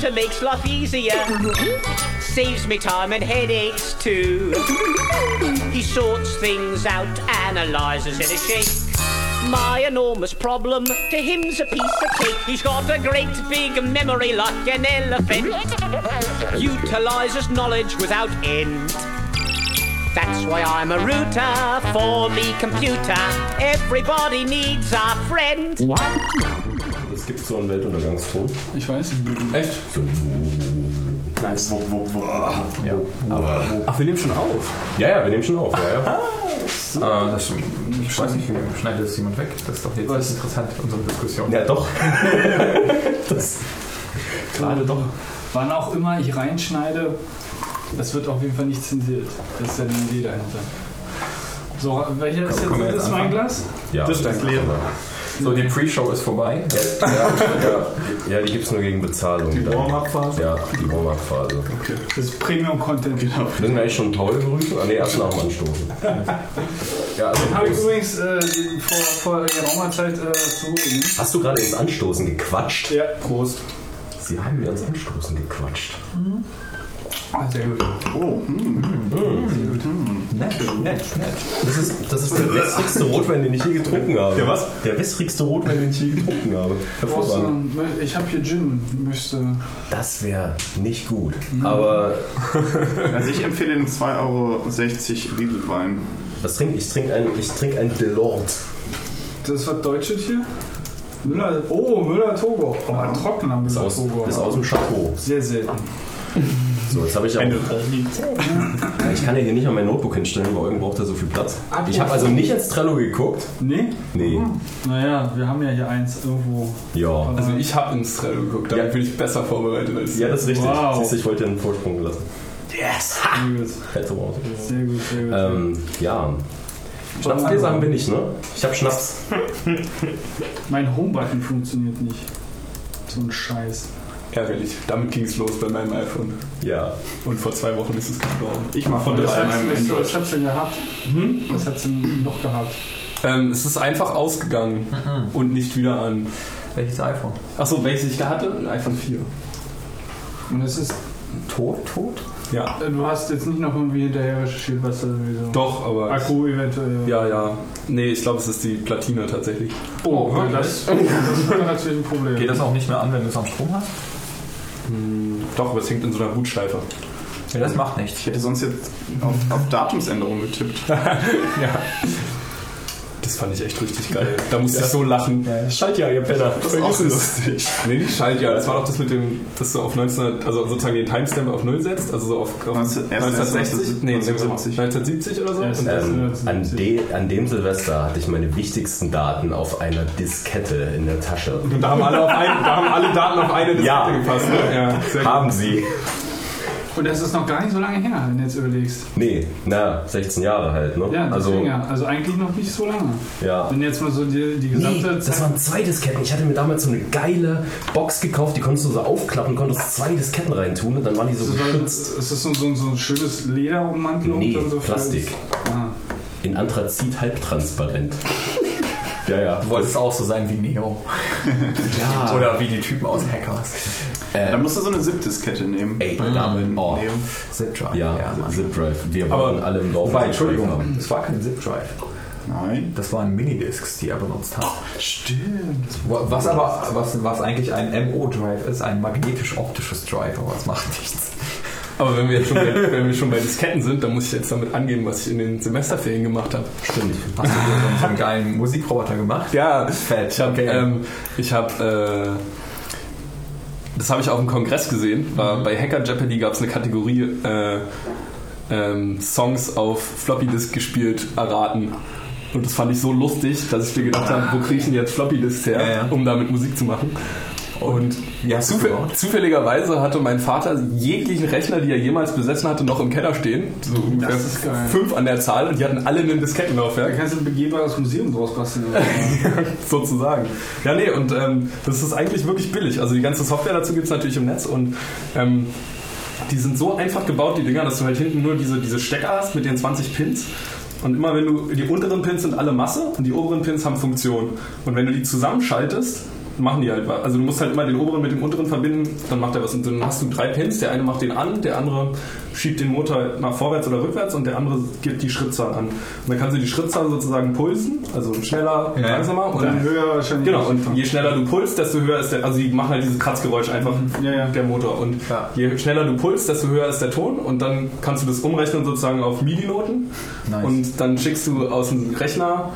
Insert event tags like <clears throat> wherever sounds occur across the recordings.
computer makes life easier. Saves me time and headaches too. He sorts things out, analyzes in a shake. My enormous problem to him's a piece of cake. He's got a great big memory like an elephant. Utilizes knowledge without end. That's why I'm a router for me computer. Everybody needs a friend. Es gibt so einen Weltuntergangston. Ich weiß. Echt? Nice. Ja, aber. Ach, wir nehmen schon auf. Ja, ja, wir nehmen schon auf. Ja, ja. Ah, das, ich weiß nicht, schneidet das jemand weg? Das ist doch jetzt Was? interessant, unsere Diskussion. ja doch. <laughs> das, gerade doch. Wann auch immer ich reinschneide, das wird auf jeden Fall nicht zensiert. Das ist ja die Idee dahinter. So, welcher ist jetzt das mein? Glas? Ja, Das ist das Leere. So, die Pre-Show ist vorbei. Ja, ja, ja, die gibt es nur gegen Bezahlung. Die. Warm-up-Phase? Ja, die Warm-up-Phase. Okay. Das ist Premium-Content. Genau. Müssen wir eigentlich schon Paul begrüßen? Ah, nee, erst nach dem Anstoßen. Ja, also, Habe ich übrigens äh, vor, vor geraumer Zeit äh, zugegeben. hast du gerade ins Anstoßen gequatscht? Ja, Prost. Sie haben mir ins Anstoßen gequatscht. Ah, sehr gut. Nett, nett, nett. Das ist, das ist der wässrigste Rotwein, den ich je getrunken habe. Der was? Der wässrigste Rotwein, den ich je getrunken habe. Hervorragend. einen- Ich habe hier Gin. Möchte. Das wäre nicht gut. Aber <laughs> Also ich empfehle den 2,60 Euro Lidl-Wein. was trinke ich? Ich trinke ein, ich trinke ein Delort. Das ist was Deutsches hier? Müller. Oh, Müller-Togo. Oh, ein trockener Ist aus, Müller-Togo. ist aus dem Chateau. Sehr selten. So, jetzt habe ich auch. Ich kann ja hier nicht an mein Notebook hinstellen, weil irgendwo braucht er so viel Platz. Ich habe also nicht ins Trello geguckt. Nee? Nee. Naja, wir haben ja hier eins irgendwo. Ja. Also ich habe ins Trello geguckt, damit Ja. bin ich besser vorbereitet als Ja, das ist richtig. Wow. Siehst du, ich wollte einen Vorsprung lassen. Yes! Sehr gut. Fette. Sehr gut, sehr gut. Ähm, ja. Schnapsgläser haben wir nicht, ne? Ich habe Schnaps. <laughs> Mein Homebutton funktioniert nicht. So ein Scheiß. Ärgerlich. Damit ging es los bei meinem iPhone. Ja. Und vor zwei Wochen ist es gestorben. Ich mache von Was drei meinem was, Android. was hat's denn gehabt? Was hat's denn noch gehabt? Ähm, es ist einfach ausgegangen und nicht wieder an. Welches iPhone? Achso, welches ich da hatte? Ein iPhone 4. Und es ist. Tot, tot? Ja. Du hast jetzt nicht noch irgendwie hinterher recherchiert, was da irgendwie so. Doch, aber. Akku eventuell. Ja, ja. Nee, ich glaube, es ist die Platine tatsächlich. Oh, wirklich? das, <laughs> das wäre natürlich ein Problem. Geht das auch nicht mehr an, wenn du es am Strom hast? Hm, doch, aber es hängt in so einer Bootschleife. Ja, das macht nichts. Ich hätte sonst jetzt auf, auf Datumsänderung getippt. <laughs> Das fand ich echt richtig geil. Da musste ich so lachen. Schaltjahr, ihr Penner. Das ist auch lustig. Nee, nicht Schaltjahr. Das war doch das mit dem, dass du auf 19, also sozusagen den Timestamp auf 0 setzt, also so auf, auf 19 erst 1960, nee, 1970. 1970 oder so. Erst- Und Ähm, an, de, an dem Silvester hatte ich meine wichtigsten Daten auf einer Diskette in der Tasche. Und da haben alle, auf ein, da haben alle Daten auf eine Diskette Ja. gepasst. Ne? Ja, sehr gut. Haben sie? Und das ist noch gar nicht so lange her, wenn du jetzt überlegst. Nee, na, 16 Jahre halt, ne? Ja, also, ja. Also eigentlich noch nicht so lange. ja. Wenn jetzt mal so die, die Nee, gesamte das Zeit. waren zwei Disketten. Ich hatte mir damals so eine geile Box gekauft, die konntest du so aufklappen, konntest zwei Disketten reintun und dann waren die so Ist das, geschützt. ist das so, so, so ein schönes Lederummantelung? Nee, so Plastik. Ah. In Anthrazit halbtransparent. <laughs> ja, ja. Du wolltest auch so sein wie Neo. <laughs> Ja. Oder wie die Typen aus Hackers. Da musst du so eine SIP-Diskette nehmen. Ey, Bei Dame, oh. Zip-Drive. Ja, Mann. Zip Drive. Wir Aber- waren alle im Dorf. Wobei, einen Zip Drive Entschuldigung, das war kein Zip-Drive. Nein. Das waren Minidiscs, die er benutzt hat. Stimmt. Was aber, was, was eigentlich ein MO-Drive ist, ein magnetisch-optisches Drive, aber es macht nichts. Aber wenn wir jetzt schon bei, wenn wir schon bei Disketten sind, dann muss ich jetzt damit angehen, was ich in den Semesterferien gemacht habe. Stimmt. Hast du dir so einen geilen Musikroboter gemacht? Ja, Fett. Ich habe, Okay. ähm, ich habe, äh, das habe ich auf dem Kongress gesehen. War, Bei Hacker Jeopardy gab es eine Kategorie äh, ähm, Songs auf Floppy Disk gespielt, erraten. Und das fand ich so lustig, dass ich mir gedacht habe, wo kriege ich denn jetzt Floppy Disks her, Ja, ja. um damit Musik zu machen. Und du zufäll zufälligerweise hatte mein Vater jeglichen Rechner, die er jemals besessen hatte, noch im Keller stehen. So ungefähr ist geil. fünf an der Zahl und die hatten alle ein Da Diskettenlaufwerk. kannst du ein begehbares Museum draus basteln. <laughs> sozusagen. Ja, nee, und ähm, das ist eigentlich wirklich billig. Also die ganze Software dazu gibt es natürlich im Netz und ähm, die sind so einfach gebaut, die Dinger, dass du halt hinten nur diese, diese Stecker hast mit den 20 Pins. Und immer wenn du, die unteren Pins sind alle Masse und die oberen Pins haben Funktion. Und wenn du die zusammenschaltest, machen die halt. Also du musst halt immer den oberen mit dem unteren verbinden, dann macht er was. Und dann hast du drei Pins, der eine macht den an, der andere schiebt den Motor nach vorwärts oder rückwärts und der andere gibt die Schrittzahl an. Und dann kannst du die Schrittzahl sozusagen pulsen, also schneller, Ja, langsamer. Und dann höher wahrscheinlich. Genau, und je schneller du pulst, desto höher ist der, also die machen halt dieses Kratzgeräusch einfach, Ja, ja. der Motor. Und je schneller du pulst, desto höher ist der Ton und dann kannst du das umrechnen sozusagen auf MIDI-Noten. Nice. Und dann schickst du aus dem Rechner,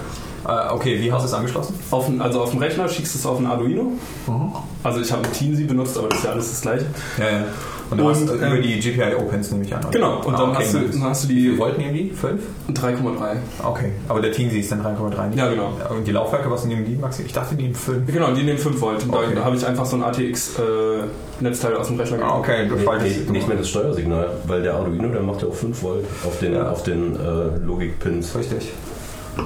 Äh, okay, wie hast du es angeschlossen? auf den, also auf dem Rechner schickst du es auf ein Arduino. Mhm. Also ich habe ein Teensy benutzt, aber das ist ja alles das gleiche. Ja, ja. Und dann Und, hast du ähm, über die GPIO-Pins nehme ich an. oder? Genau, und Ah, dann, okay, hast, du, dann hast du die Volt nehmen die? 5? 3,3. Okay, aber der Teensy ist dann 3,3 nicht? Ja, genau. Und die Laufwerke, was nehmen die, Maxi? Ich dachte, die nehmen 5. Genau, die nehmen 5 Volt. Und Okay. Da habe ich einfach so ein ATX-Netzteil aus dem Rechner Ah, okay, du Nee, nicht mehr das Steuersignal, weil der Arduino, der macht ja auch 5 Volt auf den, Ja. auf den äh, Logik-Pins. Richtig.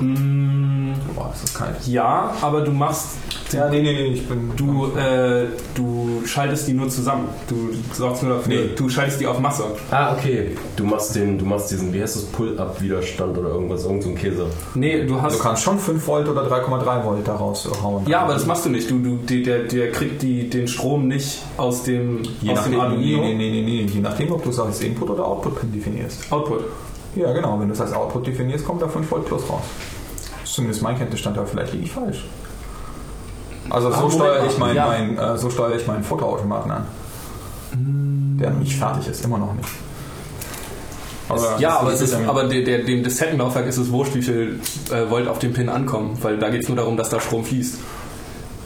Mm, Boah, ist das kalt. ja, aber du machst Ja, nee, nee, nee, ich bin. Du, äh, du schaltest die nur zusammen. Du sorgst nur dafür, Nee. du schaltest die auf Masse. Ah, okay. Du machst den, du machst diesen, wie heißt das, Pull-Up-Widerstand oder irgendwas, irgend so ein Käse. Nee, du Du hast. kannst schon 5 Volt oder 3,3 Volt daraus hauen. ja, aber das machst du nicht. Du, du, der, der kriegt die, den Strom nicht aus dem, Je aus nachdem, dem nee, Arduino. nee, nee, nee, nee, je nachdem, ob du es als Input oder Output-Pin definierst. Output. Ja, genau. Wenn du es als Output definierst, kommt da 5 Volt plus raus. Das zumindest mein Kenntnisstand, aber vielleicht liege ich falsch. Also Ah, so Moment steuere ich meinen Ja. mein, äh, so steuere ich meinen Fotoautomaten an. Der noch nicht fertig ist, immer noch nicht. ja, aber, das es ist, aber der, der, dem Dissettenlaufwerk ist es wurscht, wie viel äh, Volt auf dem Pin ankommen, weil da geht es nur darum, dass da Strom fließt.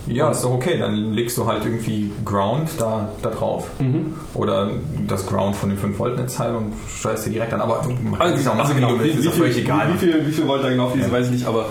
Ja, ist doch okay. Dann legst du halt irgendwie Ground da, da drauf. Mhm. Oder das Ground von dem 5-Volt-Netzteil und steuerst dir direkt an. Aber kann Also, es auch also genau, wie du ist doch völlig egal. Wie, wie, viel, wie viel Volt da genau fließen, Ja. weiß ich nicht, aber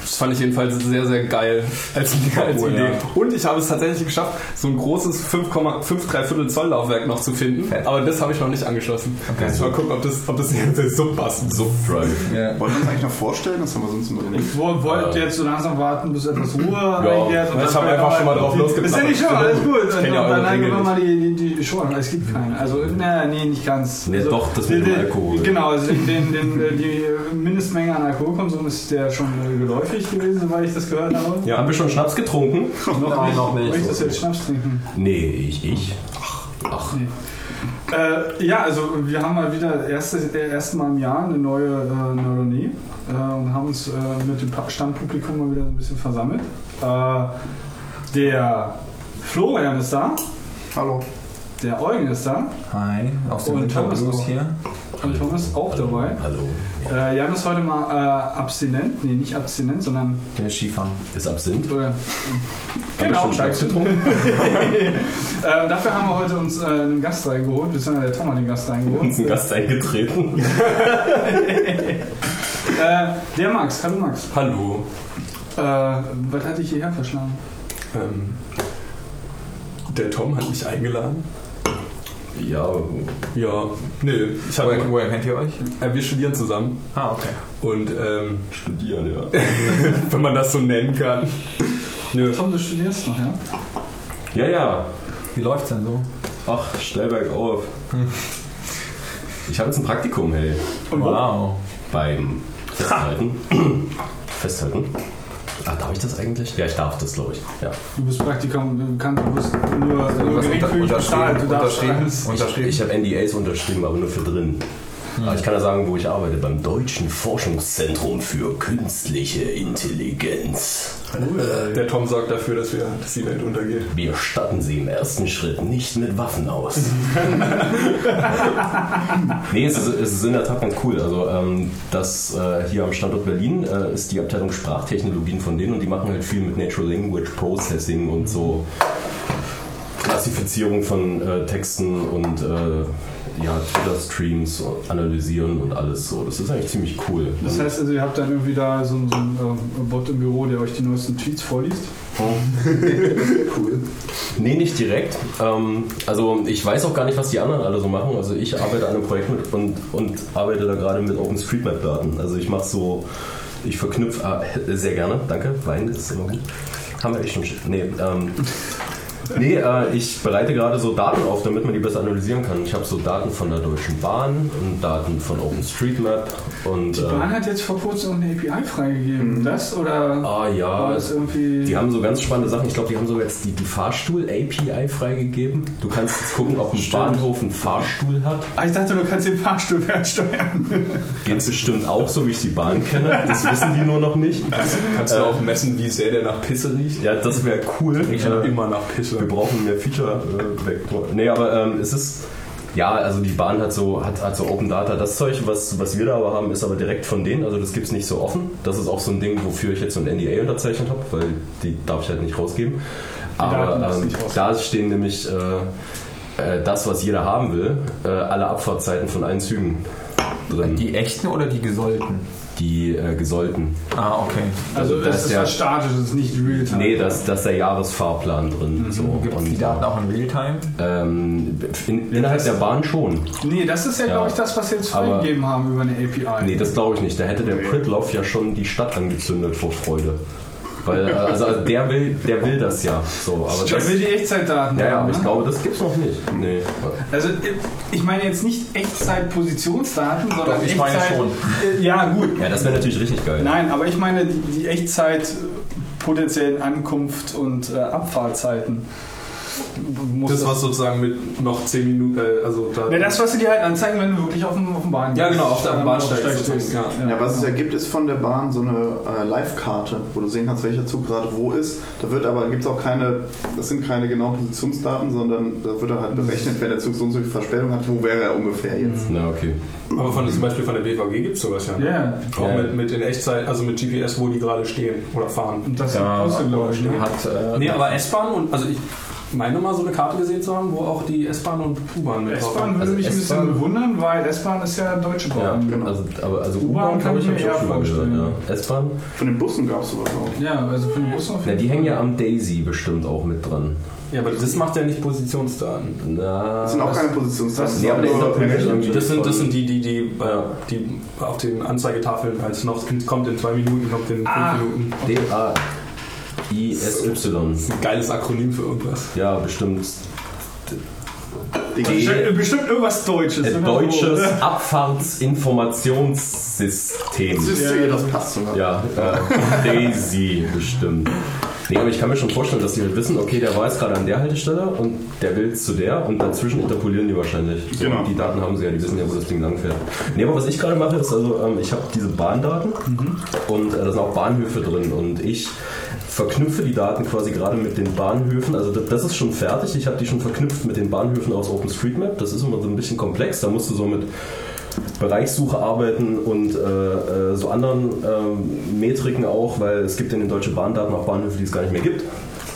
das fand ich jedenfalls sehr, sehr geil als, als Cool, Idee. ja. Und ich habe es tatsächlich geschafft, so ein großes 5,53 Zoll Laufwerk noch zu finden, Fett. aber das habe ich noch nicht angeschlossen. Okay. Mal gucken, ob das, ob das jetzt so passt. Subdrive. Ja. Wollen wir uns eigentlich noch vorstellen? Das haben wir sonst immer so nicht. Ich woll- wollte jetzt so langsam warten, bis etwas Ruhe einkehrt. und ich dann hab vielleicht einfach schon mal drauf losgeplappert. Ist ja nicht schon, alles gut. Ja dann eure Regeln wir mal die, die, die Schon, es gibt keine. Also, na, nee, nicht ganz. Nee, also, doch, das mit dem Alkohol. Genau, also den, den, den, äh, die Mindestmenge an Alkoholkonsum ist der schon äh, geläufig gewesen, soweit ich das gehört habe. Ja, haben wir schon Schnaps getrunken? Nein, noch nicht. Möchtest du jetzt Schnaps trinken? Nee, ich, ich. Ach, Nee. Äh, ja, also wir haben mal wieder erste, äh, erste Mal im Jahr eine neue äh, Neuronie äh, und haben uns äh, mit dem Stammpublikum mal wieder ein bisschen versammelt. Äh, der Florian ist da, Hallo. der Eugen ist da Hi, aus dem Und Winter Thomas Blues auch. hier. und Thomas ist auch dabei. hallo. Äh, Jan ist heute mal äh, abstinent, nee, nicht abstinent, sondern Der Skifahren. Ist Absinth? äh, Hab ich genau. Schnaps getrunken? <laughs> <laughs> Äh, dafür haben wir heute uns äh, einen Gast reingeholt, beziehungsweise der Tom hat den Gast reingeholt. Uns ein Gast eingetreten. <laughs> Äh, der Max, hallo Max. Hallo. Äh, was hat dich hierher verschlagen? Ähm, der Tom hat mich eingeladen. Ja, Ja, nö, ich hab, Woher, woher kennt ihr euch? äh, wir studieren zusammen Ah, okay. und ähm, studieren, ja. <laughs> wenn man das so nennen kann. Nö. Tom, du studierst noch, ja? Ja, ja. Wie läuft's denn so? Ach, steil bergauf. Ich habe jetzt ein Praktikum, hey. Und wo? Wow. Beim Festhalten. <laughs> Festhalten. Ach, darf ich das eigentlich? Ja, ich darf das, glaube ich. Ja. Du bist Praktikum, du, kannst, du bist nur, nur Was unter, geringfügig bezahlt. Du unterschrieben? darfst Unterschrieben? Unterschrieben? Ich habe NDAs unterschrieben, aber nur für drin. Aber ich kann ja sagen, wo ich arbeite. Beim Deutschen Forschungszentrum für künstliche Intelligenz. Der Tom sorgt dafür, dass, wir, dass die Welt untergeht. Wir statten sie im ersten Schritt nicht mit Waffen aus. <laughs> nee, es ist, es ist in der Tat ganz cool. Also ähm, das äh, hier am Standort Berlin äh, ist die Abteilung Sprachtechnologien von denen und die machen halt viel mit Natural Language Processing und so Klassifizierung von äh, Texten und äh, ja, Twitter-Streams analysieren und alles so. Das ist eigentlich ziemlich cool. Das heißt also, ihr habt dann irgendwie da so, einen- so einen ähm, Bot im Büro, der euch die neuesten Tweets vorliest? <laughs> Nee, nicht direkt. Ähm, also ich weiß auch gar nicht, was die anderen alle so machen. Also ich arbeite an einem Projekt mit und, und arbeite da gerade mit OpenStreetMap-Daten. Also ich mache so, ich verknüpfe, ah, sehr gerne, danke, Wein ist immer gut. Haben wir echt schon, nee, ähm, Nee, äh, ich bereite gerade so Daten auf, damit man die besser analysieren kann. Ich habe so Daten von der Deutschen Bahn und Daten von OpenStreetMap und. Die äh, Bahn hat jetzt vor kurzem eine API freigegeben. Das oder Ah ja, war das irgendwie. die haben so ganz spannende Sachen. Ich glaube, die haben sogar jetzt die, die Fahrstuhl-API freigegeben. Du kannst jetzt gucken, ob ein Bahnhof einen Fahrstuhl hat. Ah, ich dachte, du kannst den Fahrstuhl <laughs> fernsteuern. Geht bestimmt auch so, wie ich die Bahn kenne. Das wissen die nur noch nicht. Kannst du auch messen, wie sehr der nach Pisse riecht? Ja, das wäre cool. Ich Äh, immer nach Pisse. Wir brauchen mehr Feature-Vektor. nee, aber ähm, es ist. Ja, also die Bahn hat so, hat, hat so Open Data. Das Zeug, was, was wir da aber haben, ist aber direkt von denen. Also das gibt es nicht so offen. Das ist auch so ein Ding, wofür ich jetzt so ein NDA unterzeichnet habe, weil die darf ich halt nicht rausgeben. Daten Aber ähm, nicht rausgeben. da stehen nämlich äh, äh, das, was jeder haben will, äh, alle Abfahrtzeiten von allen Zügen drin. Die echten oder die gesollten? Die äh, gesollten. Ah, okay. Also, da das ist der- was Statisches, das ist nicht Realtime. Nee, das, das ist der Jahresfahrplan drin. So. Gibt es die Daten auch in Realtime? ähm, in, innerhalb der Bahn schon. Nee, das ist ja, Ja. glaube ich, das, was sie jetzt freigegeben haben über eine API. Nee, das glaube ich nicht. Da hätte der Pritloff ja schon die Stadt angezündet vor Freude. Weil, äh, also, also der will, der will das ja. So, aber Der das, will die Echtzeitdaten ja, ja, aber ich ne? glaube, das gibt's noch nicht. Nee. Also ich meine jetzt nicht Echtzeit-Positionsdaten, sondern Doch, ich meine Echtzeit. schon. Äh, Ja, gut. Ja, das wäre natürlich richtig geil. Nein, aber ich meine die, Echtzeit potenziellen Ankunft und äh, Abfahrtzeiten. Muss Das was sozusagen mit noch 10 Minuten, äh, also da. ja, das, was sie dir halt anzeigen, wenn du wirklich auf dem, auf dem Bahn Ja, genau, auf der Ähm, Bahnsteig ja. Ja, was es ja gibt, ist von der Bahn so eine äh, Live-Karte, wo du sehen kannst, welcher Zug gerade wo ist. Da wird aber gibt es auch keine, das sind keine genauen Positionsdaten, sondern da wird er halt berechnet, wenn der Zug so und so viel Verspätung hat, wo wäre er ungefähr jetzt. Na, okay. Aber von, zum Beispiel von der BVG gibt es sowas ja. Ja, Auch Ja. mit, mit in Echtzeit, also mit GPS, wo die gerade stehen oder fahren. und das Ja, ist ausgeleuchtet. Ne? Hat, äh, Nee, aber S-Bahn und, also ich meine mal so eine Karte gesehen zu haben, wo auch die S-Bahn und U-Bahn mit S-Bahn würde Also mich ein bisschen bewundern, weil S-Bahn ist ja Deutsche Ja, Bahn. genau. also, aber, also U-Bahn glaube ich mir habe ich eher vorstellen. Ja. S-Bahn? Von den Bussen gab es sowas auch. Ja, also für den Bus auf Na, jeden die Fall. hängen ja am Daisy bestimmt auch mit dran. Ja, aber das macht ja nicht Positionsdaten. Na, Das sind auch keine Positionsdaten. Nee, aber interpretiert berechnet. irgendwie- Das sind, das sind die, die, die, äh, Ja. die auf den Anzeigetafeln als noch kommt in zwei Minuten, kommt in fünf Ah. Minuten. D-A-I-S-Y. Das ist ein geiles Akronym für irgendwas. Ja, bestimmt. Bestimmt, bestimmt irgendwas Deutsches. Ein oder deutsches so. Abfahrtsinformationssystem. Du, ja, das passt sogar. Ja, äh, Daisy bestimmt. Nee, aber ich kann mir schon vorstellen, dass die halt wissen, okay, der war jetzt gerade an der Haltestelle und der will zu der und dazwischen interpolieren die wahrscheinlich. So, Genau. Die Daten haben sie ja, die wissen ja, wo das Ding langfährt. Nee, aber was ich gerade mache, ist also, ähm, ich habe diese Bahndaten und äh, da sind auch Bahnhöfe drin und ich verknüpfe die Daten quasi gerade mit den Bahnhöfen. Also das, ist schon fertig. Ich habe die schon verknüpft mit den Bahnhöfen aus OpenStreetMap. Das ist immer so ein bisschen komplex. Da musst du so mit Bereichssuche arbeiten und äh, äh, so anderen ähm, Metriken auch, weil es gibt in den deutschen Bahndaten auch Bahnhöfe, die es gar nicht mehr gibt.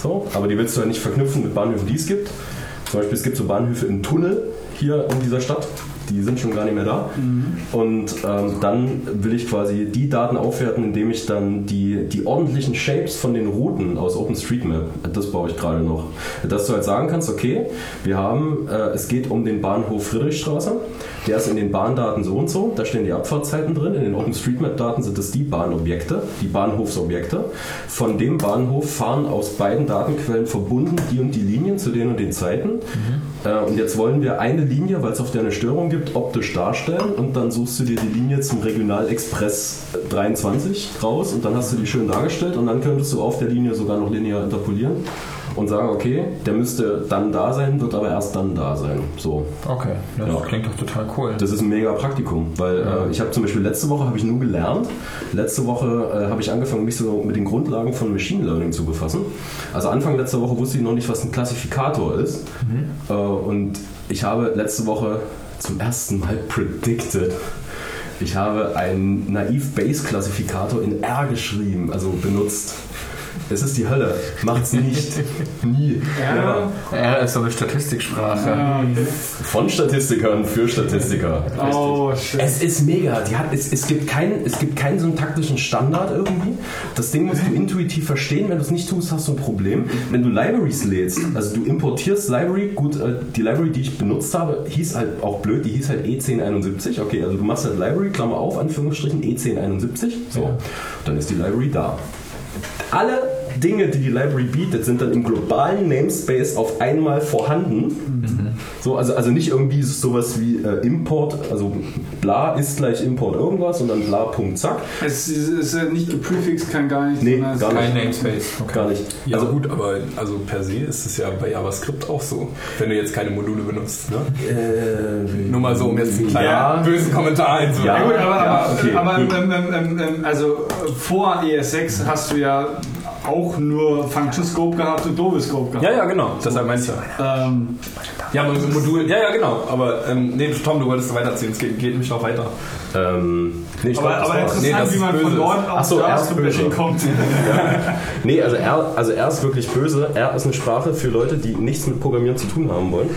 So, aber die willst du ja nicht verknüpfen mit Bahnhöfen, die es gibt. Zum Beispiel es gibt so Bahnhöfe im Tunnel hier in dieser Stadt, die sind schon gar nicht mehr da. Und ähm, dann will ich quasi die Daten aufwerten, indem ich dann die, die ordentlichen Shapes von den Routen aus OpenStreetMap, das baue ich gerade noch, dass du halt sagen kannst, okay, wir haben, äh, es geht um den Bahnhof Friedrichstraße, der ist in den Bahndaten so und so, da stehen die Abfahrtzeiten drin, in den OpenStreetMap-Daten sind es die Bahnobjekte, die Bahnhofsobjekte. Von dem Bahnhof fahren aus beiden Datenquellen verbunden die und die Linien zu den und den Zeiten. Äh, und jetzt wollen wir eine Linie, weil es auf der eine Störung gibt, optisch darstellen. Und dann suchst du dir die Linie zum Regional Express 23 raus. Und dann hast du die schön dargestellt. Und dann könntest du auf der Linie sogar noch linear interpolieren und sagen, okay, der müsste dann da sein, wird aber erst dann da sein. So. okay, das Ja. klingt doch total cool. Das ist ein mega Praktikum, weil äh, ich habe zum Beispiel letzte Woche habe ich nur gelernt. Letzte Woche äh, habe ich angefangen, mich so mit den Grundlagen von Machine Learning zu befassen. Also Anfang letzter Woche wusste ich noch nicht, was ein Klassifikator ist. Äh, und ich habe letzte Woche zum ersten Mal <laughs> predicted. Ich habe einen naiv Base Klassifikator in R geschrieben, also benutzt. Es ist die Hölle. Macht's nicht. Nie. Ja. R ist so eine Statistiksprache. Von Statistikern für Statistiker. Oh, shit. Es ist mega. Die hat, es, es, gibt keinen, es gibt keinen syntaktischen Standard irgendwie. Das Ding musst du intuitiv verstehen. Wenn du es nicht tust, hast du ein Problem. Wenn du Libraries lädst, also du importierst Library, gut, äh, die Library, die ich benutzt habe, hieß halt auch blöd, die hieß halt E1071. Okay, also du machst halt Library, Klammer auf, Anführungsstrichen, E1071. So, dann ist die Library da. Alle Dinge, die die Library bietet, sind dann im globalen Namespace auf einmal vorhanden. So, also, also nicht irgendwie sowas wie äh, Import, also bla ist gleich Import irgendwas und dann bla Punkt zack. Es ist, ist ja nicht geprefixt, kann gar nicht. Nee, sondern gar nicht. Kein Namespace. Gar nicht. Ja, also, gut, aber also per se ist es ja bei JavaScript auch so, wenn du jetzt keine Module benutzt. Ne? äh, Nur mal so, um jetzt einen kleinen Ja. bösen Kommentar einzubauen. Ja. Ja, gut, aber, Ja, aber, okay, aber gut. ähm, ähm, ähm, ähm, also äh, vor ES6 hast du ja auch nur Function Scope gehabt und Double Scope gehabt. Ja, ja, genau. Deshalb meinst du. Ähm, Ja, aber mit Modulen. Ja, ja, genau. Aber ähm, nee, Tom, du wolltest weiterziehen. Es geht, geht mich noch weiter. ähm, nee, ich aber glaub, aber interessant, Nee, das wie man böse. von dort auf so, er böse. <laughs> kommt. Nee, also R, also R ist wirklich böse. R ist eine Sprache für Leute, die nichts mit Programmieren zu tun haben wollen.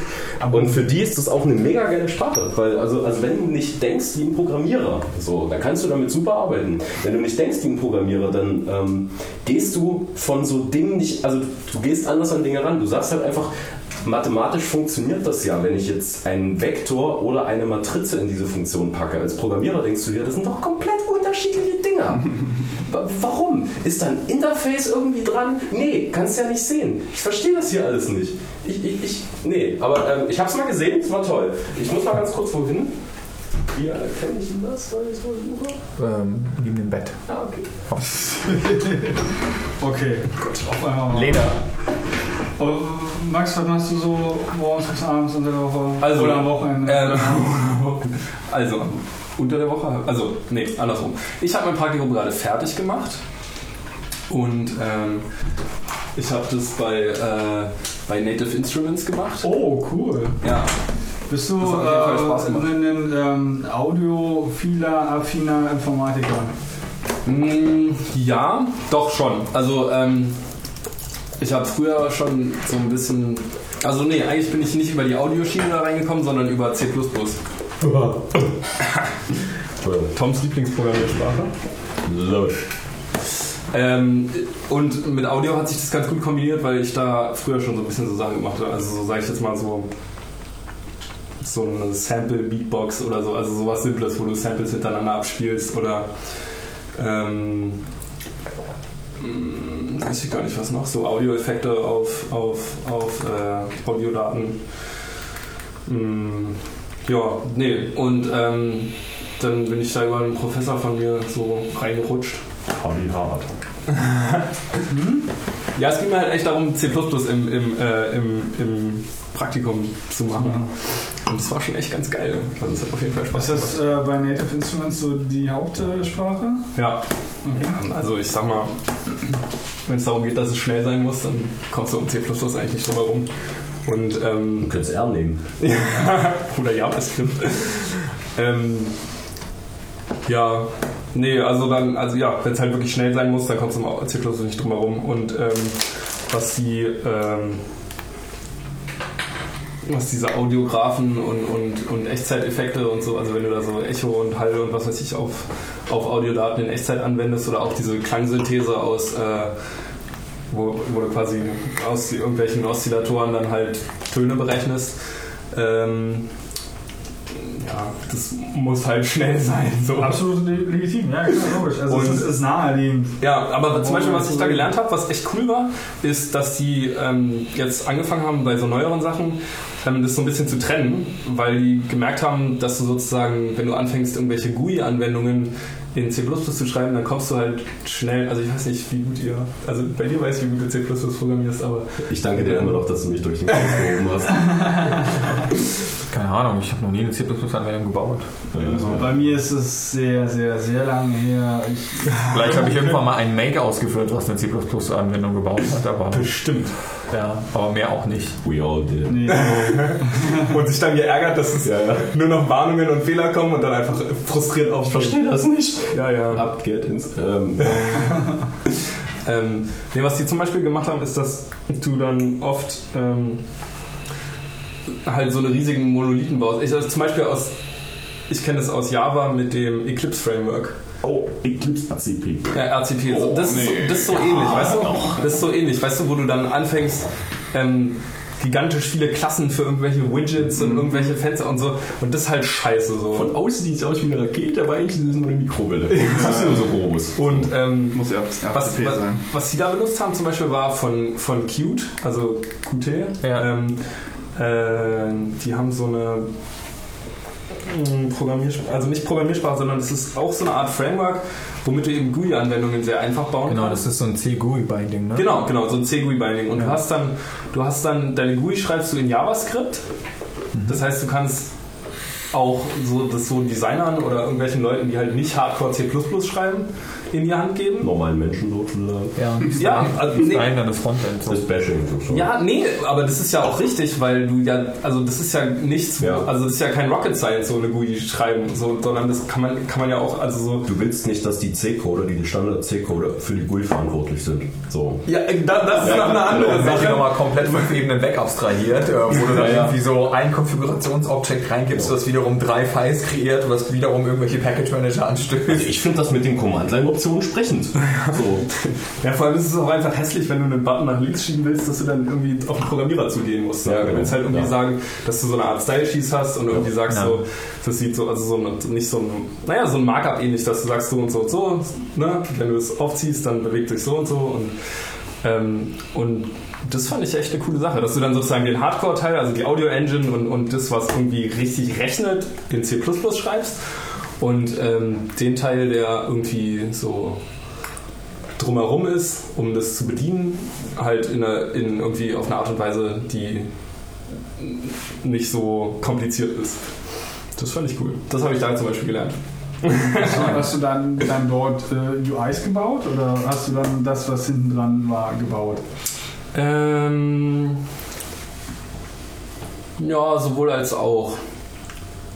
Und für die ist das auch eine mega geile Sprache. Weil, also, also wenn du nicht denkst wie ein Programmierer, so, dann kannst du damit super arbeiten. Wenn du nicht denkst wie ein Programmierer, dann ähm, gehst du von so Dingen nicht, also du gehst anders an Dinge ran. Du sagst halt einfach, mathematisch funktioniert das ja, wenn ich jetzt einen Vektor oder eine Matrize in diese Funktion packe. Als Programmierer denkst du dir, das sind doch komplett unterschiedliche Dinger. <laughs> Wa- Warum? Ist da ein Interface irgendwie dran? Nee, kannst ja nicht sehen. Ich verstehe das hier alles nicht. Ich, ich, ich nee, aber ähm, ich habe es mal gesehen, es war toll. Ich muss mal ganz kurz wohin. Wie erkenne ich denn das? Ähm, neben dem Bett. Ah, okay. <laughs> Okay, gut. Auf einmal mal. Leder. Oh, Max, was machst du so morgens bis abends unter der Woche? Also, Oder am Wochenende? Ähm, <laughs> also, unter der Woche, also, nee, andersrum. Ich habe mein Praktikum gerade fertig gemacht und ähm, ich habe das bei, äh, bei Native Instruments gemacht. oh, cool. Ja, Bist du äh, ein ähm, audiophiler, affiner Informatiker? Mm, ja, doch schon. Also, ähm, ich habe früher schon so ein bisschen. Also, nee, eigentlich bin ich nicht über die Audioschiene da reingekommen, sondern über C. <laughs> Toms Lieblingsprogrammiersprache. So. Ähm, und mit Audio hat sich das ganz gut kombiniert, weil ich da früher schon so ein bisschen so Sachen gemacht habe. Also, so sage ich jetzt mal so. So eine Sample-Beatbox oder so, also sowas Simples, wo du Samples hintereinander abspielst oder. Ähm, mh, weiß ich gar nicht, was noch, so Audioeffekte auf, auf, auf äh, Audiodaten. Mm, ja, nee, und ähm, dann bin ich da über einen Professor von mir so reingerutscht. Hobby hart. <laughs> Ja, es ging mir halt echt darum, C im, im, äh, im, im Praktikum zu machen. Und das war schon echt ganz geil. Also, es hat auf jeden Fall Spaß Ist das äh, bei Native Instruments so die Hauptsprache? Ja, Okay. also ich sag mal, wenn es darum geht, dass es schnell sein muss, dann kommst du um C eigentlich nicht drum herum. Und, ähm, Du könntest R nehmen. <laughs> oder JavaScript. ähm, ja, nee, also dann, also ja, wenn es halt wirklich schnell sein muss, dann kommst du um C nicht drum herum. Und ähm, was die, ähm, was diese Audiografen und, und, und Echtzeiteffekte und so, also wenn du da so Echo und Hall und was weiß ich auf, auf Audiodaten in Echtzeit anwendest oder auch diese Klangsynthese aus, äh, wo, wo du quasi aus irgendwelchen Oszillatoren dann halt Töne berechnest. Ähm, ja, das muss halt schnell sein. So. Absolut le- legitim, ja, klar, logisch. Also Und- es ist, naheliegend. Ja, aber zum Beispiel, was ich da gelernt habe, was echt cool war, ist, dass die ähm, jetzt angefangen haben, bei so neueren Sachen das so ein bisschen zu trennen, weil die gemerkt haben, dass du sozusagen, wenn du anfängst, irgendwelche GUI-Anwendungen in C zu schreiben, dann kommst du halt schnell, also ich weiß nicht, wie gut ihr, also bei dir weiß ich, wie gut du C programmierst, aber Ich danke dir immer noch, dass du mich durch den Kopf gehoben hast. <laughs> Keine Ahnung, ich habe noch nie eine C++-Anwendung gebaut. Also bei mir ist es sehr, sehr, sehr lange her. Ich, Vielleicht habe ich irgendwann mal einen Make ausgeführt, was eine C++-Anwendung gebaut hat, aber, bestimmt. Ja, aber mehr auch nicht. We all did. nee, <laughs> Und sich dann geärgert, dass es Ja, ja. nur noch Warnungen und Fehler kommen und dann einfach frustriert aufstehen. Verstehe das nicht. Ja, ja. Abgeht ins. Ähm, <laughs> Ähm, nee, was die zum Beispiel gemacht haben, ist, dass du dann oft ähm, halt so eine riesigen Monolithen baust. Ich, also zum Beispiel aus, ich kenne das aus Java mit dem Eclipse Framework. Oh, Eclipse ACP. Ja, RCP. so, das, ist so, das ist so ähnlich, weißt du? Das ist so ähnlich, weißt du, wo du dann anfängst, ähm, gigantisch viele Klassen für irgendwelche Widgets und irgendwelche Fenster und so. Und das ist halt scheiße so. Von außen sieht es aus wie eine Rakete, aber eigentlich ist es nur eine Mikrowelle. Das ist nur so groß. Und ähm, Muss ja was, was, sein. was sie da benutzt haben zum Beispiel war von, von Qt, also Qt. Ja. Ähm, äh, die haben so eine Programmiersprache, also nicht Programmiersprache, sondern es ist auch so eine Art Framework, womit du eben GUI-Anwendungen sehr einfach bauen Genau, kannst. das ist so ein C-GUI-Binding, ne? Genau, genau, so ein C-GUI-Binding. Und du hast dann, du hast dann, deine GUI schreibst du in JavaScript. Das heißt, du kannst auch so, das so Designern oder irgendwelchen Leuten, die halt nicht Hardcore C++ schreiben, in die Hand geben. Normalen Menschen sozusagen. Ja, Ja, also, nee. dann das Frontend. So. Das Bashing sozusagen. ja, nee, aber das ist ja auch richtig, weil du ja, also das ist ja nichts, Ja. also das ist ja kein Rocket Science, so eine GUI schreiben, so, sondern das kann man, kann man ja auch, also so, Du willst nicht, dass die C-Coder, die Standard-C-Coder für die GUI verantwortlich sind. So. ja, äh, da, das ist noch eine andere Wenn die Sache. nochmal komplett fünf Ebenen weg abstrahiert, äh, wo du dann Ja, ja. irgendwie so ein Konfigurationsobjekt reingibst, was wiederum drei Files kreiert, was wiederum irgendwelche Package Manager anstößt. Also ich finde das mit den Command-Line-Optionen sprechend. <laughs> So. Ja, vor allem ist es auch einfach hässlich, wenn du einen Button nach links schieben willst, dass du dann irgendwie auf den Programmierer zugehen musst. Ja, du genau. willst halt irgendwie Ja. sagen, dass du so eine Art Style Sheets hast und irgendwie sagst Ja. so, das sieht so, also so ein, nicht so ein, naja, so ein Markup ähnlich, dass du sagst so und so und so, ne? Wenn du es aufziehst, dann bewegt sich so und so und, ähm, und das fand ich echt eine coole Sache, dass du dann sozusagen den Hardcore-Teil, also die Audio-Engine und, und das, was irgendwie richtig rechnet, in C++ schreibst und ähm, den Teil, der irgendwie so drumherum ist, um das zu bedienen, halt in, einer, in irgendwie auf eine Art und Weise, die nicht so kompliziert ist. Das fand ich cool. Das habe ich da zum Beispiel gelernt. Hast du, hast du dann, dann dort äh, UIs gebaut oder hast du dann das, was hinten dran war, gebaut? Ähm, ja, sowohl als auch.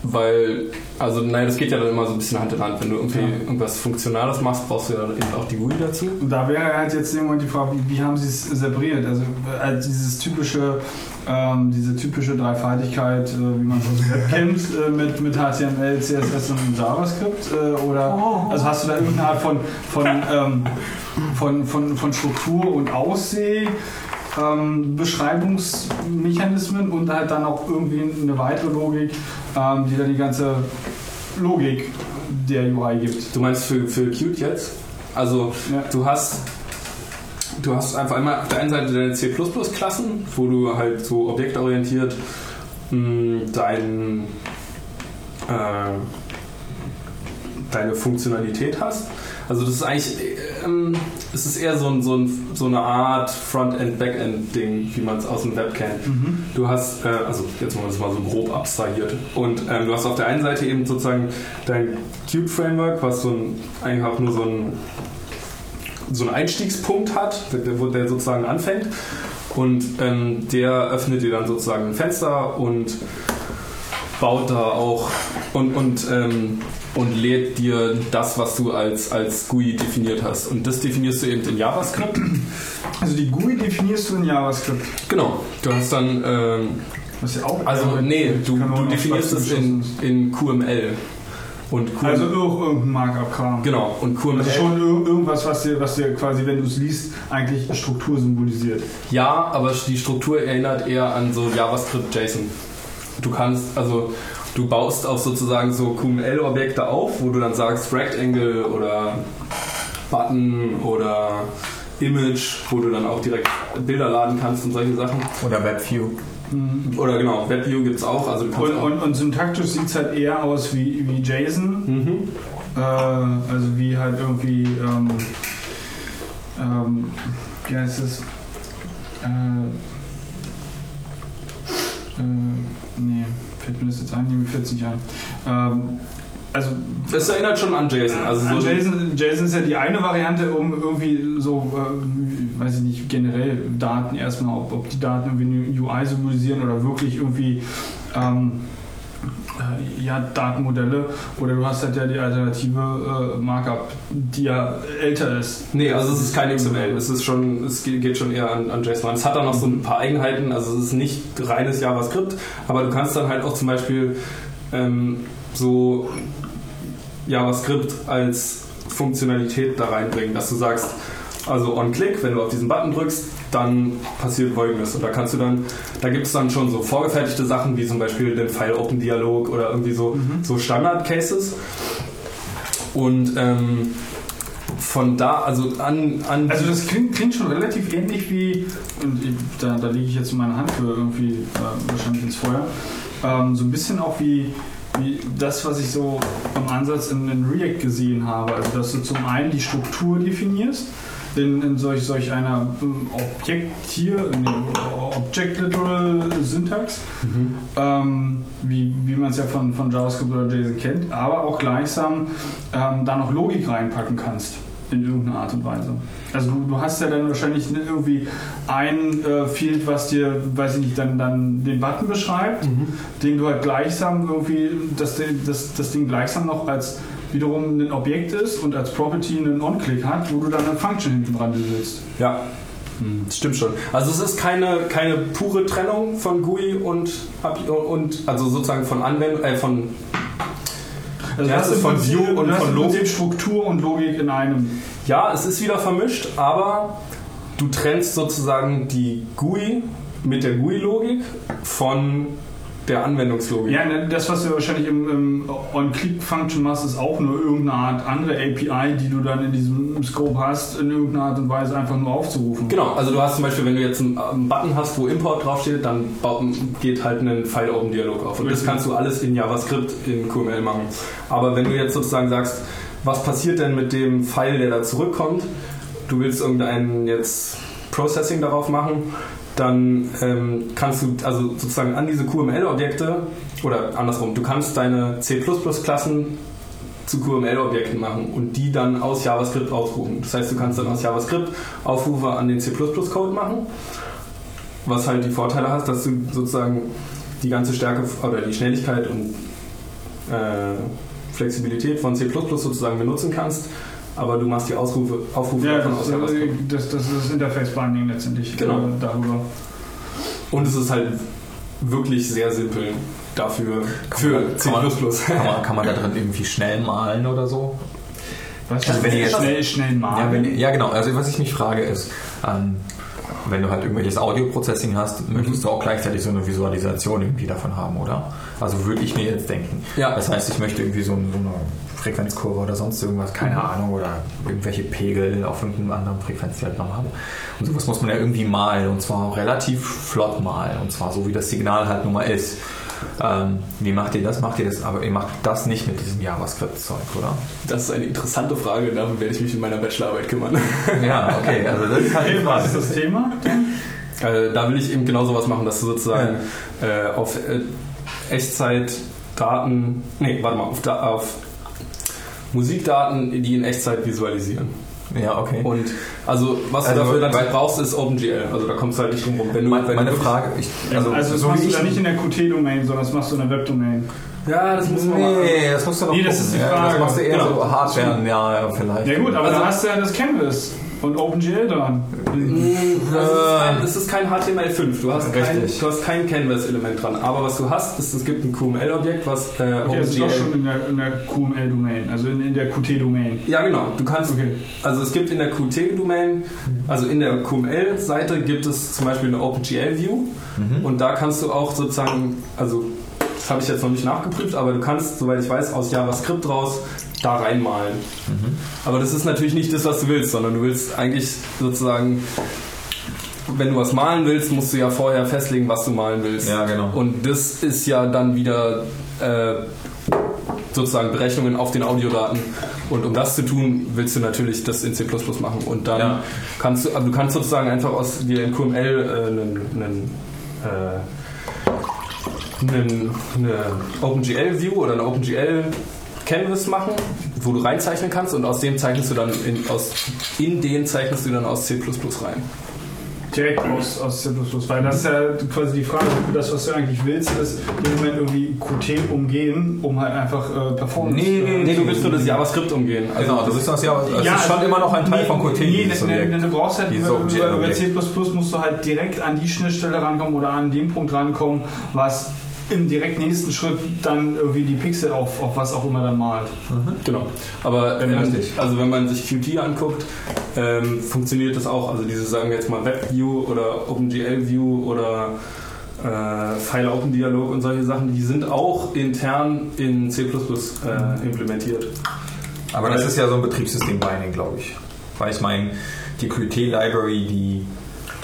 Weil, also nein, das geht ja dann immer so ein bisschen Hand in Hand. Wenn du irgendwie Ja. irgendwas Funktionales machst, brauchst du ja dann eben auch die GUI dazu. Und da wäre halt jetzt irgendwann die Frage, wie, wie haben sie es separiert? Also äh, dieses typische, ähm, diese typische Dreifaltigkeit, äh, wie man es aus Web kennt, äh, mit, mit HTML, CSS und JavaScript? Äh, oder also hast du da irgendeine Art von, von, ähm, von, von, von Struktur und Ausseh? Ähm, Beschreibungsmechanismen und halt dann auch irgendwie eine weitere Logik, ähm, die dann die ganze Logik der UI gibt. Du meinst für, für Qt jetzt? Also Ja. du hast du hast einfach einmal auf der einen Seite deine C++-Klassen, wo du halt so objektorientiert mh, dein, äh, deine Funktionalität hast. Also das ist eigentlich, ähm, es ist eher so, ein, so, ein, so eine Art Frontend-Backend-Ding, wie man es aus dem Web kennt. Du hast, äh, also jetzt mal das mal so grob abstrahiert. Und ähm, du hast auf der einen Seite eben sozusagen dein Qt-Framework, was so ein, einfach nur so ein so einen Einstiegspunkt hat, wo der sozusagen anfängt. Und ähm, der öffnet dir dann sozusagen ein Fenster und baut da auch und, und, ähm, und lädt dir das, was du als, als GUI definiert hast. Und das definierst du eben in JavaScript. Also die GUI definierst du in JavaScript. Genau. Du hast dann, ähm, Was ja auch also nee, du, du definierst es in, in QML. Und QML, Also ir- irgendein Markup-Kram. genau, und QML. Also schon ir- irgendwas, was dir, was dir quasi, wenn du es liest, eigentlich Struktur symbolisiert. Ja, aber die Struktur erinnert eher an so JavaScript JSON. Du kannst, also du baust auch sozusagen so QML-Objekte auf, wo du dann sagst Rectangle oder Button oder Image, wo du dann auch direkt Bilder laden kannst und solche Sachen. Oder WebView. Oder genau, WebView gibt es auch. Also Und, auch, und, und syntaktisch sieht es halt eher aus wie, wie JSON. mhm. Äh, also wie halt irgendwie, ähm, ähm, wie heißt es? Äh, äh, nee, fällt mir das jetzt ein? Nee, mir fällt es nicht ein. Ähm, also Es erinnert schon an JSON. Also An so JSON, JSON ist ja die eine Variante, um irgendwie so, äh, weiß ich nicht, generell Daten erstmal, ob, ob die Daten irgendwie eine UI symbolisieren oder wirklich irgendwie ähm, äh, ja, Datenmodelle oder du hast halt ja die alternative äh, Markup, die ja älter ist. Nee, also es ist kein XML. Es ist schon, es geht schon eher an, an JSON. Es hat dann noch so ein paar Eigenheiten. Also es ist nicht reines JavaScript, aber du kannst dann halt auch zum Beispiel ähm, so JavaScript als Funktionalität da reinbringen, dass du sagst, also on-click, wenn du auf diesen Button drückst, dann passiert folgendes. Und da kannst du dann, da gibt es dann schon so vorgefertigte Sachen, wie zum Beispiel den File-Open-Dialog oder irgendwie so, so Standard-Cases. Und ähm, von da, also an, an Also das klingt, klingt schon relativ ähnlich wie, da, da lege ich jetzt meine Hand für irgendwie äh, wahrscheinlich ins Feuer, ähm, so ein bisschen auch wie, wie das, was ich so im Ansatz in, in React gesehen habe. Also dass du zum einen die Struktur definierst, in, in solch, solch einer ähm, Objekt hier, Object Literal Syntax, ähm, wie, wie man es ja von, von JavaScript oder JSON kennt, aber auch gleichsam ähm, da noch Logik reinpacken kannst in irgendeiner Art und Weise. Also du, du hast ja dann wahrscheinlich nicht irgendwie ein äh, Field, was dir, weiß ich nicht, dann, dann den Button beschreibt, den du halt gleichsam irgendwie, der- das, das Ding gleichsam noch als wiederum ein Objekt ist und als Property einen On-Click hat, wo du dann eine Function hinten dran besitzt. Ja, das stimmt schon. Also es ist keine, keine pure Trennung von GUI und, und also sozusagen von Anwendung, äh, von Also Ja, es ist von Prinzip- View und von Logik. Struktur und Logik in einem. Ja, es ist wieder vermischt, aber du trennst sozusagen die GUI mit der GUI-Logik von der Anwendungslogik. Ja, ne, das, was du wahrscheinlich im, im On-Click-Function machst, ist auch nur irgendeine Art andere API, die du dann in diesem Scope hast, in irgendeiner Art und Weise einfach nur aufzurufen. Genau, also du hast zum Beispiel, wenn du jetzt einen, einen Button hast, wo Import draufsteht, dann geht halt ein File-Open-Dialog auf. Und das Richtig. kannst du alles in JavaScript in QML machen. Aber wenn du jetzt sozusagen sagst, was passiert denn mit dem File, der da zurückkommt, du willst irgendein jetzt Processing darauf machen, dann ähm, kannst du also sozusagen an diese QML-Objekte oder andersrum, du kannst deine C++-Klassen zu QML-Objekten machen und die dann aus JavaScript ausrufen. Das heißt, du kannst dann aus JavaScript Aufrufe an den C++-Code machen, was halt die Vorteile hat, dass du sozusagen die ganze Stärke oder die Schnelligkeit und äh, Flexibilität von C++ sozusagen benutzen kannst, aber du machst die Ausrufe, Aufrufe Ja, davon das, aus JavaScript. das, das ist das Interface-Binding letztendlich Genau. äh, darüber. Und es ist halt wirklich sehr simpel dafür für C++. Kann man, kann, man, kann man da drin irgendwie schnell malen oder so? Was Also wenn ihr jetzt- schnell, schnell Ja, malen. wenn, ja, genau. Also was ich mich frage ist, ähm, wenn du halt irgendwelches Audio-Processing hast, möchtest du auch gleichzeitig so eine Visualisation irgendwie davon haben, oder? Also würde ich mir jetzt denken. Ja. Das heißt, ich möchte irgendwie so, ein- so eine Frequenzkurve oder sonst irgendwas, keine Ahnung, oder irgendwelche Pegel auf irgendeinem anderen Frequenz, die halt noch haben. Und sowas muss man ja irgendwie malen und zwar relativ flott malen und zwar so, wie das Signal halt nun mal ist. Ähm, wie macht ihr das? Macht ihr das? Aber ihr macht das nicht mit diesem JavaScript-Zeug, oder? Das ist eine interessante Frage, darum werde ich mich in meiner Bachelorarbeit kümmern. Ja, okay. Also das ist halt was ist das Thema? Äh, da will ich eben genau sowas machen, dass du sozusagen äh, auf äh, Echtzeitdaten, nee, warte mal, auf, da, auf Musikdaten, die in Echtzeit visualisieren. Ja, okay. Und also, was du Also, dafür dann brauchst, ist OpenGL. Also da kommst du halt nicht drum rum. Wenn du, Meine, wenn meine du Frage, ich, Also, also, das so machst du ich dann nicht in der Qt-Domain, sondern das machst du in der Web-Domain. Ja, das muss man. Nee, das musst du noch Nee, das ist die Ja, Frage. Das machst du eher Genau. so Hardware, ja, ja, vielleicht. Ja gut, aber Also- da hast du ja das Canvas und OpenGL dran. Das ist kein, ist kein HTML5. Du hast kein, du hast kein Canvas-Element dran. Aber was du hast, ist, es gibt ein QML-Objekt, was äh, Okay, das ist OpenGL schon in der, in der QML-Domain, also in, in der Qt-Domain. Ja, genau. Du kannst, Okay. also es gibt in der Qt-Domain, also in der QML-Seite gibt es zum Beispiel eine OpenGL-View und da kannst du auch sozusagen, also das habe ich jetzt noch nicht nachgeprüft, aber du kannst, soweit ich weiß, aus JavaScript raus da reinmalen. Aber das ist natürlich nicht das, was du willst, sondern du willst eigentlich sozusagen, wenn du was malen willst, musst du ja vorher festlegen, was du malen willst. Ja, genau. Und das ist ja dann wieder äh, sozusagen Berechnungen auf den Audiodaten. Und um das zu tun, willst du natürlich das in C++ machen. Und dann Ja. kannst du, aber du kannst sozusagen einfach aus dir in QML äh, einen, einen, äh, einen, eine OpenGL-View oder eine OpenGL Canvas machen, wo du reinzeichnen kannst und aus dem zeichnest du dann in, aus, in den zeichnest du dann aus C++ rein. Direkt aus, aus C++, weil das ist ja quasi die Frage, das, was du eigentlich willst, ist im Moment irgendwie Qt umgehen, um halt einfach äh, Performance... Nee, nee, äh, Nee, du willst nur das JavaScript umgehen. Also Genau, du bist das ja, es Ja, ist schon also, immer noch ein Teil nee, von Qt. Nee, nee, nee, du brauchst halt über, über, über. C++ musst du halt direkt an die Schnittstelle rankommen oder an den Punkt rankommen, was im direkt nächsten Schritt dann irgendwie die Pixel auf, auf was auch immer dann malt. Genau. Aber wenn man, Richtig. also wenn man sich Qt anguckt, ähm, funktioniert das auch. Also diese, sagen wir jetzt mal WebView oder OpenGL View oder äh, File Open Dialog und solche Sachen, die sind auch intern in C++ äh, implementiert. Aber das ist ja so ein Betriebssystem-Binding, glaube ich. Weil ich meine, die Qt-Library, die,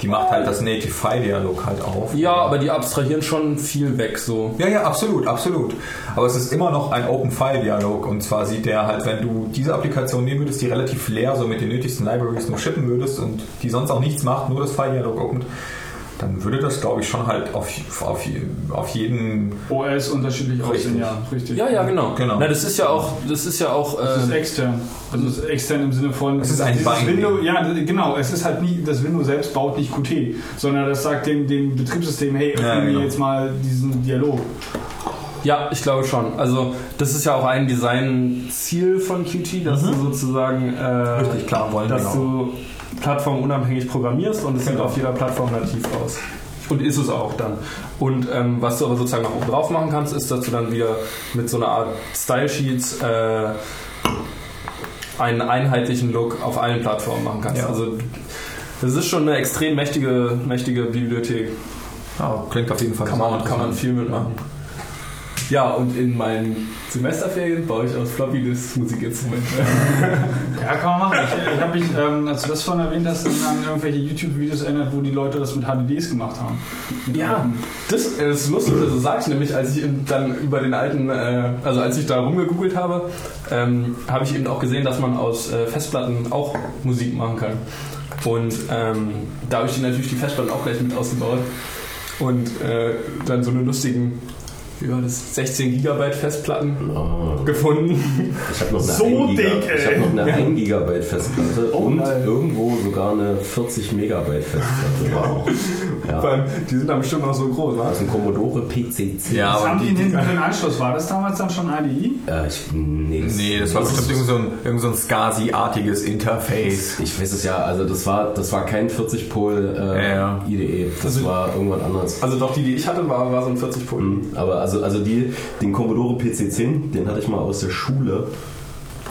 die macht halt das Native File-Dialog halt auf. Ja, aber die abstrahieren schon viel weg so. Ja, ja, absolut, absolut. Aber es ist immer noch ein Open File Dialog und zwar sieht der halt, wenn du diese Applikation nehmen würdest, die relativ leer so mit den nötigsten Libraries nur shippen würdest und die sonst auch nichts macht, nur das File Dialog opent, dann würde das, glaube ich, schon halt auf, auf, auf jeden. OS unterschiedlich Richtig. aussehen, ja, richtig. Ja, ja, genau. Genau. Na, das ist ja auch, das ist ja auch. Das ist extern. Also es ist extern im Sinne von. Es ist ein. Windows, Ja, genau. Es ist halt nie, das Windows selbst baut nicht Qt, sondern das sagt dem, dem Betriebssystem, hey, öffne Ja, mir genau. jetzt mal diesen Dialog. ja, ich glaube schon. Also das ist ja auch ein Designziel von Qt, dass du sozusagen, äh, Richtig klar wollen, dass genau. du plattformunabhängig programmierst und es sieht Genau. auf jeder Plattform nativ aus. Und ist es auch dann. Und ähm, was du aber sozusagen noch oben drauf machen kannst, ist, dass du dann wieder mit so einer Art Style Sheets äh, einen einheitlichen Look auf allen Plattformen machen kannst. Ja. Also das ist schon eine extrem mächtige, mächtige Bibliothek. Ja, klingt auf jeden Fall Kann man, kann man viel mitmachen. Ja, und in meinen Semesterferien baue ich aus Floppy Disk Musikinstrumente. <laughs> Ja, kann man machen. Ich, ich habe mich, ähm, als du das vorhin erwähnt hast, an irgendwelche YouTube-Videos erinnert, wo die Leute das mit HDDs gemacht haben. Mit Ja, alten. das, äh, das ist lustig, das sage ich nämlich, als ich dann über den alten, äh, also als ich da rumgegoogelt habe, ähm, habe ich eben auch gesehen, dass man aus äh, Festplatten auch Musik machen kann. Und ähm, da habe ich natürlich die Festplatten auch gleich mit ausgebaut und äh, dann so eine lustigen, war das, 16 Gigabyte Festplatten Oh. gefunden. Ich habe noch eine So 1 Giga, dick, ey. ich hab noch eine 1 Gigabyte Festplatte Oh, und nein. irgendwo sogar eine 40 Megabyte Festplatte. Wow. Vor <laughs> Ja. allem, die sind dann bestimmt auch so groß, Das was? ist ein Commodore PCC. Ja, Was aber haben die die, hinten für einen Anschluss? War das damals dann schon IDE? Äh, ich, nee, Nee, das war bestimmt irgend so ein, irgend so ein SCSI-artiges Interface. Ich weiß es ja, also das war, das war kein 40-Pol äh, Ja, ja. IDE, das Also- war irgendwann anders. Also doch, die, die ich hatte, war, war so ein 40 Pult. Mhm, Aber also, also die, den Commodore PC10, den hatte ich mal aus der Schule,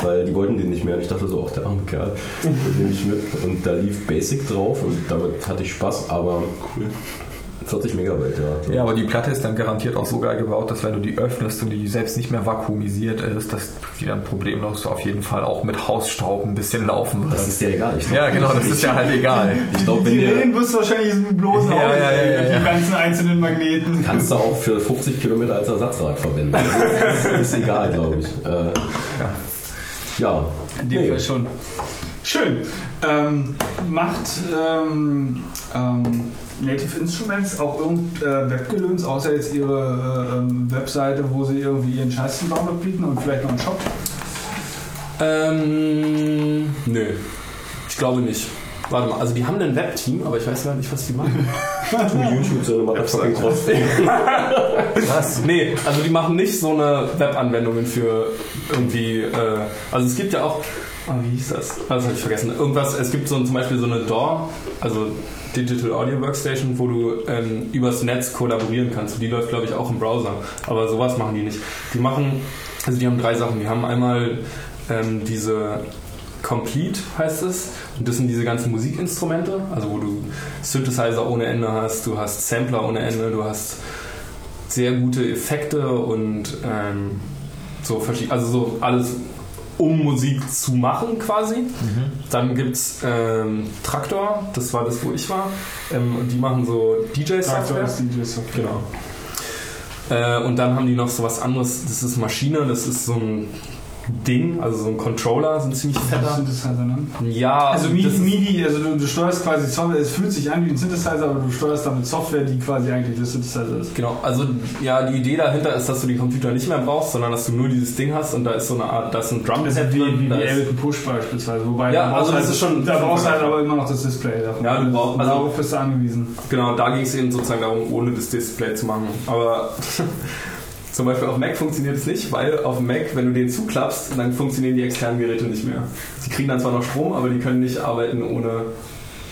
weil die wollten den nicht mehr. Und ich dachte so, ach der arme Kerl, den nehme ich mit. Und da lief Basic drauf und damit hatte ich Spaß, aber 40 Megabyte, ja. Ja, aber die Platte ist dann garantiert auch so geil gebaut, dass wenn du die öffnest und die selbst nicht mehr vakuumisiert ist, dass die dann problemlos auf jeden Fall auch mit Hausstaub ein bisschen laufen wird. Das ist ja egal. Ich Ja, genau, das ist ja halt egal. <laughs> Ich glaube, wenn Die Reden wirst du wahrscheinlich mit bloßen Ja, Augen ja, ja, ja, ja. die ganzen einzelnen Magneten. kannst du auch für 50 Kilometer als Ersatzrad verwenden. Das ist, ist egal, glaube ich. Äh, ja. In dem Nee. Fall schon. Schön. Ähm, macht ähm, ähm, Native Instruments auch irgend äh, Webgelöns, außer jetzt ihre äh, ähm, Webseite, wo sie irgendwie ihren Scheiß zum Download bieten und vielleicht noch einen Shop? Ähm, nö. Ich glaube nicht. Warte mal, also die haben ein Webteam, aber ich weiß gar nicht, was die machen. <laughs> Tu YouTube so eine Motherfucking trotzdem. <laughs> Was? Nee, also die machen nicht so eine Webanwendungen für irgendwie, äh, also es gibt ja auch, oh, wie hieß das? Das habe ich vergessen. Irgendwas, es gibt so ein, zum Beispiel so eine DAW, also Digital Audio Workstation, wo du ähm, übers Netz kollaborieren kannst. Die läuft, glaube ich, auch im Browser. Aber sowas machen die nicht. Die machen, also die haben drei Sachen. Die haben einmal ähm, diese Complete heißt es. Und das sind diese ganzen Musikinstrumente, also wo du Synthesizer ohne Ende hast, du hast Sampler ohne Ende, du hast sehr gute Effekte und ähm, so verschied- also so alles um Musik zu machen quasi. Dann gibt es ähm, Traktor, das war das, wo ich war. Ähm, und die machen so DJ-Software. ist DJ. Genau. Äh, und dann haben die noch so was anderes, das ist Maschine, das ist so ein Ding, also so ein Controller, so ein ziemlich fetter. Synthesizer, ne? Ja, Also das MIDI, MIDI also du, du steuerst quasi Software, es fühlt sich an wie ein Synthesizer, aber du steuerst damit Software, die quasi eigentlich der Synthesizer ist. Genau, also ja, die Idee dahinter ist, dass du den Computer nicht mehr brauchst, sondern dass du nur dieses Ding hast und da ist so eine Art, da ist ein Drum Das ist wie, wie, da wie ist- Ableton Push beispielsweise. Wobei Ja, da brauchst also das halt, ist schon- Da brauchst du halt aber immer noch das Display davon. Ja, du brauchst- also- darauf bist du angewiesen. Genau, da ging es eben sozusagen darum, ohne das Display zu machen. Aber <laughs> zum Beispiel auf Mac funktioniert es nicht, weil auf Mac, wenn du den zuklappst, dann funktionieren die externen Geräte nicht mehr. Sie kriegen dann zwar noch Strom, aber die können nicht arbeiten ohne,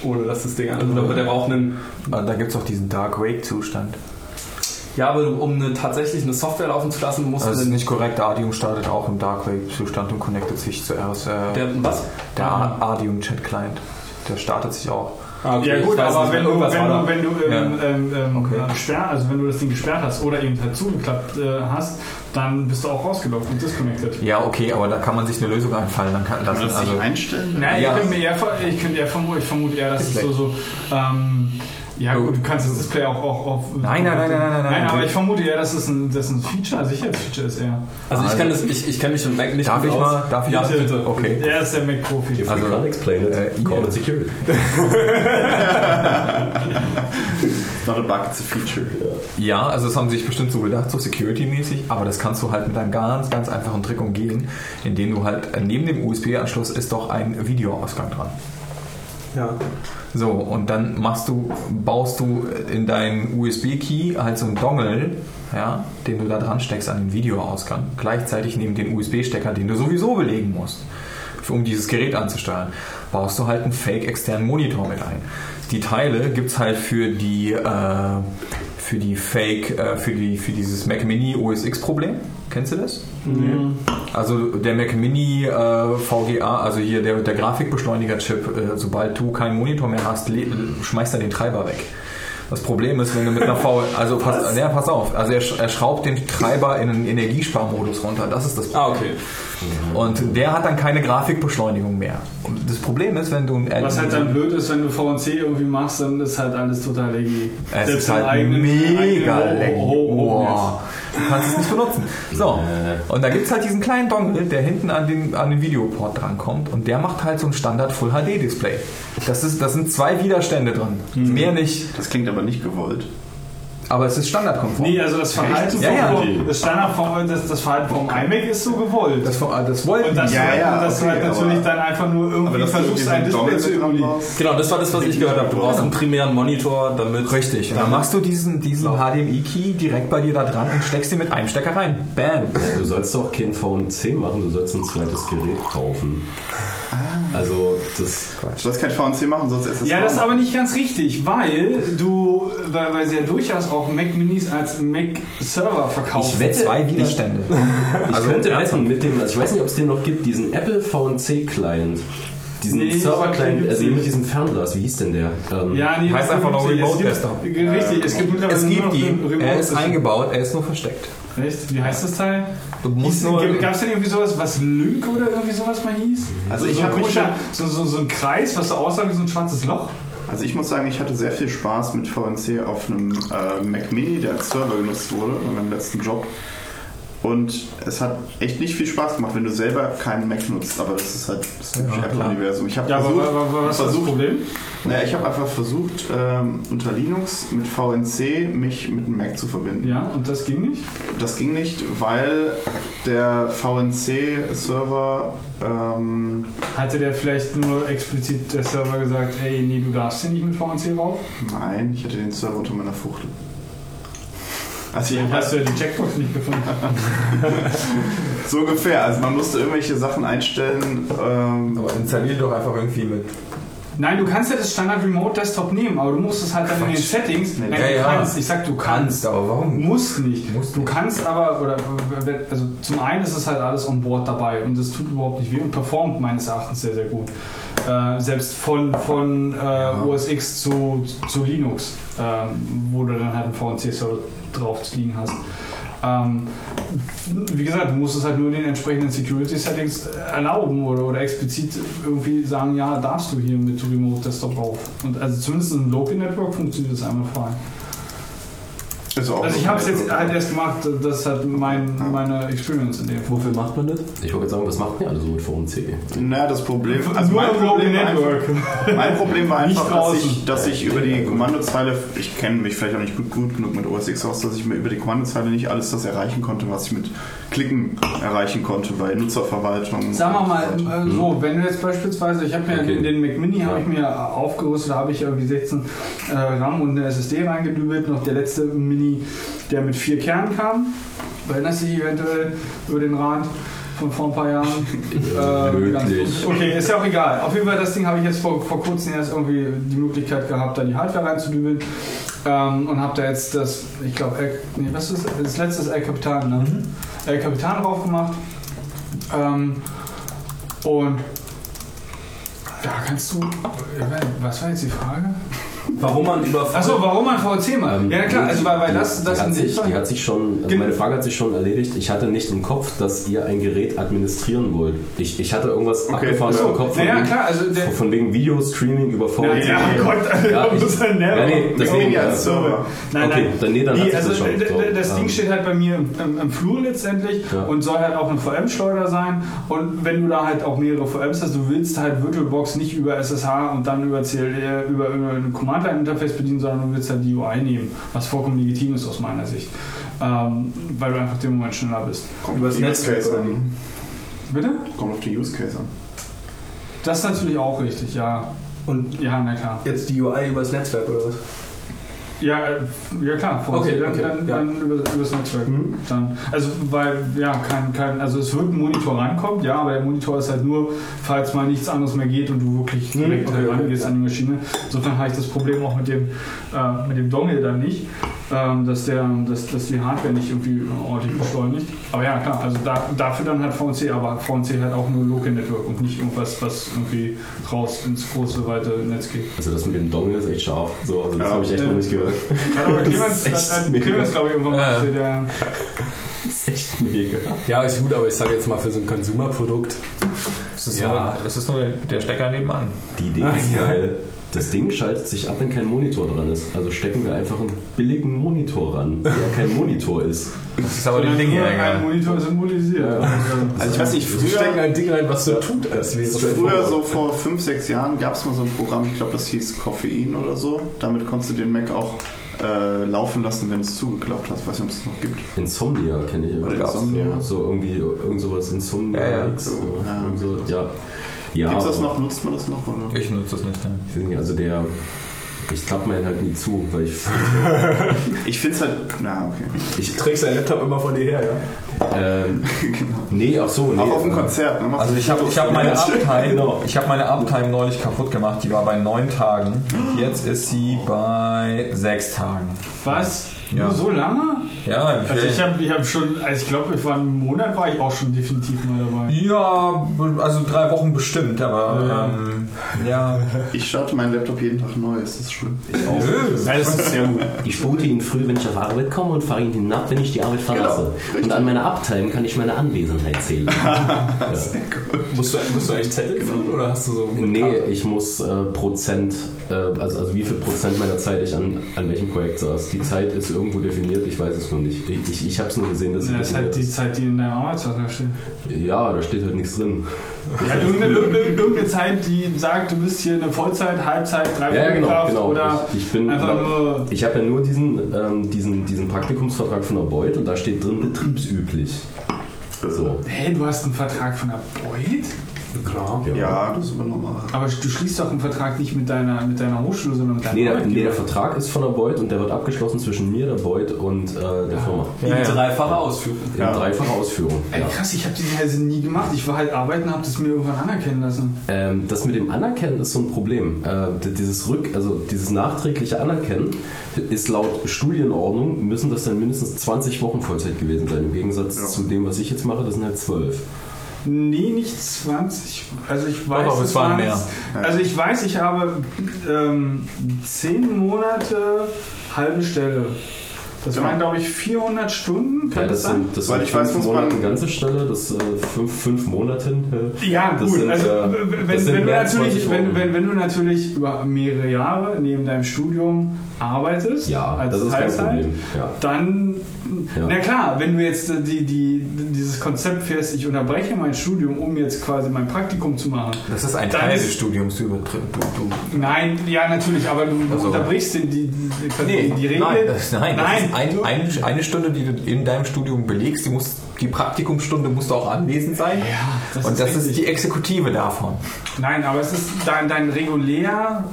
ohne dass das Ding an. Also der, der braucht einen. Und da gibt es auch diesen Dark Wake-Zustand. Ja, aber um eine, tatsächlich eine Software laufen zu lassen, musst Das du ist den, nicht korrekt. Der Ardium startet auch im Darkwave-Zustand und connectet sich zuerst. Äh, der, was? der Ar- Ardium-Chat-Client. Der startet sich auch. Ah, okay, Ja gut, aber wenn du, wenn du, wenn du ähm, Ja. ähm, ähm, Okay. gesperrt, also wenn du das Ding gesperrt hast oder eben halt zugeklappt äh, hast, dann bist du auch rausgeloggt und disconnected. Ja, okay, aber da kann man sich eine Lösung einfallen. Dann kann Kann lassen. man das Also, einstellen? Nein, Ja. ich könnte mir eher, ich könnte eher vermuten, ich vermute eher, dass es so, so ähm, ja gut, du kannst das Display auch, auch auf... Nein, nein, nein, nein, nein, nein. Nein, aber ich vermute eher, dass es ein, dass es ein Feature, ein Sicherheitsfeature ist eher. Also ich kann das, ich, ich kenne mich mit Mac nicht darf ich aus. mal? Darf ich Ja, mal? bitte. Okay. Er ist der Mac-Profi. Also, can't explain it, äh, call ja. it security. <laughs> Not a bug, it's a feature. Ja, also das haben sie sich bestimmt so gedacht, so security-mäßig, aber das kannst du halt mit einem ganz, ganz einfachen Trick umgehen, indem du halt äh, neben dem USB-Anschluss ist doch ein Videoausgang dran. Ja. So, und dann machst du, baust du in deinen USB-Key halt so einen Dongle, ja, den du da dran steckst an den Videoausgang, gleichzeitig neben den USB-Stecker, den du sowieso belegen musst, um dieses Gerät anzusteuern, baust du halt einen fake externen Monitor mit ein. Die Teile gibt's halt für die, äh, für die Fake, äh, für, die, für dieses Mac Mini OS X Problem. Kennst du das? Also der Mac Mini äh, VGA, also hier der, der Grafikbeschleuniger-Chip, äh, sobald du keinen Monitor mehr hast, schmeißt er den Treiber weg. Das Problem ist, wenn du mit einer V, also pass, ja, pass auf, also er, sch- er schraubt den Treiber in einen Energiesparmodus runter. Das ist das Problem. Ah, okay. Und der hat dann keine Grafikbeschleunigung mehr. Und das Problem ist, wenn du ein Was halt dann blöd ist, wenn du VNC irgendwie machst, dann ist halt alles total laggy. Es Selbst ist halt eigenen- mega Ho- Wow. Du kannst es nicht benutzen. So, und da gibt es halt diesen kleinen Dongle, der hinten an den, an den Videoport drankommt und der macht halt so ein Standard Full HD Display. Das, ist, das sind zwei Widerstände drin. Mhm. Mehr nicht, Das klingt aber nicht gewollt. Aber es ist standardkonform. Nee, also das Verhalten Ja, ja. vom, das Standard vom, das, das Verhalten vom iMac ist so gewollt. Das, das wollten und die. Ja, du, ja, und dass okay, du halt natürlich dann einfach nur irgendwie versuchst, ein Display zu emulieren. Genau, das war das, was ich gehört habe. Du brauchst einen primären Monitor, damit. Richtig. Dann machst du diesen, diesen HDMI-Key direkt bei dir da dran und steckst ihn mit einem Stecker rein. Bam. Du sollst doch kein VNC machen, du sollst ein zweites Gerät kaufen. Also, das. Du sollst kein VNC machen, sonst SSH. Ja, das ist aber nicht ganz richtig, weil du, weil, weil sie ja durchaus auch Mac Minis als Mac Server verkaufen. Ich wette, Zwei Widerstände. Ich Also, könnte wetten mit dem, also ich weiß nicht, ob es den noch gibt, diesen Apple VNC Client. Diesen Nee, Server-Client, also nicht. mit diesem Fernglas, wie hieß denn der? Ähm, ja, nee, Heißt einfach. Es Remote Desktop. Richtig, es gibt mittlerweile Es nur gibt ihn, Remote er ist eingebaut, er ist nur versteckt. Echt? Wie heißt das Teil? Du musst nur. Gab es denn irgendwie sowas, was Lync oder irgendwie sowas mal hieß? Also so, ich so, ein hab mich komischer- so, so, so ein Kreis, was so aussah wie so ein schwarzes Loch. Also ich muss sagen, ich hatte sehr viel Spaß mit VNC auf einem äh, Mac Mini, der als Server genutzt wurde, in meinem letzten Job. Und es hat echt nicht viel Spaß gemacht, wenn du selber keinen Mac nutzt, aber das ist halt das typische Ja. Apple-Universum. Ich habe Ja, versucht, aber, aber was ist das versucht Problem? naja, ich habe einfach versucht, ähm, unter Linux mit VNC mich mit dem Mac zu verbinden. Ja, und das ging nicht? Das ging nicht, weil der VNC-Server ähm, Hatte der vielleicht nur explizit der Server gesagt, ey, nee, du darfst hier nicht mit VNC rauf? Nein, ich hatte den Server unter meiner Fuchtel. Also ich hast du ja die Checkbox nicht gefunden. <laughs> so ungefähr. Also man musste irgendwelche Sachen einstellen. Ähm, Aber installier doch einfach irgendwie mit. Nein, du kannst ja das Standard Remote Desktop nehmen, aber du musst es halt dann in den Quatsch. Settings. Nein, Ja, du ja. kannst. Ich sag, du kannst. aber warum? Musst nicht. Musst du nicht. kannst aber, oder also zum einen ist es halt alles on board dabei und das tut überhaupt nicht weh und performt meines Erachtens sehr, sehr gut. Äh, selbst von, von äh, OS X zu, zu Linux, ähm, wo du dann halt einen VNC-Server drauf liegen hast. Ähm, wie gesagt, du musst es halt nur in den entsprechenden Security-Settings erlauben oder, oder explizit irgendwie sagen, ja, darfst du hier mit Remote Desktop drauf. Und also zumindest im Local Network funktioniert das einmal frei. Also ich habe es jetzt halt erst gemacht, das ist halt mein, meine Experience in dem. Wofür macht man das? Ich wollte sagen, was macht denn alle so mit VNC? Naja, das Problem, also Nur mein Problem, war Network. einfach, mein Problem war <laughs> einfach, dass ich, dass ich über die Kommandozeile, ich kenne mich vielleicht auch nicht gut, gut genug mit OS X aus, dass ich mir über die Kommandozeile nicht alles das erreichen konnte, was ich mit Klicken erreichen konnte bei Nutzerverwaltung. Sagen wir mal so äh, so, wenn du jetzt beispielsweise, ich habe mir Okay. den, Mac Mini habe ich mir aufgerüstet, da habe ich irgendwie 16 äh, RAM und eine SSD reingedübelt, noch der letzte Mini, der mit vier Kernen kam. Erinnerst du dich eventuell über den Rand von vor ein paar Jahren? <laughs> äh, ganz- okay, ist ja auch egal. Auf jeden Fall, das Ding habe ich jetzt vor, vor kurzem erst irgendwie die Möglichkeit gehabt, da die Hardware reinzudübeln. Ähm, und habe da jetzt das, ich glaube, nee, was ist das? Letzte ist El Capitan, ne? El Capitan drauf gemacht. Ähm, und da kannst du. Was war jetzt die Frage? Warum man über Achso, warum man VC macht? Ähm, ja, klar, also weil, weil das, die, das die, hat sich, die hat sich schon, also meine Frage hat sich schon erledigt. Ich hatte nicht im Kopf, dass ihr ein Gerät administrieren wollt. Ich, ich hatte irgendwas abgefahren Achso, im Kopf von, naja, wegen, klar, also der- von wegen Videostreaming über VLC. Ja, Gott, Ja, <laughs> ich- muss er never. ja, nee, deswegen, Ja, ja, Server. Nein, Okay, nein. dann- nee, dann Die, hat also das schon. So, das Ding ähm. steht halt bei mir im, im, im Flur letztendlich Ja. und soll halt auch eine VM-Schleuder sein. Und wenn du da halt auch mehrere VMs hast, du willst halt VirtualBox nicht über SSH und dann über CLE, über, über ein Command-Line-Interface bedienen, sondern du willst halt die UI nehmen, was vollkommen legitim ist aus meiner Sicht. Ähm, weil du einfach dem Moment schneller bist. Kommt die Use Netzwerk an. Bitte? Kommt auf die Use Case an. Das ist natürlich auch richtig, ja. Und Ja, na klar. jetzt die UI übers Netzwerk oder was? Ja, äh, ja klar, VNC, Okay, dann, okay, dann, ja. dann über, übers Netzwerk. Mhm. Dann, also weil, ja, kein, kein, also es wird ein Monitor rankommen, ja, aber der Monitor ist halt nur, falls mal nichts anderes mehr geht und du wirklich direkt okay, okay, rangehst ja. an die Maschine. Insofern habe ich das Problem auch mit dem, äh, mit dem Dongle dann nicht, ähm, dass, der, dass, dass die Hardware nicht irgendwie ordentlich beschleunigt. Aber ja, klar, also da, dafür dann halt VNC, aber VNC halt auch nur Local Network und nicht irgendwas, was irgendwie raus ins große, weite Netz geht. Also das mit dem Dongle ist echt scharf. So, also das Ja. habe ich echt Ja. noch nicht gehört. Aber Clemens. Clemens glaube ich, irgendwann mal Ja. der, Das ist echt mega. Ja, ist gut, aber ich sage jetzt mal für so ein Konsumerprodukt. Das ist, Ja. nur, das ist nur der Stecker nebenan. Die Idee Ah, ist ja. geil. Das Ding schaltet sich ab, wenn kein Monitor dran ist. Also stecken wir einfach einen billigen Monitor ran, der kein Monitor ist. Das ist aber dem Ding hier nur ein. Monitor symbolisiert. Also ich weiß nicht, Wir stecken früher, ein Ding rein, was so tut, als wäre es früher so vor 5, 6 Jahren gab es mal so ein Programm, ich glaube das hieß Koffein oder so. Damit konntest du den Mac auch äh, laufen lassen, wenn du es zugeklappt hast. Ich weiß nicht, ob es noch gibt. Insomnia kenne ich. Oder Insomnia. So, so irgendwie irgend sowas Insomnia. Ja, ja. X, Ja. so, ja. Ja. Gibt es das noch? Nutzt man das noch? Oder? Ich nutze das nicht. Nicht, also der. Ich klappe meinen halt nie zu, weil ich. <laughs> Ich finde es halt. Na, okay. ich trägst deinen Laptop immer von dir her, ja? ähm, <laughs> genau. nee, ach so, nee. Auch auf dem äh, Konzert. Ne? Also ich habe ich hab meine? <laughs> Uptime, Genau. ich habe meine Uptime neulich kaputt gemacht. Die war bei neun Tagen. Jetzt ist sie bei sechs Tagen. Was? Ja. Nur so lange? Ja, Also ich habe ich hab schon, also ich glaube, ich war einen Monat war ich auch schon definitiv mal dabei. ja, also drei Wochen bestimmt, aber Ja. ähm, ja. Ich starte meinen Laptop jeden Tag neu. Ist das schlimm? Ja, das ist sehr gut. Ich boote ihn früh, wenn ich auf Arbeit komme und fahre ihn hinab, wenn ich die Arbeit verlasse. Genau, und an meiner Uptime kann ich meine Anwesenheit zählen. <laughs> Musst du, musst du eigentlich Zettel füllen oder hast du so. nee, ich muss äh, Prozent, äh, also, also wie viel Prozent meiner Zeit ich an, an welchem Projekt saß. Die Zeit ist irgendwo definiert, ich weiß es nur nicht. Ich, ich, ich habe es nur gesehen, dass sie Das ist halt die Zeit, die in deinem Arbeitsvertrag steht. Ja, da steht halt nichts drin. Ja, irgendeine, irgendeine, irgendeine Zeit, die sagt, du bist hier eine Vollzeit, Halbzeit, Ja, ja, genau, genau. oder ich, ich bin einfach nur. Ich habe ja nur diesen, ähm, diesen, diesen Praktikumsvertrag von der Beuth und da steht drin betriebsüblich. So. Hey, du hast einen Vertrag von der Beuth? Klar. Ja, das ist aber normal. Aber du schließt doch einen Vertrag nicht mit deiner, mit deiner Hochschule, sondern mit deinem Nee der, Arbeitgeber. nee, der Vertrag ist von der Beuth und der wird abgeschlossen zwischen mir, der Beuth und äh, der Firma. In dreifacher Ausführung. In Ja. dreifacher Ausführung. Ey, Ja. krass, ich habe diese Reise nie gemacht. Ich war halt arbeiten, habe das mir irgendwann anerkennen lassen. Ähm, das mit dem Anerkennen ist so ein Problem. Äh, dieses Rück, also dieses nachträgliche Anerkennen ist laut Studienordnung müssen das dann mindestens 20 Wochen Vollzeit gewesen sein. Im Gegensatz Ja. zu dem, was ich jetzt mache, das sind halt 12. Nee, nicht 20. Also ich weiß, Doch, es waren mehr. Also ich weiß, ich habe ähm, 10 Monate halbe Stelle. Das Genau. waren, glaube ich, 400 Stunden. Kann Ja, das sind, das Weil sind ich weiß, fünf man- Monate ganze Stelle, das äh, fünf, fünf Monate. Äh, Ja, gut. sind, also, äh, wenn, das sind wenn, du mehr als natürlich, 20 wenn, Wochen. wenn, wenn du natürlich über mehrere Jahre neben deinem Studium arbeitest, ja, als das ist kein Teilzeit, Problem. Ja. dann, Ja. na klar, wenn du jetzt äh, die, die, dieses Konzept fährst, ich unterbreche mein Studium, um jetzt quasi mein Praktikum zu machen. Das ist ein Teil ist- des Studiums. Du, du, Nein, ja, natürlich, aber du, Also- unterbrichst die, die, die, die Regel. nein, das, nein, das Nein, ist ein, ein, eine Stunde, die du in deinem Studium belegst. Die, muss, die Praktikumsstunde musst du auch anwesend sein. Ja, das Und ist das ist richtig. die Exekutive davon. Nein, aber es ist dein, dein regulär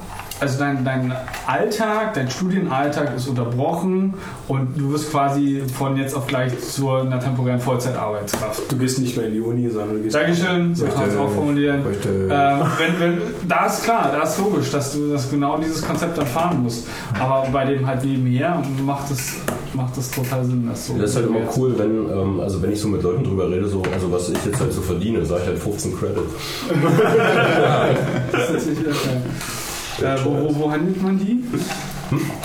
also dein, dein Alltag, dein Studienalltag ist unterbrochen und du wirst quasi von jetzt auf gleich zu einer temporären Vollzeitarbeitskraft. Du gehst nicht mehr in die Uni, sondern du gehst. Dankeschön, so kann man es auch formulieren. Ähm, wenn, wenn, da ist klar, da ist logisch, dass du das genau dieses Konzept dann fahren musst. Aber bei dem halt nebenher macht es, macht es total Sinn, das so. Das ist halt immer cool, wenn, ähm, also wenn ich so mit Leuten drüber rede, so, also was ich jetzt halt so verdiene, sage ich halt 15 Credit. <laughs> Das ist natürlich okay. Äh, wo, wo, wo handelt man die?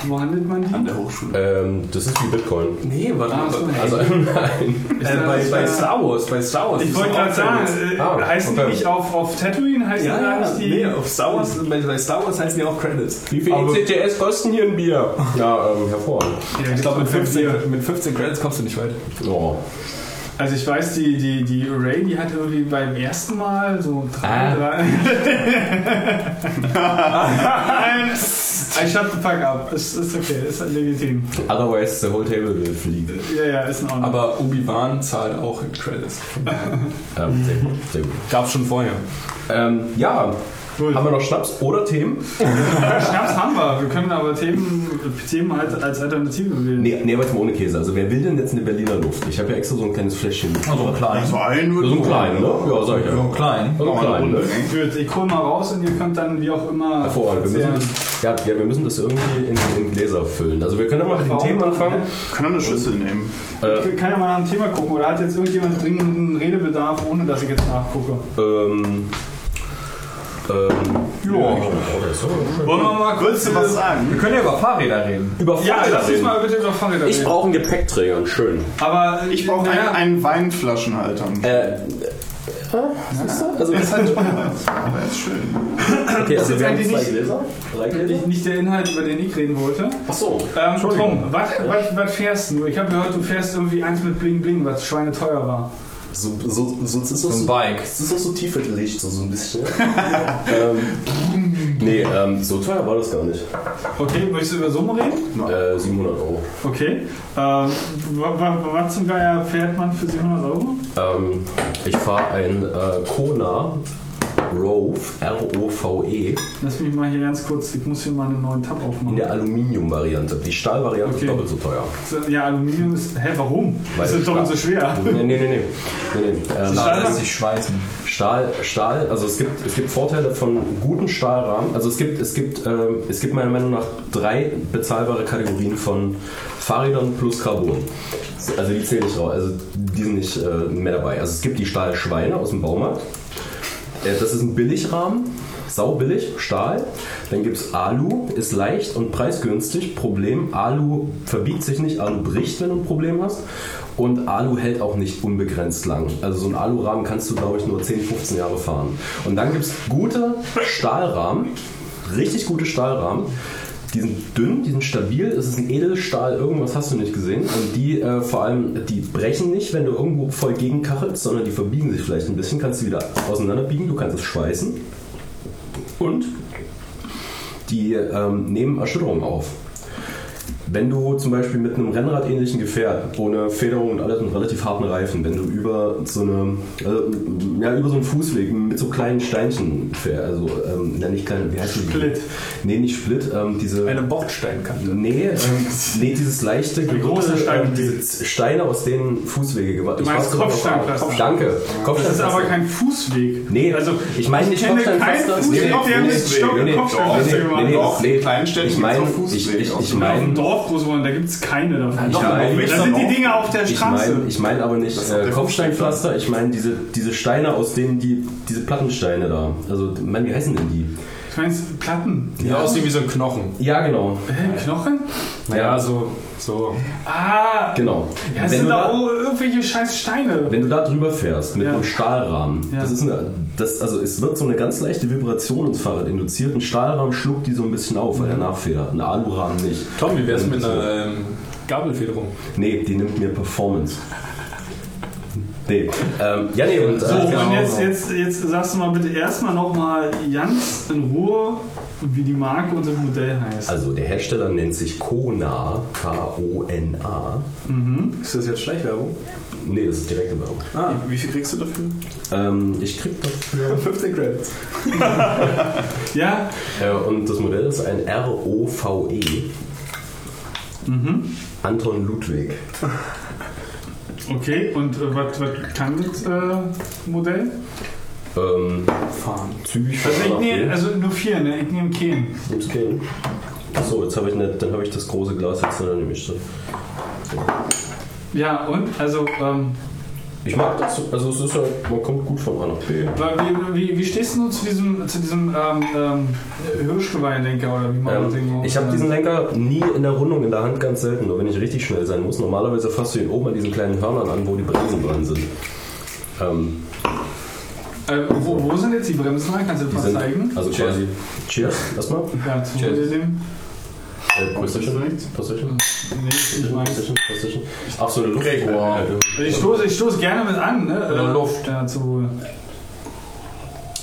Wo handelt man die? An der Hochschule. Ähm, das ist wie Bitcoin. Nee, warte Ah, mal. so. Also <laughs> nein. Ist Äh, bei, bei äh, Star Wars, bei Star Wars. Ich wollte gerade sagen, Credits. äh, Ah, heißen okay. die nicht auf, auf Tatooine? Heißen Ja, ja, nicht die? nee, auf Star Wars, bei, bei Star Wars heißen die auch Credits. Wie viel ECTS kosten hier ein Bier? <laughs> Ja, ähm, hervorragend. Ja, Ich glaube, mit, gibt's auch kein 15 Bier. mit 15 Credits kommst du nicht weit. Oh. Also ich weiß, die, die, die Ray, die hat irgendwie beim ersten Mal so drei, Ah. drei. <laughs> Nein, I shut the fuck up. Ist, ist okay, ist legitim. Otherwise the whole table will flee. Ja, ja, ist in Ordnung. Aber Obi-Wan zahlt auch Credits. <laughs> Ähm, sehr gut, sehr gut. Gab's schon vorher. Ähm, ja, Gut. haben wir noch Schnaps oder Themen? <laughs> Schnaps haben wir. Wir können aber Themen, Themen halt als Alternative wählen. Nee, nee, aber jetzt mal ohne Käse. Also wer will denn jetzt eine Berliner Luft? Ich habe ja extra so ein kleines Fläschchen. so ein klein. So einen So ein kleinen, ne? Ja, sag ich ja. So ein klein. So ein kleinen, ne? Gut, ich hol mal raus und ihr könnt dann wie auch immer. Hervorragend. Wir müssen, ja, ja, wir müssen das irgendwie in, in Gläser füllen. Also wir können ja mal mit den Themen anfangen. Können wir eine Schüssel nehmen. Ich kann ja mal nach dem Thema gucken. Oder hat jetzt irgendjemand dringenden Redebedarf, ohne dass ich jetzt nachgucke? Ähm, ähm, Ja. so. Wollen wir mal du was Wir sagen? können ja über Fahrräder reden. Über Ja, Fahrräder lass uns reden. mal bitte über Fahrräder Ich reden. brauche einen Gepäckträger, schönen. Aber Ich brauche naja, einen, einen Weinflaschenhalter. Äh, also, Der ist halt teuer. Aber er ist schön. okay, also jetzt wir haben eigentlich zwei nicht- Gläser. Drei Gläser? nicht, der Inhalt, über den ich reden wollte. Achso. Ähm, Tom, was, was, was fährst du? Ich habe gehört, du fährst irgendwie eins mit Bling Bling, was schweineteuer war. So, so, so, das ist So ein Bike. Das ist auch so Tieflicht, so, so ein bisschen. <laughs> ähm, nee, ähm, so teuer war das gar nicht. Okay, möchtest du über Summen reden? Äh, 700 Euro. Okay. Ähm, wa- wa- was zum Geier fährt man für 700 Euro? Ähm, ich fahre ein äh, Kona Rove, R-O-V-E, Lass mich mal hier ganz kurz, ich muss hier mal einen neuen Tab in aufmachen. der Aluminium-Variante. Die Stahl-Variante Okay. ist doppelt so teuer. Ja, Aluminium ist. Hä, warum? Weil das ist doppelt so schwer. Nee, nee, nee. nee. nee, nee. Ähm, Stahl- lässt sich schweißen. Stahl, Stahl, also es gibt, es gibt Vorteile von guten Stahlrahmen. Also es gibt, es gibt, ähm, es gibt meiner Meinung nach drei bezahlbare Kategorien von Fahrrädern plus Carbon. Also die zählen nicht raus, also die sind nicht äh, mehr dabei. Also es gibt die Stahlschweine aus dem Baumarkt. Äh, das ist ein Billigrahmen, saubillig, Stahl. Dann gibt es Alu, ist leicht und preisgünstig. Problem, Alu verbiegt sich nicht, Alu bricht, wenn du ein Problem hast. Und Alu hält auch nicht unbegrenzt lang. Also so ein Alurahmen kannst du, glaube ich, nur 10, 15 Jahre fahren. Und dann gibt es gute Stahlrahmen, richtig gute Stahlrahmen. Die sind dünn, die sind stabil, es ist ein Edelstahl, irgendwas hast du nicht gesehen. Und die äh, vor allem, die brechen nicht, wenn du irgendwo voll gegenkachelst, sondern die verbiegen sich vielleicht ein bisschen, kannst du wieder auseinanderbiegen, du kannst es schweißen. Und die ähm, nehmen Erschütterung auf. Wenn du zum Beispiel mit einem Rennrad-ähnlichen Gefährt, ohne Federung und alles mit relativ harten Reifen, wenn du über so eine, also, ja, über so einen Fußweg mit so kleinen Steinchen fährst, also, ähm, ja, nicht kleine, wie heißt die? Split. Nee, nicht Split, ähm, diese. Eine Bordsteinkante. Nee, ähm, <laughs> nee, dieses leichte, große Steine. ähm, diese Steine, aus denen Fußwege gemacht Du meinst Kopfsteinpflaster. Danke. Das ist Kopfsteinpflaster. aber kein Fußweg. Nee, also ich meine nicht kenne keinen Kopfsteinpflaster. Fußweg, der mit Stock- nee, nee, Kopfsteinpflaster nee, gemacht nee, nee, Doch, nee, kleinen Städten ich gibt's meine, auch ich, Fußwege. ich, ich Wenn du auf dem meine, Dorf groß geworden, da gibt es keine davon. Ich mein- da sind die Dinge auf der ich Straße. meine, ich meine aber nicht Das ist auch äh, der Kopfsteinpflaster. Ich meine diese, diese Steine, aus denen die diese Plattensteine da. Also, Mann, wie heißen denn die? Ich meine, Platten. Die aussehen wie so ein Knochen. Ja, genau. Hä, Knochen? Ja, so. So. Ah, Genau. ja, das wenn, sind da, irgendwelche scheiß Steine. wenn du da drüber fährst mit Ja. einem Stahlrahmen, Ja. das ist eine, das, also es wird so eine ganz leichte Vibration ins Fahrrad induziert. Ein Stahlrahmen schluckt die so ein bisschen auf, weil er nachfedert. Ein Alurahmen nicht. Tom, wie wär's Und mit so. einer ähm, Gabelfederung? Nee, die nimmt mir Performance. Nee. Ähm, ja, nee, und So, äh, und jetzt, jetzt, jetzt sagst du mal bitte erstmal nochmal ganz in Ruhe, wie die Marke und das Modell heißt. Also der Hersteller nennt sich Kona, K-O-N-A. Ist das jetzt Schleichwerbung? Nee, das ist direkte Werbung. Ah, Wie viel kriegst du dafür? Ähm, ich krieg dafür. <laughs> 15 Credits. <laughs> ja, Äh, und das Modell ist ein R-O-V-E. Anton Ludwig. okay. Und äh, was was kann das äh, Modell? Ähm, Fahren. Zügig Also, ich von A nach nehme, B. also nur vier, ne? Ich nehme keinen. Nimmst keinen? Achso, jetzt habe ich nicht, dann habe ich das große Glas jetzt dann nehme ich das. Ja, und? Also, ähm, Ich mag das, also es ist halt, man kommt gut von A nach B. wie, wie, wie stehst du zu diesem, zu diesem ähm, ähm, Hirschgeweihlenker oder wie man das Ähm, irgendwo ich habe diesen Lenker nie in der Rundung in der Hand, ganz selten, nur wenn ich richtig schnell sein muss. Normalerweise fasst du ihn oben an diesen kleinen Hörnern an, wo die Bremsen dran sind. Ähm, Äh, wo, wo sind jetzt die Bremsen? Kannst du das die mal sind zeigen? also quasi. Cheers, erstmal. Ja, zu Cheers. dem. Äh, Position. Position. Nee, ich weiß. Position. Position. Ach so, eine Luft. Wow. Äh, Ich stoße, ich stoße gerne mit an, ne? Äh, Luft. Ja, zu.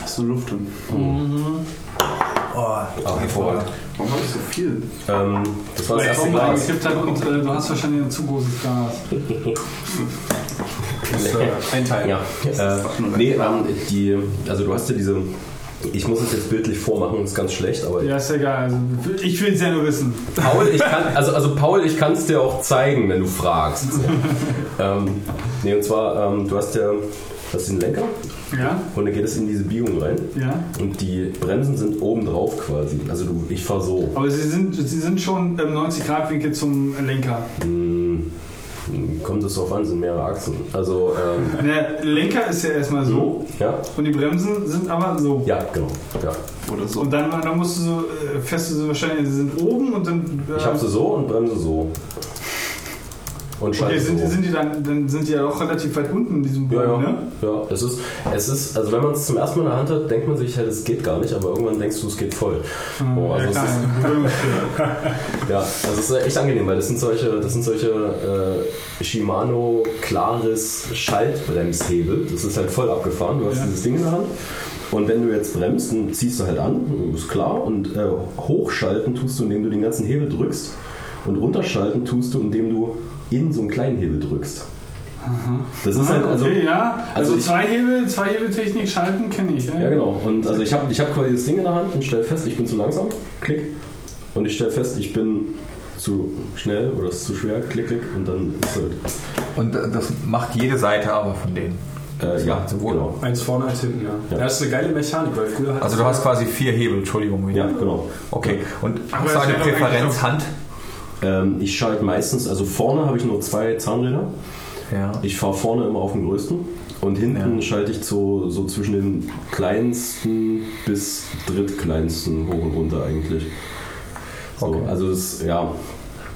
Hast du Luft drin? Oh, Ah, hervorragend. Warum habe ich so viel? Ähm, das war das Weil erste Tom Glas. hat und äh, du hast wahrscheinlich ein zu großes Glas. <laughs> Ein Teil. Ja, äh, nee, ähm, die, also du hast ja diese, ich muss es jetzt bildlich vormachen, das ist ganz schlecht, aber Ja, ist ja egal. Also, ich will es ja nur wissen. Paul, ich kann, <laughs> also, also Paul, ich kann es dir auch zeigen, wenn du fragst. <laughs> Ähm, nee, und zwar, ähm, du hast ja, hast den Lenker Ja, und dann geht es in diese Biegung rein ja. und die Bremsen sind oben drauf quasi. Also du, ich fahre so. Aber sie sind, sie sind schon im 90-Grad-Winkel zum Lenker. Hm, kommt es drauf an, sind mehrere Achsen. Also, ähm, <laughs> Der Lenker ist ja erstmal so ja, und die Bremsen sind aber so. ja, genau. Ja. Oder so. Und dann, dann musst du so, äh, du so wahrscheinlich, sie sind oben und dann. Äh, Ich habe sie so und bremse so. Und Okay, sind, so. die- sind die dann, dann sind die ja auch relativ weit unten in diesem Ja, Bogen, ja. ne? ja es, ist, es ist, also wenn man es zum ersten Mal in der Hand hat, denkt man sich halt, es geht gar nicht, aber irgendwann denkst du, es geht voll. Oh, also ja, ist, <laughs> ja, also es ist echt angenehm, weil das sind solche, das sind solche äh, Shimano Claris Schaltbremshebel. Das ist halt voll abgefahren. Du hast Ja. dieses Ding in der Hand. Und wenn du jetzt bremst, dann ziehst du halt an, ist klar. Und äh, hochschalten tust du, indem du den ganzen Hebel drückst. Und runterschalten tust du, indem du in so einen kleinen Hebel drückst. Das ist halt, also, okay, ja. Also, also ich- zwei Hebel, zwei Hebeltechnik schalten kenne ich. Ja, genau. Und also ich habe ich hab quasi das Ding in der Hand und stelle fest, ich bin zu langsam. Klick. Und ich stelle fest, ich bin zu schnell oder es ist zu schwer. Klick, klick. Und dann ist halt. Und äh, das macht jede Seite aber von denen. Äh, ja, sowohl. genau. Eins vorne, eins hinten, ja. Ja. Das ist eine geile Mechanik, weil früher hat Also du hast quasi vier Hebel, Entschuldigung. Ja, genau. Okay. Und eigentlich Präferenz Hand? Ähm, ich schalte meistens, also vorne habe ich nur zwei Zahnräder. Ja. Ich fahre vorne immer auf dem größten. Und hinten Ja. schalte ich so, so zwischen den kleinsten bis drittkleinsten hoch und runter eigentlich. So, Okay. Also das, ja,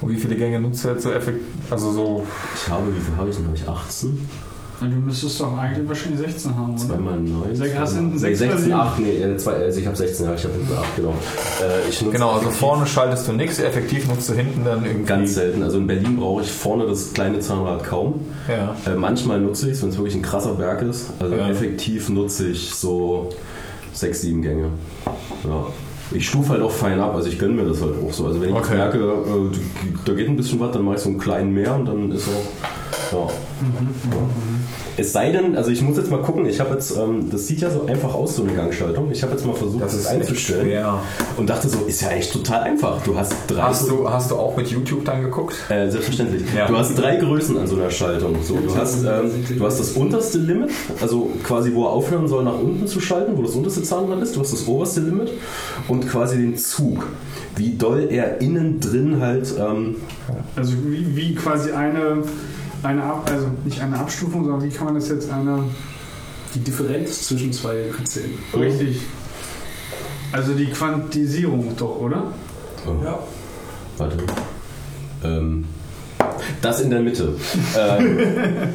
Und wie viele Gänge nutzt du jetzt so effektiv? Also so. ich habe, wie viel habe ich denn? Habe ich 18? Du müsstest doch eigentlich wahrscheinlich 16 haben, oder? Zweimal 9. Sech- hast du hinten nee, sechs oder 16, sieben? 8, nee, äh, zwei, also ich habe 16, ja, ich habe hinten 8, genau. Äh, ich nutze Genau, also effektiv vorne schaltest du nichts, effektiv nutzt du hinten dann irgendwie. Ganz selten. Also in Berlin brauche ich vorne das kleine Zahnrad kaum. Ja. Äh, manchmal nutze ich es, wenn es wirklich ein krasser Berg ist. Also Ja. effektiv nutze ich so 6, 7 Gänge. Ja. Ich stufe halt auch fein ab, also ich gönne mir das halt auch so. Also wenn ich jetzt Okay. merke, äh, da geht ein bisschen was, dann mache ich so einen kleinen mehr und dann ist auch. Ja. Ja. Es sei denn, also ich muss jetzt mal gucken, ich habe jetzt, ähm, das sieht ja so einfach aus, so eine Gangschaltung. Ich habe jetzt mal versucht, das, echt einzustellen schwer. und dachte so, ist ja echt total einfach. Du hast drei. Hast du, hast du auch mit YouTube dann geguckt? Äh, selbstverständlich. Ja. Du hast drei Größen an so einer Schaltung. So, du, hast, ähm, du hast das unterste Limit, also quasi wo er aufhören soll, nach unten zu schalten, wo das unterste Zahnrad ist. Du hast das oberste Limit und quasi den Zug. Wie doll er innen drin halt. Ähm, Also wie, wie quasi eine, eine Ab, also nicht eine Abstufung, sondern wie kann man das jetzt eine die Differenz zwischen zwei Zähnen. richtig. Also die Quantisierung doch, oder? oh, Ja. Warte. Ähm, das in der Mitte. <laughs> ähm,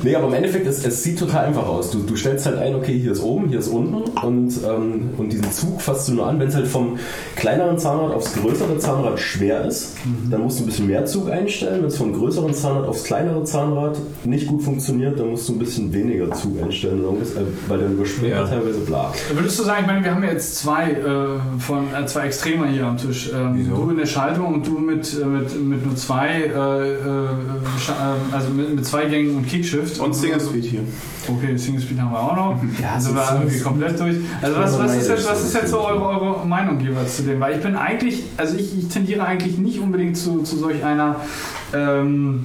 nee, aber im Endeffekt, es, es sieht total einfach aus. Du, du stellst halt ein, okay, hier ist oben, hier ist unten und, ähm, und diesen Zug fasst du nur an. Wenn es halt vom kleineren Zahnrad aufs größere Zahnrad schwer ist, dann musst du ein bisschen mehr Zug einstellen. Wenn es vom größeren Zahnrad aufs kleinere Zahnrad nicht gut funktioniert, dann musst du ein bisschen weniger Zug einstellen, äh, weil dann überspringt Ja. er teilweise bla. Würdest du sagen, ich meine, wir haben ja jetzt zwei äh, von äh, zwei Extremer hier am Tisch. Ähm, Wieso? du in der Schaltung und du mit, äh, mit, mit nur zwei, äh, äh, also mit, mit zwei Gängen und Kickshift. Und Single Speed hier. Okay, Single Speed haben wir auch noch. <laughs> Ja, also Single irgendwie komplett durch. Also was, was, ist, jetzt, was ist jetzt so eure, eure Meinung jeweils zu dem? Weil ich bin eigentlich, also ich, ich tendiere eigentlich nicht unbedingt zu, zu solch einer ähm,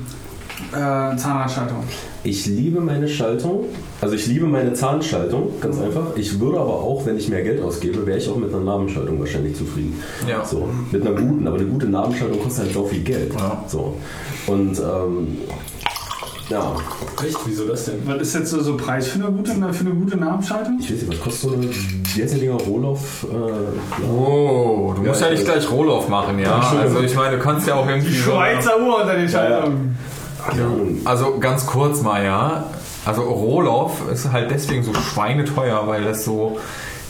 äh, Zahnradschaltung. Ich liebe meine Schaltung, also ich liebe meine Zahnschaltung, ganz einfach. Ich würde aber auch, wenn ich mehr Geld ausgebe, wäre ich auch mit einer Nabenschaltung wahrscheinlich zufrieden. Ja. So, mit einer guten, aber eine gute Nabenschaltung kostet halt so viel Geld. Ja. So. Und ähm, ja, Echt? Wieso das denn? Was ist jetzt so, so Preis für eine gute, für eine gute Nabenschaltung? ich weiß nicht, was kostet so eine, die Dinger, Rohloff? Äh, Oh, du musst ja, Ja, nicht ich- gleich Rohloff machen, ja. Also ich meine, du kannst ja auch irgendwie so... Uhr unter den Schaltungen. Ahnung. Also ganz kurz mal, ja. Also Rohloff ist halt deswegen so schweineteuer, weil das so,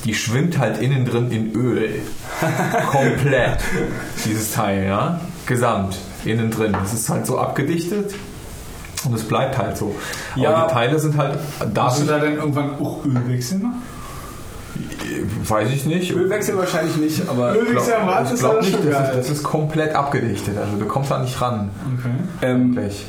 die schwimmt halt innen drin in Öl. <laughs> Komplett. Dieses Teil, ja. Gesamt. Innen drin. Das ist halt so abgedichtet. Und es bleibt halt so. Ja. Aber die Teile sind halt Darfst du da denn irgendwann auch Öl wechseln? weiß ich nicht. Ölwechsel wahrscheinlich nicht, aber Ölwechsel am Rad ich ist glaube nicht, das ist, das ist komplett abgedichtet. Also du kommst da nicht ran. Okay. ähm, Wirklich.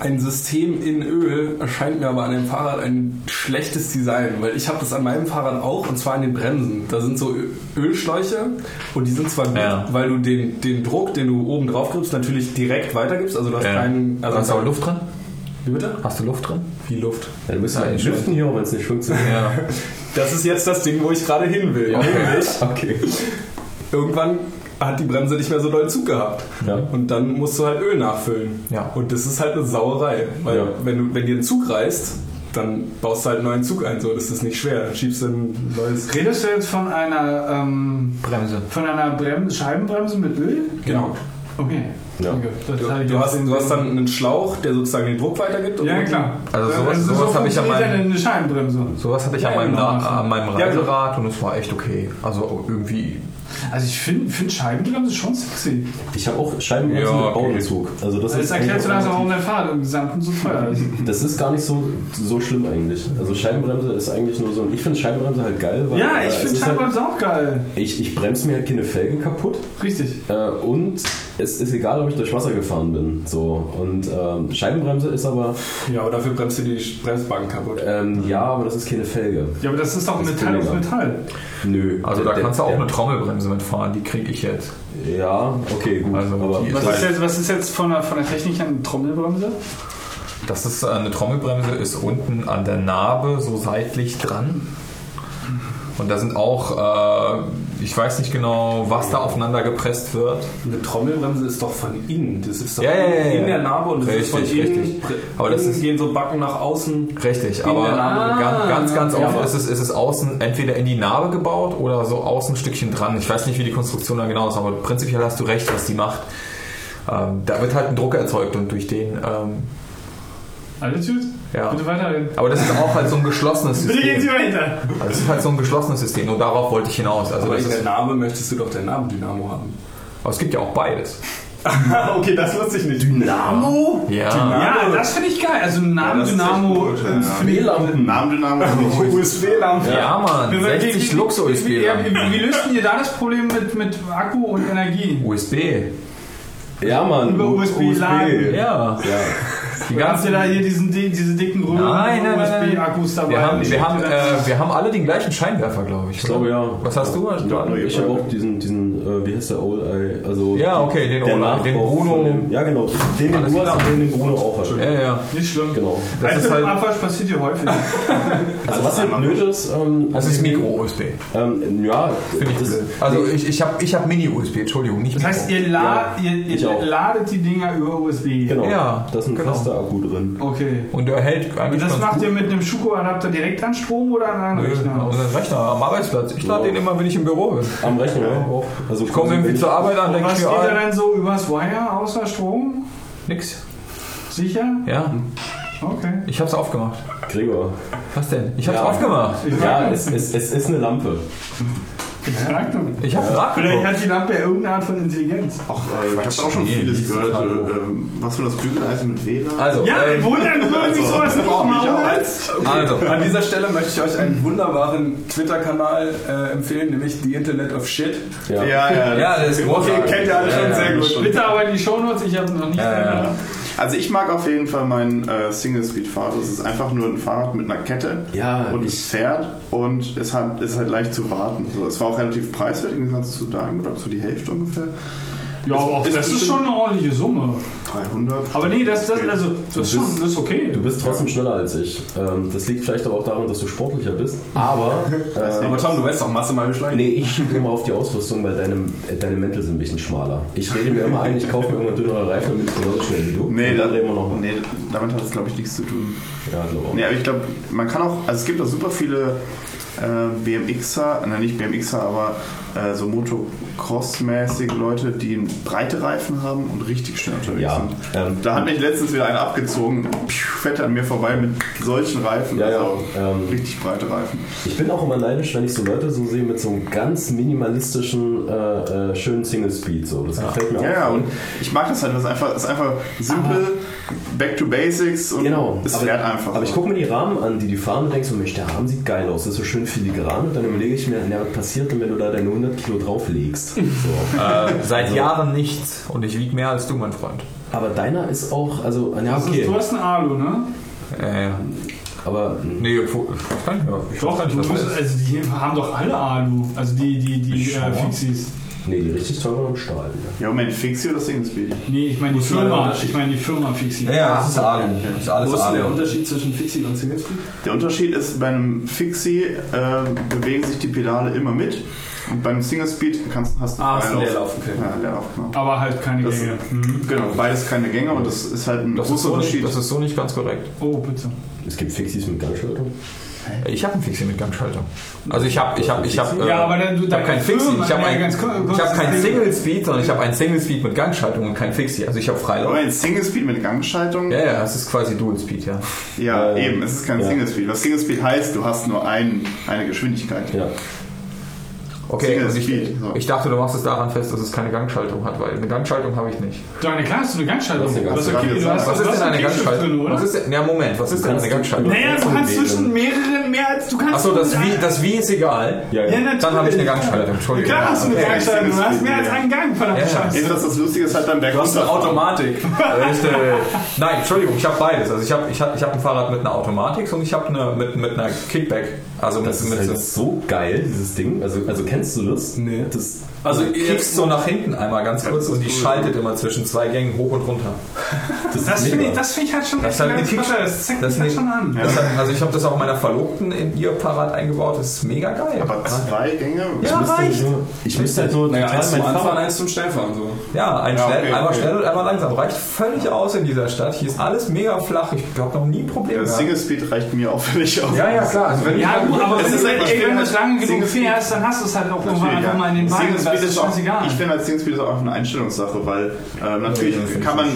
Ein System in Öl erscheint mir aber an dem Fahrrad ein schlechtes Design, weil ich habe das an meinem Fahrrad auch und zwar an den Bremsen. Da sind so Ölschläuche und die sind zwar gut, Ja. weil du den, den Druck, den du oben drauf gibst, natürlich direkt weitergibst. Also du hast Ja. keinen. Also Hast du auch Luft drin? Wie bitte? Hast du Luft drin? Wie Luft. Ja, du bist Ja, schön. lüften hier, wenn es nicht funktioniert. Ja. Das ist jetzt das Ding, wo ich gerade hin will. Nämlich, Okay. irgendwann hat die Bremse nicht mehr so doll Zug gehabt. Ja. Und dann musst du halt Öl nachfüllen. Ja. Und das ist halt eine Sauerei. Weil Ja. wenn, du, wenn dir ein Zug reißt, dann baust du halt einen neuen Zug ein. So, das ist nicht schwer. Dann schiebst du ein neues. Redest du jetzt von einer, ähm, Bremse. von einer Brem Scheibenbremse mit Öl? Genau. Okay. Ja. Das Du, hast, du hast dann einen Schlauch, der sozusagen den Druck weitergibt. und Ja, klar. Also sowas- so sowas habe ich an funktioniert meinem- eine Scheibenbremse. Sowas hatte ich Ja, an, meinem, genau. An meinem Ja, Reiserad und es war echt okay. Also irgendwie. Also ich finde find Scheibenbremse schon sexy. Ich habe auch Scheibenbremsen Ja, mit okay. Bauenzug. Also das, Das ist erklärt so langsam, auch warum dein Fahrrad im Gesamten so teuer ist. <laughs> Das ist gar nicht so, so schlimm eigentlich. Also Scheibenbremse ist eigentlich nur so. Ich finde Scheibenbremse halt geil, weil Ja, äh, ich es finde halt, Scheibenbremse auch geil. ich, ich bremse mir halt keine Felge kaputt Richtig. äh, und es ist egal, ob ich durch Wasser gefahren bin. So und ähm, Scheibenbremse ist aber Ja, aber dafür bremst du die Bremsbacken kaputt. ähm, ja, aber das ist keine Felge. Ja, aber das ist doch Das Metall auf. Metall. Nö. Also Der- da kannst du auch der- eine Trommelbremse mitfahren, die kriege ich jetzt. Ja, okay, gut. Also aber Was das, ist jetzt, was ist jetzt von, der, von der Technik eine Trommelbremse? Das ist äh, eine Trommelbremse, ist unten an der Narbe so seitlich dran. Und da sind auch, äh, ich weiß nicht genau, was da aufeinander gepresst wird. Eine Trommelbremse ist doch von innen. Das ist doch Ja, ja, ja, in ja. der Narbe und das ist von Richtig, innen. richtig. Aber das ist- gehen so Backen nach außen. Richtig, In aber der Narbe. ganz, ganz, ganz Ja, oft ist es, ist es außen entweder in die Narbe gebaut oder so außen ein Stückchen dran. Ich weiß nicht, wie die Konstruktion da genau ist, aber prinzipiell hast du recht, was die macht. Ähm, da wird halt ein Druck erzeugt und durch den, ähm, Alles gut? Ja. Bitte weiterreden. Aber das ist auch halt so ein geschlossenes Bitte gehen Sie System. weiter. Also das ist halt so ein geschlossenes System. Nur darauf wollte ich hinaus. Also Aber das in der ist, Narbe möchtest du doch dein Narbendynamo haben. aber es gibt ja auch beides. <laughs> okay, das wusste ich nicht. Dynamo? Ja. Ja, das finde ich geil. Also ein Namendynamo. Namendynamo. Namendynamo. USB-Lampe. Ja, Mann. Wie- wie- 60 wie- Lux USB. ja, wie, wie löst ihr da das Problem mit, mit Akku und Energie? USB. ja, Mann. Über USB laden. Ja. Ja. Die ganzen, da hier diesen, di- diese dicken grünen Nein, nein, nein, nein. USB-Akkus dabei? wir, haben, wir, haben, äh, wir haben alle den gleichen Scheinwerfer, glaube ich. Ich glaube ja. Was hast du? Ich habe auch diesen, diesen äh, wie heißt der Old Eye? Also Ja, okay, den Old Eye, den Bruno. Dem, ja, genau. Den, den du hast klar. und den, den Bruno auch hat. Ja, ja. Nicht schlimm. Genau. Das Also ist halt, Abwasch passiert hier häufig. <laughs> Also was halt blöd ist, ähm, das ist Micro-USB. ähm, ja, Finde ich das. Also ich, ich habe ich hab Mini-USB, Entschuldigung, nicht Das heißt, ihr, la ihr, ladet die Dinger über USB. genau. Ja, da ist ein genau. fester Akku drin. Okay. Und der hält Und eigentlich das ganz macht gut. ihr mit einem Schuko-Adapter direkt an Strom oder an einen Nö, Rechner? Aus dem Rechner am Arbeitsplatz. Ich lade Ja. den immer, wenn ich im Büro bin. Am Rechner auch. Also Ich komme irgendwie zur Arbeit an, Und denke was ich geht mir, da ah, dann so übers Wire außer Strom? nix. Sicher? Ja, Okay. ich hab's aufgemacht. Gregor. Was denn? Ich hab's Ja. aufgemacht. Ja, es, es, es ist eine Lampe. Charakter. Ich hab Rat Vielleicht hat die Lampe ja irgendeine Art von Intelligenz. Ach, äh, ich habe auch schon Nee, vieles gehört. Äh, ähm, was für das Bügeleisen mit WLAN? Also, Ja, ähm, wundern würde mich sowas nicht nicht, okay. Also. An dieser Stelle möchte ich euch einen wunderbaren Twitter-Kanal äh, empfehlen, nämlich The Internet of Shit. Ja. ja, ja. ja, das ist groß. Den kennt ihr alle schon Ja, sehr ja. gut. Bitte aber in die Shownotes, ich habe noch nicht. Ja, ja, ja. Also ich mag auf jeden Fall mein äh, Single-Speed-Fahrrad. Das ist einfach nur ein Fahrrad mit einer Kette Ja, und ich- es fährt und es hat, ist halt leicht zu warten. So, es war auch relativ preiswert, im Gegensatz zu deinem, oder zu die Hälfte ungefähr. Ja, aber auch Ist das ist schon eine ordentliche Summe. 300. Aber nee, das, das, also, das ist Du schon bist- das ist okay. Du bist trotzdem schneller als ich. Ähm, das liegt vielleicht aber auch daran, dass du sportlicher bist. Aber, <laughs> äh, Aber Tom, du weißt doch, Masse mal beschleunigen. nee, ich schiebe immer auf die Ausrüstung, weil deine, äh, deine Mäntel sind ein bisschen schmaler. Ich rede mir immer ein, ich kaufe mir irgendwann dünnere Reifen, damit ich genauso schnell wie du. Nee, da, reden wir noch. nee, damit hat es glaube ich nichts zu tun. Ja, so. Nee, aber ich glaube, man kann auch, also es gibt auch super viele äh, BMXer, nein nicht BMXer, aber äh, so Motocross-mäßig Leute, die breite Reifen haben und richtig schnell unterwegs Ja, sind. ähm, da hat mich letztens wieder einer abgezogen, fährt an mir vorbei mit solchen Reifen, Ja, ja, also ähm, richtig breite Reifen. Ich bin auch immer neidisch, wenn ich so Leute so sehe mit so einem ganz minimalistischen, äh, äh, schönen Single Speed. So. Das gefällt mir Ja, auch. ja, und ich mag das halt, das ist einfach, das ist einfach simpel, back to basics und Genau, es fährt einfach. aber ich gucke mir die Rahmen an, die die fahren und denke so, Mensch, der Rahmen sieht geil aus, das ist so schön filigran und dann überlege ich mir, na, was passiert denn, wenn du da deine 100 Kilo drauflegst? <laughs> So. Äh, seit Jahren nichts. Und ich wiege mehr als du, mein Freund. Aber deiner ist auch, also, ja, Das ist, okay, du hast einen Alu, ne? Äh, aber mh, nee, ich kann nicht mehr. Ich Doch, nicht, musst, also die haben doch alle Alu. Also die, die, die Ich äh. Fixies. nee, die richtig teuren am Stahl wieder. ja, Moment, Fixie oder Single Speed? Nee, ich meine die Firma. Ich meine die Firma Fixie. Ja, ja, das ist Alu. Das ist alles Wo ist denn der Alu. Unterschied zwischen Fixie und Single Speed? Der Unterschied ist, bei einem Fixie äh, bewegen sich die Pedale immer mit und beim Single Speed kannst, hast du Ah, ist ein freien Leerlauf, okay. Ja, Leerlauf, genau. Aber halt keine Das- Gänge. Mhm. Genau, beides keine Gänge und das ist halt ein Das großer so nicht, Unterschied. das ist so nicht ganz korrekt. Oh, bitte. Es gibt Fixies mit Gangschaltung. Ich habe einen Fixie mit Gangschaltung. Also ich habe, ich habe, ich habe. Ja, aber dann- du- ich habe kein deine Fixie. Ich habe ein, ich habe kein kurz- Single Speed, sondern ich habe ein Single Speed mit Gangschaltung und kein Fixie. Also ich habe Freilauf. Moment, Single Speed mit Gangschaltung? Ja, ja, es ist quasi Dual Speed, ja. Ja, Ähm, eben, es ist kein ja. Single Speed. Was Single Speed heißt, du hast nur ein, eine Geschwindigkeit. Ja. Okay, ich, Speed, so. ich dachte, du machst es daran fest, dass es keine Gangschaltung hat, weil eine Gangschaltung habe ich nicht. Deine klar hast du eine Gangschaltung. Was ist eine Du hast eine du Was du ist denn eine Gangschaltung? Was ist denn, ja, Moment, was ist denn eine Gangschaltung? Naja, du kannst zwischen mehreren, mehr als du kannst. Achso, das wie, das wie ist egal. Ja, Ja, ja. natürlich. Dann habe ich eine Gangschaltung, Entschuldigung. Klar hast du eine Okay, Gangschaltung. Du hast mehr als einen Gang, verdammt Ja, ja. Scheiße. Dass das Lustige ist halt Du hast eine Bergunterfahren. Automatik. <laughs> Nein, Entschuldigung, ich habe beides. Also ich habe ich hab, ich hab ein Fahrrad mit einer Automatik und ich habe eine mit, mit einer Kickback. Also Das ist halt so geil, dieses Ding. Also, also kennst du das? Nee. Das, Also du kickst so nach hinten einmal ganz kurz und die schaltet immer zwischen zwei Gängen hoch und runter. <laughs> das, Das finde ich, das find ich halt schon Das halt toll. Das zeigt das halt schon an. Das hat, also ich habe das auch meiner Verlobten in ihr Fahrrad eingebaut. Das ist mega geil. Aber zwei Gänge? Ja, müsste reicht. Nur, ich müsste halt nur Naja, eins zum Anfahren, eins zum Schnellfahren. So. Ja, ein Ja, schnell, okay, einmal okay. schnell und einmal langsam. Reicht völlig aus in dieser Stadt. Hier ist alles mega flach. Ich habe noch nie Probleme Das gehabt. Single Speed reicht mir auch völlig aus. Ja, ja, klar. Also wenn Ja, ich gut, aber wenn du halt- ich wenn du es lange genug fährst, dann hast du es halt auch irgendwann einfach mal in den ja. Speed ist ist auch, ich finde als ist auch eine Einstellungssache, weil äh, natürlich Ja, kann man,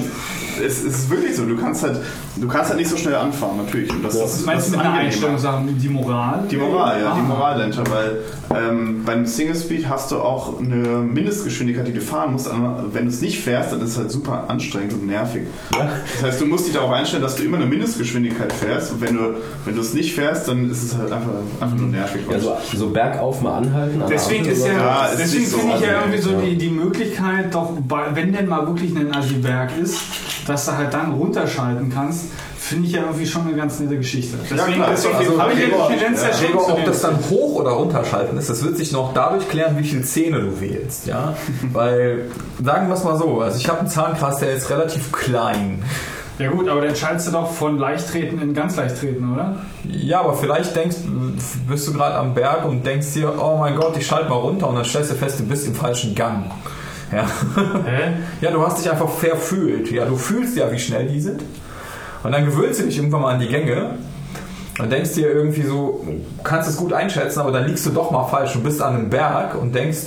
es, ist wirklich so, du kannst halt, du kannst halt nicht so schnell anfahren, natürlich. Und das, Ja. Was meinst das du mit ist einer angenehmer. Einstellungssache? Die Moral? Die Moral, ja, die Ah. Moral dahinter, weil ähm, beim Single Speed hast du auch eine Mindestgeschwindigkeit, die du fahren musst. aber Wenn du es nicht fährst, dann ist es halt super anstrengend und nervig. Das heißt, du musst dich darauf einstellen, dass du immer eine Mindestgeschwindigkeit fährst. Und wenn du, wenn du es nicht fährst, dann ist es halt einfach, einfach nur nervig. Ja, so, so bergauf mal anhalten. an Deswegen ist ja. Ja, ist deswegen nicht so finde ich ja irgendwie so ja. die, die Möglichkeit, doch, bei, wenn denn mal wirklich ein Assi-Berg ist, dass du halt dann runterschalten kannst, finde ich ja irgendwie schon eine ganz nette Geschichte. Deswegen, klar, deswegen also habe ich ja Gregor, die Tendenz ja, Gregor, ob das dann hoch oder runterschalten ist, das wird sich noch dadurch klären, wie viel Zähne du wählst. Ja? <laughs> Weil, sagen wir es mal so, also ich habe einen Zahnkreis, der ist relativ klein. Ja gut, aber dann schaltest du doch von Leichttreten in ganz Leichttreten, oder? Ja, aber vielleicht denkst, bist du gerade am Berg und denkst dir, oh mein Gott, ich schalte mal runter und dann stellst du fest, du bist im falschen Gang. Ja. Hä? ja, du hast dich einfach verfühlt. Ja, du fühlst ja, wie schnell die sind. Und dann gewöhnst du dich irgendwann mal an die Gänge und denkst dir irgendwie so, kannst es gut einschätzen, aber dann liegst du doch mal falsch. Du bist an einem Berg und denkst,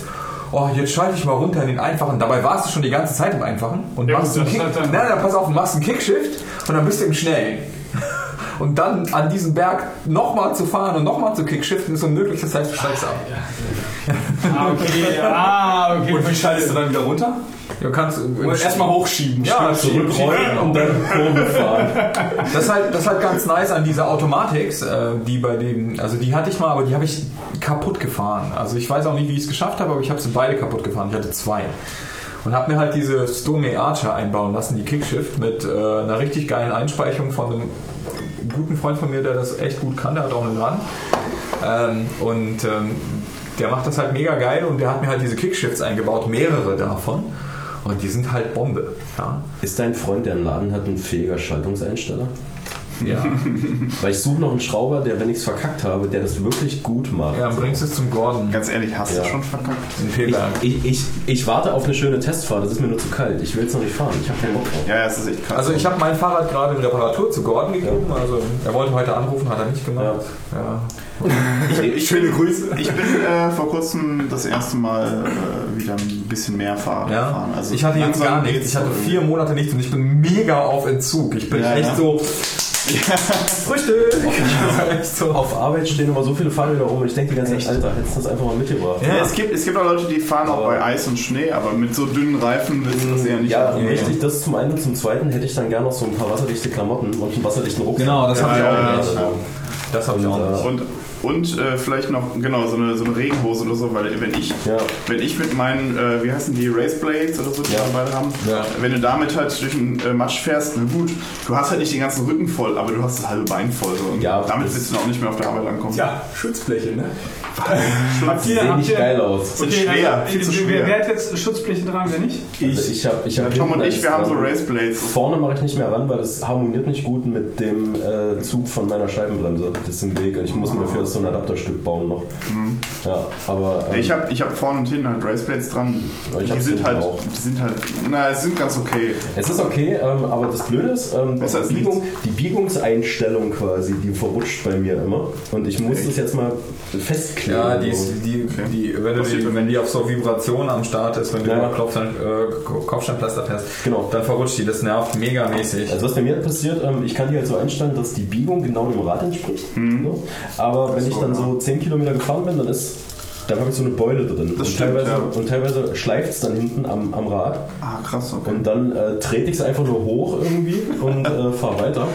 oh, jetzt schalte ich mal runter in den Einfachen. Dabei warst du schon die ganze Zeit im Einfachen und Ja, machst gut, einen Kick. dann- Nein, nein, pass auf, machst einen Kickshift und dann bist du im Schnellen. Und dann an diesem Berg nochmal zu fahren und nochmal zu kickshiften ist unmöglich, das heißt, du steigst ab. Ah, okay. Ah, okay. Und wie schaltest du dann wieder runter? Du kannst erstmal hochschieben. Ja, Zurückrollen und dann Kurve fahren. Das ist, halt, das ist halt ganz nice an dieser Automatics, äh, die bei dem, also die hatte ich mal, aber die habe ich kaputt gefahren. Also ich weiß auch nicht, wie ich es geschafft habe, aber ich habe sie beide kaputt gefahren. Ich hatte zwei. Und habe mir halt diese Stormy Archer einbauen lassen, die Kickshift, mit äh, einer richtig geilen Einspeicherung von einem guten Freund von mir, der das echt gut kann, der hat auch einen Laden. Ähm, und ähm, der macht das halt mega geil und der hat mir halt diese Kickshifts eingebaut, mehrere davon. Und die sind halt Bombe. Ja. Ist dein Freund, der einen Laden hat, ein fähiger Schaltungseinsteller? Ja. Weil ich suche noch einen Schrauber, der, wenn ich es verkackt habe, der das wirklich gut macht. ja, dann bringst du es zum Gordon Ganz ehrlich, hast Ja. du schon verkackt? Ich, ich, ich, ich warte auf eine schöne Testfahrt, das ist mir nur zu kalt. Ich will jetzt noch nicht fahren, ich habe keinen Bock drauf. Ja, ja, es ist echt krass. Also ich habe mein Fahrrad gerade in Reparatur zu Gordon gegeben. Also er wollte heute anrufen, hat er nicht gemacht. Ja. Schöne Grüße. Ich bin äh, vor kurzem das erste Mal äh, wieder ein bisschen mehr Fahrrad Ja. gefahren. Also ich hatte jetzt gar nichts. Ich hatte so. vier Monate nichts und ich bin mega auf Entzug. Ich bin Ja, echt ja. Frühstück! so. Auf Arbeit stehen immer so viele Fahrräder rum und ich denke die ganze Zeit, Alter, hättest du das einfach mal mitgebracht. Ja, es gibt, es gibt auch Leute, die fahren auch bei Eis und Schnee, aber mit so dünnen Reifen willst du das eher nicht Ja, machen. richtig, das zum einen und zum zweiten hätte ich dann gerne noch so ein paar wasserdichte Klamotten und einen wasserdichten Rucksack. Genau, das Ja, habe ich ja, auch ja, nicht. ja. Das habe ich auch Und, nicht. Und, und äh, vielleicht noch, genau, so eine, so eine Regenhose oder so, weil wenn ich, Ja. wenn ich mit meinen, äh, wie heißen die, Race Blades oder so, die Ja. wir beide haben, Ja. wenn du damit halt durch den äh, Matsch fährst, na gut, du hast halt nicht den ganzen Rücken voll, aber du hast das halbe Bein voll. So. Und Ja, damit willst du auch nicht mehr auf der Arbeit ankommen. Ja, Schutzbleche, ne? <laughs> Sehen habt nicht ihr, geil aus. Sind schwer, also, viel zu wer, schwer. wer hat jetzt Schutzbleche dran, wer nicht? Also ich hab, ich hab Tom und ich, wir haben so extra- Race Blades. Vorne mache ich nicht mehr ran, weil das harmoniert nicht gut mit dem äh, Zug von meiner Scheibenbremse. Das ist im Weg. Und ich muss mir dafür so ein Adapterstück bauen noch. Ja, aber. ähm, Ich habe ich hab vorne und hinten halt Race Blades dran. Die sind, halt, auch. die sind halt, na, es sind ganz okay. es ist okay, ähm, aber das Blöde ist, ähm, die, Biegung, die Biegungseinstellung quasi, die verrutscht bei mir immer. Und ich muss Echt? das jetzt mal festkleben. Ja, die, ist- die, die, wenn, du die, wenn die auf so Vibration am Start ist, wenn du Ja. immer Kopfstein, äh, Kopfsteinpflaster fährst, Genau. dann verrutscht die. Das nervt megamäßig. Also was bei mir passiert, ähm, ich kann die halt so einstellen, dass die Biegung genau dem Rad entspricht. So. Aber wenn ich dann so 10 Kilometer gefahren bin, dann ist dann habe ich so eine Beule drin. Das und, stimmt, teilweise, ja. und teilweise schleift es dann hinten am, am Rad. Ah, krass, okay. Und dann äh, trete ich es einfach nur hoch irgendwie und äh, <laughs> fahre weiter.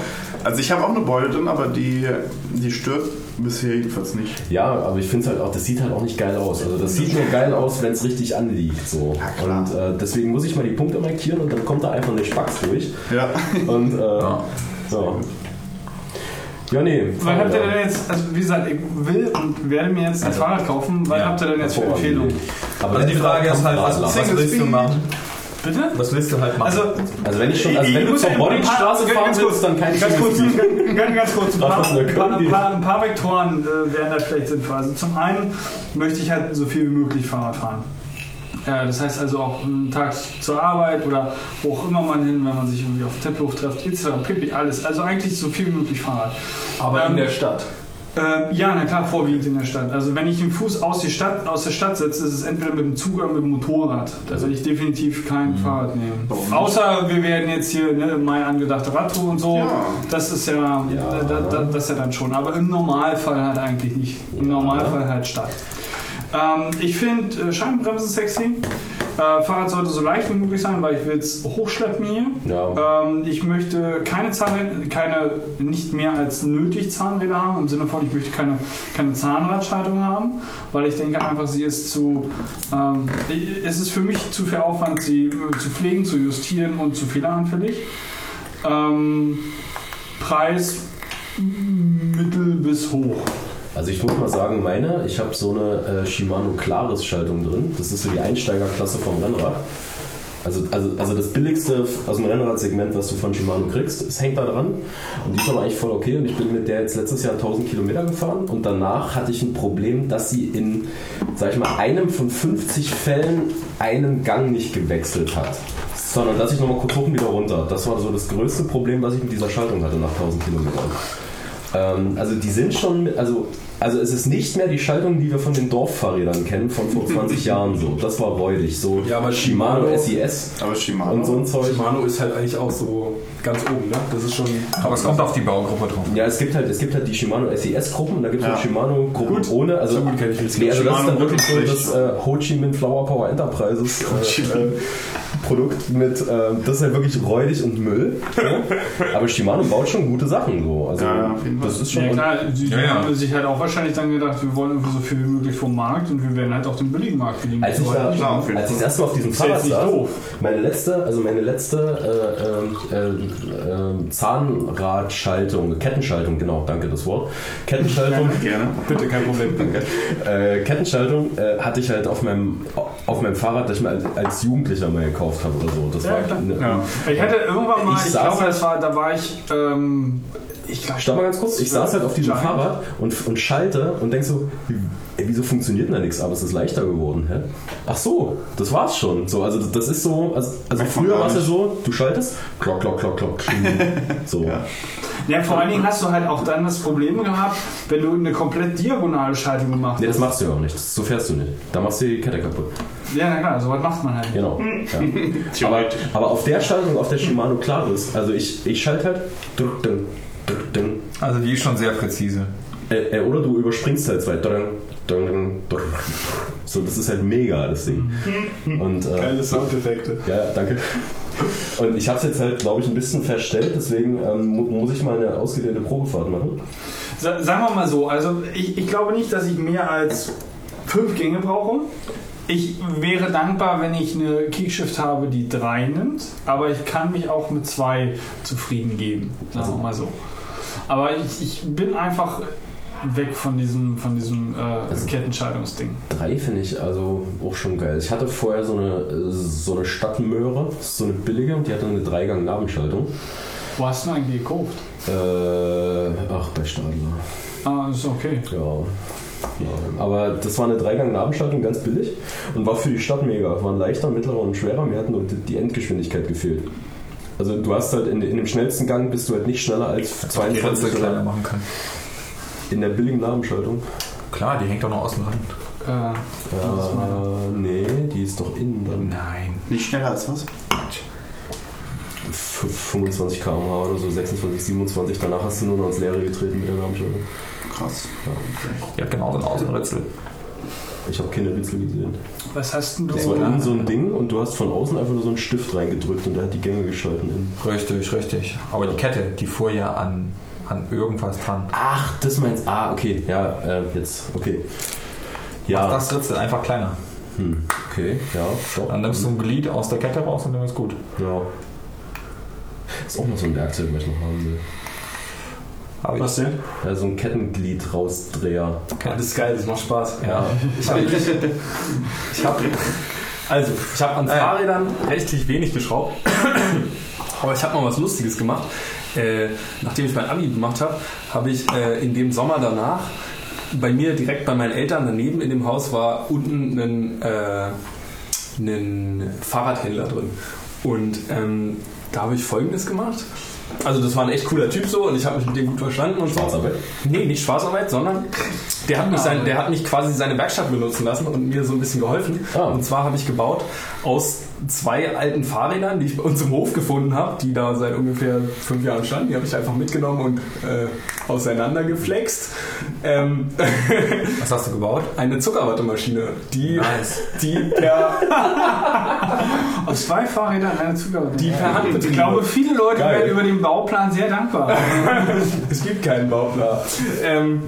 Also ich habe auch eine Beule drin, aber die, die stört bisher jedenfalls nicht. Ja, aber ich finde es halt auch, das sieht halt auch nicht geil aus. Also das sieht nur geil aus, wenn es richtig anliegt. So. Ja, klar. und äh, deswegen muss ich mal die Punkte markieren und dann kommt da einfach eine Spax durch. Ja. Und äh, Ja. so. Ja, nee. Wann habt ihr denn jetzt, also wie gesagt, ich will und werde mir jetzt ein Fahrrad kaufen, wann Ja, habt ihr denn jetzt für Empfehlungen? Aber Also die Frage ist halt, was, was willst du machen? Bitte? Was willst du halt machen? Also, Also wenn ich schon, also wenn du muss zur paar- fahren willst, dann kein ganz kurz, <laughs> ganz, ganz, kurz, ein paar, ein paar, ein paar, ein paar Vektoren äh, wären da vielleicht sinnvoll. Also zum einen möchte ich halt so viel wie möglich Fahrrad fahren. Ja, das heißt also auch einen Tag zur Arbeit oder wo auch immer man hin, wenn man sich irgendwie auf dem Tempelhof trifft, etc. Pipi, alles. Also eigentlich so viel wie möglich Fahrrad. Aber in Ähm, der Stadt. Äh, ja, na klar, vorwiegend in der Stadt. Also wenn ich den Fuß aus, die Stadt, aus der Stadt setze, ist es entweder mit dem Zug oder mit dem Motorrad. Da werde ich definitiv kein Fahrrad nehmen. Warum? Außer wir werden jetzt hier ne, meine angedachte Radtour und so. Ja. Das ist ja, da, da, das ist ja dann schon. Aber im Normalfall halt eigentlich nicht. Im Normalfall halt Stadt. Ähm, ich finde äh, Scheibenbremsen sexy. Äh, Fahrrad sollte so leicht wie möglich sein, weil ich will es hochschleppen hier. Ja. Ähm, ich möchte keine Zahnräder, keine nicht mehr als nötig Zahnräder haben, im Sinne von, ich möchte keine, keine Zahnradschaltung haben, weil ich denke einfach, sie ist zu, ähm, es ist für mich zu viel Aufwand, sie äh, zu pflegen, zu justieren und zu fehleranfällig. Ähm, Preis mittel bis hoch. Also ich muss mal sagen, meine, ich habe so eine äh, Shimano Claris Schaltung drin. Das ist so die Einsteigerklasse vom Rennrad. Also, also, also das billigste aus dem Rennradsegment, was du von Shimano kriegst, es hängt da dran. Und die ist aber eigentlich voll okay. Und ich bin mit der jetzt letztes Jahr 1000 Kilometer gefahren. Und danach hatte ich ein Problem, dass sie in, sag ich mal, einem von 50 Fällen einen Gang nicht gewechselt hat. Sondern dass ich nochmal kurz hoch und wieder runter. Das war so das größte Problem, was ich mit dieser Schaltung hatte nach 1000 Kilometern. Ähm, also die sind schon, also Also es ist nicht mehr die Schaltung, die wir von den Dorffahrrädern kennen, von vor 20 <laughs> Jahren so. Das war räudig. So Ja, aber Shimano Shimano- SES Aber Shimano. und so ein Zeug. Shimano ist halt eigentlich auch so ganz oben, ne? Das ist schon. Aber es kommt auf die Baugruppe drauf. Ja, es gibt halt, es gibt halt die Shimano SES-Gruppen und da gibt es Ja. halt Shimano-Gruppen ohne. Also, So gut ich mich nee, also das ist dann wirklich so das äh, Ho Chi Minh Flower Power Enterprises äh, äh, Produkt mit, äh, das ist halt wirklich räudig und Müll. Ja? <laughs> Aber Shimano baut schon gute Sachen so. Also Ja, ja, auf jeden Fall. das ist schon. Ja klar, die, Ja, ja. haben sich halt auch wahrscheinlich dann gedacht, wir wollen irgendwie so viel wie möglich vom Markt und wir werden halt auch den billigen Markt bedienen. Als ich, da, klar, als ich das erste Mal auf diesem Fahrrad saß, doof. meine letzte, also meine letzte äh, äh, äh, Zahnradschaltung, Kettenschaltung, genau, danke das Wort. Kettenschaltung, Gerne. Bitte, kein Problem. <laughs> Danke. äh, Kettenschaltung äh, hatte ich halt auf meinem, auf meinem Fahrrad, das ich mir als, Jugendlicher mal gekauft habe oder so. Das Ja, war ne, Ja. Ich hatte irgendwann mal, Ich ich, glaube, das war, da war ich, ähm, ich glaube, Stopp mal ganz kurz. Ich saß halt auf diesem. Fahrrad und, und schalte und denk so, ey, wieso funktioniert denn da nichts? Aber es ist leichter geworden, hä? Ach so, das war's schon. So, also das ist so, also, also früher war es ja so, du schaltest, klock, klock, klock, klock, <laughs> so. Ja. Ja, vor allen Dingen hast du halt auch dann das Problem gehabt, wenn du eine komplett diagonale Schaltung gemacht Nee, das hast. machst du ja auch nicht. So fährst du nicht. Da machst du die Kette kaputt. Ja, na klar, sowas macht man halt. Genau. Ja. <laughs> aber, aber auf der Schaltung, auf der Shimano klar ist, also ich, ich schalte halt, drück, drück. Also die ist schon sehr präzise. Äh, äh, oder du überspringst halt zwei. So, das ist halt mega, das Ding. Und, äh, Geile Soundeffekte. Ja, danke. Und ich habe es jetzt halt, glaube ich, ein bisschen verstellt, deswegen ähm, mu- muss ich mal eine ausgedehnte Probefahrt machen. Sa sagen wir mal so, also ich, ich glaube nicht, dass ich mehr als fünf Gänge brauche. Ich wäre dankbar, wenn ich eine Kickshift habe, die drei nimmt, aber ich kann mich auch mit zwei zufrieden geben. Sagen wir mal so. Aber ich, ich bin einfach weg von diesem, von diesem äh, Kettenschaltungsding. Drei finde ich also auch schon geil. Ich hatte vorher so eine, so eine Stadtmöhre, so eine billige, und die hatte eine Dreigang-Nabenschaltung. Wo hast du denn eigentlich gekauft? Äh, ach, bei Stadler. Ah, ist okay. Ja. ja. Aber das war eine Dreigang-Nabenschaltung, ganz billig und war für die Stadt mega. War ein leichter, mittlerer und schwerer. Mir hat nur die Endgeschwindigkeit gefehlt. Also du hast halt in, in dem schnellsten Gang bist du halt nicht schneller als Die 22 Ritzel kleiner machen kann. in der billigen Nabenschaltung. Klar, die hängt doch noch außen dran. Äh, das ist meine- Äh, nee, die ist doch innen dann. Nein. Nicht schneller als was? F- 25 km/h oder so, 26, 27. Danach hast du nur noch ins Leere getreten mit der Nabenschaltung. Krass. Die hat genauso einen Außenritzel. Ich habe keine Ritzel gesehen. was hast denn du? Das war innen so ein Ding und du hast von außen einfach nur so einen Stift reingedrückt und der hat die Gänge geschalten. Innen. Richtig, richtig. Aber die Kette, die fuhr ja an, an irgendwas dran. Ach, das meinst Ah, okay. Ja, äh, jetzt. Okay. Ja. Das Ritzel einfach kleiner. Hm, okay, ja, stopp. Dann nimmst du ein Glied aus der Kette raus und dann ist gut. Ja. Ist auch noch so ein Werkzeug, was ich noch haben will. Was denn? Ja, so ein Kettenglied rausdreher. Ja, das ist geil, das macht Spaß. Ja. Ich habe hab, also, ich habe an Fahrrädern rechtlich wenig geschraubt, aber ich habe mal was Lustiges gemacht. Äh, nachdem ich mein Abi gemacht habe, habe ich äh, in dem Sommer danach bei mir direkt bei meinen Eltern daneben in dem Haus war unten ein, äh, ein Fahrradhändler drin. Und ähm, da habe ich folgendes gemacht. Also das war ein echt cooler Typ so und ich habe mich mit dem gut verstanden und so. Schwarzarbeit? Nee, nicht Schwarzarbeit, sondern der hat, mich sein, der hat mich quasi seine Werkstatt benutzen lassen und mir so ein bisschen geholfen. Ah. Und zwar habe ich gebaut aus zwei alten Fahrrädern, die ich bei uns im Hof gefunden habe, die da seit ungefähr fünf Jahren standen. Die habe ich einfach mitgenommen und äh, auseinandergeflext. Ähm, <laughs> Was hast du gebaut? eine Zuckerwattemaschine, die, Nice. die per <laughs> Aus zwei Fahrrädern eine Zugabe. Die per Hand Ich glaube, viele Leute Geil. werden über den Bauplan sehr dankbar. <laughs> es gibt keinen Bauplan. Ähm,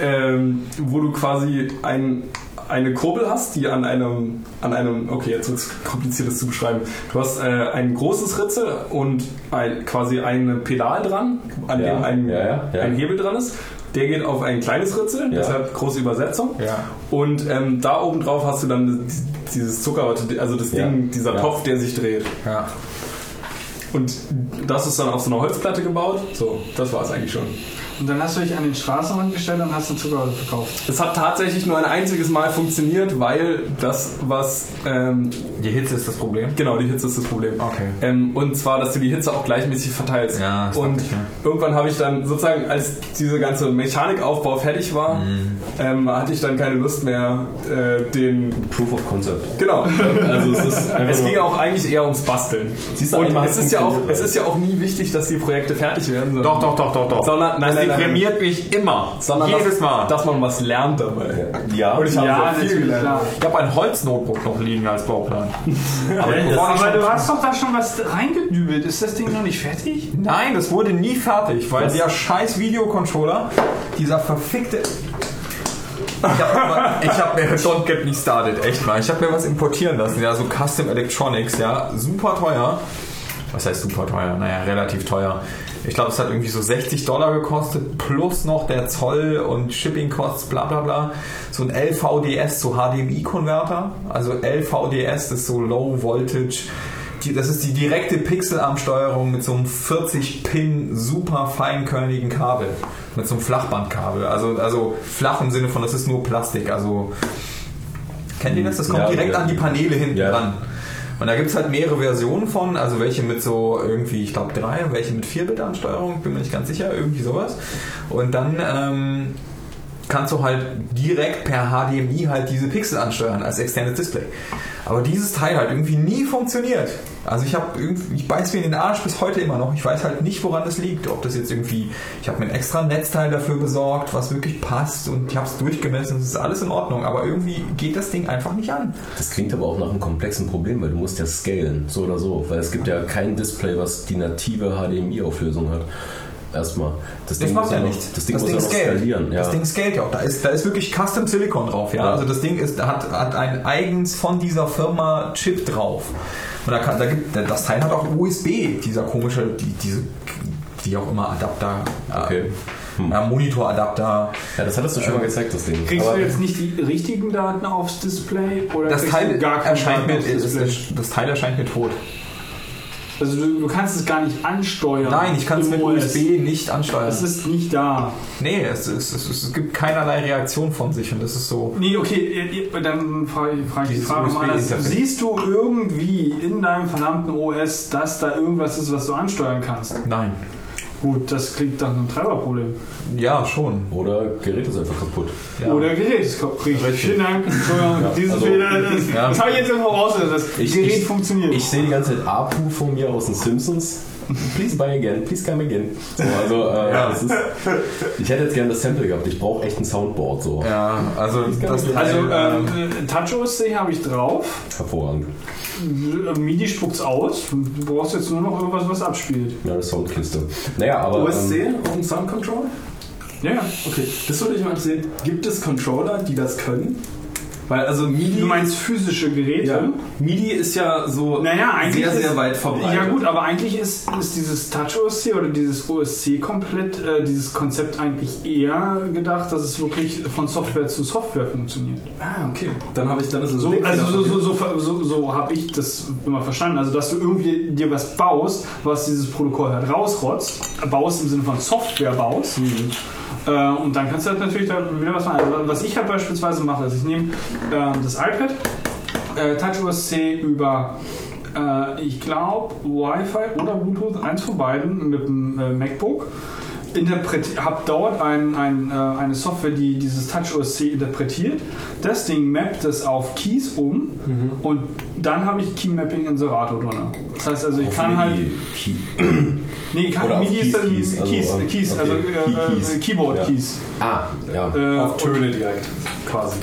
ähm, wo du quasi ein, eine Kurbel hast, die an einem, an einem, okay, jetzt wird es kompliziert das zu beschreiben. Du hast äh, ein großes Ritzel und ein, quasi ein Pedal dran, an Ja, dem ein, ja, ja, ein Hebel dran ist. Der geht auf ein kleines Ritzel, deshalb große Übersetzung. Und ähm, da oben drauf hast du dann dieses Zuckerwatte, also das Ja. Ding, dieser. Topf, der sich dreht. Und das ist dann auf so einer Holzplatte gebaut. So, das war es eigentlich schon. Und dann hast du dich an den Straßenrand gestellt und hast den Zuckerwatte verkauft. Es hat tatsächlich nur ein einziges Mal funktioniert, weil das, was. Ähm, Die Hitze ist das Problem. genau, die Hitze ist das Problem. Okay. Ähm, und zwar, dass du die Hitze auch gleichmäßig verteilst. Ja, das und ich, ja. irgendwann habe ich dann sozusagen, als diese ganze Mechanikaufbau fertig war, Mhm. ähm, hatte ich dann keine Lust mehr, äh, den. Proof of Concept. Genau. Also es ist Es ging auch eigentlich eher ums Basteln. Siehst du, und es ist, ja auch, es ist ja auch nie wichtig, dass die Projekte fertig werden. sondern- Doch, doch, doch, doch, doch. Sondern, das nein, nein, deprimiert mich immer. sondern Jedes dass, Mal. dass man was lernt dabei. Ja, Und ich habe Ja, sehr viel natürlich, gelernt. klar. Ich habe ein Holznotebook noch liegen als Bauplan. <laughs> Aber aber schon- du hast doch da schon was reingedübelt. Ist das Ding noch nicht fertig? Nein, das wurde nie fertig, weil der scheiß Videocontroller, dieser verfickte. Ich habe hab mir, <laughs> don't get me started, echt mal. Ich habe mir was importieren lassen, ja, so Custom Electronics, ja, super teuer. Was heißt super teuer? Naja, relativ teuer. Ich glaube, es hat irgendwie so 60 Dollar gekostet, plus noch der Zoll und Shipping Costs, bla bla bla. So ein LVDS, so HDMI-Konverter. Also LVDS ist so Low Voltage. Die, das ist die direkte Pixelarmsteuerung mit so einem 40-Pin super feinkörnigen Kabel. Mit so einem Flachbandkabel. Also, also flach im Sinne von, das ist nur Plastik. Also, kennt ihr das? Das kommt Ja, direkt ja. an die Paneele hinten Ja. dran. Und da gibt es halt mehrere Versionen von, also welche mit so irgendwie, ich glaube drei, welche mit 4-Bit-Ansteuerung, bin mir nicht ganz sicher, irgendwie sowas. Und dann ähm, kannst du halt direkt per HDMI halt diese Pixel ansteuern als externes Display. Aber dieses Teil halt irgendwie nie funktioniert. Also ich habe irgendwie, ich beiß mir in den Arsch bis heute immer noch. Ich weiß halt nicht, woran das liegt. Ob das jetzt irgendwie, ich habe mir ein extra Netzteil dafür besorgt, was wirklich passt und ich habe es durchgemessen. Es ist alles in Ordnung. Aber irgendwie geht das Ding einfach nicht an. Das klingt aber auch nach einem komplexen Problem, weil du musst ja scalen, so oder so. Weil es gibt ja kein Display, was die native HDMI-Auflösung hat. Erstmal. Das, Das Ding macht muss ja nichts. Das Ding muss ja noch scaled. skalieren. Ja. Das Ding scaled ja auch. Da ist, da ist wirklich Custom Silicon drauf. Ja? Ja. Also das Ding ist, hat, hat ein eigens von dieser Firma Chip drauf. Und da kann, da gibt, das Teil hat auch USB, dieser komische, die, diese, wie auch immer, Adapter. Okay. Hm. Äh, Monitoradapter. ja, das hattest du schon mal gezeigt, das Ding. Kriegst Aber- du jetzt nicht die richtigen Daten aufs Display? Oder Das Teil, du gar erscheint Daten mir, aufs das, Display? das Teil erscheint mir tot. Also du, du kannst es gar nicht ansteuern. Nein, ich kann es mit OS. USB nicht ansteuern. Es ist nicht da. nee, es, es, es, es gibt keinerlei Reaktion von sich und das ist so. Nee, okay, dann frage ich, die Frage nochmal anders. Siehst du irgendwie in deinem verdammten OS, dass da irgendwas ist, was du ansteuern kannst? Nein. Gut, das klingt nach einem Treiberproblem. Ja, schon. Oder Gerät ist einfach kaputt. Ja. Oder Gerät ist kaputt. Vielen Dank. Entschuldigung, Ja, dieses also- Fehler, das, Ja. das habe ich jetzt irgendwo raus, dass das Ich- Gerät ich- funktioniert. Ich sehe die ganze Zeit Apu vor mir aus den Simpsons. Please buy again, please come again. So, also, äh, <laughs> das ist, ich hätte jetzt gerne das Sample gehabt. Ich brauche echt ein Soundboard. So. Ja, also das Teil, also ähm, ähm, TouchOS habe ich drauf. Hervorragend. MIDI spuckt's aus. Du brauchst jetzt nur noch irgendwas, was abspielt. Ja, eine Soundkiste. Naja, aber. Ähm, auf dem Sound Control? Ja, ja. Okay, das würde ich mal interessieren. Gibt es Controller, die das können? Weil also MIDI. Du meinst physische Geräte? ja, MIDI ist ja so Naja, eigentlich sehr, sehr ist, weit verbreitet. Ja gut, aber eigentlich ist, ist dieses Touch-OSC oder dieses OSC komplett, äh, dieses Konzept eigentlich eher gedacht, dass es wirklich von Software zu Software funktioniert. Ah, okay. Dann habe ich dann ist es So, also so, so, so, so, so habe ich das immer verstanden. Also dass du irgendwie dir was baust, was dieses Protokoll halt rausrotzt, baust im Sinne von Software baust. Äh, und dann kannst du halt natürlich da wieder was machen. Was ich halt beispielsweise mache, ist, ich nehme ähm, das iPad, äh, TouchOSC über, äh, ich glaube, Wi-Fi oder Bluetooth, eins von beiden mit dem äh, MacBook. Habe dort ein, ein, äh, eine Software, die dieses TouchOSC interpretiert. Das Ding mappt es auf Keys um und dann habe ich Key Mapping in Serato drin. Das heißt also, ich auf kann halt. Key. <clears throat> Nee, kann, Oder MIDI ist dann Keys, Keys, also, Keys, also Key äh, Keys. äh, Keyboard Ja. Keys. Ah, ja. Äh, auf Töne direkt, quasi.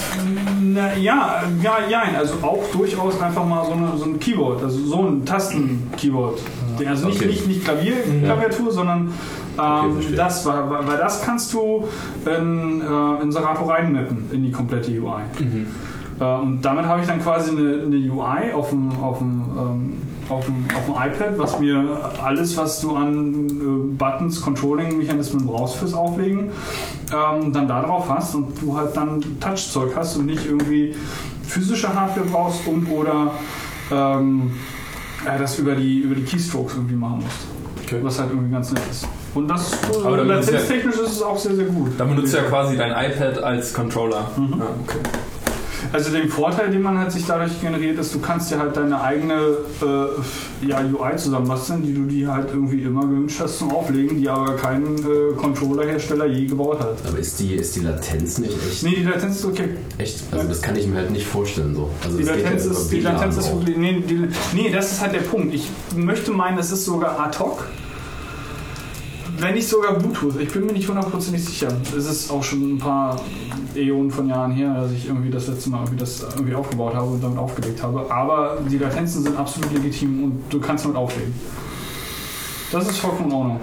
Na, ja, ja, ja, also auch durchaus einfach mal so, eine, so ein Keyboard, also so ein Tasten-Keyboard. Also nicht, Okay. nicht, nicht Klavier, Klaviatur, sondern Okay, ähm, verstehe. das, weil, weil das kannst du in, äh, in Serato reinmappen, in die komplette UI. Äh, und damit habe ich dann quasi eine, eine UI auf dem, auf, dem, ähm, auf, dem, auf dem iPad, was mir alles, was du an äh, Buttons, Controlling-Mechanismen brauchst fürs Auflegen, ähm, dann da drauf hast und du halt dann Touchzeug hast und nicht irgendwie physische Hardware brauchst und oder ähm, äh, das über die, über die Keystrokes irgendwie machen musst. Okay. Was halt irgendwie ganz nett ist. Und das Aber aber dann ist ja- ist es auch sehr, sehr gut. Dann benutzt du ja quasi dein iPad als Controller. Mhm. Ah, okay. Also den Vorteil, den man halt sich dadurch generiert, ist, du kannst dir halt deine eigene äh, ja, UI zusammenbasteln, die du dir halt irgendwie immer gewünscht hast zum Auflegen, die aber kein äh, Controller-Hersteller je gebaut hat. Aber ist die, ist die Latenz nicht echt? Nee, die Latenz ist okay. Echt? Also das kann ich mir halt nicht vorstellen so. Also Die Latenz ist, die Latenz ist wirklich. Nee, die, nee, das ist halt der Punkt. Ich möchte meinen, es ist sogar ad hoc. Wenn nicht sogar Bluetooth. Ich bin mir nicht hundertprozentig sicher. Es ist auch schon ein paar Äonen von Jahren her, dass ich irgendwie das letzte Mal irgendwie das irgendwie aufgebaut habe und damit aufgelegt habe. Aber die Latenzen sind absolut legitim und du kannst damit auflegen. Das ist vollkommen in Ordnung.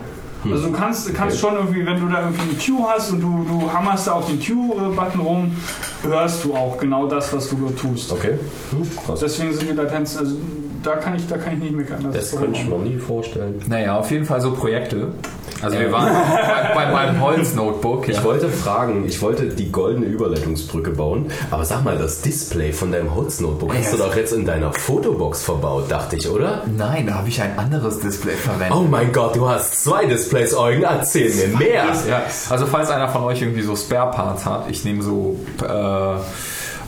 Also du kannst, kannst schon irgendwie, wenn du da irgendwie eine Q hast und du, du hammerst da auf den Q-Button rum, hörst du auch genau das, was du dort tust. Okay. Hm. Deswegen sind die Latenzen, also da kann ich, da kann ich nicht meckern. Das ist könnte ich mir nie vorstellen. Naja, auf jeden Fall so Projekte. Also wir waren bei, bei meinem Holz-Notebook. Ich wollte fragen, ich wollte die goldene Überleitungsbrücke bauen, aber sag mal, das Display von deinem Holz-Notebook hast du doch jetzt in deiner Fotobox verbaut, dachte ich, oder? Nein, da habe ich ein anderes Display verwendet. Oh mein Gott, du hast zwei Displays, Eugen, erzähl mir mehr. Ja, also falls einer von euch irgendwie so Spare-Parts hat, ich nehme so äh,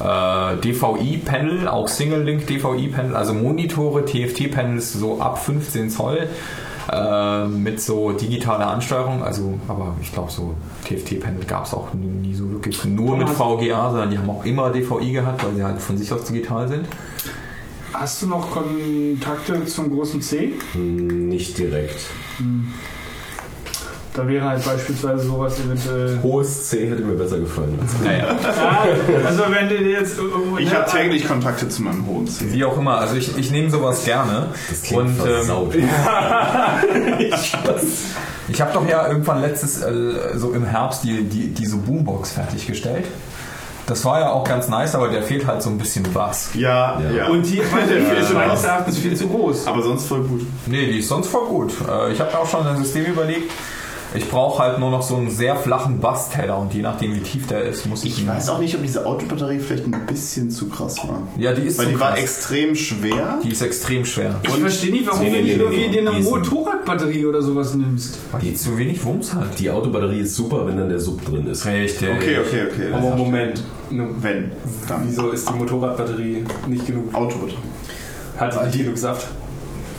äh, DVI-Panel, auch Single-Link DVI-Panel, also Monitore, TFT-Panels so ab 15 Zoll äh, mit so digitaler Ansteuerung, also aber ich glaube so TFT-Panel gab es auch nie, nie so wirklich nur mit VGA, sondern die haben auch immer DVI gehabt, weil sie halt von sich aus digital sind. Hast du noch Kontakte zum großen C? Hm, Nicht direkt. Da wäre halt beispielsweise sowas eventuell. Hohes C hätte mir besser gefallen. Naja. Ja, also wenn du dir jetzt irgendwo. Ich ne, habe täglich Kontakte zu meinem hohen C. Wie auch immer, also ich, ich nehme sowas gerne. Das klingt Und ähm, versaut. <laughs> ich habe doch ja irgendwann letztes, äh, so im Herbst, die, die, diese Boombox fertiggestellt. Das war ja auch ganz nice, aber der fehlt halt so ein bisschen Bass. Ja, ja. Und die meine, der Ja. ist meines Erachtens viel zu groß. aber sonst voll gut. Nee, die ist sonst voll gut. Äh, ich habe auch schon ein System überlegt. Ich brauche halt nur noch so einen sehr flachen Bassteller und je nachdem wie tief der ist, muss ich, Ich weiß auch nicht, ob diese Autobatterie vielleicht ein bisschen zu krass war. Ja, die ist Weil so die war krass. extrem schwer. Die ist extrem schwer. Ich verstehe nicht, warum Nee, nee, du nicht nee, dir eine Motorradbatterie oder sowas nimmst. Weil die zu wenig Wumms hat. Die Autobatterie ist super, wenn dann der Sub drin ist. Richtig. Okay, okay, okay. Aber Moment, Wenn, dann. wieso ist die Motorradbatterie nicht genug? Autobatterie. Hat die nicht genug Saft?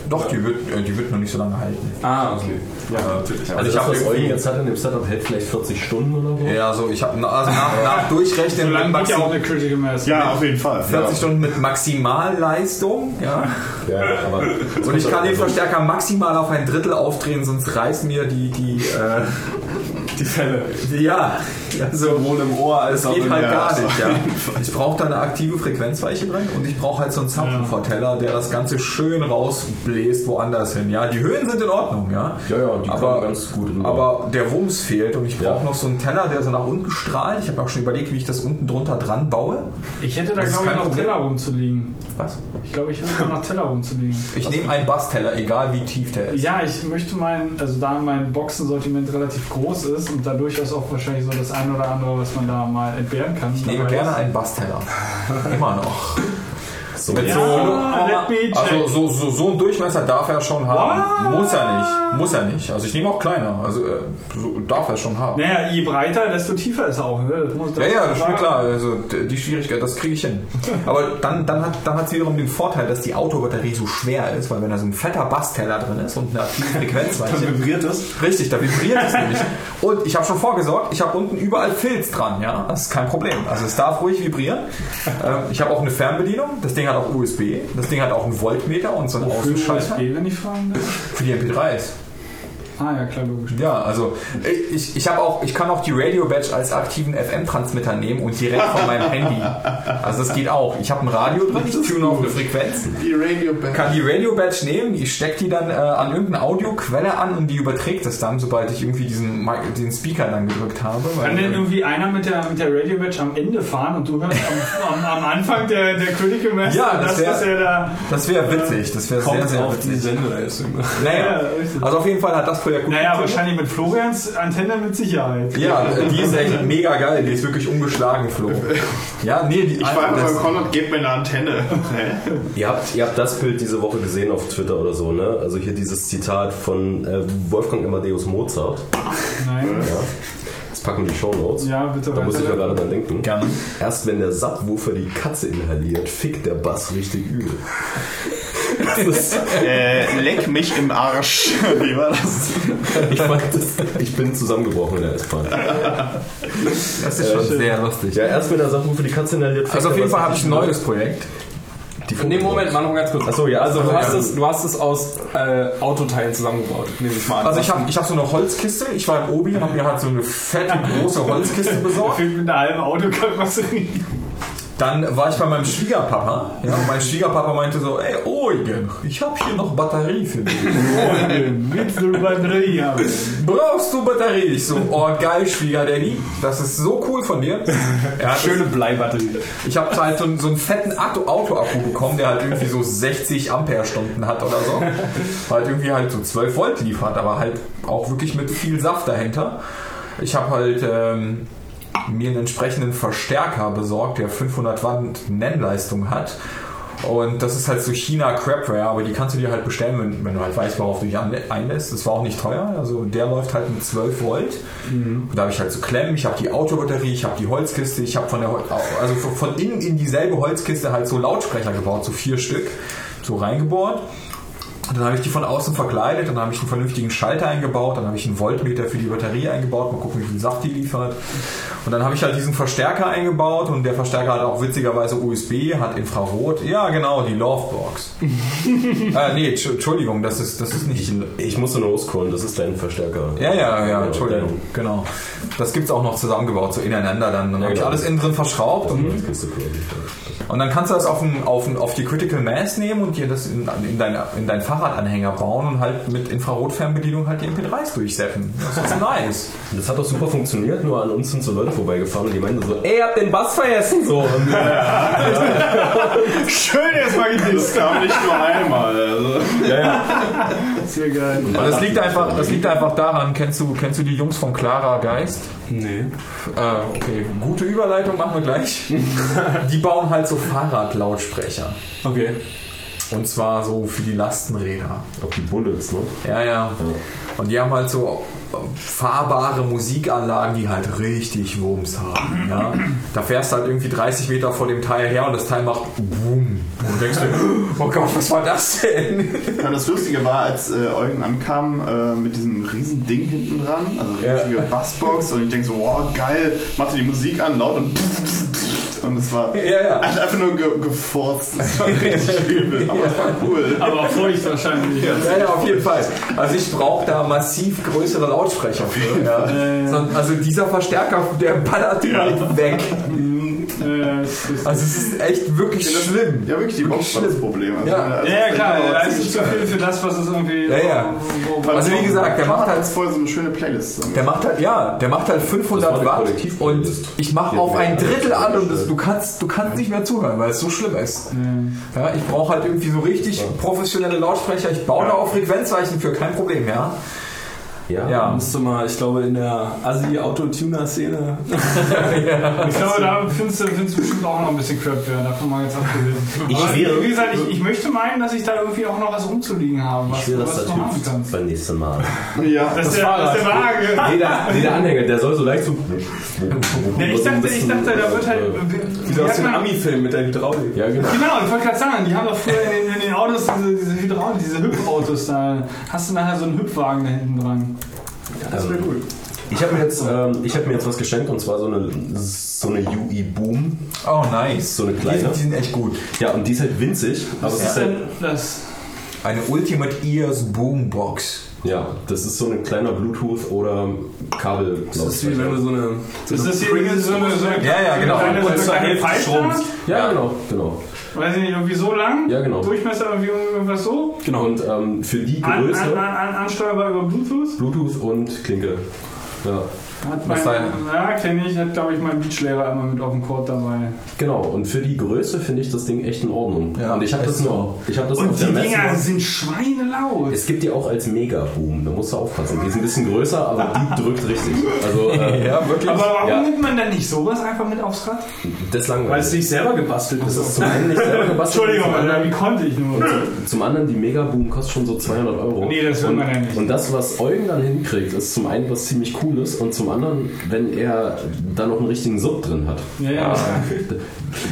Doch, die wird, äh, die wird noch nicht so lange halten. Ah, okay. Ja, natürlich. Also Also ich habe was Eugen irgendwie... jetzt hat in dem Setup, hält vielleicht 40 Stunden oder so. Ja, so ich habe also nach, nach Durchrechnen So mit ja auch eine Critical Mass. Ja, auf jeden Fall. 40 ja. Stunden mit Maximalleistung, ja. Ja, aber Und ich kann den Verstärker maximal auf ein Drittel aufdrehen, sonst reißt mir die die äh, die Fälle. ja, also Sowohl im Ohr als das auch geht im halt gar nicht, ja. <laughs> Ich brauche da eine aktive Frequenzweiche drin und ich brauche halt so einen Zapfenverteller, der das Ganze schön rausbläst woanders hin. Ja, die Höhen sind in Ordnung, ja. Ja, ja, die aber, ganz gut rüber. Aber der Wumms fehlt und ich brauche Ja. noch so einen Teller, der so nach unten strahlt. Ich habe auch schon überlegt, wie ich das unten drunter dran baue. Ich hätte da, glaube ich, noch Problem. Teller rumzuliegen. Was? Ich glaube, ich hätte da noch Teller rumzuliegen. Ich nehme einen Bassteller, egal wie tief der ist. Ja, ich möchte meinen, also da mein Boxensortiment relativ groß ist und da durchaus auch wahrscheinlich so das eine oder andere, was man da mal entbehren kann. Ich nehme gerne ist. einen Bassteller. Immer noch. So Mit Ja, so, check. also so, so, so einen Durchmesser darf er schon haben. What? Muss er nicht. Muss er nicht. Also ich nehme auch kleiner. Also äh, so darf er schon haben. Naja, je breiter, desto tiefer ist er auch. Ne? Das muss, Ja, ja, das ist mir klar. Also die Schwierigkeit, das kriege ich hin. <laughs> Aber dann, dann hat dann hat's wiederum den Vorteil, dass die Autobatterie so schwer ist, weil wenn da so ein fetter Bassteller drin ist und eine aktive <laughs> Frequenzweiche. vibriert das? Richtig, da vibriert es <laughs> nämlich. Und ich habe schon vorgesorgt, ich habe unten überall Filz dran, ja. Das ist kein Problem. Also es darf ruhig vibrieren. Ähm, ich habe auch eine Fernbedienung. Das Ding hat auch USB. Das Ding hat auch einen Voltmeter und so einen Für Außenschalter. USB, wenn ich fragen darf. Für die MP3s. Ah ja, klar, logisch. Ja, also ich, ich auch, ich kann auch die Radio Badge als aktiven FM-Transmitter nehmen und direkt von meinem Handy. Also das geht auch. Ich habe ein Radio drin, ich tune auf eine Frequenz, Die Radio Band. kann die Radio Badge nehmen, ich stecke die dann äh, an irgendeine Audioquelle an und die überträgt es dann, sobald ich irgendwie diesen, den Speaker dann gedrückt habe. Kann denn irgendwie einer mit der, mit der Radio Badge am Ende fahren und du hörst am, am, am Anfang der, der Critical Mass Ja, das das, wär- was er da. das wäre witzig, das wäre sehr, sehr auf die witzig. Sendeleistung. Naja, also auf jeden Fall hat das Projekt gut Naja, wahrscheinlich mit Florians Antenne mit Sicherheit. Ja, <laughs> die ist echt mega geil. Die ist wirklich ungeschlagen, Flo. <laughs> Ja, nee, die Ich war einfach beim Konrad, gebt mir eine Antenne. <laughs> Ihr habt, ihr habt das Bild diese Woche gesehen auf Twitter oder so, ne? Also hier dieses Zitat von äh, Wolfgang Amadeus Mozart. Nein. Ja. Das packen die Show Notes. Ja, bitte Da muss ich ja gerade dran denken. Gerne. Erst wenn der Subwoofer die Katze inhaliert, fickt der Bass richtig übel. Ist, Äh, leck mich im Arsch. <laughs> Wie war das? ich, fand das, ich bin zusammengebrochen in der S-Bahn. Das ist schon sehr lustig. Ja, erst wenn der Subwoofer die Katze inhaliert, fickt Also auf der jeden Fall habe ich ein neues Projekt. Die Nee, Moment, mach noch ganz kurz. Achso, ja, Also, also du hast, ja. es, du hast es aus äh, Autoteilen zusammengebaut, nehme ich mal an. Also ich habe ich hab so eine Holzkiste. Ich war im Obi und habe mir halt so eine fette, große Holzkiste <laughs> besorgt. Fehlt mit einer halben Autokarosserie. Dann war ich bei meinem Schwiegerpapa. Ja, und mein Schwiegerpapa meinte so, ey Eugen, ich habe hier noch Batterie für dich. <laughs> Willst du Batterie haben? Brauchst du Batterie? Ich so, oh geil, Schwiegerdaddy, das ist so cool von dir. Er hat Schöne Bleibatterie. Ich habe halt so, einen- so einen fetten Auto- Autoakku bekommen, der halt irgendwie so 60 Ampere-Stunden hat oder so. Halt irgendwie halt so 12 Volt liefert, aber halt auch wirklich mit viel Saft dahinter. Ich habe halt ähm, mir einen entsprechenden Verstärker besorgt, der 500 Watt Nennleistung hat. Und das ist halt so China Crapware, aber die kannst du dir halt bestellen, wenn, wenn du halt weißt, worauf du dich einlässt. Das war auch nicht teuer, also der läuft halt mit 12 Volt. Und da habe ich halt so Klemmen, ich habe die Autobatterie, ich habe die Holzkiste, ich habe von der Hol also von- von innen in dieselbe Holzkiste halt so Lautsprecher gebaut, so vier Stück, so reingebohrt. Und dann habe ich die von außen verkleidet, dann habe ich einen vernünftigen Schalter eingebaut, dann habe ich einen Voltmeter für die Batterie eingebaut, mal gucken, wie viel Saft die liefert. Und dann habe ich halt diesen Verstärker eingebaut und der Verstärker hat auch witzigerweise USB, hat Infrarot. Ja, genau, die Lovebox. <laughs> äh, nee, Entsch- Entschuldigung, das ist, das ist nicht. Ich musste nur loscallen, das ist dein Verstärker. Ja, ja, ja, Entschuldigung, dein- genau. Das gibt's auch noch zusammengebaut, so ineinander. Dann, dann habe ich genau. alles innen drin verschraubt und und dann kannst du das auf, ein, auf, ein, auf die Critical Mass nehmen und dir das in, in, dein, in deinen Fahrradanhänger bauen und halt mit Infrarotfernbedienung halt die MP3s durchsetzen. Das ist <laughs> nice. Das hat doch super funktioniert, nur an uns sind so Leute vorbeigefahren und die meinten so, ey, ihr habt den Bass vergessen! So. Und, <laughs> Schön erstmal gedisst, aber nicht nur einmal. Also. Sehr geil. Und das liegt einfach, das liegt einfach daran, kennst du, kennst du die Jungs von Clara Geist? Nee. Äh, okay, gute Überleitung machen wir gleich. <laughs> Die bauen halt so Fahrradlautsprecher. Okay. Und zwar so für die Lastenräder. Auch die Bullets, ne? Ja, ja. Und die haben halt so äh, fahrbare Musikanlagen, die halt richtig Wumms haben. Ja? Da fährst du halt irgendwie 30 Meter vor dem Teil her und das Teil macht Boom. Und du denkst dir, <gasps> oh Gott, was war das denn? Ja, das Lustige war, als äh, Eugen ankam äh, mit diesem riesen Ding hinten dran, also eine Ja. richtige Bassbox und ich denke so, wow, geil, machte die Musik an, laut und und es war <laughs> Ja, ja. einfach nur ge gefurzt. Das war <laughs> richtig übel, aber es war cool. Aber feucht wahrscheinlich. Ja, ja, auf jeden Fall. Also ich brauche da massiv größere Lautsprecher für. Ja. So, Also dieser Verstärker, der ballert halt weg. <laughs> Äh, das ist- Also es ist echt wirklich schlimm. Ja, wirklich, die Box war das Problem. Also, Ja. also, ja, ja, klar, das war da ist es zu viel für das, was es irgendwie. Ja, ja. wo- wo- Also wie gesagt, der macht halt vorher so eine schöne Playlist zusammen. Der macht halt, ja, der macht halt Das war 500 eine Watt und ich mache auf ein Drittel an und das, das- du kannst, du kannst nicht mehr zuhören, weil es so schlimm ist. Ja, ich brauche halt irgendwie so richtig professionelle Lautsprecher. Ich baue da auch Frequenzzeichen für, kein Problem, ja. Ja. Ja. Musst du mal, ich glaube, in der Assi-Autotuner-Szene. <laughs> Ich glaube, da findest du, findest du bestimmt auch noch ein bisschen Crapware, davon mal jetzt abgesehen. Ich Aber wäre- wie gesagt, ich, ich möchte meinen, dass ich da irgendwie auch noch was rumzuliegen habe, was, Ich will das du haben natürlich kannst. beim nächsten Mal. Ja, Das ist der, das ist der Waage. Nee, der, nee, der Anhänger, der soll so leicht so. Ja, ich dachte, ich dachte, da wird halt. Wie aus hat dem Ami-Film mit der Hydraulik. Ja, genau. Genau, ich wollte gerade sagen, die haben doch früher in den, in den Autos diese, diese Hydraulik, diese Hüpfautos da. Hast du nachher so einen Hüpfwagen da hinten dran? Das wäre gut. Ich habe mir, jetzt, ähm, ich hab mir jetzt was geschenkt und zwar so eine, so eine UE Boom. Oh, nice. So eine Die kleine. sind, die sind echt gut. Ja, und die ist halt winzig. Aber Was ist ist halt, denn das? Eine Ultimate Ears Boombox. Ja, das ist so ein kleiner Bluetooth- oder Kabel. Das ist wie wenn du so eine. So Ist eine das hier so eine, so eine Ja, ja, genau. kleine, Und zur Hälfte Pfeife? schrumpft. Ja, genau, genau. Weiß ich nicht, irgendwie so lang? Ja, genau. Durchmesser irgendwie irgendwas so? Genau. Und ähm, für die An, an, Größe an, an, ansteuerbar über Bluetooth? Bluetooth und Klinke. Ja. Hat Was mein, sein? ja, kenne ich, hat glaube ich mein Beachlehrer immer mit auf dem Court dabei. Genau, und für die Größe finde ich das Ding echt in Ordnung. Ja, und ich habe das ist nur. Ich habe das Und auf der die Messe. Dinger sind schweinelaut. Es gibt die auch als Mega-Boom, da musst du aufpassen. Die ist ein bisschen größer, aber die <laughs> drückt richtig. Also, äh, Ja, wirklich. Aber warum Ja. nimmt man dann nicht sowas einfach mit aufs Rad? das ist Weil es langweilig. sich selber gebastelt Das ist. ist zum einen nicht selber <laughs> gebastelt. Entschuldigung, zum Alter, anderen, wie konnte ich nur? zum anderen, die Mega-Boom kostet schon so 200 Euro. Nee, das will und, man ja nicht. Und das, was Eugen dann hinkriegt, ist zum einen was ziemlich Cooles und zum anderen, wenn er da noch einen richtigen Sub drin hat. Ja, ja.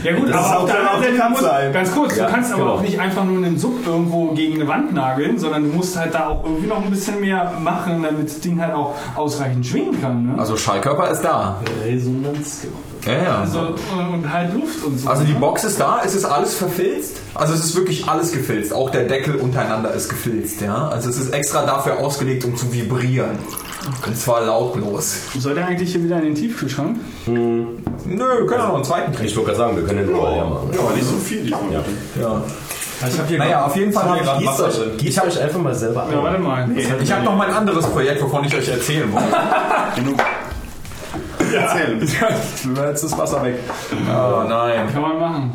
ja gut, Das ist aber auch anderen Seite bekannt musst, sein. ganz kurz, Ja, du kannst aber genau. auch nicht einfach nur einen Sub irgendwo gegen eine Wand nageln, sondern du musst halt da auch irgendwie noch ein bisschen mehr machen, damit das Ding halt auch ausreichend schwingen kann. Ne? Also Schallkörper ist da. Resonanz. Ja, ja. Also, und, und halt Luft und so. Also die ne? Box ist da, es ist alles verfilzt. Also es ist wirklich alles gefilzt. Auch der Deckel untereinander ist gefilzt, ja. Also es ist extra dafür ausgelegt, um zu vibrieren. Und zwar lautlos. Soll der eigentlich hier wieder in den Tiefkühlschrank? Nö, wir können auch noch einen zweiten Ich kriegen. wollte gerade sagen, wir können den überall hermachen. Ja, aber nicht so viel. Die Ja. Ja. Ich habe hier Naja, auf jeden Fall habe ich euch, gießt euch einfach mal selber Ja, warte mal. Ich habe noch mein anderes Projekt, wovon ich euch erzählen wollte. <laughs> Genug. Erzähl. <laughs> Jetzt ist das Wasser weg. Oh nein. Kann man machen.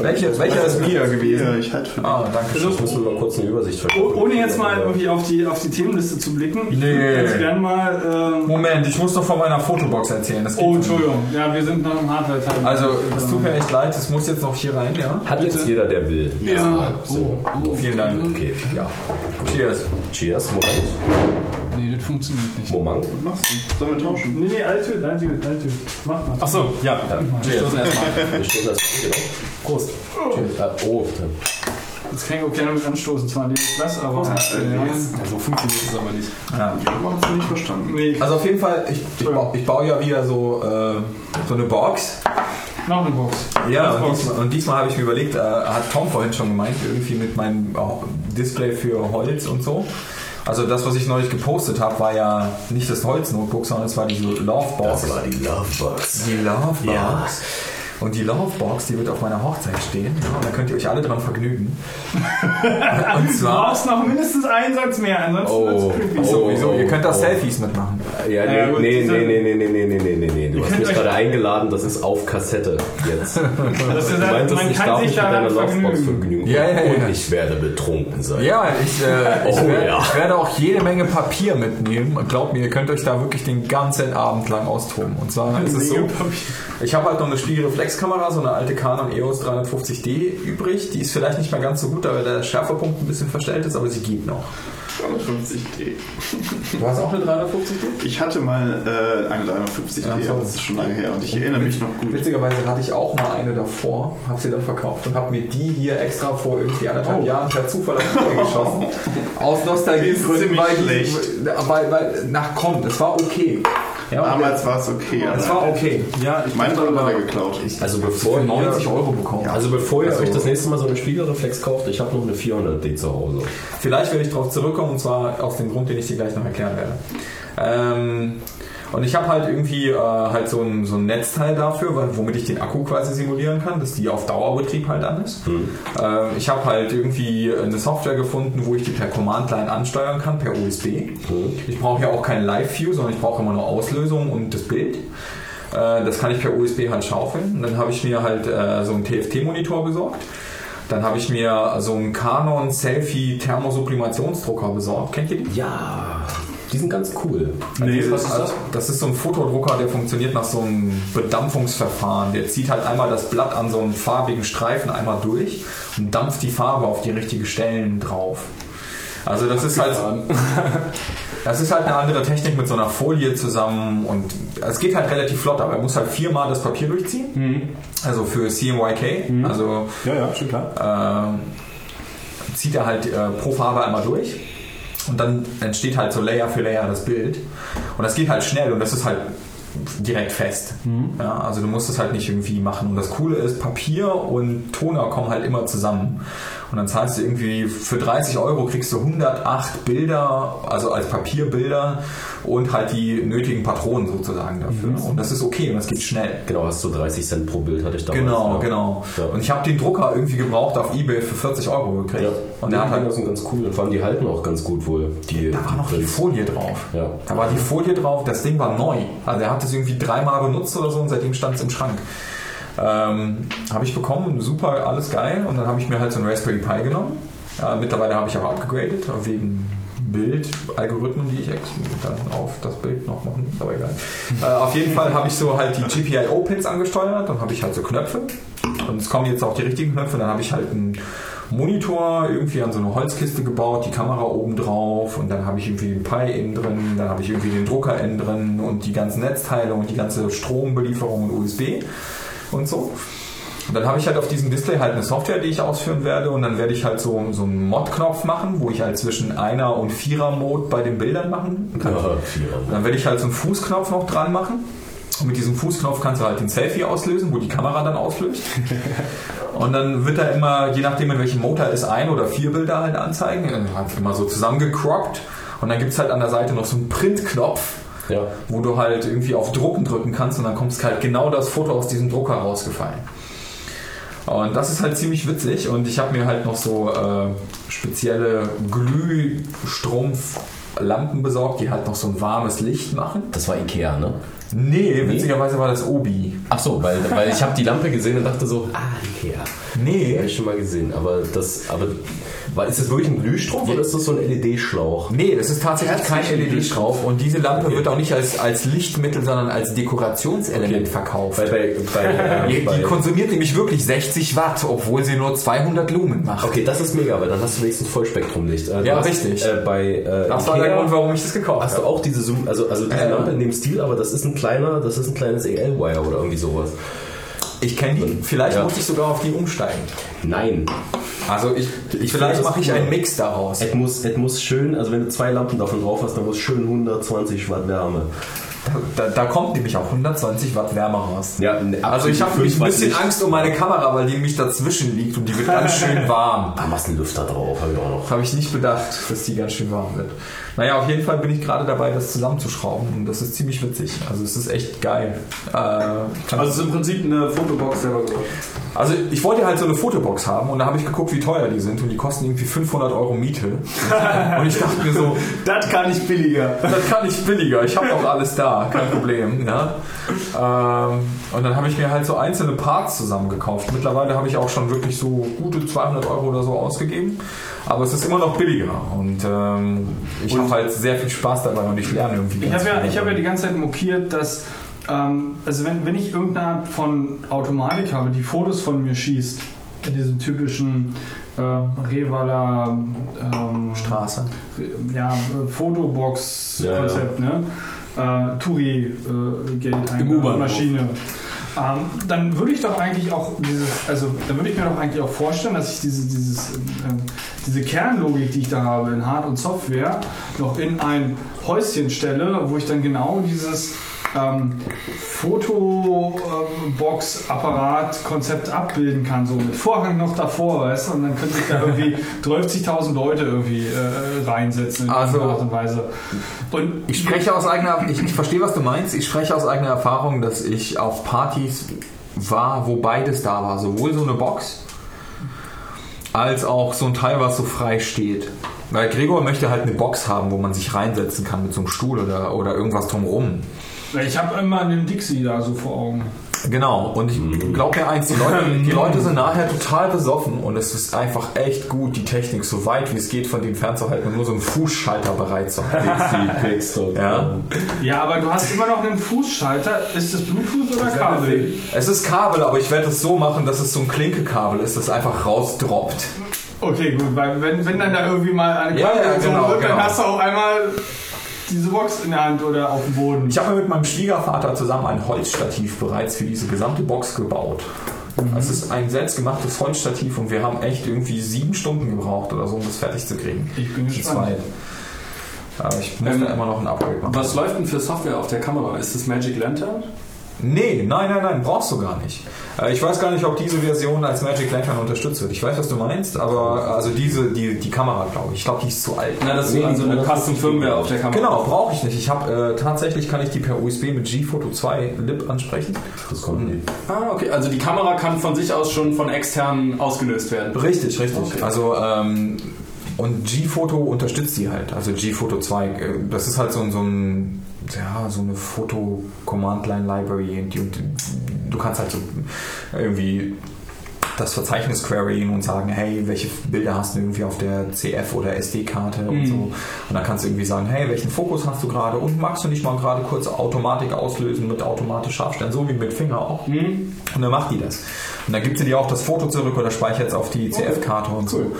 Welche, welcher ist Bier gewesen? Ja, ich halte für Ah, danke schön. Ich muss nur mal kurz eine Übersicht Oh, ohne jetzt mal irgendwie auf die, auf die Themenliste zu blicken. Ich Nee. würde ganz gerne mal. Ähm, Moment, ich muss noch von meiner Fotobox erzählen. Oh, nicht. Entschuldigung. Ja, wir sind noch im Hardware-Teil. Also, es tut mir echt leid, es muss jetzt noch hier rein, ja? Hat jetzt jeder, der will. Ja. So. Vielen Dank. Okay, ja. Cheers. Cheers, Moment. Nee, das funktioniert nicht. Moment. Machst du? Sollen wir tauschen? Nee, nee, alte, alte, alte. Mach mal. Achso, ja. <laughs> Wir stoßen erstmal. Wir stehen das. Genau. Prost. Cheers. Ah, Oh, Das kann ich auch gerne mit anstoßen, zwar dieses Glas, aber. Ja, So funktioniert es aber nicht. Ja. Ich habe es nicht verstanden. nee, Also auf jeden Fall, ich, ich, baue, ich baue ja wieder so, äh, so eine Box. noch eine Box. Ja, Box. und diesmal, und diesmal habe ich mir überlegt, äh, hat Tom vorhin schon gemeint, irgendwie mit meinem äh, Display für Holz und so. Also das, was ich neulich gepostet habe, war ja nicht das Holz-Notebook, sondern es war diese Lovebox. war die Lovebox. Die Lovebox. Ja. Und die Lovebox, die wird auf meiner Hochzeit stehen. Ja, und da könnt ihr euch alle dran vergnügen. <laughs> und Du zwar... brauchst noch mindestens einen Satz mehr, ansonsten Oh. Oh. So, wieso? Ihr könnt da oh. Selfies mitmachen. Ja, nee, Ja, gut, nee, nee, nee, nee, nee, nee, nee, nee, nee, nee. Du hast könnt mich euch- gerade eingeladen, das ist auf Kassette jetzt. <laughs> Das ist Du meintest, man ich kann darf sich mich mit deiner Lovebox vergnügen. Ja, ja, ja. Und ich werde betrunken sein. Ja, ich, äh, <laughs> ich, Oh, werde, ja. ich werde auch jede Menge Papier mitnehmen. Und Glaubt mir, ihr könnt euch da wirklich den ganzen Abend lang austoben. Und zwar ist es so, ich habe halt noch eine Spiegelreflexkamera, so eine alte Canon EOS 350D übrig. Die ist vielleicht nicht mehr ganz so gut, weil der Schärferpunkt ein bisschen verstellt ist, aber sie geht noch. 350D. Du hast auch eine 350D? Ich hatte mal äh, eine 350D, Ja, so. das ist schon lange her und ich erinnere mich noch gut. Witzigerweise hatte ich auch mal eine davor, habe sie dann verkauft und habe mir die hier extra vor irgendwie anderthalb Jahren per Zufall auf die geschossen. <laughs> Aus Nostalgiegründen, Ziemlich weil, weil, weil, nach komm, es war okay. Ja, Damals war es okay. es aber war okay. Ja, ich mein Bruder hat er geklaut. Also bevor Für ihr, 90 Euro bekommen. also bevor ihr Also- euch das nächste Mal so eine Spiegelreflex kauft, ich habe noch eine 400D zu Hause. Vielleicht werde ich darauf zurückkommen und zwar aus dem Grund, den ich dir gleich noch erklären werde. Ähm, und ich habe halt irgendwie äh, halt so ein, so ein Netzteil dafür, womit ich den Akku quasi simulieren kann, dass die auf Dauerbetrieb halt an ist. Hm. Ähm, ich habe halt irgendwie eine Software gefunden, wo ich die per Command-Line ansteuern kann, per USB. Hm. Ich brauche ja auch kein Live-View, sondern ich brauche immer nur Auslösung und das Bild. Äh, das kann ich per USB halt schaufeln. Und dann habe ich mir halt äh, so einen TFT-Monitor besorgt. Dann habe ich mir so einen Canon Selfie Thermosublimationsdrucker besorgt. Kennt ihr die? Ja, die sind ganz cool. Nee, was ist das? Das ist so ein Fotodrucker, der funktioniert nach so einem Bedampfungsverfahren. Der zieht halt einmal das Blatt an so einem farbigen Streifen einmal durch und dampft die Farbe auf die richtigen Stellen drauf. Also das ist halt, <laughs> das ist halt eine andere Technik mit so einer Folie zusammen und es geht halt relativ flott, aber er muss halt viermal das Papier durchziehen. Also für CMYK, also Ja, ja, schon klar. äh, zieht er halt äh, pro Farbe einmal durch und dann entsteht halt so Layer für Layer das Bild und das geht halt schnell und das ist halt direkt fest. Ja, also du musst es halt nicht irgendwie machen. Und das Coole ist, Papier und Toner kommen halt immer zusammen. Und dann zahlst du irgendwie für 30 Euro kriegst du 108 Bilder, also als Papierbilder und halt die nötigen Patronen sozusagen dafür. Und das ist okay und das geht schnell. Genau, hast du 30 Cent pro Bild, hatte ich damals. Genau, ja. genau. Ja. Und ich habe den Drucker irgendwie gebraucht auf Ebay für 40 Euro gekriegt. Ja. Und der hat die halt sind ganz cool und vor allem die halten auch ganz gut wohl. Die, Da war noch die. Folie drauf. Ja. Da war die Folie drauf, das Ding war neu. Also er hat es irgendwie dreimal benutzt oder so und seitdem stand es im Schrank. Ähm, habe ich bekommen, super, alles geil. Und dann habe ich mir halt so einen Raspberry Pi genommen. Äh, mittlerweile habe ich auch abgegradet, wegen Bildalgorithmen, die ich dann auf das Bild noch machen, ist aber egal. <laughs> äh, auf jeden Fall habe ich so halt die GPIO-Pins angesteuert, dann habe ich halt so Knöpfe. Und es kommen jetzt auch die richtigen Knöpfe, dann habe ich halt einen Monitor irgendwie an so eine Holzkiste gebaut, die Kamera oben drauf und dann habe ich irgendwie den Pi innen drin, dann habe ich irgendwie den Drucker innen drin und die ganzen Netzteile und die ganze Strombelieferung und USB und so. Und dann habe ich halt auf diesem Display halt eine Software, die ich ausführen werde und dann werde ich halt so, so einen Mod-Knopf machen, wo ich halt zwischen Einer- und Vierer-Mode bei den Bildern machen kann. Ja. Dann werde ich halt so einen Fußknopf noch dran machen. Und mit diesem Fußknopf kannst du halt den Selfie auslösen, wo die Kamera dann auslöst. <laughs> Und dann wird er immer, je nachdem in welchem Motor ist, ein oder vier Bilder halt anzeigen. Halt immer so zusammengecroppt. Und dann gibt es halt an der Seite noch so einen Print-Knopf, Ja. wo du halt irgendwie auf Drucken drücken kannst und dann kommt halt genau das Foto aus diesem Drucker rausgefallen. Und das ist halt ziemlich witzig und ich habe mir halt noch so äh, spezielle Glühstrumpflampen besorgt, die halt noch so ein warmes Licht machen. Das war Ikea, ne? Nee, witzigerweise war das Obi. Ach so, weil, weil ich habe die Lampe gesehen und dachte so, ah, Ikea. Nee. Habe ich schon mal gesehen. Aber das, aber war, ist das wirklich ein Glühstrumpf oder ist das so ein LED-Schlauch? Nee, das ist tatsächlich kein LED-Strauch und diese Lampe wird auch nicht als, als Lichtmittel, sondern als Dekorationselement verkauft. Weil bei, bei, <laughs> äh, Die, bei die konsumiert nämlich wirklich 60 Watt, obwohl sie nur 200 Lumen macht. Okay, das ist mega, weil dann hast du wenigstens Vollspektrumlicht. Äh, Ja, hast, richtig. Äh, bei äh, Das war der Grund, warum ich das gekauft Hast du habe. auch diese Zoom, also, also diese Ja. Lampe in dem Stil, aber das ist ein kleiner, das ist ein kleines EL-Wire oder irgendwie sowas. Ich kenne die. Vielleicht Ja. muss ich sogar auf die umsteigen. Nein. Also ich, Ich vielleicht mache ich einen. Mix daraus. Es muss, es muss schön, also wenn du zwei Lampen davon drauf hast, dann muss schön 120 Watt Wärme. Da, da kommt nämlich auch 120 Watt Wärme raus. Ja, ne, Also ich habe ein bisschen. Angst um meine Kamera, weil die nämlich dazwischen liegt und die wird ganz schön <laughs> warm. Ah, machst einen Lüfter drauf, habe ich auch noch. Habe ich nicht bedacht, dass die ganz schön warm wird. Naja, auf jeden Fall bin ich gerade dabei, das zusammenzuschrauben und das ist ziemlich witzig. Also es ist echt geil. Äh, Also es ist im Prinzip eine Fotobox selber gemacht. Also ich wollte halt so eine Fotobox haben und da habe ich geguckt, wie teuer die sind und die kosten irgendwie 500 Euro Miete. <laughs> und ich dachte mir so, Das kann ich billiger. das kann ich billiger, ich habe doch alles da, kein Problem. Ja? Ähm, und dann habe ich mir halt so einzelne Parts zusammengekauft. Mittlerweile habe ich auch schon wirklich so gute 200 Euro oder so ausgegeben, aber es ist immer noch billiger und ähm, ich habe halt sehr viel Spaß dabei und ich lerne irgendwie Ich habe ja, ich hab ja die ganze Zeit mokiert, dass, ähm, also wenn, wenn ich irgendeine Art von Automatik habe, die Fotos von mir schießt, in diesem typischen äh, Revaler ähm, Straße. ja, äh, Fotobox-Konzept, ne? Äh, Turi äh, Geld Im U-Bahn Maschine. Ähm, dann würde ich doch eigentlich auch dieses, also dann würde ich mir doch eigentlich auch vorstellen, dass ich diese, dieses, ähm, diese Kernlogik, die ich da habe in Hard- und Software, noch in ein Häuschen stelle, wo ich dann genau dieses ähm, Fotobox-Apparat-Konzept abbilden kann, so mit Vorhang noch davor, weißt du, und dann könnte ich da irgendwie <laughs> 30.000 Leute irgendwie äh, reinsetzen in Also- Art und Weise. Und Ich spreche aus eigener, ich, ich verstehe, was du meinst. Ich spreche aus eigener Erfahrung, dass ich auf Partys war, wo beides da war. Sowohl so eine Box, als auch so ein Teil, was so frei steht. Weil Gregor möchte halt eine Box haben, wo man sich reinsetzen kann mit so einem Stuhl oder, oder irgendwas drumrum. Ich habe immer einen Dixie da so vor Augen. Genau, und ich glaube mir eins, die Leute, die Leute sind nachher total besoffen und es ist einfach echt gut, die Technik so weit wie es geht von dem fernzuhalten und nur so einen Fußschalter bereit zu dort. <laughs> Ja. Ja, aber du hast immer noch einen Fußschalter. Ist das Bluetooth oder Kabel? Es ist Kabel, aber ich werde es so machen, dass es so ein Klinkekabel ist, das einfach rausdroppt. Okay, gut, weil wenn, wenn dann da irgendwie mal eine Ja, ja, Quantenfunktion genau, wird, dann genau. hast du auch einmal diese Box in der Hand oder auf dem Boden. Ich habe mit meinem Schwiegervater zusammen ein Holzstativ bereits für diese gesamte Box gebaut. Es ist ein selbstgemachtes Holzstativ und wir haben echt irgendwie sieben Stunden gebraucht oder so, um das fertig zu kriegen. Ich bin gespannt. Aber ich muss Ähm, da immer noch ein Upgrade machen. Was läuft denn für Software auf der Kamera? Ist das Magic Lantern? Nee, nein, nein, nein, brauchst du gar nicht. Äh, Ich weiß gar nicht, ob diese Version als Magic Lantern unterstützt wird. Ich weiß, was du meinst, aber also diese, die, die Kamera, glaube ich. Ich glaube, die ist zu alt. Na, das ist also eine Custom Firmware auf der Kamera. Genau, brauche ich nicht. Ich habe äh, tatsächlich kann ich die per USB mit G-Photo 2 Lib ansprechen. Das konnten die. Ah, okay. Also die Kamera kann von sich aus schon von externen ausgelöst werden. Richtig, richtig. Also ähm, und G-Photo unterstützt die halt. Also G-Photo 2, äh, das ist halt so, ein- so ein ja, so eine Foto-Command-Line-Library und, und du kannst halt so irgendwie das Verzeichnis queryen und sagen, hey, welche Bilder hast du irgendwie auf der CF oder SD-Karte und Mhm. so. Und dann kannst du irgendwie sagen, hey, welchen Fokus hast du gerade und magst du nicht mal gerade kurz Automatik auslösen mit automatisch Scharfstellen, so wie mit Finger auch. Mhm. Und dann macht die das. Und dann gibt sie dir auch das Foto zurück oder speichert es auf die CF-Karte und so.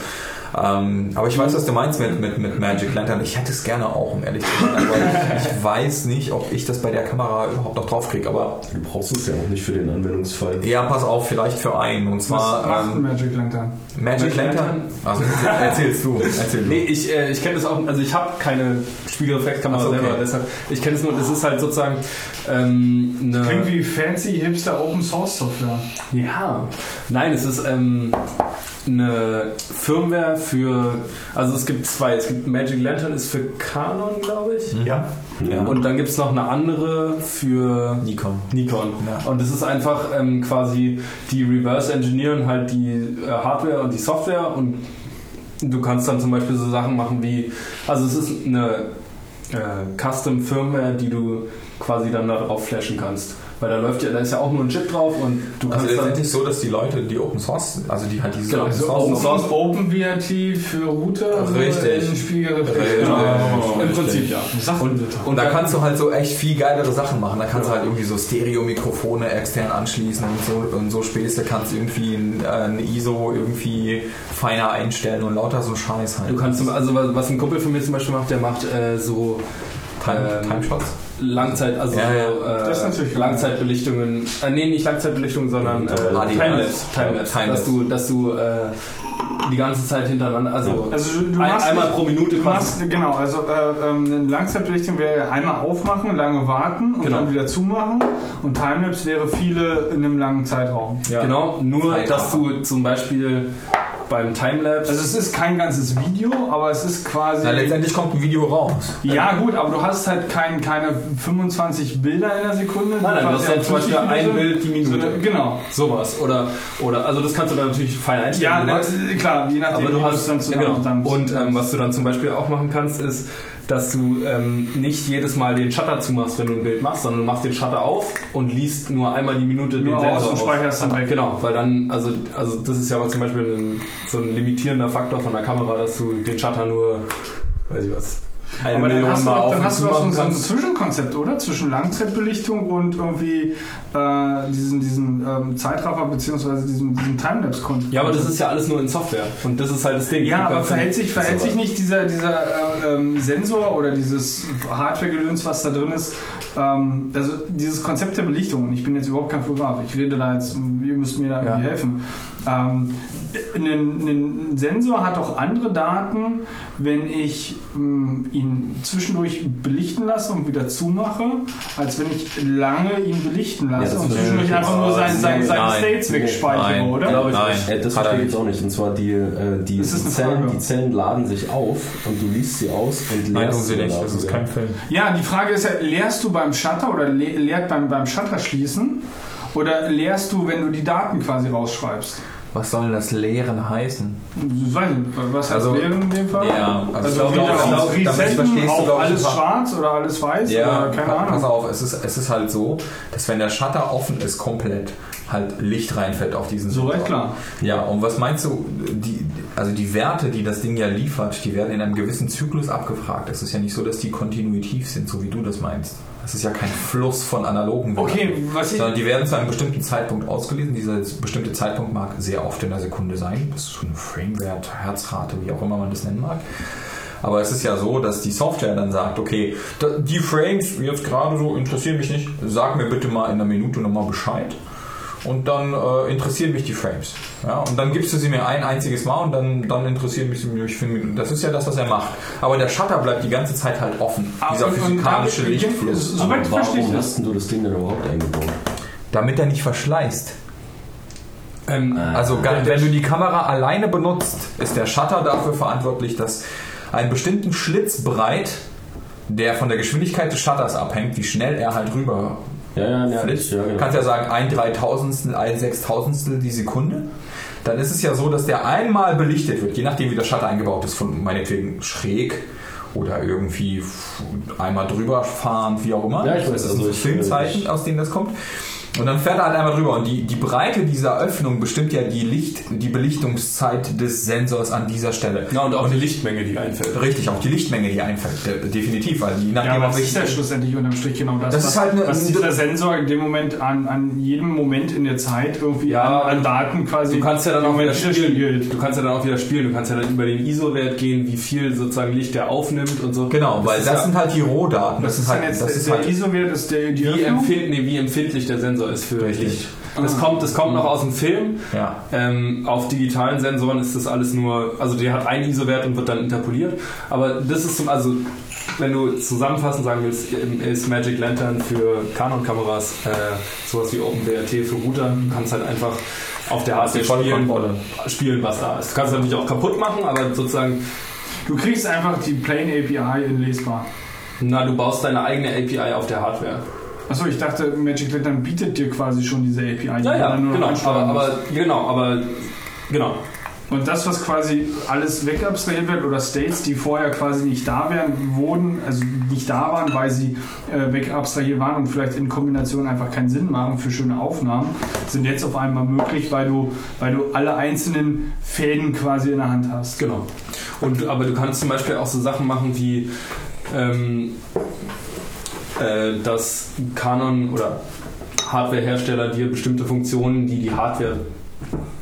Ähm, aber ich weiß, was du meinst mit, mit, mit Magic Lantern. Ich hätte es gerne auch, um ehrlich zu sein. Aber <laughs> ich weiß nicht, ob ich das bei der Kamera überhaupt noch drauf kriege. Aber Du brauchst es ja auch nicht für den Anwendungsfall. ja, pass auf, vielleicht für einen. Und Was zwar ein ähm, Magic Lantern? Magic Magic Lantern. Lantern? Also erzähl- erzählst du. Erzähl du. Nee, ich, äh, ich kenne das auch, also ich habe keine Spiegelreflexkamera okay. selber, deshalb, ich kenne es nur, das ist halt sozusagen ähm, eine... Klingt wie fancy hipster Open Source Software. Ja, nein, es ist ähm, eine Firmware für, also es gibt zwei, es gibt Magic Lantern ist für Canon, glaube ich. Ja. ja. Und dann gibt es noch eine andere für Nikon. Nikon. Ja. Und das ist einfach ähm, quasi, die reverse engineeren halt die äh, Hardware und die Software und du kannst dann zum Beispiel so Sachen machen wie, also es ist eine äh, Custom Firmware, die du quasi dann da drauf flashen kannst. Weil da läuft ja, da ist ja auch nur ein Chip drauf und du Also kannst dann letztendlich so, dass die Leute, die Open Source, also die halt diese Genau, Open also Source Open Source Open VRT für Router Richtig. in. Richtig. Genau. im Prinzip ja. Und, Und da kannst du halt so echt viel geilere Sachen machen. Da kannst du halt irgendwie so Stereo-Mikrofone extern anschließen und so, und so Späße kannst du irgendwie ein, äh, eine ISO irgendwie feiner einstellen und lauter so Scheiß halt. Du kannst, also was ein Kumpel von mir zum Beispiel macht, der macht äh, so Time, ähm, Timeshots. Langzeit, also Ja, ja. so, äh, Das ist natürlich Langzeitbelichtungen, äh, nee, nicht Langzeitbelichtungen, sondern äh, HDR. Timelapse, Timelapse, Timelapse. dass du, dass du äh, die ganze Zeit hintereinander, also, Also du, du ein, machst einmal pro Minute Du machst, genau, also äh, ähm, eine Langzeitbelichtung wäre einmal aufmachen, lange warten und Genau. dann wieder zumachen. Und Timelapse wäre viele in einem langen Zeitraum. Genau, nur Zeitraum. dass du zum Beispiel beim Timelapse Also es ist kein ganzes Video, aber es ist quasi. Na, letztendlich kommt ein Video raus. ja gut, aber du hast halt kein, keine 25 Bilder in der Sekunde. Nein, nein, du hast halt zum Beispiel 50 ein Bild die Minute. Genau. sowas oder oder also das kannst du dann natürlich fein einstellen. Ja, das, klar, je nachdem, Aber du hast es dann ja, zusammen genau. dann Und ähm, was du dann zum Beispiel auch machen kannst, ist, dass du ähm, nicht jedes Mal den Shutter zumachst, wenn du ein Bild machst, sondern du machst den Shutter auf und liest nur einmal die Minute Nur den aus Sensor und speicherst dann weg. Genau, weil dann, also, also das ist ja aber zum Beispiel ein, so ein limitierender Faktor von der Kamera, dass du den Shutter nur, weiß ich was, eine Aber dann Million hast du Mal auf dann hast du zu doch so, ein. Zwischenkonzept, oder? Zwischen Langzeitbelichtung und irgendwie äh, diesen, diesen ähm, Zeitraffer bzw. diesen, diesen Timelapse-Konzept. Ja, aber das ist ja alles nur in Software und das ist halt das Ding. Ja, aber verhält sich, verhält sich nicht dieser, dieser äh, ähm, Sensor oder dieses Hardware-Gedöns, was da drin ist, ähm, also dieses Konzept der Belichtung, und ich bin jetzt überhaupt kein Fotograf, ich rede da jetzt, ihr müsst mir da Ja. irgendwie helfen. Ähm, ein, ein Sensor hat auch andere Daten, wenn ich ähm, ihn zwischendurch belichten lasse und wieder zumache, als wenn ich lange ihn belichten lasse Ja, und zwischendurch einfach nur seine, seine, seine Nein. States wegspeichere, oder? Glaube ich Nein. nicht. Das er verstehe ich auch nicht. Und zwar die, äh, die, Zellen, die Zellen laden sich auf und du liest sie aus und leerst Nein, sie nicht. Das ist kein Film. Ja, die Frage ist ja, leerst du beim Shutter oder le leert beim, beim Shutter schließen? Oder leerst du, wenn du die Daten quasi rausschreibst? Was soll denn das Lehren heißen? Weiß nicht, was heißt Also- leeren in dem Fall? Ja, also, Also ich glaube, wieder auf Resetten, auf alles schwarz oder alles weiß Ja, oder keine pa- pass Ahnung. auf, es ist, es ist halt so, dass wenn der Shutter offen ist, komplett halt Licht reinfällt auf diesen So Sensor. recht klar. Ja, und was meinst du, die, also die Werte, die das Ding ja liefert, die werden in einem gewissen Zyklus abgefragt. Es ist ja nicht so, dass die kontinuitiv sind, so wie du das meinst. Das ist ja kein Fluss von analogen Werten. Okay, was ich. Sondern die werden zu einem bestimmten Zeitpunkt ausgelesen. Dieser bestimmte Zeitpunkt mag sehr oft in der Sekunde sein. Das ist so ein Framewert, Herzrate, wie auch immer man das nennen mag. Aber es ist ja so, dass die Software dann sagt, okay, die Frames jetzt gerade so interessieren mich nicht. Sag mir bitte mal in einer Minute nochmal Bescheid. Und dann äh, interessieren mich die Frames. Ja, und dann gibst du sie mir ein einziges Mal und dann, dann interessieren mich sie mich fünf Minuten. Das ist ja das, was er macht. Aber der Shutter bleibt die ganze Zeit halt offen. Dieser und- und physikalische Lichtfluss. Soweit Aber warum hast du das Ding denn überhaupt eingebaut? Damit er nicht verschleißt. Ähm, Also ga- wenn du die Kamera alleine benutzt, ist der Shutter dafür verantwortlich, dass einen bestimmten Schlitz breit, der von der Geschwindigkeit des Shutters abhängt, wie schnell er halt rüber Ja, ja, ja. flitzt. ja genau. Kannst ja sagen, ein Dreitausendstel, ein Sechstausendstel die Sekunde. Dann ist es ja so, dass der einmal belichtet wird, je nachdem wie der Shutter eingebaut ist, von meinetwegen schräg oder irgendwie einmal drüber fahren, wie auch immer. Ja, ich weiß, das also sind so ich- Filmzeichen, aus denen das kommt. Und dann fährt er halt einmal drüber. Und die, die Breite dieser Öffnung bestimmt ja die Licht, die Belichtungszeit des Sensors an dieser Stelle. ja, und auch die Lichtmenge, die einfällt. Richtig, auch die Lichtmenge, die einfällt. De- Definitiv, weil je Ja, nachdem, aber auf das ist ja schlussendlich unterm Strich genau das, Das was, ist halt eine- was dieser Sensor in dem Moment an, an jedem Moment in der Zeit irgendwie Ja, an, an Daten quasi Du kannst ja dann auch wieder spielen. widerspiegelt. Du kannst ja dann auch wieder spielen. Du kannst ja dann über den ISO-Wert gehen, wie viel sozusagen Licht der aufnimmt und so. Genau, weil ist das ja, sind halt die Rohdaten. Das ist halt, jetzt das ist der halt ISO-Wert ist der die wie, empfind, nee, wie empfindlich der Sensor ist für Richtig. Licht. Das kommt, das kommt noch aus dem Film. ja. Ähm, auf digitalen Sensoren ist das alles nur, also der hat einen ISO-Wert und wird dann interpoliert. Aber das ist zum, also wenn du zusammenfassend sagen willst, ist Magic Lantern für Canon-Kameras äh, sowas wie OpenWRT für Router. Du kannst halt einfach auf der Hardware spielen, spielen, was da ist. Du kannst es natürlich auch kaputt machen, aber sozusagen, Du kriegst einfach die Plain API in lesbar. na, du baust deine eigene API auf der Hardware. Achso, ich dachte, Magic Lantern bietet dir quasi schon diese API. die Ja, ja, dann nur noch genau. Aber, aber, genau, aber, genau. Und das, was quasi alles wegabstrahiert wird oder States, die vorher quasi nicht da wären, wurden, also nicht da waren, weil sie äh, wegabstrahiert waren und vielleicht in Kombination einfach keinen Sinn machen für schöne Aufnahmen, sind jetzt auf einmal möglich, weil du, weil du alle einzelnen Fäden quasi in der Hand hast. Genau. Und, aber du kannst zum Beispiel auch so Sachen machen wie, ähm, äh, dass Canon oder Hardwarehersteller dir bestimmte Funktionen, die die Hardware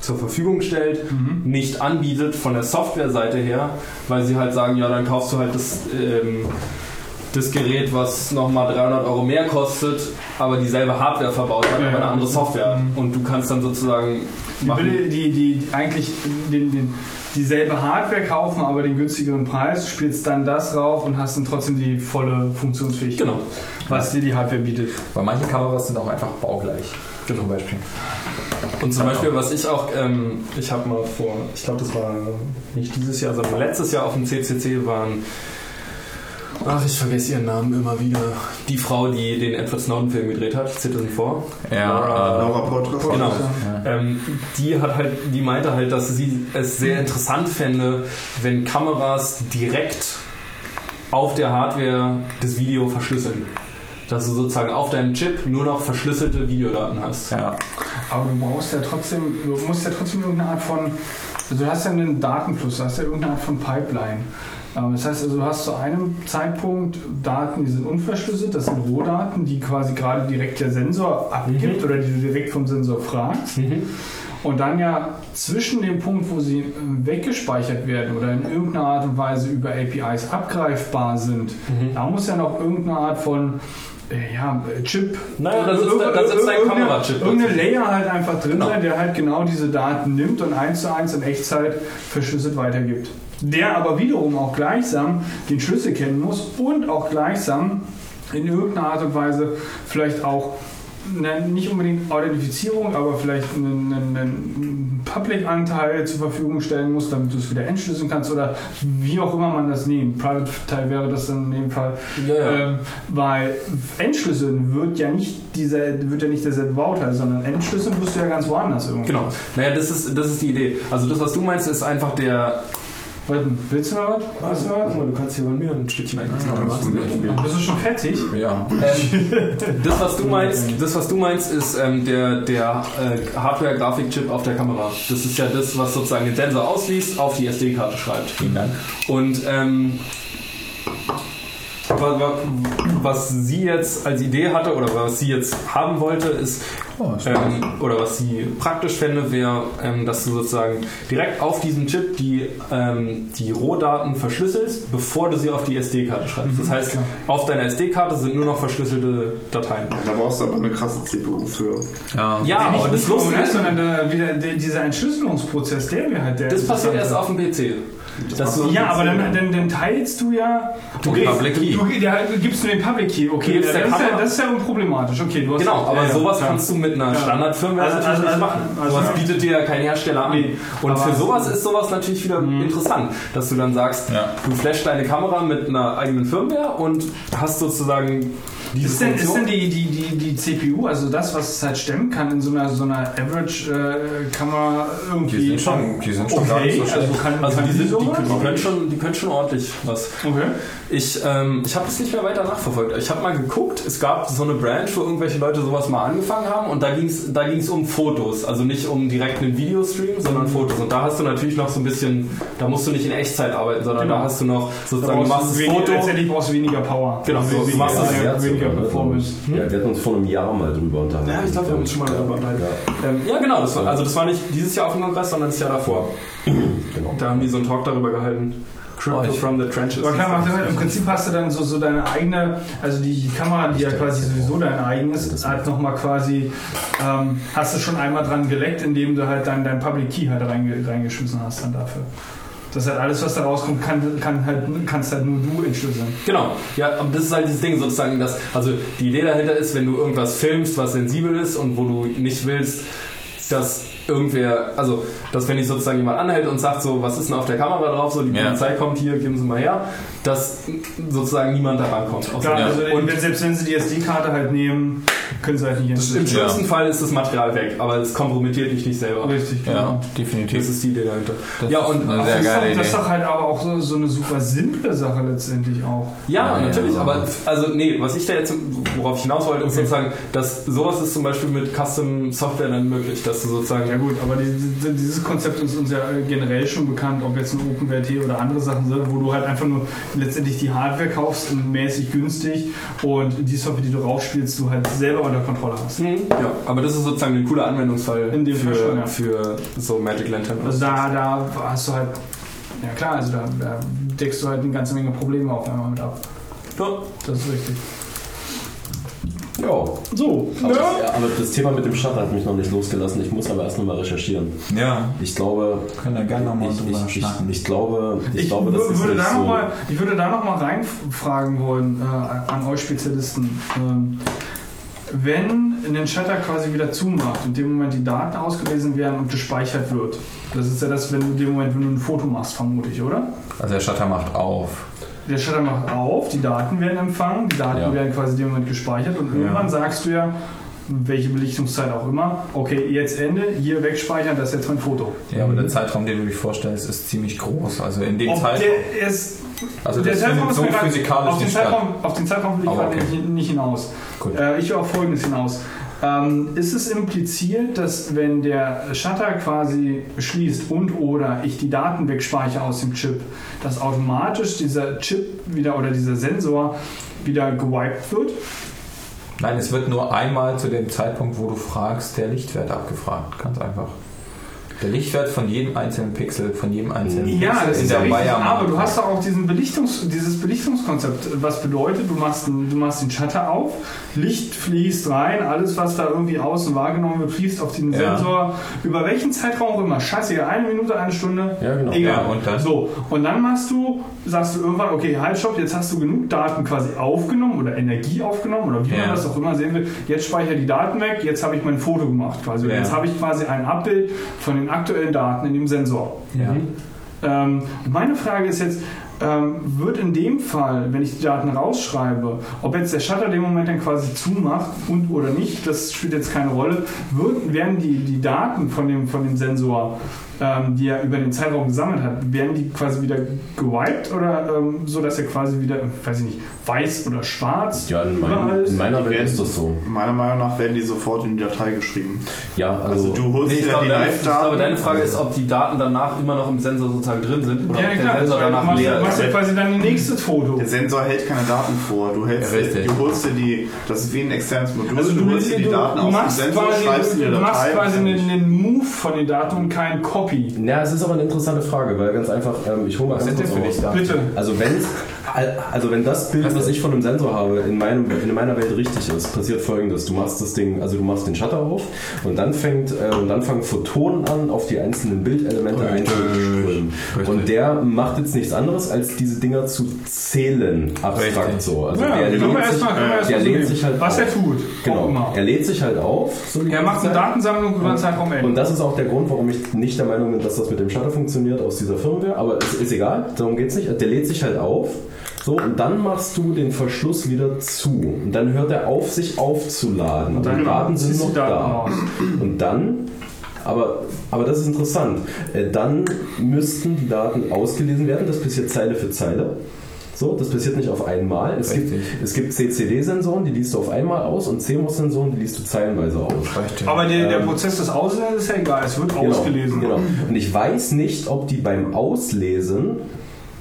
zur Verfügung stellt, nicht anbietet von der Softwareseite her, weil sie halt sagen, ja, dann kaufst du halt das, ähm, das Gerät, was nochmal 300 Euro mehr kostet, aber dieselbe Hardware verbaut hat, Ja, aber eine andere Software. Mhm. Und du kannst dann sozusagen Die, will die, die eigentlich den, den, dieselbe Hardware kaufen, aber den günstigeren Preis, spielst dann das rauf und hast dann trotzdem die volle Funktionsfähigkeit, Genau. was dir die Hardware bietet. Weil manche Kameras sind auch einfach baugleich. Zum Beispiel. Und zum Beispiel, was ich auch, ähm, ich habe mal vor, ich glaube, das war nicht dieses Jahr, sondern letztes Jahr auf dem CCC waren, ach, ich vergesse ihren Namen immer wieder, die Frau, die den Edward Snowden-Film gedreht hat, Citizen 4. Laura- Laura Portras. Genau. Ähm, die hat halt, die meinte halt, dass sie es sehr interessant fände, wenn Kameras direkt auf der Hardware das Video verschlüsseln. Dass du sozusagen auf deinem Chip nur noch verschlüsselte Videodaten hast. Ja. Aber du brauchst ja trotzdem, du musst ja trotzdem irgendeine Art von, also du hast ja einen Datenfluss, du hast ja irgendeine Art von Pipeline. Ähm, Das heißt also, du hast zu einem Zeitpunkt Daten, die sind unverschlüsselt, das sind Rohdaten, die quasi gerade direkt der Sensor abgibt oder die du direkt vom Sensor fragst. Und dann ja zwischen dem Punkt, wo sie äh, weggespeichert werden oder in irgendeiner Art und Weise über APIs abgreifbar sind, da muss ja noch irgendeine Art von äh, ja, Chip. Naja, da sitzt- da sitzt ein Kamerachip Irgendeine. Layer halt einfach drin Genau. sein, der halt genau diese Daten nimmt und eins zu eins in Echtzeit verschlüsselt weitergibt. Der aber wiederum auch gleichsam den Schlüssel kennen muss und auch gleichsam in irgendeiner Art und Weise vielleicht auch ne, nicht unbedingt Authentifizierung, aber vielleicht einen, einen, einen Public-Anteil zur Verfügung stellen muss, damit du es wieder entschlüsseln kannst oder wie auch immer man das nimmt. Private-Teil wäre das dann in dem Fall. Ja, ja. Ähm, weil entschlüsseln wird ja nicht dieser, wird ja nicht derselbe Bauteil, sondern entschlüsseln wirst du ja ganz woanders irgendwo. Genau. Naja, das ist, das ist die Idee. Also das, was du meinst, ist einfach der... Willst du noch was? Willst du was? du kannst hier bei mir ein Stückchen Bist du schon fertig? Ja. Ähm, das, was du meinst, das, was du meinst, ist ähm, der, der äh, Hardware-Grafikchip auf der Kamera. Das ist ja das, was sozusagen den Sensor ausliest, auf die SD-Karte schreibt. Vielen Dank. Und ähm, was sie jetzt als Idee hatte oder was sie jetzt haben wollte, ist, Oh, ähm, oder was sie praktisch fände, wäre, ähm, dass du sozusagen direkt auf diesem Chip die, ähm, die Rohdaten verschlüsselst, bevor du sie auf die SD-Karte schreibst. Das heißt, auf deiner SD-Karte sind nur noch verschlüsselte Dateien. Da brauchst du aber eine krasse CPU für. Ja. Ja, aber das ist, ist, sondern der, wieder der, dieser Entschlüsselungsprozess, der wäre halt der. das passiert erst auf dem PC. Dass du- Ja, aber dann, dann, dann teilst du ja. Okay, Public Key. Du, ja, gibst du den Public Key. Okay, Du gibst das, der ist ja, das ist ja unproblematisch. Okay, du hast Genau, aber ja, ja, sowas ja. kannst du mit einer Ja. Standard-Firmware Also- natürlich also- nicht machen. also- sowas bietet dir ja kein Hersteller an. Nee, und für sowas ist sowas natürlich wieder interessant, dass du dann sagst, Ja. du flashst deine Kamera mit einer eigenen Firmware und hast sozusagen Ist denn, ist denn die, die, die, die CPU, also das, was es halt stemmen kann, in so einer, so einer Average-Kamera irgendwie. Die sind schon, die sind schon gar okay, nicht so also schlecht. kann, also kann die, sind, die, sowas? können, die, können schon, die können schon ordentlich was. Okay. Ich, ähm, ich habe das nicht mehr weiter nachverfolgt. Ich habe mal geguckt, es gab so eine Branch, wo irgendwelche Leute sowas mal angefangen haben und da ging es da ging's um Fotos. Also nicht um direkt einen Videostream, sondern Fotos. Und da hast du natürlich noch so ein bisschen, da musst du nicht in Echtzeit arbeiten, sondern Genau. da hast du noch sozusagen, du machst du das Foto. letztendlich brauchst du weniger Power. Genau, Also so, du weniger, machst das weniger, Herz, oder? Performance. Ja, wir hatten uns vor einem Jahr mal drüber unterhalten. Ja, ich glaube, wir haben uns schon mal darüber unterhalten. Ja, Ähm, ja, genau. Das war, also das war nicht dieses Jahr auf dem Kongress, sondern das Jahr davor. <clears throat> genau. Da haben die so einen Talk darüber gehalten. Crypto Oh, from the Trenches. Aber klar, im Prinzip hast du dann so, so deine eigene, also die, die Kamera, die ja quasi sowieso dein eigen ist, halt nochmal quasi, ähm, hast du schon einmal dran geleckt, indem du halt dann dein Public Key halt reinge, reingeschmissen hast dann dafür. Das ist halt alles, was da rauskommt, kann, kann halt, kannst halt nur du entschlüsseln. Genau, ja, aber das ist halt dieses Ding sozusagen, dass, also die Idee dahinter ist, wenn du irgendwas filmst, was sensibel ist und wo du nicht willst, dass irgendwer, also, dass wenn dich sozusagen jemand anhält und sagt so, was ist denn auf der Kamera drauf, so die Ja. Polizei kommt hier, geben Sie mal her, dass sozusagen niemand da rankommt. Klar, Ja. also Und- wenn, selbst wenn sie die SD-Karte halt nehmen, können sie halt nicht Im entschlüsseln. schlimmsten Fall ist das Material weg, aber es kompromittiert dich nicht selber. Richtig, genau. Ja, definitiv. Das ist die Idee dahinter. Das ja, ist und eine sehr das, ist geile doch, das ist doch halt aber auch so, so eine super simple Sache letztendlich auch. Ja, Ja, natürlich, ja. aber also nee, was ich da jetzt, worauf ich hinaus wollte, ist sozusagen, dass sowas ist zum Beispiel mit Custom Software dann möglich, dass du sozusagen Ja gut, aber die, die, dieses Konzept ist uns ja generell schon bekannt, ob jetzt ein OpenWrt oder andere Sachen sind, wo du halt einfach nur letztendlich die Hardware kaufst, mäßig günstig und die Software, die du raufspielst, du halt selber unter Kontrolle hast. Ja, aber das ist sozusagen ein cooler Anwendungsfall In dem für, Fall schon, ja. für so Magic Lantern. Also da, da hast du halt, ja klar, also da, da deckst du halt eine ganze Menge Probleme auf einmal mit ab. Ja. Das ist richtig. Ja, So, aber, das, ja, aber das Thema mit dem Shutter hat mich noch nicht losgelassen. Ich muss aber erst nochmal recherchieren. Ja, Ich glaube, können da gerne nochmal drüber ich, ich, ich glaube, ich, Ich, glaube, das würde nicht da so. noch mal, ich würde da noch mal reinfragen wollen äh, an euch Spezialisten. Ähm, wenn ein Shutter quasi wieder zumacht und in dem Moment die Daten ausgelesen werden und gespeichert wird, das ist ja das, wenn du in dem Moment, wenn du ein Foto machst, vermute ich, oder? Also der Shutter macht auf. Der Shutter macht auf, die Daten werden empfangen, die Daten Ja. werden quasi in dem Moment gespeichert und irgendwann sagst du ja, welche Belichtungszeit auch immer, okay, jetzt Ende, hier wegspeichern, das ist jetzt mein Foto. Ja, aber der Zeitraum, den du dir vorstellst, ist ziemlich groß. Also in dem Ob Zeitraum. der ist, Also der Zeitraum ist so physikalisch auf den. Zeitraum, Auf den Zeitraum will ich gerade okay. nicht, hinaus. Äh, ich will auf Folgendes hinaus. Ähm, ist es impliziert, dass wenn der Shutter quasi schließt und oder ich die Daten wegspeichere aus dem Chip, dass automatisch dieser Chip wieder oder dieser Sensor wieder gewiped wird? Nein, es wird nur einmal zu dem Zeitpunkt, wo du fragst, der Lichtwert abgefragt. Ganz einfach. Der Lichtwert von jedem einzelnen Pixel, von jedem einzelnen Ja, Pixel das ist ja richtig, Bayermark- aber du hast doch auch diesen Belichtungs, dieses Belichtungskonzept, was bedeutet, du machst, einen- du machst den Shutter auf, Licht fließt rein, alles, was da irgendwie außen wahrgenommen wird, fließt auf den Ja. Sensor, über welchen Zeitraum auch immer, scheißegal, eine Minute, eine Stunde, Ja, genau. egal. Ja, und dann? So, und dann machst du, sagst du irgendwann, okay, halt, stopp, jetzt hast du genug Daten quasi aufgenommen oder Energie aufgenommen oder wie Ja. man das auch immer sehen will, jetzt speichere die Daten weg, jetzt habe ich mein Foto gemacht quasi, jetzt habe ich quasi ein Abbild von den aktuellen Daten in dem Sensor. Ja. Ähm, meine Frage ist jetzt, ähm, wird in dem Fall, wenn ich die Daten rausschreibe, ob jetzt der Shutter den Moment dann quasi zumacht und oder nicht, das spielt jetzt keine Rolle, wird, werden die, die Daten von dem, von dem Sensor ähm, die er über den Zeitraum gesammelt hat, werden die quasi wieder gewiped oder ähm, so, dass er quasi wieder, weiß ich nicht, weiß oder schwarz Ja, in, mein, ist? in meiner Welt ist das so. Meiner Meinung nach werden die sofort in die Datei geschrieben. Ja, Also, also, du holst Nee, dir glaube, die deine, ich glaube, Live-Daten. deine Frage ist, ob die Daten danach immer noch im Sensor sozusagen drin sind oder Ja, ob der klar, Sensor du danach machst, leer du machst ist. ja quasi dein nächstes Foto. Der Sensor hält keine Daten vor. Du, hältst, Ja, du holst dir die, das ist wie ein externes Modul, Also du, holst dir die du, Daten du aus dem machst Sensor, quasi, schreibst in du die machst Datei. quasi einen, einen Move von den Daten und kein Copy. Ja, es ist aber eine interessante Frage, weil ganz einfach, ähm, ich hole mal Was ganz kurz für aus. dich da? Bitte. Also wenn also wenn das Bild, was ich von einem Sensor habe, in, meinem, in meiner Welt richtig ist, passiert folgendes. Du machst das Ding, also du machst den Shutter auf und dann fängt äh, und dann fangen Photonen an, auf die einzelnen Bildelemente einzuströmen. Und der macht jetzt nichts anderes, als diese Dinger zu zählen, abstrakt Richtig. so. Also Ja, der lädt sich, der mal so lädt sich halt Was auf. er tut. Genau. Er lädt sich halt auf. So Er macht eine. Datensammlung über einen Zeitraum. Und das ist auch der Grund, warum ich nicht der Meinung bin, dass das mit dem Shutter funktioniert aus dieser Firmware. Aber es ist egal, darum geht es nicht. Der lädt sich halt auf. So, und dann machst du den Verschluss wieder zu. Und dann hört er auf, sich aufzuladen. Und dann die Daten sind noch da. raus. Und dann, aber, aber das ist interessant, Äh, dann müssten die Daten ausgelesen werden. Das passiert Zeile für Zeile. So, das passiert nicht auf einmal. Es gibt, Richtig. es gibt CCD-Sensoren, die liest du auf einmal aus und CMOS-Sensoren, die liest du zeilenweise aus. Richtig. Aber der, der Ähm, Prozess des Auslesens ist ja egal, es wird ausgelesen. Genau. Und ich weiß nicht, ob die beim Auslesen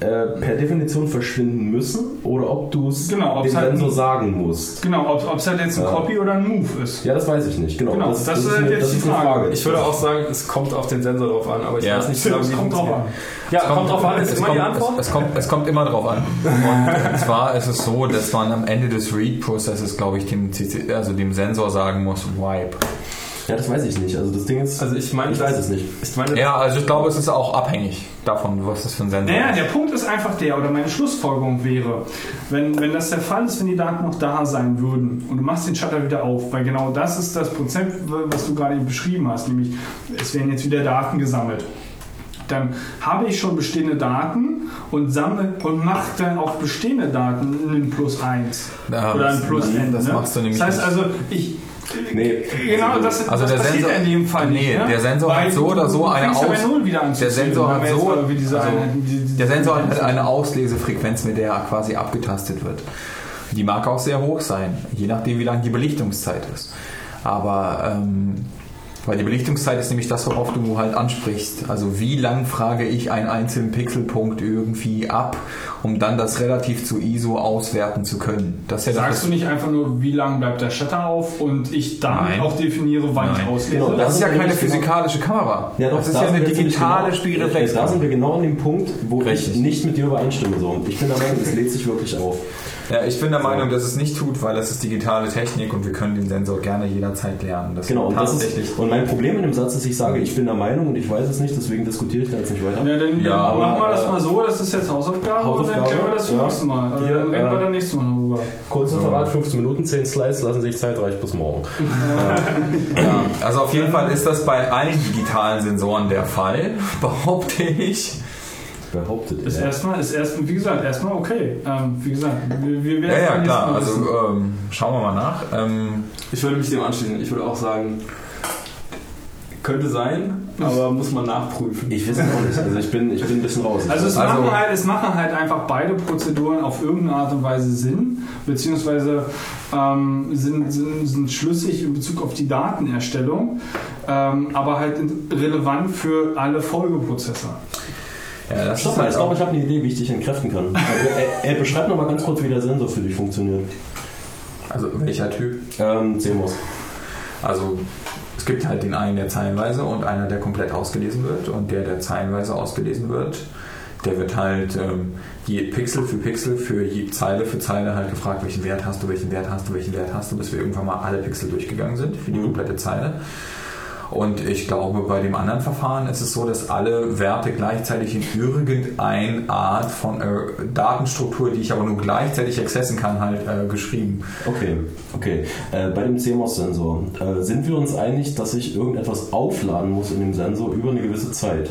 äh, per Definition verschwinden müssen oder ob du es Genau, dem halt Sensor ein- sagen musst. Genau, ob es halt jetzt ein Ja. Copy oder ein Move ist. Ja, das weiß ich nicht. Genau, Genau, das, das das, ist halt eine, jetzt das die ist eine Frage. Frage. Ich würde auch sagen, es kommt auf den Sensor drauf an, aber ich Ja. weiß nicht genau, wie Es kommt drauf an. Ja, kommt, drauf an, ist es immer kommt, die Antwort. Es, es, kommt, es kommt immer drauf an. Und zwar ist es so, dass man am Ende des Read-Prozesses, glaube ich, dem, CC, also dem Sensor sagen muss, wipe. Ja, das weiß ich nicht. Also das Ding ist, Also ich meine, ich weiß es nicht. Ich meine, Ja, also ich glaube, es ist auch abhängig davon, was das für ein Sensor Naja, ist. der Punkt ist einfach der, oder meine Schlussfolgerung wäre, wenn, wenn das der Fall ist, wenn die Daten noch da sein würden und du machst den Shutter wieder auf, weil genau das ist das Prozent, was du gerade eben beschrieben hast, nämlich es werden jetzt wieder Daten gesammelt. Dann habe ich schon bestehende Daten und sammle und mache dann auf bestehende Daten einen Plus 1 Ja, oder ein Plus N. das ne? machst du nämlich Das heißt nicht. also, ich. Nee. Genau, das, Also das der passiert Sensor- in dem Fall nee, nicht. ne? der Sensor hat Weil so oder so eine Aus- Der. Sensor hat so, also, Einheiten, die- die- der Sensor hat halt eine Auslesefrequenz, mit der er quasi abgetastet wird. Die mag auch sehr hoch sein, je nachdem, wie lang die Belichtungszeit ist. Aber ähm, weil die Belichtungszeit ist nämlich das, worauf du halt ansprichst. Also wie lang frage ich einen einzelnen Pixelpunkt irgendwie ab, um dann das relativ zu ISO auswerten zu können. Das ja Sagst das, du nicht einfach nur, wie lange bleibt der Shutter auf und ich damit Nein. auch definiere, wann ich Nein. auslese? Genau, das ist ja keine genau- physikalische Kamera. Ja, doch, das ist da ja eine digitale genau, Spiegelreflex. Da sind wir genau an dem Punkt, wo Richtig. ich nicht mit dir übereinstimme. So. Und ich bin der Meinung, es lädt sich wirklich auf. Ja, ich bin der Meinung, dass es nicht tut, weil das ist digitale Technik und wir können den Sensor gerne jederzeit lernen. Das Genau, und, das tatsächlich. ist, und mein Problem in dem Satz ist, ich sage, ich bin der Meinung und ich weiß es nicht, deswegen diskutiere ich da jetzt nicht weiter. Ja, dann, Ja, aber, machen wir das äh, mal so, das ist jetzt Hausaufgabe, und dann Hausaufgabe, klären wir das zum ja. nächsten Mal. Also Hier, dann reden wir äh, dann nächstes Mal drüber. Kurz Referat, 15 Minuten, 10 Slides, lassen sich Zeit, reicht bis morgen. <laughs> Ja, also auf jeden Fall ist das bei allen digitalen Sensoren der Fall, <laughs> behaupte ich. Behauptet Ist er. erstmal, ist erstmal, wie gesagt, erstmal okay. Ähm, wie gesagt, wir, wir werden Ja, ja, klar. Also ähm, schauen wir mal nach. Ähm, ich würde mich dem anschließen. Ich würde auch sagen, könnte sein, aber muss man nachprüfen. Ich weiß es auch nicht. Also ich bin, ich bin ein bisschen raus. Also es, Also- machen halt, es machen halt einfach beide Prozeduren auf irgendeine Art und Weise Sinn, beziehungsweise ähm, sind, sind, sind schlüssig in Bezug auf die Datenerstellung, ähm, aber halt relevant für alle Folgeprozesse. Ja, Stopp mal, halt ich glaube, ich habe eine Idee, wie ich dich entkräften kann. Also, er, er beschreibt noch mal ganz kurz, wie der Sensor für dich funktioniert. also welcher Typ? Ähm, CMOS. Also es gibt halt den einen, der zeilenweise und einer, der komplett ausgelesen wird. Und der, der zeilenweise ausgelesen wird, der wird halt ähm, je Pixel für Pixel, für je Zeile für Zeile halt gefragt, welchen Wert hast du, welchen Wert hast du, welchen Wert hast du, bis wir irgendwann mal alle Pixel durchgegangen sind für die komplette Zeile. Und ich glaube, bei dem anderen Verfahren ist es so, dass alle Werte gleichzeitig in irgendeine Art von äh, Datenstruktur, die ich aber nur gleichzeitig accessen kann, halt äh, geschrieben. Okay, okay. Äh, bei dem CMOS-Sensor äh, sind wir uns einig, dass ich irgendetwas aufladen muss in dem Sensor über eine gewisse Zeit.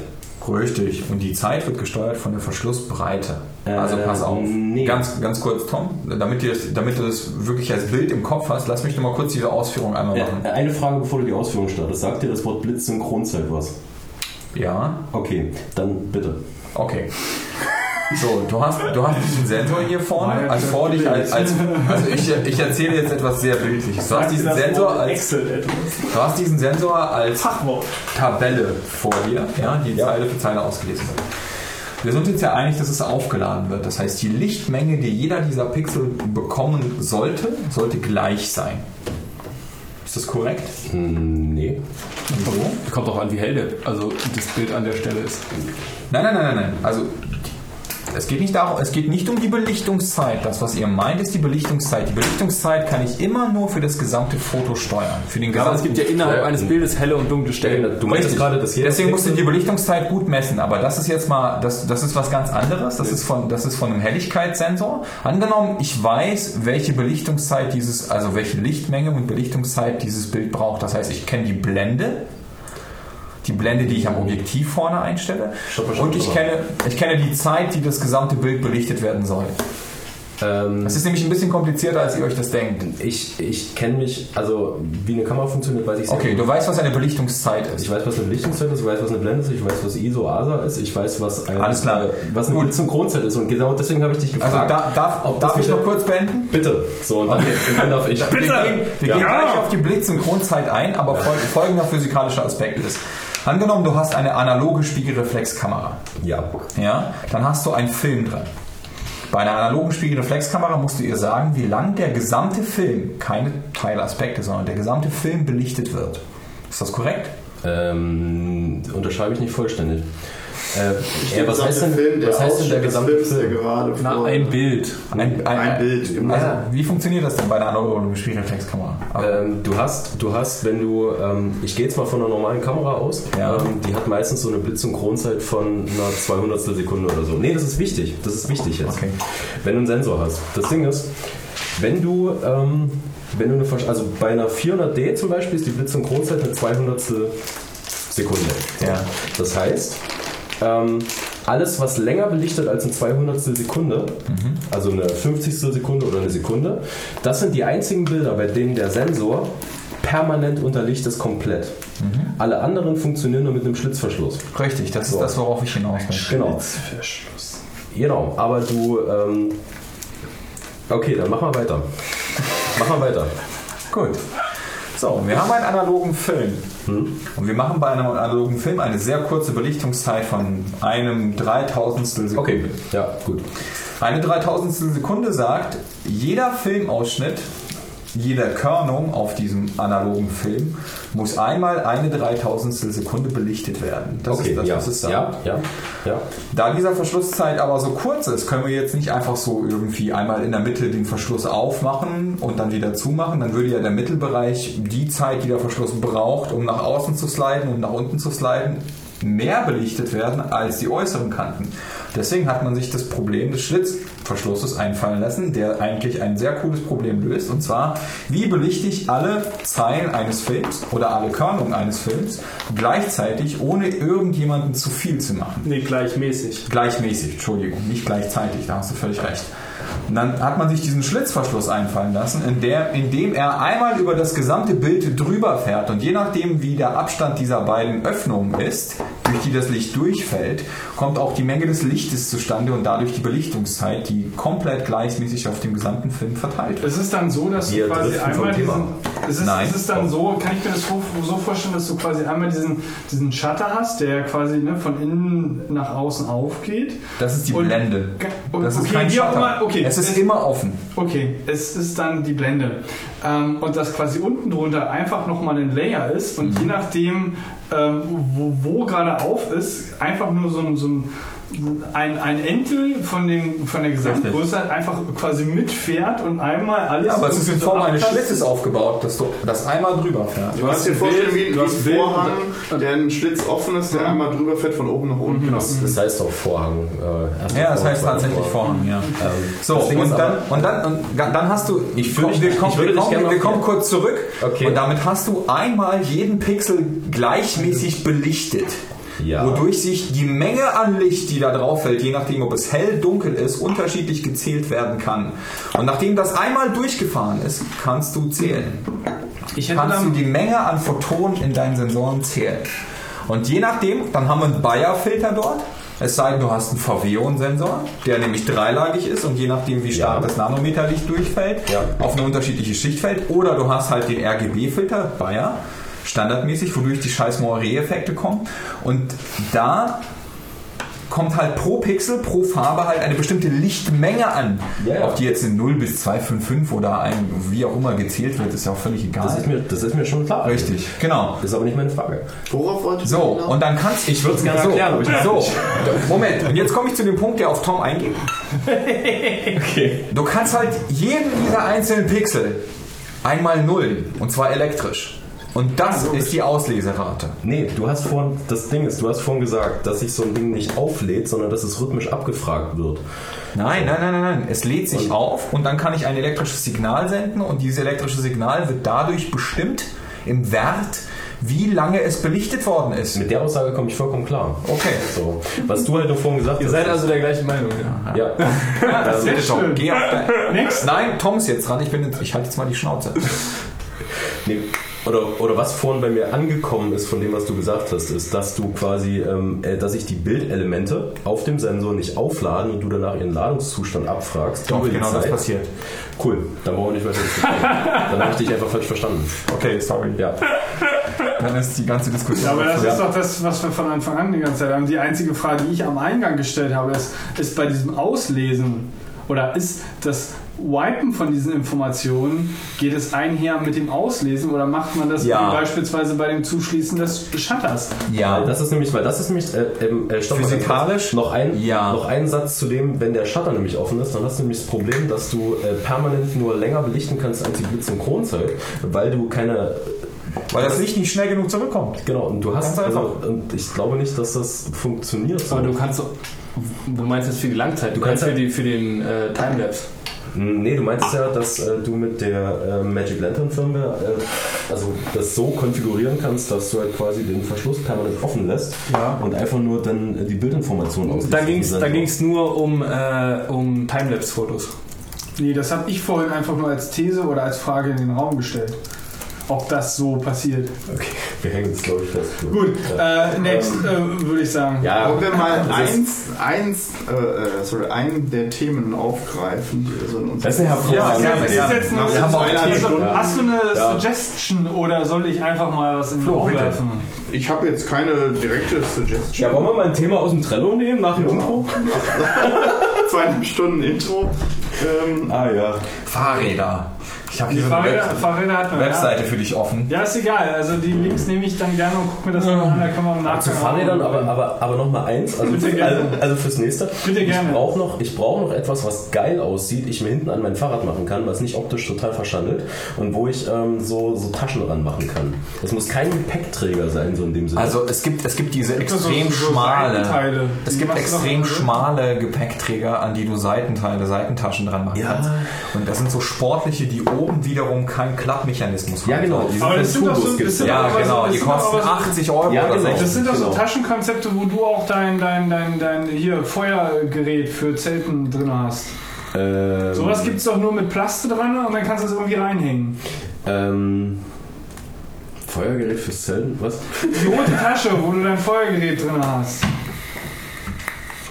Richtig. Und die Zeit wird gesteuert von der Verschlussbreite. Äh, Also pass auf. nee. Ganz, ganz kurz, Tom, damit, dir das, damit du das wirklich als Bild im Kopf hast, lass mich noch mal kurz diese Ausführung einmal machen. Äh, eine Frage, bevor du die Ausführung startest. Sagt dir das Wort Blitzsynchronzeit was? Ja, Okay, dann bitte. okay. So, du hast, du hast diesen Sensor hier vorne, als vor dich, als, als also ich, ich erzähle jetzt etwas sehr Bildliches. Du hast diesen Sensor als, du hast diesen Sensor als Fachwort. Tabelle vor dir, ja, die Zeile für Zeile ausgelesen wird. Wir sind uns ja einig, dass es aufgeladen wird. Das heißt, die Lichtmenge, die jeder dieser Pixel bekommen sollte, sollte gleich sein. Ist das korrekt? Hm, nee. Warum? Kommt auch an, wie hell der, also das Bild an der Stelle ist. Nein, nein, nein, nein, nein. Also es geht nicht darum, es geht nicht um die Belichtungszeit. Das, was ihr meint, ist die Belichtungszeit. Die Belichtungszeit kann ich immer nur für das gesamte Foto steuern. Für den Aber es gibt ja innerhalb eines Bildes helle und dunkle Stellen. Du meinst gerade, dass jeder Deswegen musst du die Belichtungszeit gut messen, aber das ist jetzt mal, das, das ist was ganz anderes. Das ist von, das ist von einem Helligkeitssensor. Angenommen, ich weiß, welche Belichtungszeit dieses, also welche Lichtmenge und Belichtungszeit dieses Bild braucht. Das heißt, ich kenne die Blende, die Blende, die ich am Objektiv vorne einstelle, Stopp, stopp, und ich kenne, ich kenne die Zeit, die das gesamte Bild belichtet werden soll. Ähm, Das ist nämlich ein bisschen komplizierter, als ihr euch das denkt. ich ich kenne mich, also wie eine Kamera funktioniert, weiß ich sehr Okay, gut. du weißt, was eine Belichtungszeit ist. Ich weiß, was eine Belichtungszeit ist, ich weiß, was eine Blende ist, ich weiß, was ISO, ASA ist, ich weiß, was eine, Alles klar. was eine Gut. Blitzsynchronzeit ist. Und genau deswegen habe ich dich Also gefragt. da, darf, ob darf ich noch kurz beenden? Bitte. So, und dann, und dann darf ich. Wir gehen, wir Ja. gehen gleich auf die Blitzsynchronzeit ein, aber fol folgender physikalischer Aspekt ist. Angenommen, du hast eine analoge Spiegelreflexkamera. Ja. Ja, dann hast du einen Film drin. Bei einer analogen Spiegelreflexkamera musst du ihr sagen, wie lang der gesamte Film, keine Teilaspekte, sondern der gesamte Film belichtet wird. Ist das korrekt? Ähm, unterschreibe ich nicht vollständig. Äh, ja, was heißt denn, Film, der was heißt denn der gesamte Films, der Film? gerade Na, ein Bild. Ein, Ein Bild, genau. Also, wie funktioniert das denn bei einer analogen Spiegelreflexkamera? Ähm, du hast, du hast, wenn du, ähm, ich gehe jetzt mal von einer normalen Kamera aus, Ja. ähm, die hat meistens so eine Blitzsynchronzeit von einer 200 Sekunde oder so. Nee, das ist wichtig, das ist wichtig jetzt. Okay. Wenn du einen Sensor hast. Das Ding ist, wenn du, ähm, wenn du eine, Versch- also bei einer 400D zum Beispiel ist die Blitzsynchronzeit eine 200 Sekunde. Ja. Das heißt, ähm, alles, was länger belichtet als eine 200 Sekunde, also eine 50 Sekunde oder eine Sekunde, das sind die einzigen Bilder, bei denen der Sensor permanent unter Licht ist komplett. Alle anderen funktionieren nur mit einem Schlitzverschluss. Richtig, das ist So. das, worauf ich hinaus möchte. Genau. Genau, aber du. Ähm, okay, dann mach mal weiter. Mach mal weiter. Gut. So, wir haben einen analogen Film. Und wir machen bei einem analogen Film eine sehr kurze Belichtungszeit von einem Dreitausendstel Sekunde. Okay, ja, gut. Eine Dreitausendstel Sekunde sagt, jeder Filmausschnitt, jede Körnung auf diesem analogen Film muss einmal eine Dreitausendstel Sekunde belichtet werden. Das Okay, ist das, ja, was es sagt. ja, ja, ja. Da dieser Verschlusszeit aber so kurz ist, können wir jetzt nicht einfach so irgendwie einmal in der Mitte den Verschluss aufmachen und dann wieder zumachen. Dann würde ja der Mittelbereich die Zeit, die der Verschluss braucht, um nach außen zu sliden und nach unten zu sliden, mehr belichtet werden als die äußeren Kanten. Deswegen hat man sich das Problem des Schlitzverschlusses einfallen lassen, der eigentlich ein sehr cooles Problem löst. Und zwar, wie belichte ich alle Zeilen eines Films oder alle Körnungen eines Films gleichzeitig, ohne irgendjemanden zu viel zu machen. Nee, gleichmäßig. Gleichmäßig, Entschuldigung, nicht gleichzeitig, da hast du völlig recht. Und dann hat man sich diesen Schlitzverschluss einfallen lassen, in, der, in dem er einmal über das gesamte Bild drüber fährt und je nachdem, wie der Abstand dieser beiden Öffnungen ist, durch die das Licht durchfällt, kommt auch die Menge des Lichtes zustande und dadurch die Belichtungszeit, die komplett gleichmäßig auf dem gesamten Film verteilt wird. Ist es dann so, dass Wir du quasi einmal diesen. Ist es, Nein. ist es dann so, kann ich mir das so, so vorstellen, dass du quasi einmal diesen, diesen Shutter hast, der quasi ne, von innen nach außen aufgeht? Das ist die Und- Blende. und- Das ist okay, kein wie auch Shutter. immer, okay. Es ist Es- immer offen. Okay, es ist dann die Blende. Ähm, und dass quasi unten drunter einfach nochmal ein Layer ist und je nachdem, ähm, wo, wo gerade auf ist, einfach nur so ein, so ein, ein, ein Entel von, den, von der Gesamtgröße halt einfach quasi mitfährt und einmal alles. Ja, aber es ist in Form eines. Schlitzes aufgebaut, dass du das einmal drüber fährst. Du hast dir vorstellen, wie, wie ein Vorhang, der einen Schlitz offen ist, der einmal drüber fährt von oben nach unten. Das, das heißt auch Vorhang. Äh, Ja, das heißt tatsächlich Vorhang, ja. Ähm, So, und dann, aber- und, dann, und dann hast du, Ich komm, wir kommen, ich würde wir kommen, wir kommen kurz zurück Okay. und damit hast du einmal jeden Pixel gleichmäßig belichtet. Ja. Wodurch sich die Menge an Licht, die da drauf fällt, je nachdem ob es hell, dunkel ist, unterschiedlich gezählt werden kann. Und nachdem das einmal durchgefahren ist, kannst du zählen. Ich hätte kannst du die Menge an Photonen in deinen Sensoren zählen. Und je nachdem, dann haben wir einen Bayer-Filter dort. Es sei denn, du hast einen VW-Sensor, der nämlich dreilagig ist und je nachdem, wie stark Ja. das Nanometerlicht durchfällt, Ja. auf eine unterschiedliche Schicht fällt. Oder du hast halt den RGB-Filter, Bayer, standardmäßig, wodurch die scheiß Moiré-Effekte kommen. Und da kommt halt pro Pixel, pro Farbe halt eine bestimmte Lichtmenge an. Ja, ja. Auf die jetzt in 0 bis 255 oder ein, wie auch immer gezählt wird, ist ja auch völlig egal. Das ist mir, das ist mir schon klar. Richtig, genau. Das ist aber nicht meine Frage. Worauf wollte ich So, und dann kannst ich würde es gerne so, erklären, aber ich- So, Moment, und jetzt komme ich zu dem Punkt, der auf Tom eingeht. <laughs> Okay. Du kannst halt jeden dieser einzelnen Pixel einmal nullen, und zwar elektrisch. Und das ist die Ausleserate. Nee, du hast vorhin, das Ding ist, du hast vorhin gesagt, dass sich so ein Ding nicht auflädt, sondern dass es rhythmisch abgefragt wird. Nein, nein, nein, nein, nein. Es lädt sich Und- auf und dann kann ich ein elektrisches Signal senden und dieses elektrische Signal wird dadurch bestimmt im Wert, wie lange es belichtet worden ist. Mit der Aussage komme ich vollkommen klar. Okay. So. Was du halt nur vorhin gesagt Ihr hast. seid also der gleichen Meinung. Ja. Ja. <laughs> Ja, das Sehr wird schon. schön. Geh auf dein- Nix. Nein, Tom ist jetzt dran. Ich, bin jetzt, ich halte jetzt mal die Schnauze. Nee, oder, oder was vorhin bei mir angekommen ist von dem, was du gesagt hast, ist, dass du quasi, ähm, äh, dass sich die Bildelemente auf dem Sensor nicht aufladen und du danach ihren Ladungszustand abfragst. Doch, genau das Zeit. passiert. Cool, dann brauchen wir nicht weiter diskutieren. dann habe ich dich einfach falsch verstanden. Okay, sorry. Ja. Dann ist die ganze Diskussion. Ja, aber das ist doch das, was wir von Anfang an die ganze Zeit haben. Die einzige Frage, die ich am Eingang gestellt habe, ist, ist bei diesem Auslesen oder ist das Wipen von diesen Informationen, geht es einher mit dem Auslesen oder macht man das Ja. beispielsweise bei dem Zuschließen des Shutters? Ja, das ist nämlich, weil das ist nämlich, äh, ähm, äh, Physikalisch? kurz. noch ein, Ja. noch ein Satz zu dem, wenn der Shutter nämlich offen ist, dann hast du nämlich das Problem, dass du äh, permanent nur länger belichten kannst als die Blitzsynchronzeit, weil du keine weil das Licht nicht schnell genug zurückkommt. Genau, und du hast, also, und ich glaube nicht, dass das funktioniert. so. Aber du kannst doch. Du meinst jetzt für die Langzeit, du Du kannst kannst für, die, für den äh, Timelapse. Nee, du meinst ja, dass äh, du mit der äh, Magic Lantern Firmware äh, also das so konfigurieren kannst, dass du halt quasi den Verschluss permanent offen lässt Ja. und einfach nur dann äh, die Bildinformation ausliest. Da ging es Also da ging's nur um, äh, um Timelapse-Fotos. Nee, das habe ich vorhin einfach nur als These oder als Frage in den Raum gestellt. Ob das so passiert. Okay, wir hängen jetzt glaube ich fest. Gut, Ja. äh, next äh, würde ich sagen. Ja, Wollen wir mal eins, eins äh, äh, sorry, einen der Themen aufgreifen, die so in Das ist eine hervorragende Ja, Ja, das ist ja. jetzt eine, haben wir also. Hast du eine Ja. Suggestion oder soll ich einfach mal was in den Raum bitte. werfen? Ich habe jetzt keine direkte Suggestion. Ja, wollen wir mal ein Thema aus dem Trello nehmen nach dem Intro? <laughs> Zweieinhalb Stunden Intro. Ähm, Ah ja. Fahrräder. Ich habe Die hier so eine Web. Webseite für dich offen. Ja. ja, ist egal. Also die Links nehme ich dann gerne und guck mir das mal an. Da kann man Nachgang Zu Fahrrädern, aber, aber, aber noch mal eins, also, Bitte also, gerne. also fürs nächste. Bitte gerne. Ich brauche noch, ich brauch noch etwas, was geil aussieht, ich mir hinten an mein Fahrrad machen kann, was nicht optisch total verschandelt und wo ich ähm, so, so Taschen ranmachen kann. Es muss kein Gepäckträger sein, so in dem Sinne. Also es gibt, es gibt diese Gibt es so- extrem so schmale. Seitenteile? Es gibt extrem schmale Gepäckträger, an die du Seitenteile, Seitentaschen dran machen Ja. kannst. Und das sind so sportliche, die oben wiederum keinen Klappmechanismus ja, genau. Die Aber das sind doch so- das sind Ja, aber so- genau. das Die kosten so- 80 Euro Ja, oder genau. 60. Das sind doch so Genau. Taschenkonzepte, wo du auch dein, dein, dein, dein hier Feuergerät für Zelten drin hast. Ähm, Sowas gibt es doch nur mit Plaste dran und dann kannst du es irgendwie reinhängen. Ähm, Feuergerät fürs Zelten? Was? Die rote Tasche, wo du dein Feuergerät drin hast.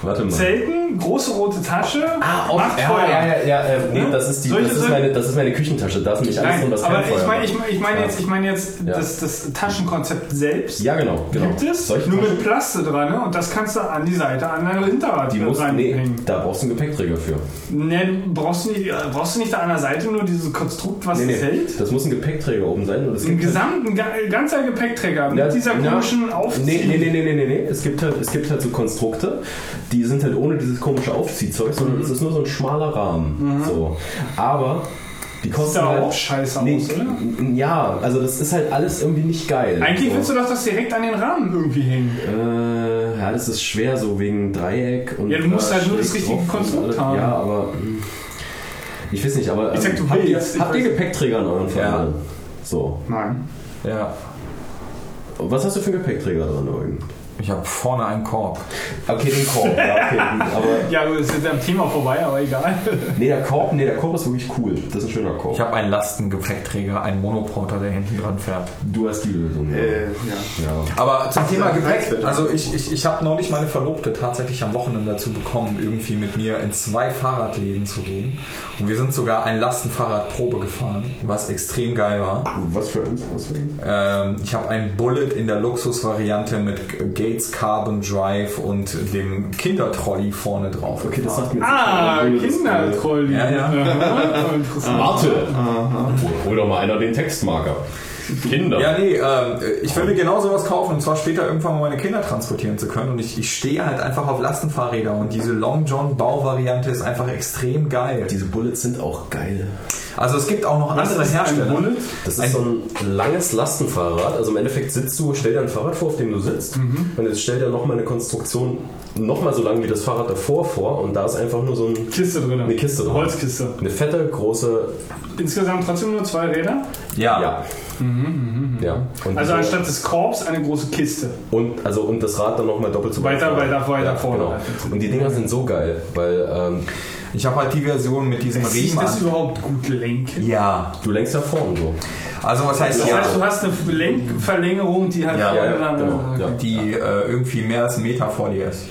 Warte mal. Zelten, große rote Tasche, Ah, auf, macht ja, Feuer. ja, ja, ja, äh, nee, Ne? das ist, die, Solche das, ist meine, das ist meine Küchentatasche. Da ist nämlich alles drin, was aber ich meine ich, ich mein jetzt, ich mein jetzt das, das Taschenkonzept selbst. Ja, genau. genau. Gibt es, Solche nur Taschen, mit Plaste dran ne? und das kannst du an die Seite an dein Hinterrad die muss, nee, reinhängen. da brauchst du einen Gepäckträger für. Ne, du brauchst du nicht, äh, brauchst du nicht da an der Seite nur dieses Konstrukt, was Nee, es nee, hält? das muss ein Gepäckträger oben sein. Und es Ein halt- gesamten, ga- ganzer Gepäckträger mit dieser komischen Aufzieh. Nee, nee, nee, nee, nee, nee, nee. Es gibt halt, es gibt halt so Konstrukte, die sind halt ohne dieses komische Aufziehzeug, sondern Mhm. es ist nur so ein schmaler Rahmen. So. Aber die kosten halt, auch scheiße nee, aus, oder? Ja, also das ist halt alles irgendwie nicht geil. Eigentlich so. willst du doch das direkt an den Rahmen irgendwie hängen. Äh, ja, das ist schwer, so wegen Dreieck und. Ja, du musst halt nur das richtige Konstrukt haben. Ja, aber. hm, Ich weiß nicht, aber. Ich sag, du habt ihr, habt ihr Gepäckträger an euren Fahrrädern? So. nein. Ja. Was hast du für einen Gepäckträger dran, Eugen? Ich habe vorne einen Korb. Okay, den Korb, ja, okay, gut. <laughs> Aber Ja, wir sind am Thema vorbei, aber egal. nee, der Korb, nee, der Korb ist wirklich cool. Das ist ein schöner Korb. Ich habe einen Lastengepäckträger, einen Monoporter, der hinten dran fährt. du hast die Lösung. ja. Äh, ja. ja. Aber zum Thema ja Gepäck, also ich, ich, ich habe neulich meine Verlobte tatsächlich am Wochenende dazu bekommen, irgendwie mit mir in zwei Fahrradläden zu gehen. Und wir sind sogar ein Lastenfahrrad Probe gefahren, was extrem geil war. Was für uns? Was für uns? Ähm, ich habe ein Bullet in der Luxusvariante mit Gates Carbon Drive und dem Kindertrolley vorne drauf. Okay, das sagt mir jetzt Ah, nichts. Kindertrolli. Ja, ja. Interessant. Warte! Hol doch mal einer den Textmarker. Kinder. Ja, nee, ähm, ich mir genau sowas kaufen und zwar später irgendwann mal meine Kinder transportieren zu können. Und ich, ich stehe halt einfach auf Lastenfahrräder und diese Long John Bauvariante ist einfach extrem geil. Diese Bullets sind auch geil. Also es gibt auch noch Was andere ist ein Hersteller. Bullet? Das ist Ein- so ein langes Lastenfahrrad. Also im Endeffekt sitzt du, stell dir ein Fahrrad vor, auf dem du sitzt. Und jetzt stell dir nochmal eine Konstruktion nochmal so lang wie das Fahrrad davor vor. Und da ist einfach nur so ein, Kiste drin. eine Kiste drin. Holzkiste. Eine fette, große. Insgesamt trotzdem nur zwei Räder. Ja. Ja. Ja. Und Also diese- anstatt des Korbs eine große Kiste. Und, also, und das Rad dann nochmal doppelt so Weiter, weit weiter, weiter ja, vorne. Genau. Und die Dinger sind so geil, weil ähm, Ich habe halt die Version mit diesem Riemen das an. überhaupt gut lenken? Ja. du lenkst ja vorne so. Also was heißt Das ja? heißt, du hast eine Lenkverlängerung, die halt Ja, vorne ja, dann. genau, ja. die äh, irgendwie mehr als einen Meter vor dir ist.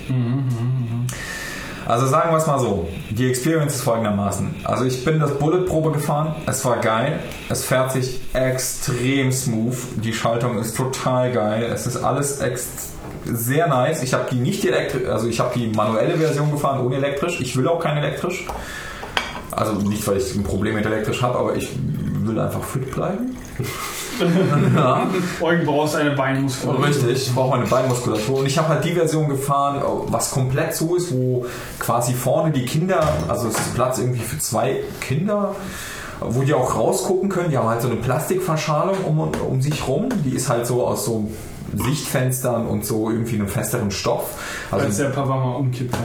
Also sagen wir es mal so, die Experience ist folgendermaßen. Also ich bin das Bullet-Probe gefahren, es war geil, es fährt sich extrem smooth, die Schaltung ist total geil, es ist alles sehr nice. Ich habe die nicht elektrisch, also ich habe die manuelle Version gefahren, ohne elektrisch. Ich will auch kein elektrisch. Also nicht, weil ich ein Problem mit elektrisch habe, aber ich will einfach fit bleiben. Ja. Eugen brauchst eine Beinmuskulatur. Richtig, ich brauche eine Beinmuskulatur. Und ich habe halt die Version gefahren, was komplett so ist, wo quasi vorne die Kinder, also es ist Platz irgendwie für zwei Kinder, wo die auch rausgucken können. Die haben halt so eine Plastikverschalung um, um sich rum. Die ist halt so aus so Sichtfenstern und so irgendwie einem festeren Stoff. Als Also, der Papa mal umkippt. Ja.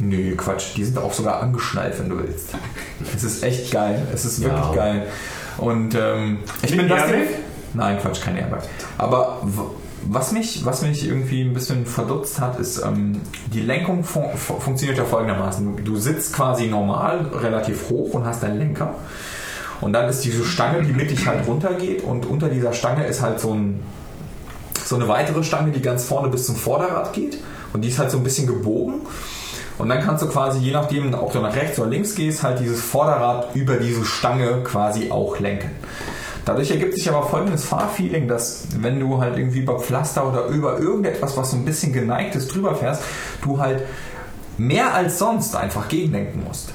nö, Quatsch. Die sind auch sogar angeschnallt, wenn du willst. Es ist echt geil. Es ist wirklich Ja. geil. Und ähm, ich bin das. Nein, Quatsch, kein Airbag. Aber was mich, was mich irgendwie ein bisschen verdutzt hat, ist, ähm, die Lenkung fun fu- funktioniert ja folgendermaßen. Du, du sitzt quasi normal, relativ hoch und hast deinen Lenker. Und dann ist diese Stange, die mittig halt runtergeht und unter dieser Stange ist halt so, ein, so eine weitere Stange, die ganz vorne bis zum Vorderrad geht. Und die ist halt so ein bisschen gebogen. Und dann kannst du quasi, je nachdem, ob du nach rechts oder links gehst, halt dieses Vorderrad über diese Stange quasi auch lenken. Dadurch ergibt sich aber folgendes Fahrfeeling, dass wenn du halt irgendwie über Pflaster oder über irgendetwas, was so ein bisschen geneigt ist, drüber fährst, du halt mehr als sonst einfach gegenlenken musst.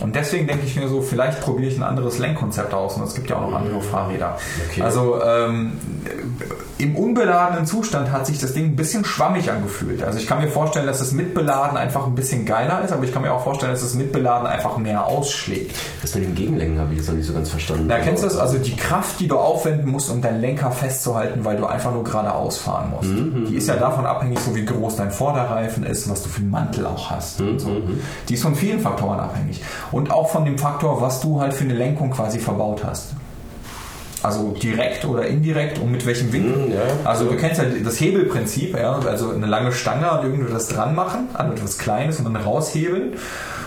Und deswegen denke ich mir so, vielleicht probiere ich ein anderes Lenkkonzept aus. Und es gibt ja auch noch andere Fahrräder. Okay. Also ähm, im unbeladenen Zustand hat sich das Ding ein bisschen schwammig angefühlt. Also ich kann mir vorstellen, dass es mit Beladen einfach ein bisschen geiler ist, aber ich kann mir auch vorstellen, dass es mit Beladen einfach mehr ausschlägt. Das mit dem Gegenlenken habe ich jetzt noch nicht so ganz verstanden. Da kennst du das? Also die Kraft, die du aufwenden musst, um deinen Lenker festzuhalten, weil du einfach nur geradeaus fahren musst. Die ist ja davon abhängig, so wie groß dein Vorderreifen ist, was du für einen Mantel auch hast. und so. Die ist von vielen Faktoren abhängig. Und auch von dem Faktor, was du halt für eine Lenkung quasi verbaut hast. Also direkt oder indirekt und mit welchem Winkel. Mhm, ja. Also du kennst ja das Hebelprinzip, ja? also eine lange Stange an irgendwas dran machen, an etwas Kleines und dann raushebeln.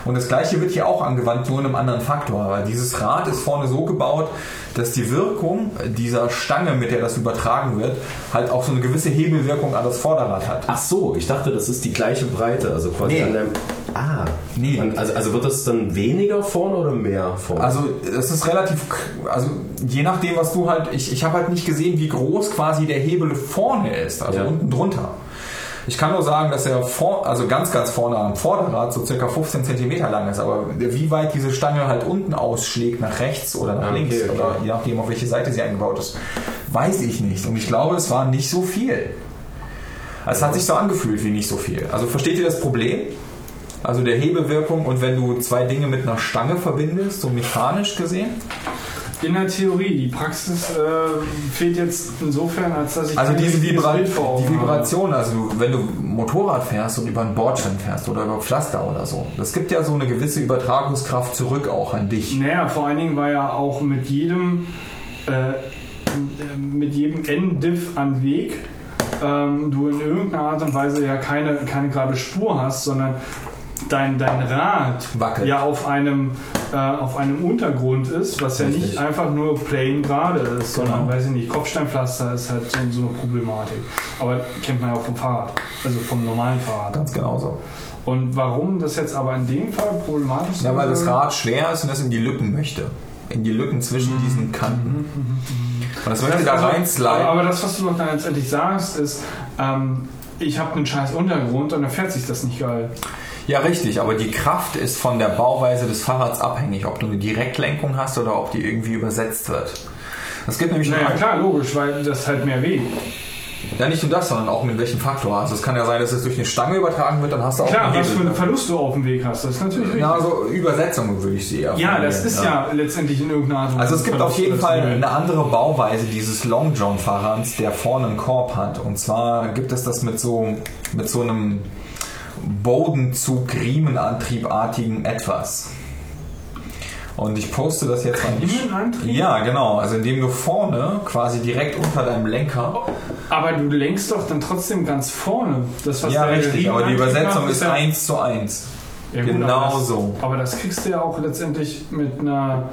Und das gleiche wird hier auch angewandt, nur in einem anderen Faktor. Weil dieses Rad ist vorne so gebaut, dass die Wirkung dieser Stange, mit der das übertragen wird, halt auch so eine gewisse Hebelwirkung an das Vorderrad hat. Ach so, ich dachte, das ist die gleiche Breite, also quasi Nee. an deinem. Ah, Nee. Und Also, also wird das dann weniger vorne oder mehr vorne? Also es ist relativ, also je nachdem, was du halt, ich, ich habe halt nicht gesehen, wie groß quasi der Hebel vorne ist, also Ja. unten drunter. Ich kann nur sagen, dass er vor, also ganz, ganz vorne am Vorderrad so circa 15 cm lang ist, aber wie weit diese Stange halt unten ausschlägt, nach rechts oder nach Ah, okay, links, okay. oder je nachdem, auf welche Seite sie eingebaut ist, weiß ich nicht. Und ich glaube, es war nicht so viel. Es hat sich so angefühlt wie nicht so viel. Also versteht ihr das Problem? Also der Hebelwirkung und wenn du zwei Dinge mit einer Stange verbindest, so mechanisch gesehen. In der Theorie, die Praxis äh, fehlt jetzt insofern, als dass ich Also diese Vibra die. Vibration, also wenn du Motorrad fährst und über einen Bordstein fährst oder über Pflaster oder so, das gibt ja so eine gewisse Übertragungskraft zurück auch an dich. Naja, vor allen Dingen war ja auch mit jedem, äh, mit jedem N-Diff an Weg ähm, du in irgendeiner Art und Weise ja keine, keine gerade Spur hast, sondern dein, dein Rad Wackelt. ja auf einem, äh, auf einem Untergrund ist, was ja Richtig. nicht einfach nur plain gerade ist, sondern, Genau. weiß ich nicht, Kopfsteinpflaster ist halt so, eine Problematik. Aber kennt man ja auch vom Fahrrad, also vom normalen Fahrrad. Ganz genauso. Und warum das jetzt aber in dem Fall problematisch ist? Ja, weil das Rad schwer ist und es in die Lücken möchte. In die Lücken zwischen diesen Kanten. Und das möchte da also, rein aber, sliden. aber das, was du doch dann letztendlich sagst, ist, ähm, ich habe einen scheiß Untergrund und dann fährt sich das nicht geil. Ja, richtig, aber die Kraft ist von der Bauweise des Fahrrads abhängig, ob du eine Direktlenkung hast oder ob die irgendwie übersetzt wird. Es gibt nämlich Naja, klar, logisch, weil das halt mehr weh. ja nicht nur das, sondern auch mit welchem Faktor. Also es kann ja sein, dass es durch eine Stange übertragen wird, dann hast du auch Klar, was für einen Verlust du auf dem Weg hast, das ist natürlich richtig. Ja, also Übersetzung würde ich sie eher Ja, das ist ja, letztendlich in irgendeiner Art und Also Weise es gibt auf jeden Verlust, Fall eine andere Bauweise dieses Long John Fahrrads, der vorne einen Korb hat. Und zwar gibt es das mit so, mit so einem Bodenzug Riemenantriebartigen etwas. Und ich poste das jetzt nicht. Riemenantrieb? Ja, genau. Also indem du vorne quasi direkt unter deinem Lenker. Aber du lenkst doch dann trotzdem ganz vorne. Das, was Ja, richtig. Aber die Übersetzung ist ja- 1 zu 1. Ja, gut, genau aber das, so. Aber das kriegst du ja auch letztendlich mit einer,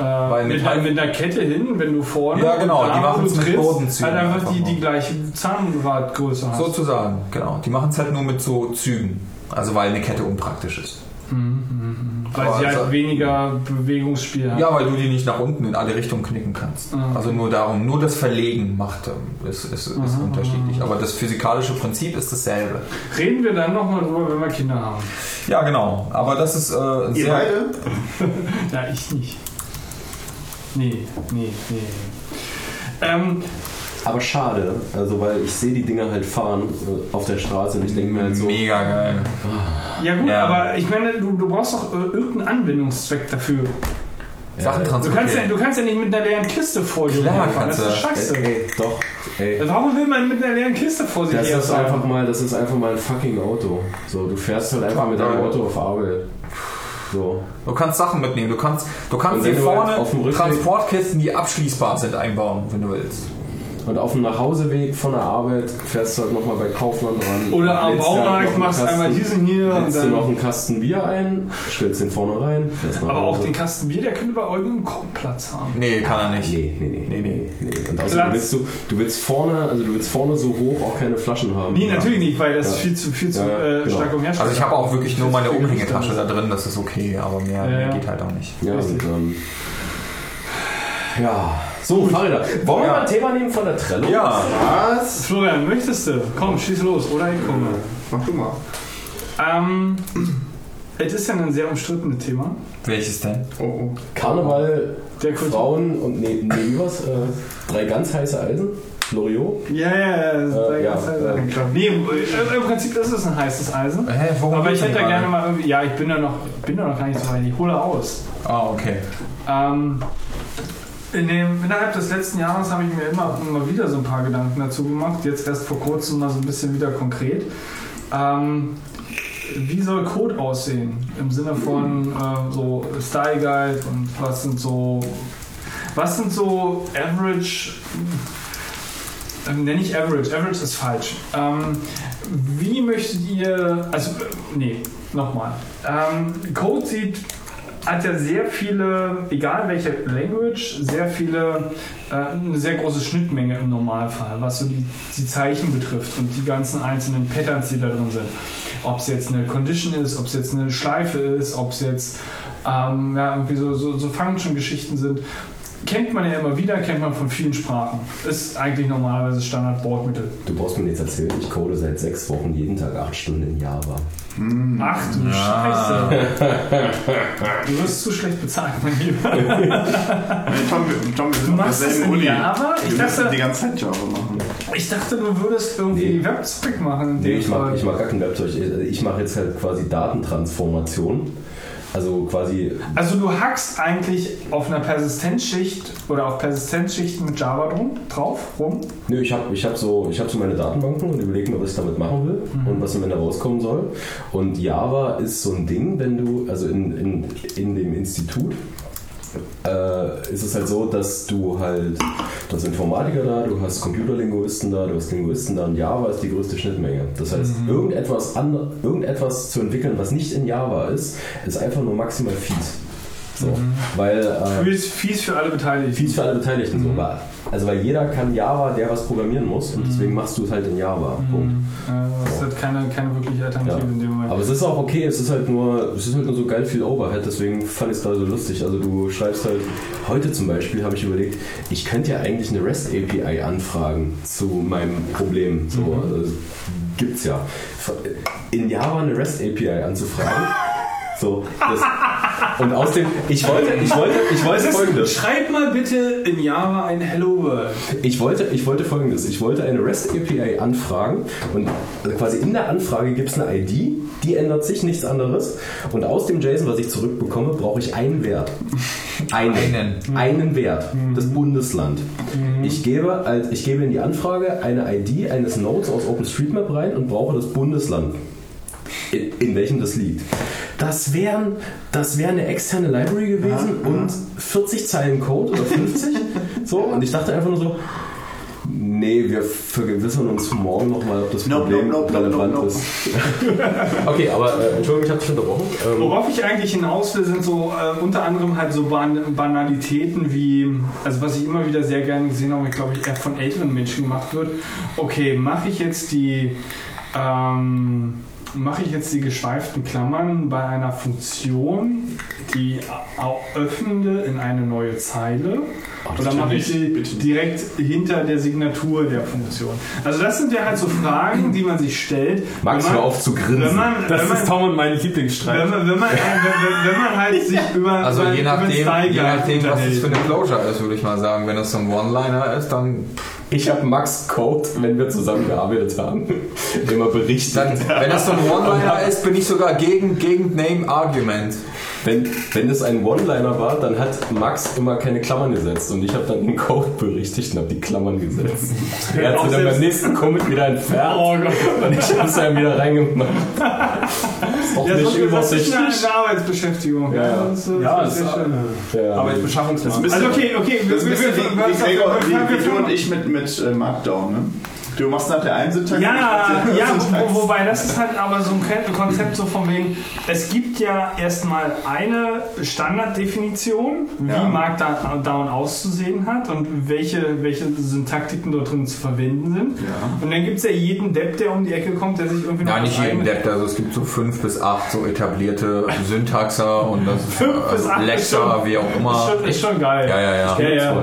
äh, Weil mit, halt- mit einer Kette hin, wenn du vorne. Ja, genau, die wo machen's du mit trittst, Bodenzügen Halt einfach die, die gleiche Zahnradgröße hast. Sozusagen, genau. Die machen es halt nur mit so Zügen. Also weil eine Kette unpraktisch ist. weil aber sie halt also- weniger Bewegungsspiel haben. Ja, weil du die nicht nach unten in alle Richtungen knicken kannst. Mhm. Also nur darum, nur das Verlegen macht ähm, ist, ist, ist Mhm, unterschiedlich. Aber das physikalische Prinzip ist dasselbe. Reden wir dann nochmal drüber, wenn wir Kinder haben. Ja, genau. Aber das ist äh, Ihr sehr. beide? <laughs> Ja, ich nicht. Nee, nee, nee. Ähm, Aber schade, also weil ich sehe die Dinger halt fahren äh, auf der Straße und ich denke mir halt so, Mega geil. ja gut, Ja. aber ich meine, du, du brauchst doch äh, irgendeinen Anwendungszweck dafür. Sachen Du kannst, ja, transportieren. du kannst ja nicht mit einer leeren Kiste vor dir Klar herfahren. Das ist scheiße. ey, ey, doch, ey. Warum will man mit einer leeren Kiste vor sich Das ist einfach mal, das ist einfach mal ein fucking Auto. So, du fährst halt einfach mit deinem Auto auf Arbeit. So. Du kannst Sachen mitnehmen. Du kannst, du kannst hier vorne Transportkisten, die abschließbar sind, einbauen, wenn du willst. Und auf dem Nachhauseweg von der Arbeit fährst du halt nochmal bei Kaufland ran. Oder am halt Baumarkt machst Kasten- einmal diesen hier und Lädst dir dann. noch einen Kasten Bier ein, stellst den vorne rein, Aber auch Hause. den Kasten Bier, der könnte bei euch einen Platz haben. Nee, kann er nicht. Nee, nee, nee, nee, nee, nee. Und außerdem willst du, du willst vorne, also du willst vorne so hoch auch keine Flaschen haben. Nee, natürlich nicht, weil das Ja. viel zu, viel zu Ja, äh, genau. stark umhersteht. Also ich habe auch wirklich nur meine Umhängetasche da drin, das ist okay, aber mehr, Ja, mehr ja. geht halt auch nicht. Ja, und, ähm, ja. So, Fahrräder. Wollen wir Ja. mal ein Thema nehmen von der Trello? Ja, Was? Florian, möchtest du? Komm, schieß los. Oder ich komme. Mach du mal. Ähm, es ist ja ein sehr umstrittenes Thema. welches denn? Oh, oh. Karneval, Der Kultur. Frauen und nee, nee, was? Äh, drei ganz heiße Eisen. Loriot. Ja, ja, ja. Äh, ja, äh, nee, im, im Prinzip ist es ein heißes Eisen. Hä, worum Aber ich hätte da gerne mal irgendwie. Ja, ich bin da noch, bin da noch gar nicht so weit. Ich hole aus. Ah, okay. Ähm, in dem, innerhalb des letzten Jahres habe ich mir immer, immer wieder so ein paar Gedanken dazu gemacht. Jetzt erst vor kurzem mal so ein bisschen wieder konkret. Ähm, wie soll Code aussehen? Im Sinne von äh, so Style Guide und was sind so. Was sind so Average. Ähm, nenne ich Average. Average ist falsch. Ähm, wie möchtet ihr. Also, äh, nee, nochmal. Ähm, Code sieht hat ja sehr viele, egal welche Language, sehr viele, äh, eine sehr große Schnittmenge im Normalfall, was so die, die Zeichen betrifft und die ganzen einzelnen Patterns, die da drin sind. Ob es jetzt eine Condition ist, ob es jetzt eine Schleife ist, ob es jetzt ähm, ja, irgendwie so, so, so Function-Geschichten sind. Kennt man ja immer wieder, kennt man von vielen Sprachen. Ist eigentlich normalerweise Standard-Bordmittel. Du brauchst mir jetzt erzählen, ich code seit sechs Wochen jeden Tag acht Stunden in Java. Ach du Scheiße. <laughs> Du wirst zu schlecht bezahlt, mein Lieber. Tom, Tom, wir Du sind auf machst das derselben Uni. Java? Ich Wir dachte, die ganze Zeit Java machen. Ich dachte, du würdest irgendwie Nee. Webzeug machen. Nee, ich ich mag gar kein Webzeug. Ich mache jetzt halt quasi Datentransformation. Also quasi, Also du hackst eigentlich auf einer Persistenzschicht oder auf Persistenzschichten mit Java drum, drauf, rum. nö, ich habe ich hab so, ich hab so meine Datenbanken und überlege mir, was ich damit machen will und was am Ende rauskommen soll. Und Java ist so ein Ding, wenn du, also in, in, in dem Institut äh, ist es halt so, dass du halt, du hast Informatiker da, du hast Computerlinguisten da, du hast Linguisten da und Java ist die größte Schnittmenge. Das heißt, irgendetwas, andre, irgendetwas zu entwickeln, was nicht in Java ist, ist einfach nur maximal fies. So, Weil äh, Fies, fies für alle Beteiligten. fies für alle Beteiligten so war. Also weil jeder kann Java, der was programmieren muss und deswegen machst du es halt in Java. Punkt. Äh, das hat keine, keine wirkliche Alternative Ja. in dem Moment. Aber es ist auch okay, es ist halt nur, es ist halt nur so geil viel Overhead, deswegen fand ich es gerade so lustig. Also du schreibst halt, heute zum Beispiel habe ich überlegt, ich könnte ja eigentlich eine REST API anfragen zu meinem Problem. So, also, gibt's ja. In Java eine REST API anzufragen. So, das, und aus dem, ich wollte, ich wollte, ich wollte folgendes. Schreib mal bitte in Java ein Hello World. Ich wollte, ich wollte folgendes. Ich wollte eine REST API anfragen und also quasi in der Anfrage gibt es eine ID, die ändert sich, nichts anderes. Und aus dem JSON, was ich zurückbekomme, brauche ich einen Wert. Einen. Einen. Einen Wert. Das Bundesland. Ich, gebe als, ich gebe in die Anfrage eine ID eines Nodes aus OpenStreetMap rein und brauche das Bundesland. In, in welchem das liegt. Das wären, das wäre eine externe Library gewesen und 40 Zeilen Code oder 50. <laughs> so, und ich dachte einfach nur so, nee, wir vergewissern uns morgen nochmal, ob das Nope, Problem nope, nope, relevant nope, nope. ist. <laughs> okay, aber äh, Entschuldigung, ich habe dich unterbrochen. Ähm, Worauf ich eigentlich hinaus will, sind so äh, unter anderem halt so Ban Banalitäten wie, also was ich immer wieder sehr gerne gesehen habe, ich glaube ich eher von älteren Menschen gemacht wird. Okay, mache ich jetzt die ähm, mache ich jetzt die geschweiften Klammern bei einer Funktion, die au- öffnende in eine neue Zeile? Oder mache ich sie direkt hinter der Signatur der Funktion? Also das sind ja halt so Fragen, die man sich stellt. Magst du auf zu grinsen? Wenn man, Das wenn man, ist Tom und mein Lieblingsstreit. wenn man, wenn man, wenn, wenn man halt sich über Also über, je nachdem, je nachdem was das für eine Closure ist, würde ich mal sagen. Wenn das so ein One-Liner ist, dann, Ich habe Max Code, wenn wir zusammengearbeitet haben, <laughs> immer berichtet. dann wenn das so ein <laughs> One-Liner ist, bin ich sogar gegen, gegen Name Argument. Wenn, wenn es ein One-Liner war, dann hat Max immer keine Klammern gesetzt und ich habe dann den Code berichtigt und habe die Klammern gesetzt. <laughs> Er hat sie dann beim nächsten Commit wieder entfernt Oh und ich habe es dann wieder reingemacht. Doch Ja, nicht das, ist- das ist übersichtlich. eine, Arbeitsbeschäftigung. Ja, ja. Das ist, äh, Ja, das ist das sehr ist- schön. Ja, Arbeitsbeschaffungsmaß. Also okay, okay. Das ist ein bisschen wie, wie, Gregor, wie, wie du und wir, ich mit, mit äh, Markdown, ne? Du machst nach der einen Syntax. ja, ja wo, wobei das ist halt aber so ein Konzept so von wegen, es gibt ja erstmal eine Standarddefinition, wie Ja. Markdown auszusehen hat und welche, welche Syntaktiken dort drin zu verwenden sind. Ja. Und dann gibt es ja jeden Depp, der um die Ecke kommt, der sich irgendwie noch Ja, nicht jeden Depp, also es gibt so fünf bis acht so etablierte Syntaxer und das <laughs> Fünf bis acht ist Lecture, schon- wie auch Ist immer. schon, ist schon geil. Ja, ja, ja. Ja, ja.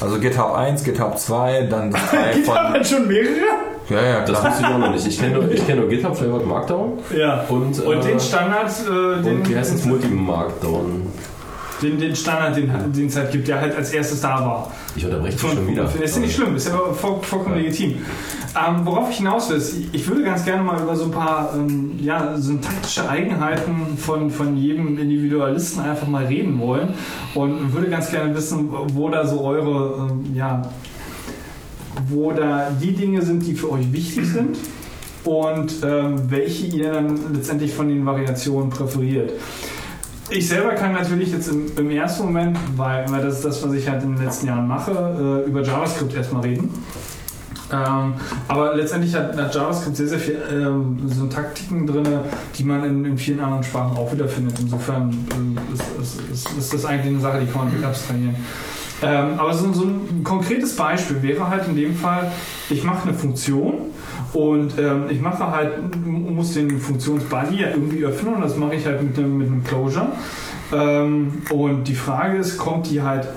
Also GitHub 1, GitHub 2, dann das 3 <laughs> Gibt von. aber schon mehrere? Ja, ja, Das klar. wusste ich auch noch nicht. Ich kenne nur, ich kenn nur GitHub Flavored Markdown Ja. und, Und äh, den Standard, äh, den, und wie heißt das? Multi-Markdown. den, den Standard, den den es halt gibt, der halt als erstes da war. Ich unterbreche dich schon wieder. Ist ja nicht schlimm, ist ja voll, vollkommen legitim. Ähm, worauf ich hinaus will, ist, ich würde ganz gerne mal über so ein paar ähm, ja, syntaktische Eigenheiten von, von jedem Individualisten einfach mal reden wollen und würde ganz gerne wissen, wo da so eure, ähm, ja, wo da die Dinge sind, die für euch wichtig sind und ähm, welche ihr dann letztendlich von den Variationen präferiert. Ich selber kann natürlich jetzt im, im ersten Moment, weil, weil das ist das, was ich halt in den letzten Jahren mache, äh, über JavaScript erstmal reden. Ähm, aber letztendlich hat, hat JavaScript sehr, sehr viel ähm, Syntaktiken drin, die man in, in vielen anderen Sprachen auch wiederfindet. Insofern ähm, ist, ist, ist, ist das eigentlich eine Sache, die kann man nicht abstrahieren. Ähm, aber so, so ein konkretes Beispiel wäre halt in dem Fall, ich mache eine Funktion und ähm, ich mache halt, muss den Funktionsbody ja irgendwie öffnen und das mache ich halt mit einem, mit einem Closure. Ähm, und die Frage ist, kommt die halt,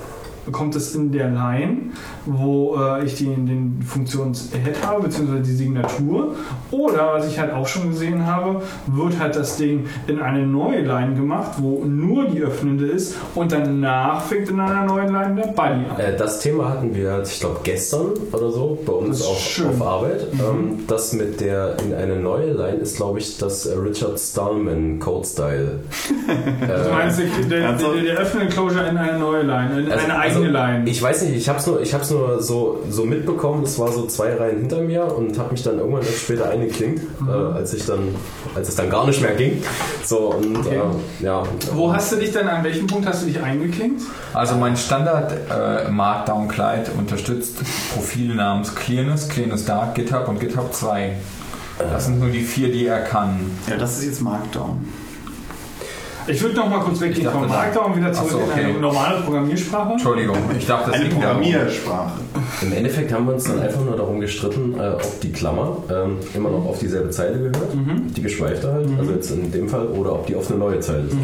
kommt es in der Line, wo äh, ich den, den Funktions-Head habe, beziehungsweise die Signatur, oder was ich halt auch schon gesehen habe, wird halt das Ding in eine neue Line gemacht, wo nur die öffnende ist und danach fängt in einer neuen Line der Body an. Äh, Das Thema hatten wir, ich glaube, gestern oder so bei uns auf, schön. auf Arbeit. Ähm, das mit der in eine neue Line ist, glaube ich, das äh, Richard Stallman Code Style. <laughs> Du meinst, der, der, der, der öffnende Closure in eine neue Line, in Also, eine also ich weiß nicht, ich habe es nur, ich hab's nur so, so mitbekommen, es war so zwei Reihen hinter mir und habe mich dann irgendwann erst später eingeklinkt, Mhm. äh, als ich dann, als es dann gar nicht mehr ging. So und Okay. äh, ja. Wo hast du dich denn, an welchem Punkt hast du dich eingeklinkt? Also mein Standard äh, Markdown Client unterstützt Profile namens Clearness, Clearness Dark, GitHub und GitHub 2. Das sind nur die vier, die er kann. Ja, das ist jetzt Markdown. Ich würde noch mal kurz weggehen Ich dachte, vom das- Markdown wieder zurück so, okay. in eine normale Programmiersprache. Entschuldigung, ich dachte, das Eine. Programmiersprache. Im Endeffekt haben wir uns dann einfach nur darum gestritten, äh, ob die Klammer ähm, immer noch auf dieselbe Zeile gehört, Mhm. die geschweifte halt, also jetzt in dem Fall, oder ob die auf eine neue Zeile ist.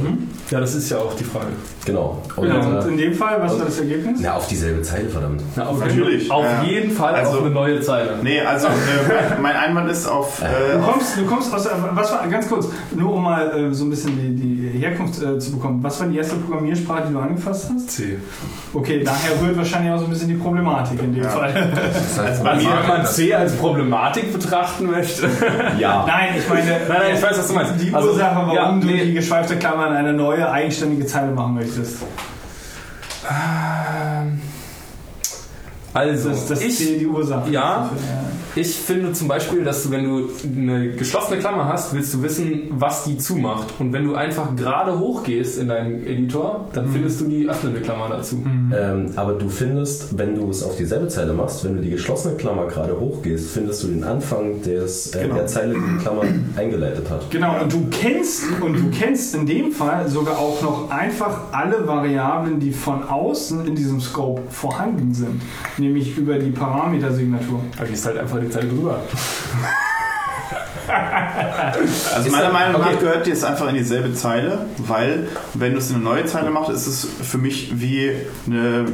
Ja, das ist ja auch die Frage. Genau. Und, Genau, und äh, in dem Fall, was war das Ergebnis? na, auf dieselbe Zeile, verdammt. Na, auf Natürlich, Auf ja. jeden Fall Also- auf eine neue Zeile. Nee, also äh, <laughs> mein Einwand ist auf. Äh, Du kommst, du kommst aus der, was war, ganz kurz, nur um mal äh, so ein bisschen die, die Herkunft äh, zu bekommen. Was war die erste Programmiersprache, die du angefasst hast? C. Okay, daher rührt wahrscheinlich auch so ein bisschen die Problematik in dem Ja. Fall. Das heißt, Also, wenn man C als Problematik betrachten möchte. Ja. Nein, ich meine, Nein, nein, ich weiß, was du meinst. die Also, Ursache, warum ja, du nee. die geschweifte Klammer in eine neue, eigenständige Zeile machen möchtest. Also, Das, das ich, ist die, Ursache. Ja. ich finde zum Beispiel, dass du, wenn du eine geschlossene Klammer hast, willst du wissen, was die zumacht. Und wenn du einfach gerade hochgehst in deinem Editor, dann findest du die öffnende Klammer dazu. Ähm, aber du findest, wenn du es auf dieselbe Zeile machst, wenn du die geschlossene Klammer gerade hochgehst, findest du den Anfang des, äh, Genau. der Zeile, die die Klammer <clears throat> eingeleitet hat. Genau, und du kennst, und du kennst in dem Fall sogar auch noch einfach alle Variablen, die von außen in diesem Scope vorhanden sind. Nämlich über die Parametersignatur. Da gehst halt einfach die Zeile drüber. <laughs> Also Ist meiner Meinung nach okay. gehört die jetzt einfach in dieselbe Zeile, weil wenn du es in eine neue Zeile machst, ist es für mich wie eine,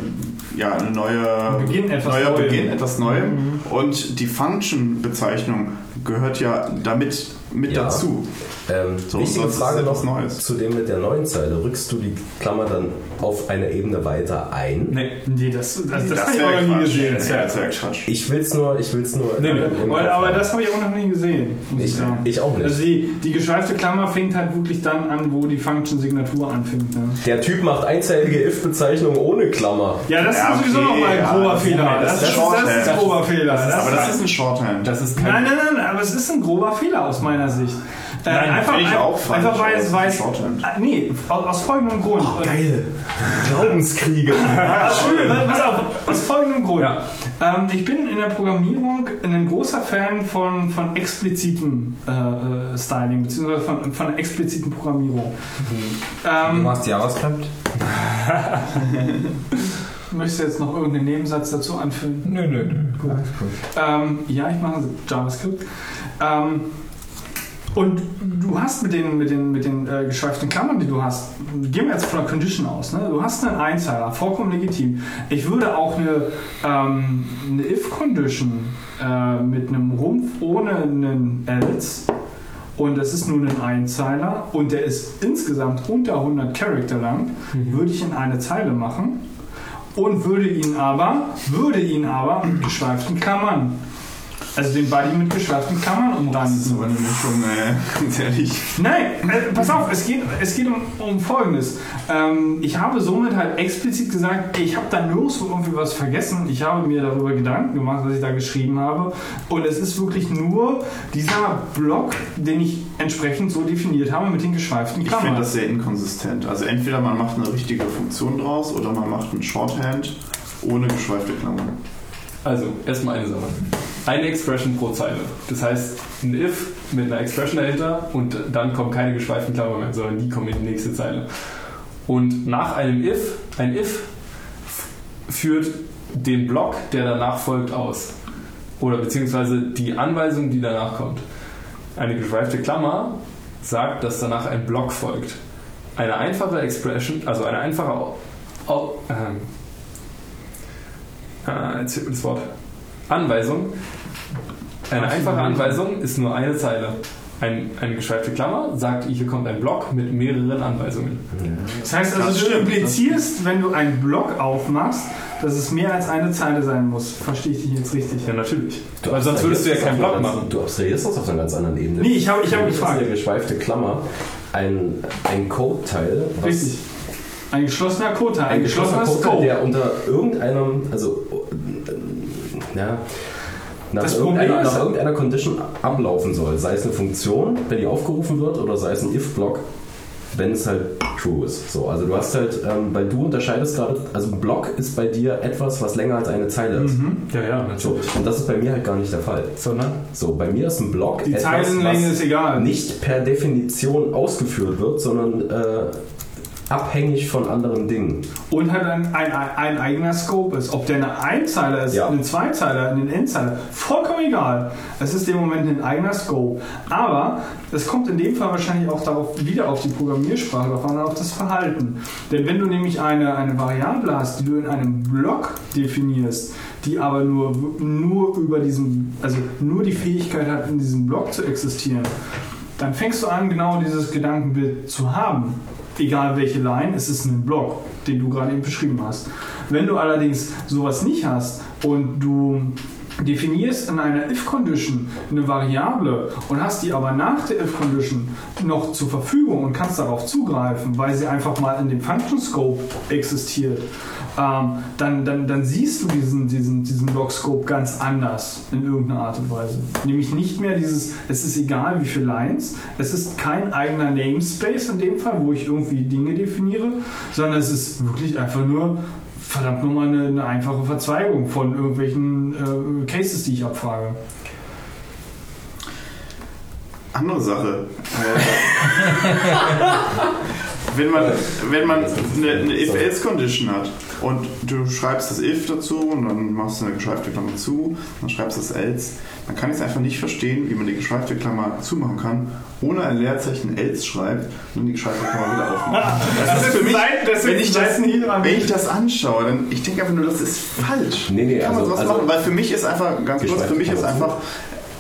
ja, eine neue Beginn etwas neuer. Beginn, etwas Neuem. Und die Function-Bezeichnung gehört ja damit mit Ja. dazu. Ähm, So, wichtige Frage noch Neues. zu dem mit der neuen Zeile. Rückst du die Klammer dann auf eine Ebene weiter ein? Nee. Nee, das, das, das, Das habe ich auch noch nie gesehen. Ja, das wäre Quatsch. Ich will's nur, ich will's nur. Nee, nee. im Aber, das habe ich auch noch nie gesehen. Muss ich, ich, sagen. ich auch nicht. Also die, die geschweifte Klammer fängt halt wirklich dann an, wo die Function-Signatur anfängt. Ne? der Typ macht einzeilige if-Bezeichnung ohne Klammer. Ja, das Ja, ist sowieso okay, nochmal ein ja, grober das- Fehler. das Das, ist das, ist ein grober Fehler. Aber das ist ein Shorthand. Das ist Nein, nein, nein, aber es ist ein grober Fehler aus meiner Sicht. Äh, Nein, einfach, ich auch falsch, einfach weil es weiß. Ah, Nee, aus, aus folgendem Grund. Geil. Glaubenskriege. <laughs> Schön, pass auf, aus folgendem Grund. Ja. Ähm, ich bin in der Programmierung ein großer Fan von, von explizitem äh, äh, Styling, beziehungsweise von, von einer expliziten Programmierung. Du Ähm, machst JavaScript? <laughs> möchtest du jetzt noch irgendeinen Nebensatz dazu anfügen? Nö, nö, nö. Gut. Ähm, ja, ich mache JavaScript. Ähm, und du hast mit den, mit den, mit den äh, geschweiften Klammern, die du hast, gehen wir jetzt von der Condition aus, ne? du hast einen Einzeiler, vollkommen legitim. Ich würde auch eine, ähm, eine If-Condition äh, mit einem Rumpf ohne einen Else und das ist nur ein Einzeiler und der ist insgesamt unter 100 Charakter lang, würde ich in eine Zeile machen und würde ihn aber, würde ihn aber mit geschweiften Klammern, also den Body mit geschweiften Klammern Das ist umranden. aber eine Mischung, ey. <laughs> Ganz ehrlich. Nein, äh, pass auf, es geht, es geht um, um Folgendes. Ähm, ich habe somit halt explizit gesagt, ich habe da nirgendwo irgendwie was vergessen. Ich habe mir darüber Gedanken gemacht, was ich da geschrieben habe. Und es ist wirklich nur dieser Block, den ich entsprechend so definiert habe mit den geschweiften Ich Klammern. finde das sehr inkonsistent. Also entweder man macht eine richtige Funktion draus oder man macht einen Shorthand ohne geschweifte Klammern. Also, erstmal eine Sache. Eine Expression pro Zeile. Das heißt, ein if mit einer Expression dahinter und dann kommen keine geschweiften Klammern mehr, sondern die kommen in die nächste Zeile. Und nach einem if, ein if führt den Block, der danach folgt, aus. Oder beziehungsweise die Anweisung, die danach kommt. Eine geschweifte Klammer sagt, dass danach ein Block folgt. Eine einfache Expression, also eine einfache Au- Au- äh, jetzt fehlt das Wort. Anweisung. Eine einfache Anweisung ist nur eine Zeile. Ein, eine geschweifte Klammer sagt, hier kommt ein Block mit mehreren Anweisungen. Das heißt also, Das du stimmt. implizierst, wenn du einen Block aufmachst, dass es mehr als eine Zeile sein muss. Verstehe ich dich jetzt richtig? Ja, natürlich. Du Weil sonst würdest du ja keinen Block einer machen. ganz- Du abstrahierst das auf einer ganz anderen Ebene. Nee, ich habe ich hab ist gefragt. eine geschweifte Klammer ein, ein Code-Teil, was, Richtig. Ein geschlossener Code, ein, ein geschlossener geschlossener Code, der unter irgendeinem, also äh, ja, nach, Das irgendeiner, nach irgendeiner Condition ablaufen soll. Sei es eine Funktion, wenn die aufgerufen wird, oder sei es ein if-Block, wenn es halt true ist. So, also du hast halt, ähm, weil du unterscheidest gerade, also ein Block ist bei dir etwas, was länger als eine Zeile ist. Ja, ja, So, und das ist bei mir halt gar nicht der Fall. Sondern? So, bei mir ist ein Block Die etwas, Zeilenlänge was ist egal. nicht per Definition ausgeführt wird, sondern äh, abhängig von anderen Dingen. Und halt ein, ein, ein eigener Scope ist. Ob der eine Einzeiler ist, Ja. eine Zweizeiler, ein Endzeiler, vollkommen egal. Es ist im Moment ein eigener Scope. Aber es kommt in dem Fall wahrscheinlich auch darauf, wieder auf die Programmiersprache, darauf an, auf das Verhalten. Denn wenn du nämlich eine, eine Variable hast, die du in einem Block definierst, die aber nur, nur über diesen, also nur die Fähigkeit hat, in diesem Block zu existieren, dann fängst du an, genau dieses Gedankenbild zu haben. Egal welche Line, es ist ein Block, den du gerade eben beschrieben hast. Wenn du allerdings sowas nicht hast und du definierst in einer if-Condition eine Variable und hast die aber nach der if-Condition noch zur Verfügung und kannst darauf zugreifen, weil sie einfach mal in dem Function Scope existiert, ähm, dann, dann, dann siehst du diesen, diesen, diesen Block-Scope ganz anders in irgendeiner Art und Weise. Nämlich nicht mehr dieses, es ist egal wie viele Lines, es ist kein eigener Namespace in dem Fall, wo ich irgendwie Dinge definiere, sondern es ist wirklich einfach nur verdammt nochmal eine, eine einfache Verzweigung von irgendwelchen äh, Cases, die ich abfrage. Andere Sache. <laughs> <laughs> <laughs> Wenn man, wenn man eine, eine If-Else-Condition hat und du schreibst das If dazu und dann machst du eine geschweifte Klammer zu, dann schreibst du das Else, dann kann ich es einfach nicht verstehen, wie man die geschweifte Klammer zumachen kann, ohne ein Leerzeichen Else schreibt und dann die geschweifte Klammer wieder aufmacht. <laughs> Das ist für mich, wenn ich das, wenn ich das anschaue, dann ich denke einfach nur, das ist falsch. Nee, nee, Wie kann man also- sowas also- machen? Weil für mich ist einfach, ganz kurz, für mich ist einfach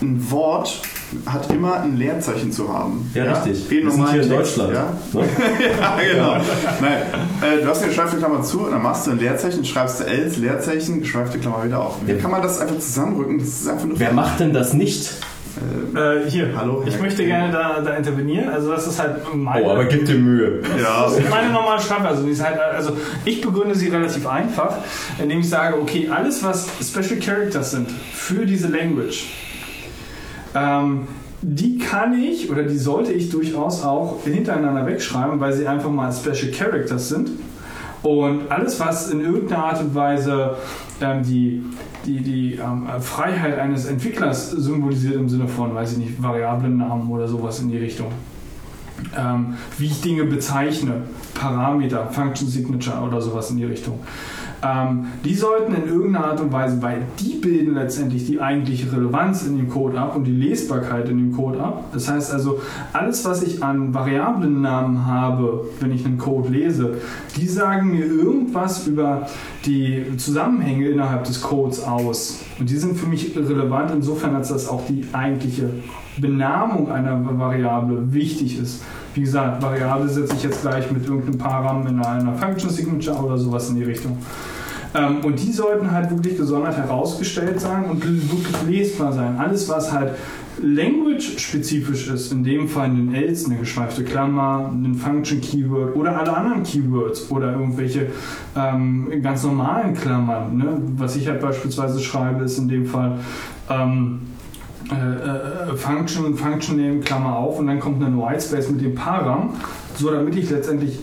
ein Wort hat immer ein Leerzeichen zu haben. Ja, richtig. Wie Wir sind hier in Deutschland. Ja? Ne? <laughs> ja, genau. Nein, äh, du hast eine geschweifte Klammer zu und dann machst du ein Leerzeichen, schreibst du else, Leerzeichen, geschweifte Klammer wieder auf. Wie Ja. kann man das einfach zusammenrücken? Das ist einfach nur. Wer macht denn das nicht? Äh, hier, Hallo, ich Herr möchte gerne da, da intervenieren. Also das ist halt meine, Oh, aber gib dir Mühe. Ja, Das ist meine normale Schreibweise. Die ist halt, also ich begründe sie relativ einfach, indem ich sage, okay, alles was Special Characters sind für diese Language, ähm, die kann ich oder die sollte ich durchaus auch hintereinander wegschreiben, weil sie einfach mal Special Characters sind. Und alles, was in irgendeiner Art und Weise ähm, die, die, die ähm, Freiheit eines Entwicklers symbolisiert im Sinne von, weiß ich nicht, Variablennamen oder sowas in die Richtung ähm, wie ich Dinge bezeichne, Parameter, Function Signature oder sowas in die Richtung. Ähm, die sollten in irgendeiner Art und Weise, weil die bilden letztendlich die eigentliche Relevanz in dem Code ab und die Lesbarkeit in dem Code ab. Das heißt also, alles, was ich an Variablennamen habe, wenn ich einen Code lese, die sagen mir irgendwas über die Zusammenhänge innerhalb des Codes aus. Und die sind für mich relevant insofern, als das auch die eigentliche Benamung einer Variable wichtig ist. Wie gesagt, Variable setze ich jetzt gleich mit irgendeinem Param in einer Function Signature oder sowas in die Richtung. Ähm, und die sollten halt wirklich gesondert herausgestellt sein und wirklich lesbar sein. Alles, was halt language-spezifisch ist, in dem Fall ein else, eine geschweifte Klammer, ein Function-Keyword oder alle anderen Keywords oder irgendwelche ähm, ganz normalen Klammern. Ne? Was ich halt beispielsweise schreibe, ist in dem Fall ähm, äh, äh, Function, Function Name, Klammer auf und dann kommt ein Whitespace mit dem Param, so damit ich letztendlich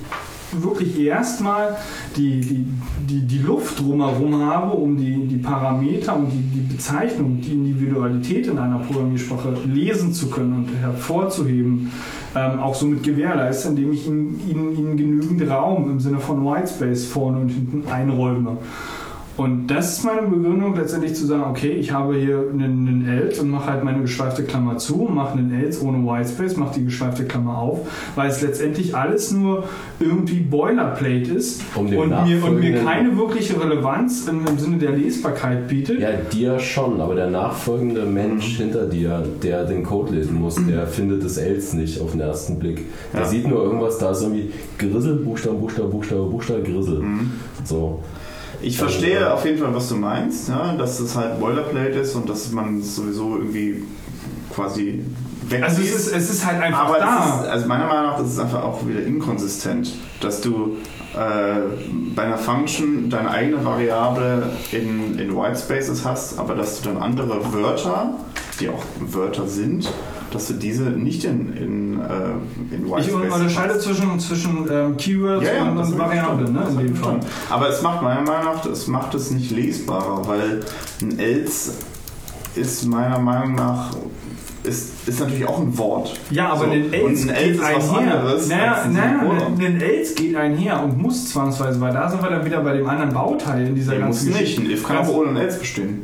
wirklich erstmal die, die, die, Luft drumherum habe, um die, die Parameter und die, die Bezeichnung, die Individualität in einer Programmiersprache lesen zu können und hervorzuheben, ähm, auch somit gewährleiste, indem ich ihnen, ihnen, ihnen genügend Raum im Sinne von Whitespace vorne und hinten einräume. Und das ist meine Begründung, letztendlich zu sagen, okay, ich habe hier einen, einen else und mache halt meine geschweifte Klammer zu, mache einen else ohne Whitespace, mache die geschweifte Klammer auf, weil es letztendlich alles nur irgendwie Boilerplate ist Um und, mir, und mir keine wirkliche Relevanz im, im Sinne der Lesbarkeit bietet. Ja, dir schon, aber der nachfolgende Mensch hinter dir, der den Code lesen muss, der findet das Else nicht auf den ersten Blick. Der Ja. sieht nur irgendwas, da ist irgendwie Grissel, Buchstabe, Buchstabe, Buchstabe, Buchstabe, Grissel. So. Ich verstehe auf jeden Fall, was du meinst, ja, dass es halt Boilerplate ist und dass man es sowieso irgendwie quasi wegzieht. Also es ist, es ist halt einfach Aber da. ist, also meiner Meinung nach ist es einfach auch wieder inkonsistent, dass du äh, bei einer Function deine eigene Variable in, in Whitespaces hast, aber dass du dann andere Wörter, die auch Wörter sind, dass du diese nicht in, in, äh, in Ich Whitespaces unterscheide zwischen, zwischen ähm, Keywords Ja, ja, und, ich Variablen, ne, in dem ich Fall. Aber es macht meiner Meinung nach, es macht es nicht lesbarer, weil ein else ist meiner Meinung nach ist, ist natürlich auch ein Wort. Ja, aber So. ein Else geht ist was einher. anderes Naja, naja, ein Else geht einher und muss zwangsweise, weil da sind wir dann wieder bei dem anderen Bauteil in dieser muss ganzen nicht. Ein if kann auch ohne ein else bestehen.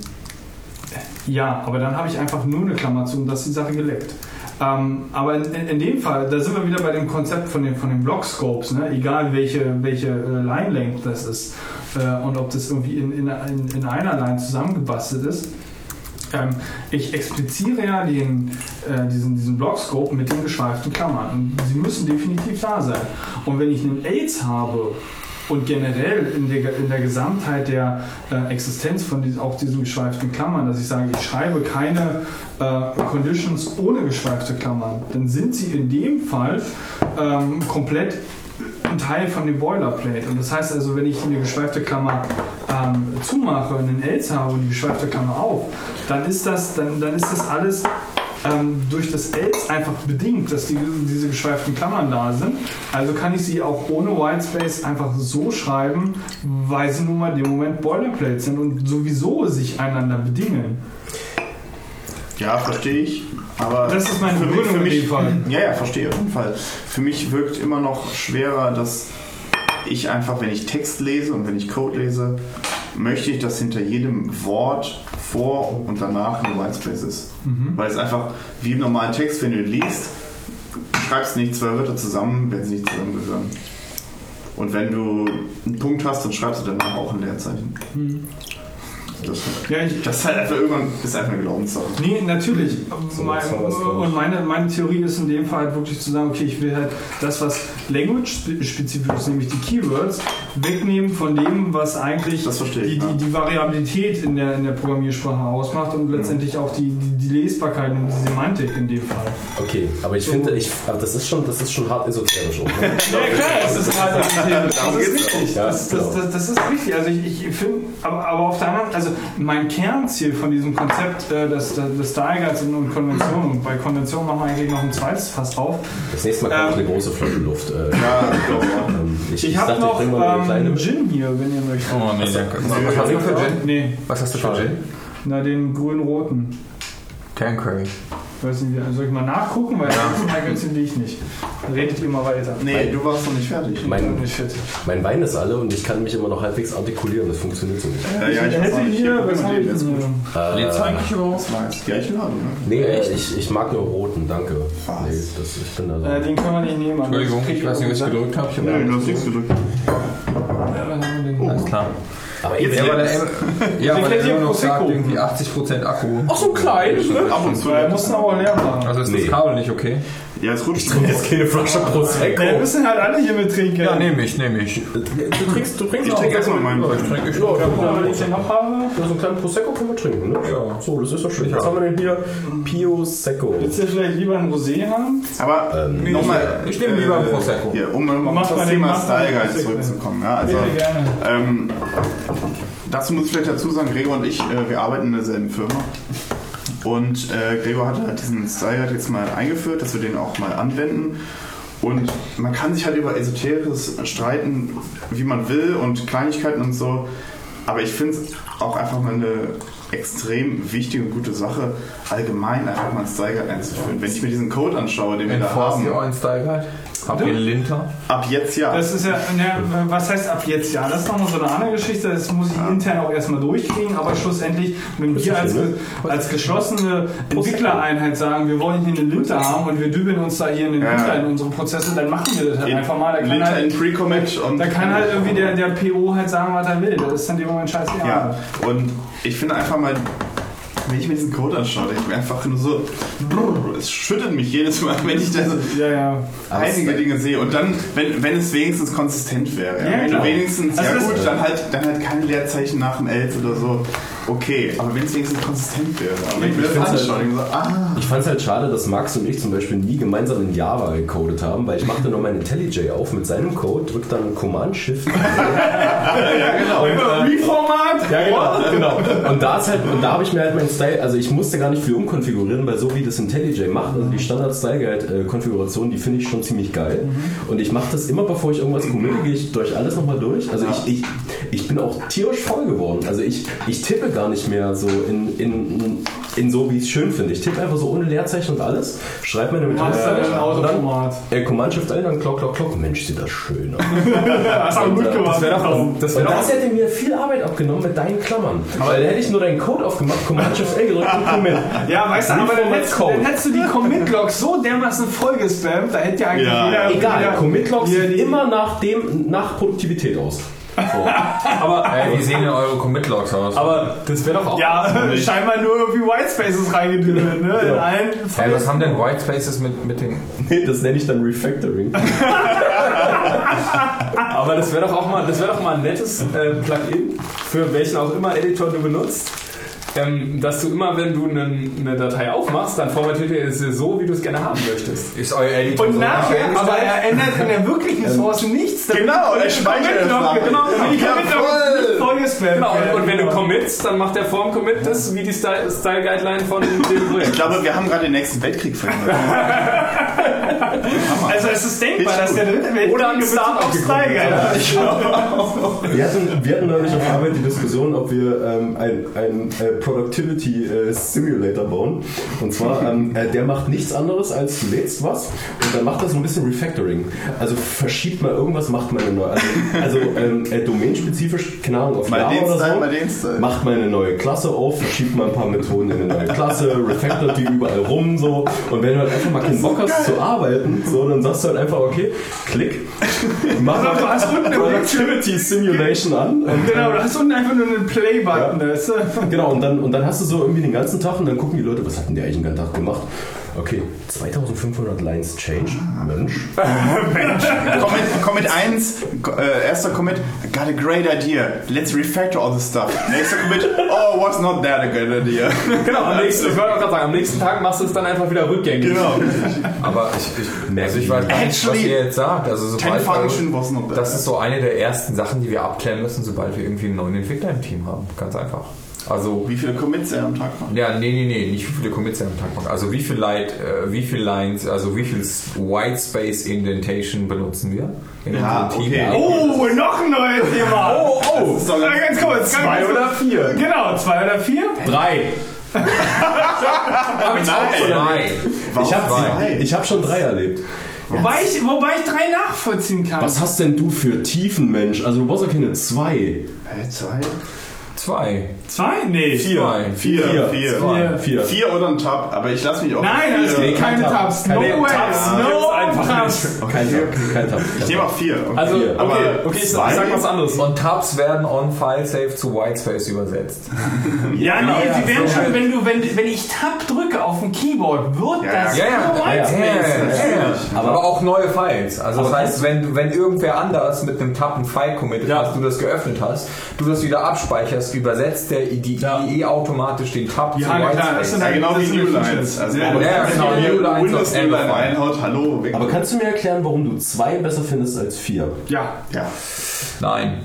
Ja, aber dann habe ich einfach nur eine Klammer zu und das ist die Sache geleckt. Ähm, aber in, in, dem Fall, da sind wir wieder bei dem Konzept von den, von den Block-Scopes, ne? egal welche, welche äh, Line-Length das ist äh, und ob das irgendwie in, in, in, in einer Line zusammengebastelt ist. Ähm, ich expliziere ja den, äh, diesen, diesen Block-Scope mit den geschweiften Klammern sie müssen definitiv da sein. Und wenn ich einen AIDS habe und generell in der, in der Gesamtheit der äh, Existenz von diesen, auch diesen geschweiften Klammern, dass ich sage, ich schreibe keine äh, Conditions ohne geschweifte Klammern, dann sind sie in dem Fall ähm, komplett ein Teil von dem Boilerplate. Und das heißt also, wenn ich eine geschweifte Klammer ähm, zumache und einen Else habe und die geschweifte Klammer auf, dann ist das, dann, dann ist das alles ähm, durch das Else einfach bedingt, dass die, diese geschweiften Klammern da sind. Also kann ich sie auch ohne Whitespace einfach so schreiben, weil sie nun mal in dem Moment Boilerplate sind und sowieso sich einander bedingen. Ja, verstehe ich. Aber Das ist meine für mich, Begründung für in mich, dem Fall. Ja, ja, verstehe auf jeden Fall. Für mich wirkt immer noch schwerer, dass ich einfach, wenn ich Text lese und wenn ich Code lese, möchte ich, dass hinter jedem Wort vor und danach ein Whitespace ist. Mhm. Weil es einfach, wie im normalen Text, wenn du liest, schreibst nicht zwei Wörter zusammen, wenn sie nicht zusammengehören. Und wenn du einen Punkt hast, dann schreibst du danach auch ein Leerzeichen. Das, Ja, ich, das ist halt einfach irgendwann ist einfach eine Glaubenssache. Nee, natürlich. So Mein, das, und meine, meine Theorie ist in dem Fall halt wirklich zu sagen, okay, ich will halt das, was language-spezifisch ist, nämlich die Keywords, wegnehmen von dem, was eigentlich Das ich, die, die, die Variabilität in der, in der Programmiersprache ausmacht und letztendlich auch die, die, die Lesbarkeit und die Semantik in dem Fall. Okay, aber ich finde, ich, aber das ist schon, das ist schon hart esoterisch. Auch, ne? Ja, klar, das ist halt das <laughs> Darum ist richtig. ja. Das, das, das, das ist richtig. Also ich, ich finde, aber, aber auf der anderen, also mein Kernziel von diesem Konzept äh, des, des Style Guides und, und Konventionen, und bei Konventionen machen wir eigentlich noch ein zweites Fass auf. Das nächste Mal kommt Ähm. eine große Flasche Luft. Äh, Ja, ich glaube auch. ähm, Ich, habe noch kleine ähm. Gin hier, wenn ihr möchtet. Oh nee, danke. Was Was hast du für Gin? Nee, Was hast du für Gin? na den grün-roten. Tanqueray. Ich weiß nicht, soll ich mal nachgucken? Weil ja. den will ich nicht. Dann redet ihr mal weiter. Nee, du warst noch nicht fertig. Ich Mein- bin nicht fit. Mein Wein ist alle und ich kann mich immer noch halbwegs artikulieren. Das funktioniert so nicht. Ja, ja, ich weiß hätte auch nicht. hier, Guck was mal, habe ich der ist denn hier? Äh, Lädst du eigentlich überhaupt? Nice. Ja, ich lade, ne? nee, äh, ich, ich mag nur roten, danke. Was? Nee, das, ich bin da so. Äh, den können wir nicht nehmen. Mann. Entschuldigung, ich weiß nicht, was ich gedrückt habe. Ich hab Nö, du hast nichts gedrückt. Ja, was haben wir denn? Alles klar. Aber Jetzt <laughs> Ja, Ja, aber der, ja, aber der immer noch sagt irgendwie 80% Akku. Ach, so klein, ne? Ab und zu. Wir mussten aber leer machen. Also ist Nee. das Kabel nicht okay? Ja, es rutscht. jetzt keine Flasche Prosecco. Wir müssen halt alle hier mit trinken. Ja, nehme ich, nehme ich. Du trinkst, du trinkst Ich auch. trinke erstmal meinen. Ja, ich trinke Ja, schon. ja, ja, was ich hier noch habe. so einen kleinen Prosecco können wir trinken, ne? Ja. So, das ist doch schön. Ja. Was haben wir denn hier? Pio Secco. Willst du vielleicht lieber ein Rosé haben? Aber Ähm, nochmal. ich nehme lieber einen Prosecco. Hier, um um Mach auf mal das den- Thema Style den Guide zurückzukommen. Ja, also, gerne. ähm, dazu muss ich vielleicht dazu sagen, Gregor und ich, äh, wir arbeiten in derselben Firma. Und äh, Gregor hatte halt diesen Style Guide jetzt mal eingeführt, dass wir den auch mal anwenden. Und man kann sich halt über Esoteris streiten, wie man will und Kleinigkeiten und so. Aber ich finde es auch einfach mal eine extrem wichtige und gute Sache, allgemein einfach mal einen Style Guide einzuführen. Wenn ich mir diesen Code anschaue, den wir da haben, ihr euren Style Guide? Ihr einen Linter? ab jetzt ja. Das ist ja, ne, was heißt ab jetzt ja? Das ist nochmal so eine andere Geschichte, das muss ich intern auch erstmal durchkriegen, aber schlussendlich, wenn wir als, als geschlossene Entwicklereinheit sagen, wir wollen hier eine Linte haben und wir dübeln uns da hier eine Ja. Linte in unsere Prozesse, dann machen wir das halt einfach mal. Da kann Linter in halt, Pre-Commit und da kann halt irgendwie der, der PO halt sagen, was er will. Das ist dann in dem Moment scheißegal. Ja, und ich finde einfach mal, wenn ich mir diesen Code anschaue, denke ich mir einfach nur so, brrr, es schüttelt mich jedes Mal, wenn ich da so Ja, ja. Einige Dinge sehe. Und dann, wenn, wenn es wenigstens konsistent wäre. Ja? Wenn klar. du wenigstens, Also ja gut, dann halt, dann halt keine Leerzeichen nach dem Elf oder so. Okay, aber wenn es wenigstens konsistent wäre. Aber ich halt- so, ah, Ich fand es halt schade, dass Max und ich zum Beispiel nie gemeinsam in Java gecodet haben, weil ich machte nur meinen IntelliJ auf mit seinem Code, drückte dann Command-Shift. Reformat! <laughs> ja, genau, genau. Und da halt, und da habe ich mir halt meinen Style, also ich musste gar nicht viel umkonfigurieren, weil so wie das IntelliJ macht, also die Standard-Style-Guide-Konfiguration, die finde ich schon ziemlich geil. Und ich mache das immer, bevor ich irgendwas committe, gehe ich durch alles nochmal durch. Also ich, ich, ich bin auch tierisch voll geworden. Also ich, ich tippe gar nicht mehr so in, in, in so, wie ich es schön finde. Ich tippe einfach so ohne Leerzeichen und alles, schreibe meine Machst du dann dann äh, Command-Shift ein, dann klock, klock, klock. Mensch, sieht das schön aus. <laughs> Hast du gut gemacht. Das wäre doch, das Und das hätte mir viel Arbeit abgenommen mit deinen Klammern. Weil da hätte ich nur deinen Code aufgemacht, Command-Shift-L gedrückt und Commit. Ja, weißt du, aber dann hättest, dann hättest du die Commit-Logs so dermaßen vollgespammt, da hätte ja eigentlich Ja, jeder... Egal, hier sieht immer nach, dem, nach Produktivität aus. Aber, <laughs> Ey, wie sehen denn eure Commit-Logs aus? aber das wäre doch auch. Ja, scheinbar nur irgendwie Whitespaces reingedrückt, ne? In allen Ey, was haben denn Whitespaces mit, mit den... Nee, das nenne ich dann Refactoring. <laughs> Aber das wäre doch auch mal, das wäre doch mal ein nettes äh, Plugin für welchen auch immer Editor du benutzt. Ähm, dass du immer, wenn du eine Datei aufmachst, dann formatiert er sie so, wie du es gerne haben möchtest. Ist euer Editor Und so nachher, nachher- aber er ändert in der wirklichen Source nichts. Genau, er speichert nachher. Genau, die Ja, Commit-Log voll. ist vollgespammt. Genau, und, wenn du committst, dann macht der Form Commit das wie die Style, Style Guideline von dem ich Projekt. glaube, wir haben gerade den nächsten Weltkrieg verhindert. <laughs> Also es ist denkbar, dass der dritte Weltkrieg Oder Startup auf gegründet Style Guide- Wir hatten, wir hatten neulich auf Arbeit die Diskussion, ob wir ähm, ein, ein äh, Productivity äh, Simulator bauen. Und zwar, ähm, äh, der macht nichts anderes als du lädst was und dann macht er so ein bisschen Refactoring. Also verschiebt mal irgendwas, macht mal eine neue. Also, also ähm, äh, domainspezifisch, keine Ahnung, auf Mal Java den oder so. mal. Macht mal eine neue Klasse auf, verschiebt mal ein paar Methoden in eine neue Klasse, refactort die überall rum so. Und wenn du halt einfach mal keinen Bock hast zu arbeiten, so, dann sagst du halt einfach, okay, klick, mach Also, du hast unten im Productivity Simulation an. Und, Genau, du hast unten einfach nur einen Play-Button. du? Genau, und dann, und dann hast du so irgendwie den ganzen Tag und dann gucken die Leute, was hat denn der eigentlich den ganzen Tag gemacht? Okay, 2500 Lines changed. Mensch. Commit, Commit 1, äh, erster Commit, got a great idea. Let's refactor all this stuff. Nächster Commit, oh, was not that a good idea. <laughs> Genau, am nächsten, ich wollte auch gerade sagen, am nächsten Tag machst du es dann einfach wieder rückgängig. Genau. Aber ich, ich, also ich weiß gar nicht, was ihr jetzt sagt. Also sobald function was not that. das ist so eine der ersten Sachen, die wir abklären müssen, sobald wir irgendwie einen neuen Entwickler im Team haben. Ganz einfach. Also Wie viele Commits er am Tag macht. Ja, nee, nee, nee, nicht wie viele Commits er am Tag macht. Also wie viel Light, äh, wie viel Lines, also wie viel White Space Indentation benutzen wir in Ja, unserem Team? okay. Oh, noch ein neues Thema. Oh, oh. ist doch ganz kurz. Zwei oder vier? Genau, zwei oder vier. Drei. <laughs> Drei. Ich habe ich hab schon drei erlebt. Wobei ich, wobei ich drei nachvollziehen kann. Was hast denn du für Tiefen, Mensch? Also du brauchst doch keine zwei. Hä, zwei? Zwei. Zwei? Nee. Zwei. Vier. Vier. Vier. Vier. Vier. Vier oder ein Tab, aber ich lasse mich auch. Nein, es vier. gibt keine kein Tab. Tabs. No Keine way. Tabs No Tabs. Kein Tab. Kein Tab. Ich nehme auch vier. Okay. Also, Vier. okay, Aber okay, ich, ich zwei? sag was anderes. Und Tabs werden on File Save zu Whitespace übersetzt. <laughs> Ja, nee, ja, sie werden so schon, wenn du, wenn, wenn ich Tab drücke auf dem Keyboard, wird Ja, das Ja, ja. nur Ja, ja, Whitespace. ja, ja. Aber, auch neue Files. Also das heißt, wenn, wenn irgendwer anders mit einem Tab ein File committet Ja. hast, du das geöffnet hast, du das wieder abspeicherst, übersetzt der die IE automatisch den Tab Ja, zu na klar, Whitespace. das sind Ja, halt genau wie New. Lines. Also, Ja, ja, genau, New Lines auf Ende. reinhaut, hallo, weg. Aber kannst du mir erklären, warum du zwei besser findest als vier? ja. ja. Nein.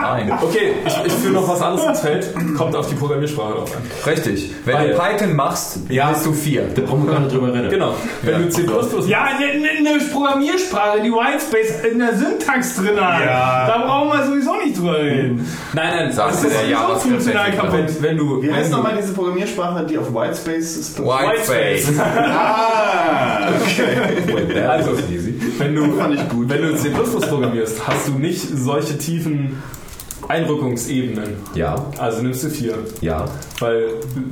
Nein. Okay, ich, ich führe noch was anderes ins Feld. Kommt auf die Programmiersprache drauf an. Richtig. Wenn Weil- du Python machst, bist du vier. Da brauchen wir gar nicht drüber reden. Genau. Wenn du C++ Ja, eine, Programmiersprache, die Whitespace in der Syntax drin hat. Ja. Da brauchen wir sowieso nicht drüber reden. Nein, nein, das ist der sowieso funktional kaputt. wenn, wenn du. Wie heißt nochmal diese Programmiersprache, die auf Whitespace ist? Whitespace. Ah, okay. Also, wenn du, Fand ich gut. wenn du C++ programmierst, hast du nicht solche tiefen Einrückungsebenen. Ja, Also nimmst du vier, ja. weil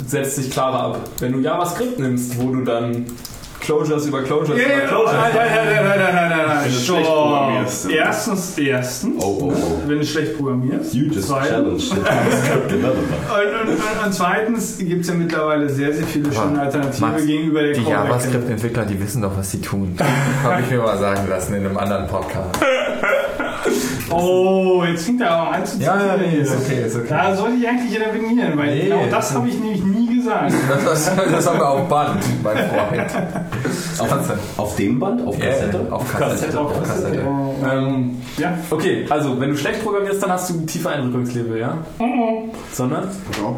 setzt sich klarer ab. Wenn du JavaScript nimmst, wo du dann Closures über Closures Ja, über ja, Closures nein, nein, nein, nein, nein, nein, nein. Wenn du Stopp. schlecht programmierst. Erstens, erstens, Oh, oh, oh. wenn du schlecht programmierst. You just Zweitens-. Und, und, und, und zweitens gibt es ja mittlerweile sehr, sehr viele schöne Alternativen Max, gegenüber der Die. JavaScript-Entwickler, die wissen doch, was sie tun. Habe ich mir mal sagen lassen in einem anderen Podcast. Oh, jetzt fängt er aber an zu Ja, ja, nee, ist okay, ist okay. Da sollte ich eigentlich intervenieren, weil Nee, genau das habe ich nämlich nie gesagt. <laughs> Das, das, das haben wir auf Band, mein Freund. Auf, auf dem Band? Auf Kassette? auf Kassette. Auf Kassette. Ähm, Ja. okay, also wenn du schlecht programmierst, dann hast du tiefe Eindrückungslevel, ja? Sondern? Ja.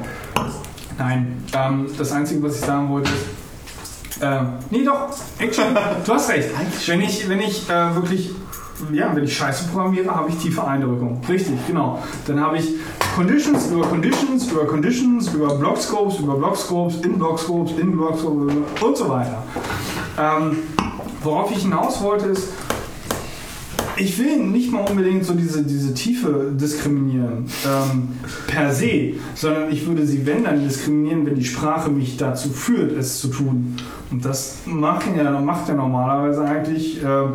Nein, ähm, das Einzige, was ich sagen wollte, ist. Ähm, nee, doch, Action. du hast recht. Wenn ich, wenn ich äh, wirklich. Ja, wenn ich Scheiße programmiere, habe ich tiefe Eindrückung. Richtig, genau. Dann habe ich Conditions über Conditions über Conditions über Blockscopes über Blockscopes in Blockscopes in Blockscopes und so weiter. Ähm, worauf ich hinaus wollte ist, ich will nicht mal unbedingt so diese, diese Tiefe diskriminieren ähm, per se, sondern ich würde sie, wenn dann, diskriminieren, wenn die Sprache mich dazu führt, es zu tun. Und das machen ja, macht ja normalerweise eigentlich ähm,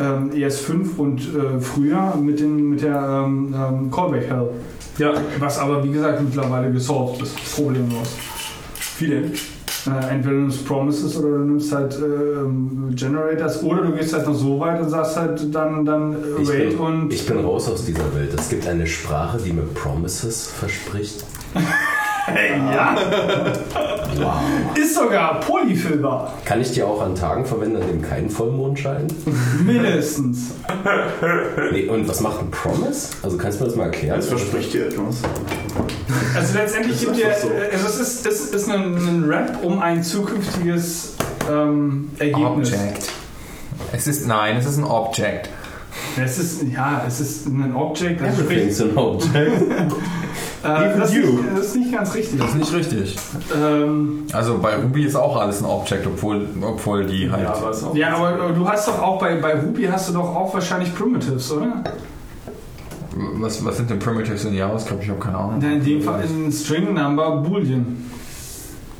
ähm, ES5 und äh, früher mit, den, mit der ähm, ähm, Callback-Help. Ja. Was aber, wie gesagt, mittlerweile gesolved ist, problemlos. Wie denn? Äh, entweder du nimmst Promises oder du nimmst halt ähm, Generators oder du gehst halt noch so weit und sagst halt dann, dann äh, Ich Wait bin, und. ich bin raus aus dieser Welt. Es gibt eine Sprache, die mir Promises verspricht. <laughs> ja, Wow. ist sogar polyfillbar. Kann ich die auch an Tagen verwenden, an denen kein Vollmond scheint? Mindestens. Nee, und was macht ein Promise? Also kannst du mir das mal erklären? Das verspricht dir etwas. Also letztendlich gibt dir, so. also es ist, es ist ein, ein Rap um ein zukünftiges ähm, Ergebnis. Object. Es ist, nein, es ist ein Object. Es ist, ja, es ist ein Object, das Everything's spricht, an object. <laughs> äh, das, ist you. nicht, das ist nicht ganz richtig. Das ist nicht richtig. Ähm, Also bei Ruby ist auch alles ein Object, obwohl, obwohl die halt. Ja, aber ja, aber du hast doch auch bei, bei Ruby hast du doch auch wahrscheinlich Primitives, oder? was, was sind denn Primitives in JavaScript? Ich habe keine Ahnung. In dem Fall ein String Number Boolean.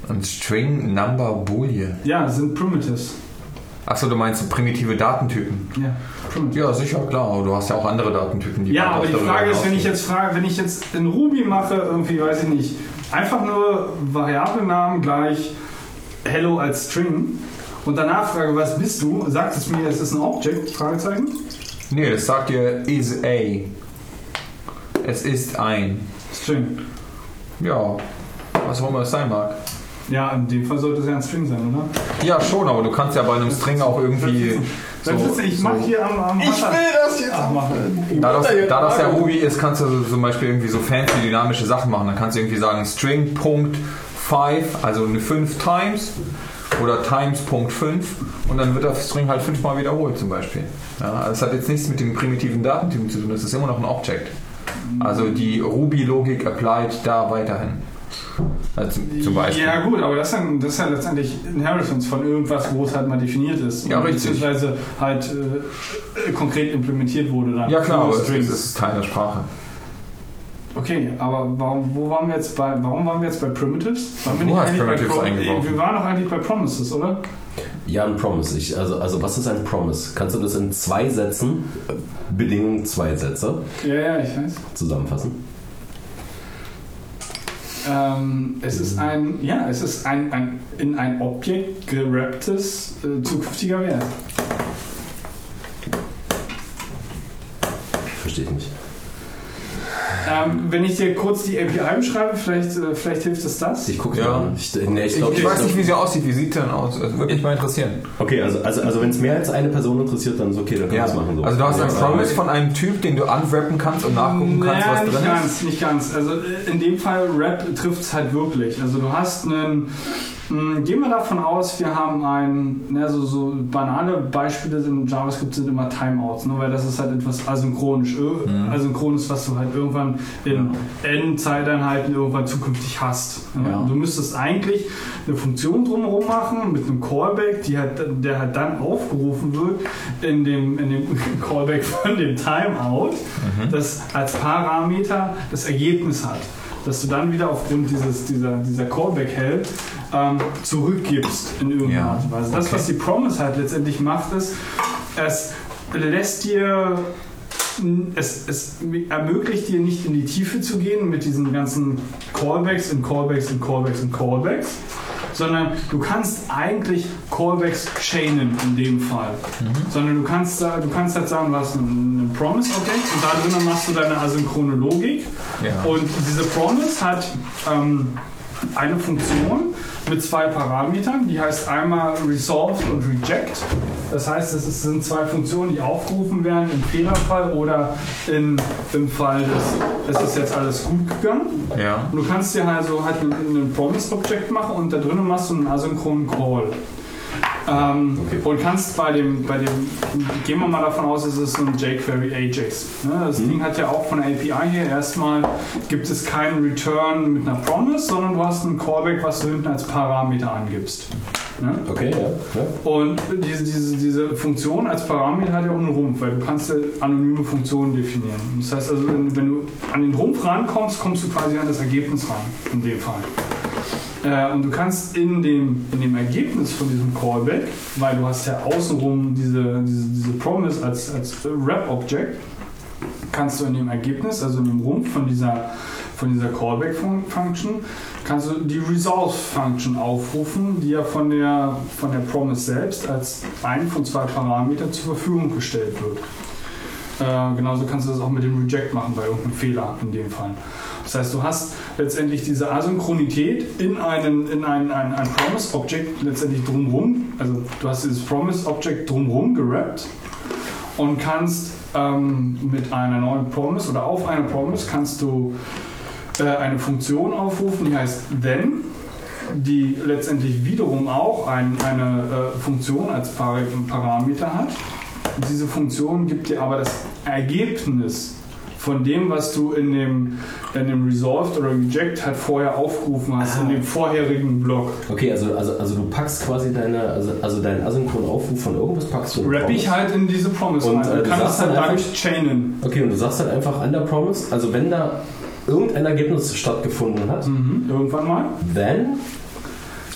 Ein String Number Boolean. Ja, das sind Primitives. Achso, du meinst primitive Datentypen? Ja. Ja, sicher, klar. Aber du hast ja auch andere Datentypen, die Ja, aber die Frage ist, wenn ich jetzt frage, wenn ich jetzt in Ruby mache, irgendwie, weiß ich nicht, einfach nur Variablennamen gleich Hello als String und danach frage, was bist du, sagt es mir, es ist ein Object? Fragezeichen? Nee, das sagt dir is a. Es ist ein. String. Ja, was auch immer es sein mag. Ja, in dem Fall sollte es ja ein String sein, oder? Ja, schon, aber du kannst ja bei einem String auch irgendwie. So, sitze ich, mach so, hier am, am Ich Wasser- will das jetzt Ach, mach. da das, da das ja Ruby ist, kannst du zum Beispiel irgendwie so fancy dynamische Sachen machen. Dann kannst du irgendwie sagen String Punkt 5, also eine 5 times oder times Punkt 5 und dann wird der String halt fünfmal wiederholt zum Beispiel. Ja, das hat jetzt nichts mit dem primitiven Datentypen zu tun, das ist immer noch ein Object. Also die Ruby-Logik applied da weiterhin. Also zum Beispiel. Ja gut, aber das ist, ja, das ist ja letztendlich Inheritance von irgendwas, wo es halt mal definiert ist. Ja, richtig. Beziehungsweise halt äh, konkret implementiert wurde dann. Ja klar, aber es Strings. ist, Teil der Sprache. Okay, aber warum, wo waren wir jetzt bei, warum waren wir jetzt bei Primitives? Waren wir Du nicht hast eigentlich bei Primitives eingeworfen. Wir waren doch eigentlich bei Promises, oder? Ja, ein Promise. Ich, also, also was ist ein Promise? Kannst du das in zwei Sätzen, äh, Bedingungen zwei Sätze, Ja, ja, ich weiß. zusammenfassen? Ähm, es ist ein, ja, es ist ein, ein in ein Objekt gerapptes äh, zukünftiger Wert. Verstehe ich nicht. Ähm, wenn ich dir kurz die API beschreibe, vielleicht, äh, vielleicht hilft es das. Ich gucke Ja. ja. an. Ich, nee, ich, Ich, glaub, ich weiß nicht, wie sie aussieht. Wie sieht sie denn aus? Das würde mich mal interessieren. Okay, also, also, also wenn es mehr als eine Person interessiert, dann ist okay, dann können wir es machen. So. Also du hast ein Ja, Promise von einem Typ, den du unwrappen kannst und nachgucken kannst, naja, was nicht drin ist. ganz, nicht ganz. Also in dem Fall Rap trifft es halt wirklich. Also du hast einen, gehen wir davon aus, wir haben ein, ne, so, so banale Beispiele in JavaScript sind immer Timeouts, nur weil das ist halt etwas asynchronisch, äh, Mhm. asynchrones, was du halt irgendwann in n Zeiteinheiten irgendwann zukünftig hast. Ja. Du müsstest eigentlich eine Funktion drumherum machen mit einem Callback, die halt, der halt dann aufgerufen wird in dem, in dem <laughs> Callback von dem Timeout, Mhm. das als Parameter das Ergebnis hat. Dass du dann wieder aufgrund dieses, dieser, dieser Callback-Help ähm, zurückgibst in irgendeiner Ja, Art und Weise. Das, okay. was die Promise halt letztendlich macht, ist, es lässt dir es, es ermöglicht dir nicht in die Tiefe zu gehen mit diesen ganzen Callbacks und Callbacks und Callbacks und Callbacks, sondern du kannst eigentlich Callbacks chainen in dem Fall. Sondern du kannst, du kannst halt sagen, du hast ein, ein Promise-Objekt und da drinnen machst du deine asynchrone Logik. Ja. Und diese Promise hat ähm, eine Funktion mit zwei Parametern, die heißt einmal Resolved und Reject. Das heißt, es sind zwei Funktionen, die aufgerufen werden im Fehlerfall oder in, im Fall des, es ist jetzt alles gut gegangen. Ja. Und du kannst dir also halt ein, ein Promise-Objekt machen und da drinnen machst du einen asynchronen Call. Ähm, Und kannst bei dem, bei dem, gehen wir mal davon aus, es ist so ein jQuery Ajax. Ne? Das Ding hat ja auch von der API her erstmal gibt es keinen Return mit einer Promise, sondern du hast ein Callback, was du hinten als Parameter angibst. Ne? Okay, ja. ja. Und diese, diese, diese Funktion als Parameter hat ja auch einen Rumpf, weil du kannst ja anonyme Funktionen definieren. Das heißt also, wenn, wenn du an den Rumpf rankommst, kommst du quasi an das Ergebnis ran, in dem Fall. Äh, und du kannst in dem, in dem Ergebnis von diesem Callback, weil du hast ja außenrum diese, diese, diese Promise als, als Wrap-Object, kannst du in dem Ergebnis, also in dem Rumpf von dieser, von dieser Callback-Function, kannst du die Resolve-Function aufrufen, die ja von der, von der Promise selbst als ein von zwei Parametern zur Verfügung gestellt wird. Äh, genauso kannst du das auch mit dem Reject machen bei irgendeinem Fehler in dem Fall. Das heißt, du hast letztendlich diese Asynchronität in einen, in ein, ein, ein Promise-Object letztendlich drumherum, also du hast dieses Promise-Object drumherum gerappt und kannst ähm, mit einer neuen Promise oder auf eine Promise kannst du äh, eine Funktion aufrufen, die heißt then, die letztendlich wiederum auch ein, eine äh, Funktion als Par Parameter hat. Diese Funktion gibt dir aber das Ergebnis von dem, was du in dem, in dem Resolved oder Reject halt vorher aufgerufen hast, in dem vorherigen Block. Okay, also, also, also du packst quasi deine, also, also deinen asynchronen Aufruf von irgendwas packst du in Rapp ich halt in diese Promise Und, rein. äh, Du du kannst das halt dann dadurch chainen. Okay, und du sagst halt einfach an der Promise, also wenn da irgendein Ergebnis stattgefunden hat, Mhm. Irgendwann mal then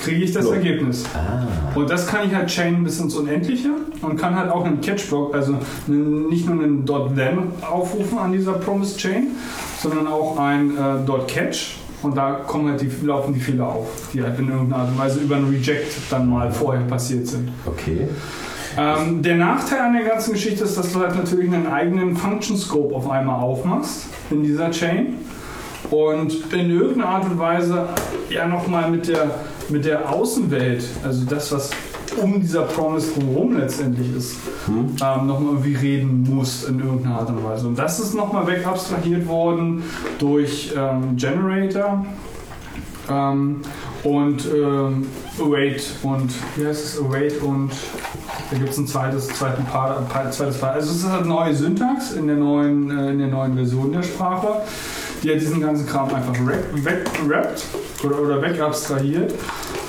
kriege ich das So. Ergebnis. ah, Und das kann ich halt chainen bis ins Unendliche und kann halt auch einen Catch-Block, also nicht nur einen .then aufrufen an dieser Promise-Chain, sondern auch ein äh, .catch und da kommen halt die, laufen die Fehler auf, die halt in irgendeiner Art und Weise über ein Reject dann mal vorher passiert sind. okay. Ähm, der Nachteil an der ganzen Geschichte ist, dass du halt natürlich einen eigenen Function Scope auf einmal aufmachst in dieser Chain und in irgendeiner Art und Weise ja nochmal mit der, mit der Außenwelt, also das, was um dieser Promise drumherum letztendlich ist, ähm, nochmal irgendwie reden musst in irgendeiner Art und Weise. Und das ist nochmal wegabstrahiert worden durch ähm, Generator. Ähm, und ähm, Await und wie heißt es? Await und da gibt es ein zweites, zweiten Paar, Pa- zweites Paar. Also es ist halt neue Syntax in der neuen, äh, in der neuen Version der Sprache, die hat diesen ganzen Kram einfach weg- weggerappt oder, oder wegabstrahiert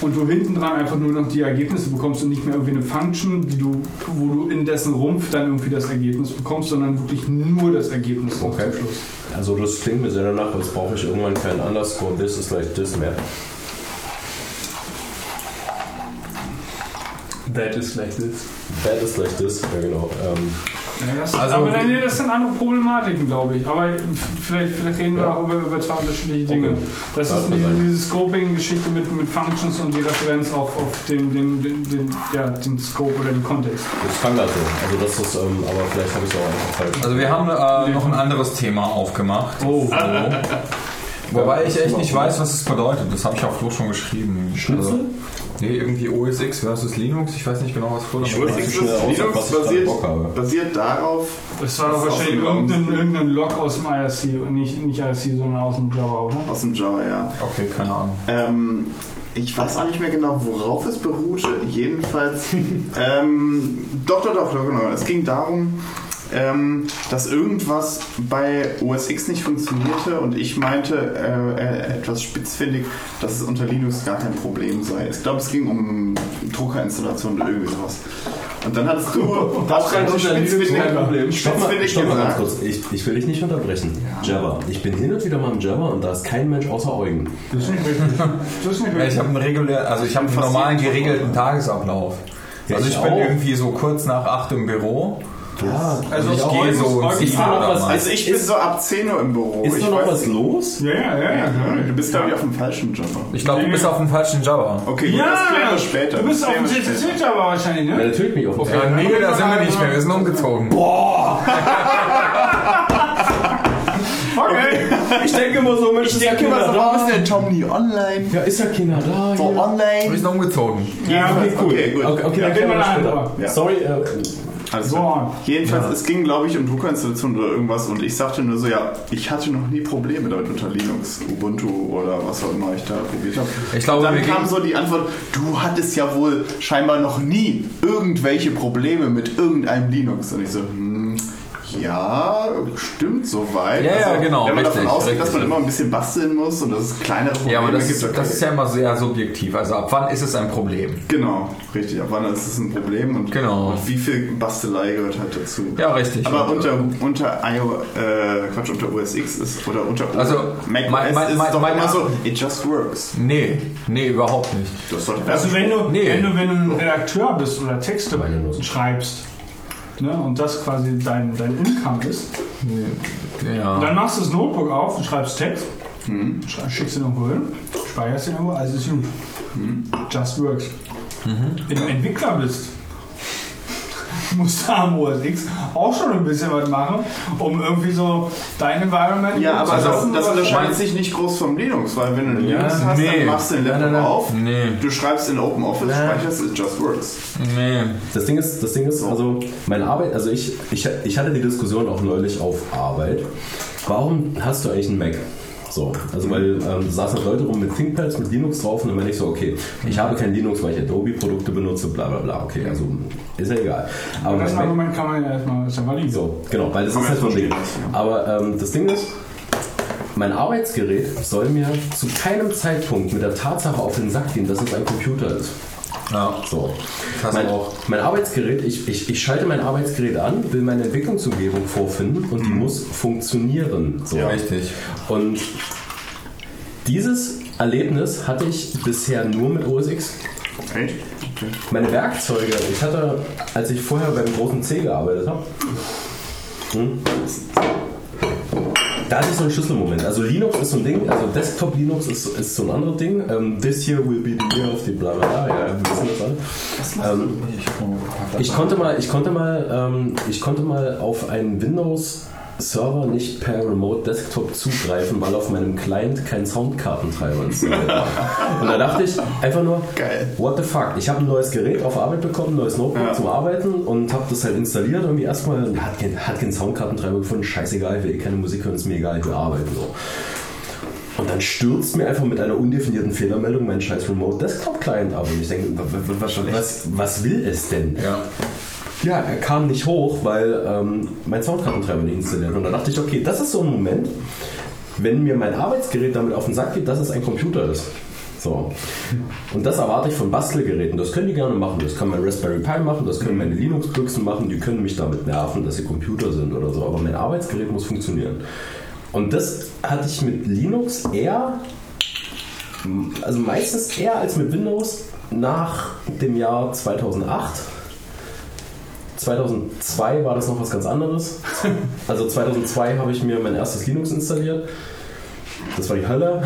und du hinten dran einfach nur noch die Ergebnisse bekommst und nicht mehr irgendwie eine Function, die du, wo du in dessen Rumpf dann irgendwie das Ergebnis bekommst, sondern wirklich nur das Ergebnis Okay. zum Schluss. Also das klingt mir sehr danach, als brauche ich irgendwann keinen Underscore, this is like this mehr. That is like this. That is like this, ja genau. Ähm, Ja, das, Also- aber nee, das sind andere Problematiken, glaube ich. Aber vielleicht, vielleicht reden wir Ja. auch über, über zwei unterschiedliche Dinge. Okay. Das Ja, ist diese, diese Scoping-Geschichte mit, mit Functions und die Referenz auf, auf den, den, den, den, ja, den Scope oder den Kontext. das klang da so. Also das ist, ähm, aber vielleicht habe ich es auch einfach falsch. Also wir haben äh, noch ein anderes Thema aufgemacht. Oh. <laughs> Wobei ich echt nicht weiß, was es bedeutet. Das habe ich auch Flo schon geschrieben. Schnitzel? Also, nee, irgendwie OS X versus Linux. Ich weiß nicht genau, was Flo nicht. schnell aus, auf Linux was ich gerade basiert, Bock habe. basiert darauf, Das war doch wahrscheinlich irgendein, irgendein Log aus dem IRC und nicht, nicht IRC, sondern aus dem Java, oder? aus dem Java, ja. Okay, keine Ahnung. Ähm, ich weiß auch nicht mehr genau, worauf es beruhte. Jedenfalls, <laughs> ähm, doch, doch, doch, doch, genau. Es ging darum, ähm, dass irgendwas bei OS X nicht funktionierte und ich meinte äh, äh, etwas spitzfindig, dass es unter Linux gar kein Problem sei. Ich glaube, es ging um Druckerinstallation oder irgendwie sowas. Und dann hattest du auch relativ spitzfindig, Stopp mal, spitzfindig stopp mal ganz gesagt. kurz. Ich, ich will dich nicht unterbrechen. Java. Ich bin hin und wieder mal im Java und da ist kein Mensch außer Eugen. Das ist nicht richtig. <laughs> Das ist nicht Ja, richtig. ich habe einen regulär, also ich habe einen Fast normalen geregelten Tagesablauf. Ja, also ich ich bin auch. irgendwie so kurz nach 8 im Büro Ja, Also ich gehe so heute- Ist noch was? Also ich bin so ab 10 Uhr im Büro. Ist ich da noch weiß was nicht. los? Ja, ja, ja. ja. Du bist, glaube ich, auf dem falschen Job. Ich glaube, du bist auf dem falschen Java. Okay, gut, das klären wir später. Du bist auf dem aber wahrscheinlich, Ja, ne? natürlich bin ich auf dem Ja, nee, da sind wir nicht mehr. Wir sind umgezogen. <laughs> Okay. Ich denke immer so, Mensch, Ich denke mal so, warum ist denn Tom nie online? Ja, ist ja keiner da. So hier. Wir online? sind umgezogen. Ja, Okay, cool. Okay, gut. Okay, okay Ja, dann gehen wir klären wir nach später. Hause. Ja. Sorry, äh, Also, jedenfalls, es ging, glaube ich, um Druckerinstallation oder irgendwas und ich sagte nur so, ja, ich hatte noch nie Probleme damit unter Linux, Ubuntu oder was auch immer ich da probiert habe. Ich glaube, und dann kam so die Antwort, du hattest ja wohl scheinbar noch nie irgendwelche Probleme mit irgendeinem Linux. Und ich so, hm, ja, stimmt soweit. Also, Ja, ja, genau, Wenn man davon richtig, ausgeht, dass man immer ein bisschen basteln muss und dass es kleinere Probleme Ja, aber das, gibt. ist, okay. das ist ja immer sehr subjektiv. Also ab wann ist es ein Problem? Genau, richtig. Ab wann ist es ein Problem und, Genau. und wie viel Bastelei gehört halt dazu. Ja, richtig. Aber Und, unter, unter IO, äh, Quatsch, unter OS X ist, oder unter Also, Mac mein- mein- ist mein- doch mein- immer so, it just works. Nee, nee, überhaupt nicht. Also wenn du, Nee. wenn du, wenn du ein Redakteur bist oder Texte schreibst ne, und das quasi dein, dein Income ist, Ja. dann machst du das Notebook auf und schreibst Text, schrei- schickst ihn irgendwo hin, speicherst ihn irgendwo, alles ist gut. Just works. Wenn du Entwickler bist, musst du am OS X auch schon ein bisschen was machen, um irgendwie so dein Environment Ja, aber zu das, das oder- unterscheidet sich nicht groß vom Linux, weil wenn du einen Linux hast, nee. dann machst du den Laptop nein, nein. auf, Nee. du schreibst in OpenOffice, speicherst, it just works. Nee. Das Ding ist, das Ding ist, also meine Arbeit, also ich, ich, ich hatte die Diskussion auch neulich auf Arbeit. Warum hast du eigentlich einen Mac? So, also weil ähm, saßen halt Leute rum mit ThinkPads, mit Linux drauf und dann meine ich so, okay, ich habe kein Linux, weil ich Adobe-Produkte benutze, bla bla bla, okay, also ist ja egal. Aber Das Argument kann man ja erstmal, ist ja valide. so, genau, weil das ist halt so ein Ding. Aber ähm, das Ding ist, mein Arbeitsgerät soll mir zu keinem Zeitpunkt mit der Tatsache auf den Sack gehen, dass es ein Computer ist. Ja. So. Mein, mein Arbeitsgerät, ich, ich, ich schalte mein Arbeitsgerät an, will meine Entwicklungsumgebung vorfinden und die muss funktionieren. So. Richtig. Und dieses Erlebnis hatte ich bisher nur mit OS X. Echt? Okay. Meine Werkzeuge, ich hatte, als ich vorher beim großen C gearbeitet habe, hm, da hatte ich so einen Schlüsselmoment. Also Linux ist so ein Ding, also Desktop Linux ist, ist so ein anderes Ding. Ähm, this year will be the year of the bla bla bla, ja, wir wissen das alle. Ähm, ich konnte mal, ich konnte mal, ähm, ich konnte mal auf einen Windows Server nicht per Remote Desktop zugreifen, weil auf meinem Client kein Soundkartentreiber installiert war. Und da dachte ich einfach nur, Geil. what the fuck? Ich habe ein neues Gerät auf Arbeit bekommen, ein neues Notebook Ja. zum Arbeiten und habe das halt installiert. Irgendwie erstmal, hat kein, hat keinen Soundkartentreiber gefunden, scheißegal, ich will eh keine Musik hören, ist mir egal, ich will arbeiten. So. Und dann stürzt mir einfach mit einer undefinierten Fehlermeldung mein scheiß Remote Desktop Client ab. Und ich denke, wa- wa- was, was, was will es denn? Ja. Ja, er kam nicht hoch, weil ähm, mein Soundkartentreiber nicht installiert. Und da dachte ich, okay, das ist so ein Moment, wenn mir mein Arbeitsgerät damit auf den Sack geht, dass es ein Computer ist. So. Und das erwarte ich von Bastelgeräten. Das können die gerne machen. Das kann mein Raspberry Pi machen, das können meine Linux-Büchsen machen, die können mich damit nerven, dass sie Computer sind oder so. Aber mein Arbeitsgerät muss funktionieren. Und das hatte ich mit Linux eher, also meistens eher als mit Windows nach dem Jahr 2008. 2002 war das noch was ganz anderes. Also 2002 habe ich mir mein erstes Linux installiert. Das war die Hölle.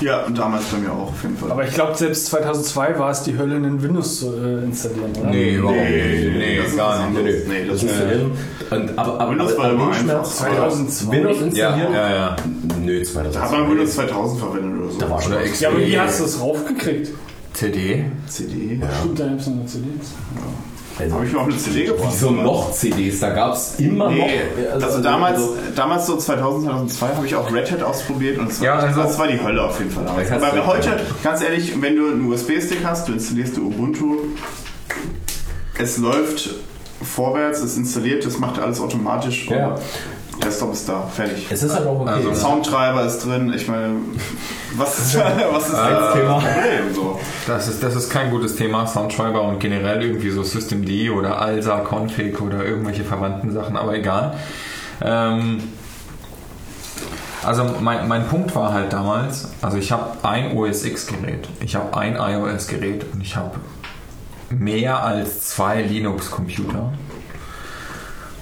Ja, und damals bei mir auch auf jeden Fall. Aber ich glaube, selbst 2002 war es die Hölle, einen Windows zu äh, installieren, oder? Nee, überhaupt Nee, nicht. Nee, das ist gar nicht. anderes. Nee, das Das ist installieren. Und, aber, aber, Windows aber, war aber immer einfach. Schmerz- 2002. Windows Ja, installieren? ja, ja. Nö, Da hat 2002. man Windows 2000 verwendet oder so. Da war schon. Ja, aber wie hast du es raufgekriegt? CD? CD. Stimmt, da gibt es eine CD. Also, Habe ich mir auf eine CD gebracht. wieso noch CDs? Da gab es immer Nee, noch. also damals, damals so 2000, 2002 habe ich auch Red Hat ausprobiert und es war, Ja, also- das war die Hölle auf jeden Fall. damals. Aber heute, ganz ehrlich, wenn du einen USB-Stick hast, du installierst du Ubuntu, es läuft vorwärts, es installiert, es macht alles automatisch und Ja. Desktop ist da, fertig. Es ist halt auch okay. Also- Soundtreiber ist drin, ich meine, was <laughs> ist, was ist das Thema. Problem? So? Das ist, das ist kein gutes Thema, Soundtreiber und generell irgendwie so Systemd oder ALSA, Config oder irgendwelche verwandten Sachen, aber egal. Ähm, also mein, mein Punkt war halt damals, also ich habe ein OS X-Gerät, ich habe ein iOS-Gerät und ich habe mehr als zwei Linux-Computer.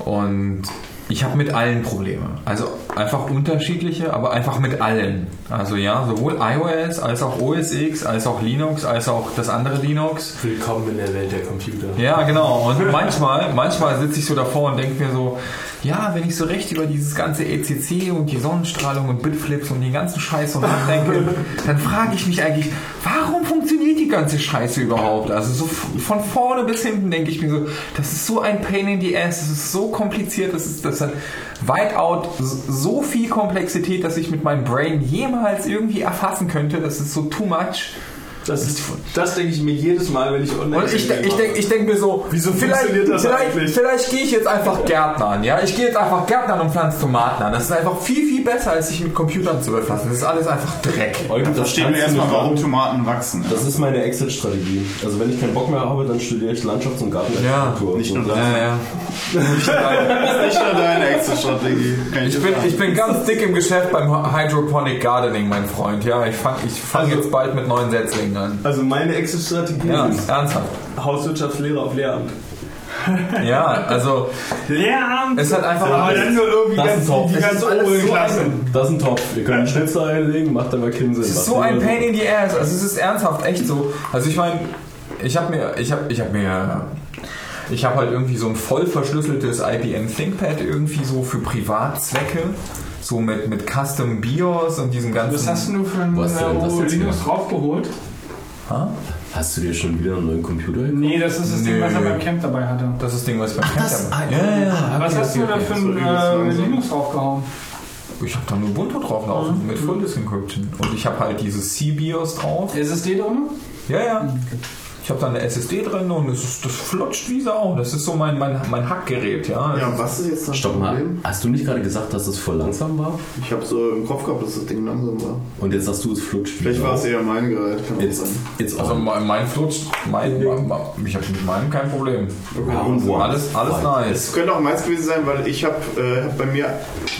Und ich habe mit allen Probleme. Also einfach unterschiedliche, aber einfach mit allen. Also ja, sowohl iOS als auch OS X, als auch Linux, als auch das andere Linux. Willkommen in der Welt der Computer. Ja, genau. <laughs> Und manchmal, manchmal sitze ich so davor und denke mir so, ja, wenn ich so recht über dieses ganze ECC und die Sonnenstrahlung und Bitflips und den ganzen Scheiß so nachdenke, <laughs> dann frage ich mich eigentlich, warum funktioniert die ganze Scheiße überhaupt? Also so von vorne bis hinten denke ich mir so, das ist so ein Pain in the Ass, das ist so kompliziert, das ist das hat weitaus so viel Komplexität, dass ich mit meinem Brain jemals irgendwie erfassen könnte, das ist so too much. Das, ist, das denke ich mir jedes Mal, wenn ich online Und ich, ich denke ich denk mir so, Wieso vielleicht, funktioniert das vielleicht, eigentlich? vielleicht gehe ich jetzt einfach Gärtnern, ja? Ich gehe jetzt einfach Gärtnern und pflanze Tomaten an. Das ist einfach viel, viel besser, als sich mit Computern zu befassen. Das ist alles einfach Dreck. Eugen, das Verstehen wir erstmal, nicht warum. Tomaten wachsen. Das ist meine Exit-Strategie. Also wenn ich keinen Bock mehr habe, dann studiere ich Landschafts- und Gartenarchitektur. nicht nur das. Ja, ja. Das ist nicht nur deine Exit-Strategie. Ich dir bin, ich bin ganz dick im Geschäft beim Hydroponic Gardening, mein Freund. Ja, ich fange ich fang Also- jetzt bald mit neuen Setzlingen an. Also meine Exit-Strategie Ja, ist ernsthaft. Hauswirtschaftslehre auf Lehramt. <laughs> Ja, also Lehramt! es hat einfach Aber dann nur irgendwie Das ist ganz, top. die ganz ist alles oberen so Klassen. Das ist ein Topf. Wir können einen Schnitzel einlegen, macht aber keinen Sinn. Es ist so ein Pain in the ass. Also es ist ernsthaft echt so. Also ich meine, ich habe mir, ich habe, ich habe mir, ich habe halt irgendwie so ein voll verschlüsseltes IBM ThinkPad irgendwie so für Privatzwecke, so mit mit Custom BIOS und diesem ganzen. Was hast du für ein Was denn? Äh, jetzt Linux hier? Hast du dir schon wieder einen neuen Computer gekauft? Nee, das ist das Ding, was er beim Camp dabei hatte. das ist das Ding, was ich beim Camp das- habe. Ja, ja, ja. Was hast du da für ein äh, Linux draufgehauen? Ich habe da nur Ubuntu drauflaufen mit Full Disk Encryption und ich habe halt dieses C-BIOS drauf. SSD drin? Ja, ja. Ich habe da eine SSD drin und es ist, das flutscht wie Sau. Das ist so mein, mein, mein Hackgerät, ja. Ja, was ist jetzt das Stopp mal. Problem? Hast du nicht gerade gesagt, dass es voll langsam war? Ich habe so im Kopf gehabt, dass das Ding langsam war. Und jetzt sagst du, es flutscht. Vielleicht war es eher mein Gerät. Kann Jetzt, sein. jetzt Also auch. mein, mein flutscht, mein, mein, ich habe mit meinem kein Problem. Warum so? Alles, alles Es nice. könnte auch meins gewesen sein, weil ich habe äh, hab bei mir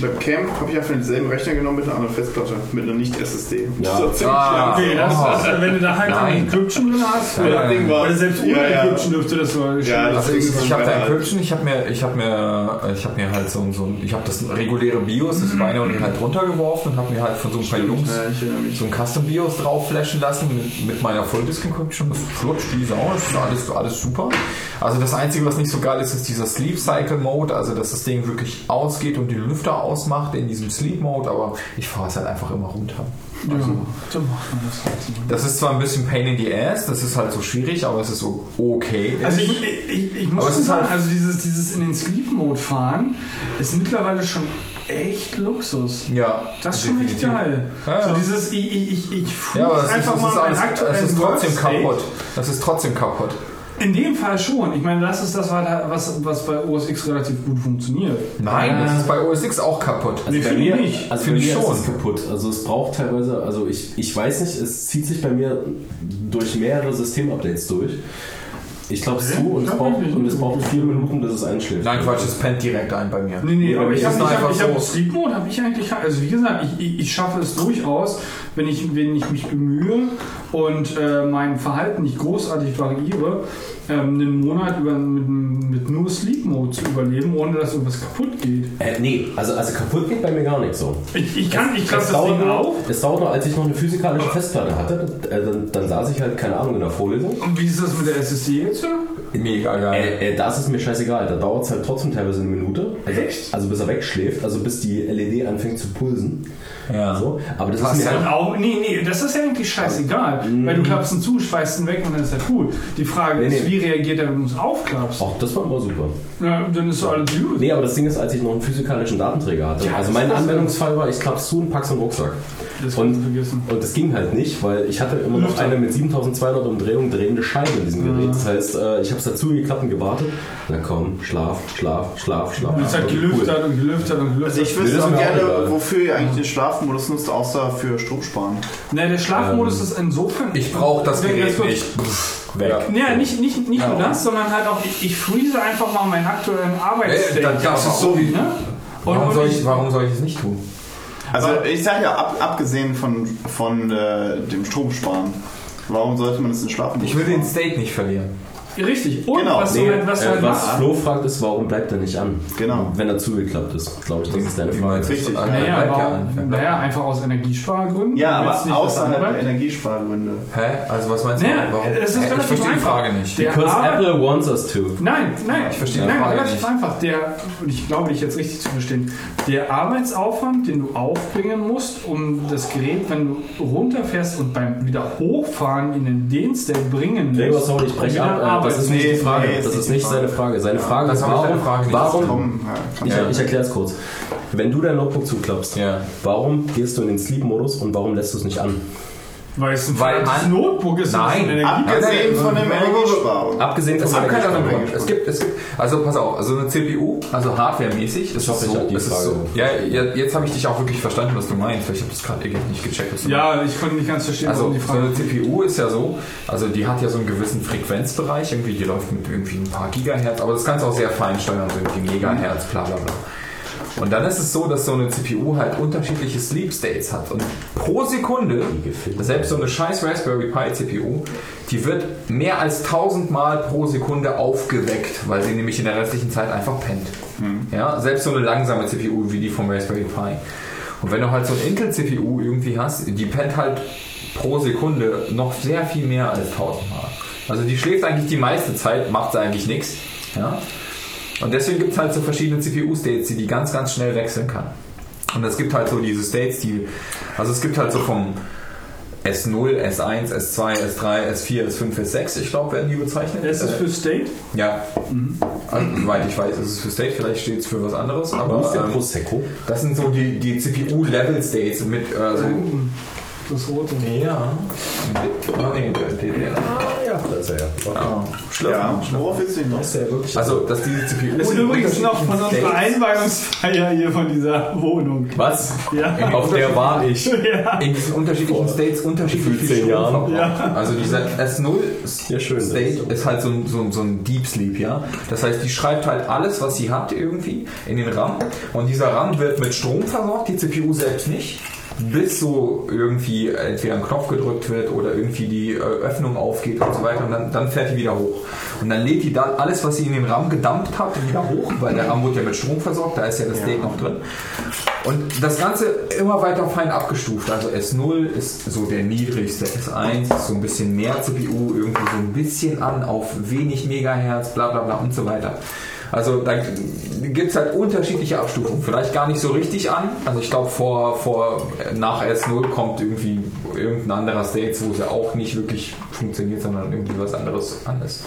beim Camp habe ich einfach denselben Rechner genommen mit einer anderen Festplatte, mit einer nicht-SSD. Ja. So ziemlich Ah. Okay, das, das, wenn du da halt Nein. ein Encryption drin hast, Ja, war, oder selbst ohne ja, ja. Encryption dürfte das so Ja, das Also ich, ich habe da halt- Encryption, ich habe mir, ich habe mir, ich habe mir halt so, ein- so ein, ich habe das reguläre BIOS, das Binary halt runtergeworfen und habe mir halt von so ein paar Jungs so ein Custom BIOS drauf flashen lassen mit, mit meiner Full Disk Encryption. Das flutscht wie Sau, das ist alles, alles super. Also das Einzige, was nicht so geil ist, ist dieser Sleep Cycle Mode, also dass das Ding wirklich ausgeht und die Lüfter ausmacht in diesem Sleep Mode, aber ich fahre es halt einfach immer runter. Ja, so man das halt so. Das ist zwar ein bisschen Pain in the Ass, das ist halt so schwierig, aber es ist so okay. Also ich, ich, ich muss schon ist sagen, halt- also dieses, dieses in den Sleep-Mode fahren ist mittlerweile schon echt Luxus. ja, Das ist schon echt geil. Ja, So ja. dieses, ich, ich, ich, ich Ja, aber es ist, einfach es mal ist, alles, es ist trotzdem Workstate. kaputt. Das ist trotzdem kaputt. In dem Fall schon. Ich meine, das ist das, was, was bei OS X relativ gut funktioniert. Nein, das ist bei OS X auch kaputt. Nee, bei finde ich nicht. also Finde ich schon. ist es kaputt. Also es braucht teilweise, also ich, ich weiß nicht, es zieht sich bei mir durch mehrere Systemupdates durch. Ich glaube es zu und es, braucht, und es braucht vier Minuten, bis es einschläft. Nein, Quatsch, es pennt direkt ein bei mir. Nee, nee, aber ich habe hab, einfach ich hab so- Sleep Mode habe ich eigentlich, also wie gesagt, ich, ich, ich schaffe es durchaus, wenn ich, wenn ich mich bemühe und äh, mein Verhalten nicht großartig variiere, ähm, einen Monat über, mit, mit nur Sleep Mode zu überleben, ohne dass irgendwas kaputt geht. Äh, nee, also, also kaputt geht bei mir gar nicht so. Ich, ich kann, ich Es klappe das dauert Ding auf. Es dauert noch, als ich noch eine physikalische Festplatte hatte, äh, dann, dann saß ich halt, keine Ahnung, in der Vorlesung. Und wie ist das mit der SSD jetzt? Mega geil. Äh, äh, da ist es mir scheißegal, da dauert es halt trotzdem teilweise eine Minute. Also, Echt? also bis er wegschläft, also bis die LED anfängt zu pulsen. ja. So. Aber das Was ist mir halt, auch, nee, nee, das ist ja eigentlich scheißegal. Weil du klappst ihn zu, schweißt ihn weg und dann ist er cool. Die Frage Nee, ist, nee. wie reagiert er, wenn du es aufklappst? Ach, das war immer super. Ja, dann ist alles gut. Nee, aber das Ding ist, als ich noch einen physikalischen Datenträger hatte. Ja, also mein Anwendungsfall war, ich klapp's zu und pack's in den Rucksack. Das Und- vergessen. Und das ging halt nicht, weil ich hatte immer noch eine mit 7200 Umdrehungen drehende Scheibe in diesem Gerät. Das heißt, äh, ich habe es dazu geklappt und gewartet. Na komm, schlaf, schlaf, schlaf, schlaf. Und es hat gelüftet und gelüftet und gelüftet. Also ich wüsste auch gerne, wofür ihr eigentlich den Schlafmodus nutzt, außer für Strom sparen. Ne, der Schlafmodus ist insofern. Ich brauche das Gerät nicht. Weg. Ja, nicht, nicht, nicht nur das, sondern halt auch, ich, ich freeze einfach mal meinen aktuellen Arbeitsstate. das- ist so wie- Ne? Warum soll, ich, warum soll ich es nicht tun? Also ich sage ja, ab, abgesehen von, von äh, dem Stromsparen, warum sollte man das in Schlafen Ich will den State nicht verlieren. Richtig. Und Genau. was, du, Nee, halt- was du äh, halt was machst. Flo fragt ist, warum bleibt er nicht an? Genau. Wenn er zugeklappt ist, glaube ich, das ist deine Frage. du? Richtig. An- Naja, bleibt ja warum, naja, einfach aus Energiespargründen. Ja, Du aber außerhalb der Energiespargründe. Hä? Also was meinst du? Naja, Warum? es ist ich verstehe die. Frage nicht. Der Because Arbeit- Apple wants us to. Nein, nein, Ich verstehe die nein, Frage relativ nicht. einfach. Der, und ich glaube, dich jetzt richtig zu verstehen. Der Arbeitsaufwand, den du aufbringen musst, um das Gerät, wenn du runterfährst und beim wieder hochfahren in den Den-State bringen Gregor, musst, sorry, ich breche ab. Äh, Das ist nicht die Frage. nee, ist Das nicht ist nicht Frage. seine Frage. Seine Frage ist, warum, Frage nicht. warum ich, ich erkläre es kurz. Wenn du dein Notebook zuklappst, Ja. warum gehst du in den Sleep-Modus und warum lässt du es nicht an? Weil es ein Weil an- Notebook ist. Nein. Abgesehen von dem Energiesparen. Abgesehen Es von gibt der keine anderen Energiespannung. Gründe. Es gibt, es gibt, also pass auf, also eine CPU, also hardwaremäßig, ist hoffe, ich so, es ist Frage. so. Ja, jetzt habe ich dich auch wirklich verstanden, was du meinst, weil ich habe das gerade irgendwie nicht gecheckt, was du meinst. Ja, ich konnte nicht ganz verstehen, Also warum die so Frage eine CPU ist ja so, also die hat ja so einen gewissen Frequenzbereich, irgendwie die läuft mit irgendwie ein paar Gigahertz, aber das kannst du auch sehr fein steuern, so irgendwie Megahertz, bla bla bla. Und dann ist es so, dass so eine CPU halt unterschiedliche Sleep States hat. Und pro Sekunde, selbst so eine scheiß Raspberry Pi CPU, die wird mehr als 1000 Mal pro Sekunde aufgeweckt, weil sie nämlich in der restlichen Zeit einfach pennt. Ja, selbst so eine langsame CPU wie die vom Raspberry Pi. Und wenn du halt so eine Intel-CPU irgendwie hast, die pennt halt pro Sekunde noch sehr viel mehr als 1000 Mal. Also die schläft eigentlich die meiste Zeit, macht sie eigentlich nichts. Ja? Und deswegen gibt es halt so verschiedene CPU-States, die die ganz, ganz schnell wechseln kann. Und es gibt halt so diese States, die, also es gibt halt so vom S0, S1, S2, S3, S4, S5, S6, ich glaube, werden die bezeichnet. S ist Äh, für State. ja, also, soweit ich weiß, ist es für State, vielleicht steht es für was anderes, aber ähm, das sind so die, die CPU-Level-States mit, also, Das rote. ja, oh, nee, der, der, der, Ja, da ist er ja. ah, Ja, worauf willst du ja wirklich. Also, dass diese CPU Das ist in übrigens noch von unserer States- Einweihungsfeier hier von dieser Wohnung. was? Ja. Auf der war ich. <laughs> ja. in diesen unterschiedlichen States unterschiedlich viel Jahren. Ja. Also dieser S0 Ja, schön, das State ist so. ist halt so ein, so, ein, so ein Deep Sleep, ja. Das heißt, die schreibt halt alles, was sie hat irgendwie in den RAM und dieser RAM wird mit Strom versorgt, die CPU selbst nicht. Bis so irgendwie entweder ein Knopf gedrückt wird oder irgendwie die äh, Öffnung aufgeht und so weiter und dann, dann fährt die wieder hoch. Und dann lädt die dann alles, was sie in den RAM gedumpt hat, wieder hoch, weil der RAM wird ja mit Strom versorgt, da ist ja das State noch drin. Und das Ganze immer weiter fein abgestuft. Also S0 ist so der niedrigste, S1 ist so ein bisschen mehr CPU, irgendwie so ein bisschen an auf wenig Megahertz, bla bla bla und so weiter. Also da gibt es halt unterschiedliche Abstufungen. Vielleicht gar nicht so richtig an. Also ich glaube vor, vor nach S0 kommt irgendwie irgendein anderer State, wo es ja auch nicht wirklich funktioniert, sondern irgendwie was anderes an ist.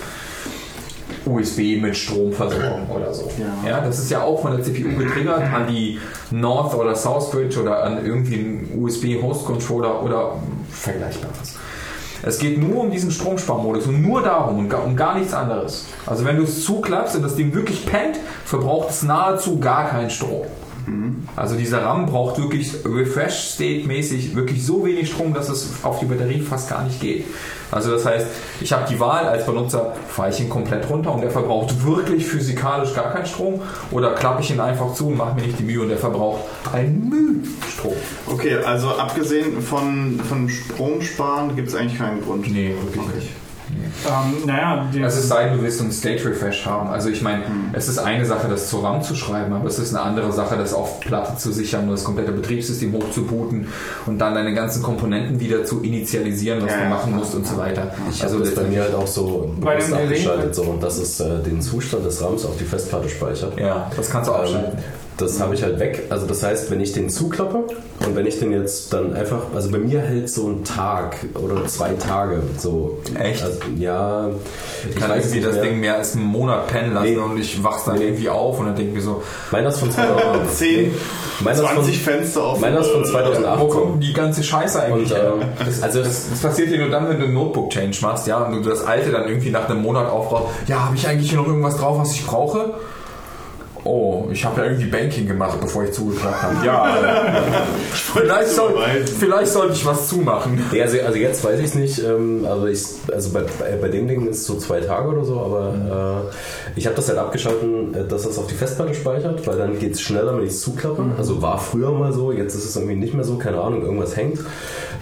USB mit Stromversorgung oder so. Ja. Ja, das ist ja auch von der CPU getriggert an die North oder South Bridge oder an irgendwie einen USB Host Controller oder vergleichbares. Es geht nur um diesen Stromsparmodus und nur darum und gar, um gar nichts anderes. Also wenn du es zuklappst und das Ding wirklich pennt, verbraucht es nahezu gar keinen Strom. Also dieser RAM braucht wirklich Refresh State mäßig wirklich so wenig Strom, dass es auf die Batterie fast gar nicht geht. Also das heißt, ich habe die Wahl als Benutzer, fahre ich ihn komplett runter und der verbraucht wirklich physikalisch gar keinen Strom oder klappe ich ihn einfach zu und mache mir nicht die Mühe und der verbraucht ein Müh Strom. Okay, also abgesehen von, von Stromsparen gibt es eigentlich keinen Grund. Nee, wirklich nicht. Ähm, naja, die, Es ist sei denn, du willst einen State Refresh haben. Also ich meine, es ist eine Sache, das zur RAM zu schreiben, aber es ist eine andere Sache, das auf Platte zu sichern und das komplette Betriebssystem hochzubooten und dann deine ganzen Komponenten wieder zu initialisieren, was Ja, du ja, machen klar. musst und so weiter. Ich habe das bei mir halt auch so Bei bewusst dem Gerät- abgeschaltet, so, und das ist äh, den Zustand des RAMs auf die Festplatte speichert. Ja, das kannst du Ähm, abschalten. Das habe ich halt weg. Also das heißt, wenn ich den zuklappe und wenn ich den jetzt dann einfach, also bei mir hält so ein Tag oder zwei Tage so. Echt? Also, ja. Ich kann weiß irgendwie das mehr. Ding mehr als einen Monat pennen lassen Nee. und ich wach's dann Nee. irgendwie auf und dann denke ich mir so, Meiner ist von 2008. 10, <laughs> Meiner ist von, 20 Fenster auf. meiner ist von 2008. wo kommt die ganze Scheiße eigentlich Und, her? ähm, Das, also- das, das passiert dir nur dann, wenn du einen Notebook-Change machst, ja, und du das alte dann irgendwie nach einem Monat aufbrauchst. Ja, habe ich eigentlich hier noch irgendwas drauf, was ich brauche? Oh, ich habe ja irgendwie Banking gemacht, bevor ich zugeklappt habe. Ja, <laughs> vielleicht, soll, vielleicht sollte ich was zumachen. Ja, also, also jetzt weiß ich es nicht. Ähm, also ich, also bei, bei, bei dem Ding ist es so zwei Tage oder so, aber äh, ich habe das halt abgeschalten, äh, dass das auf die Festplatte speichert, weil dann geht es schneller, wenn ich es zuklappe. Also war früher mal so, jetzt ist es irgendwie nicht mehr so, keine Ahnung, irgendwas hängt.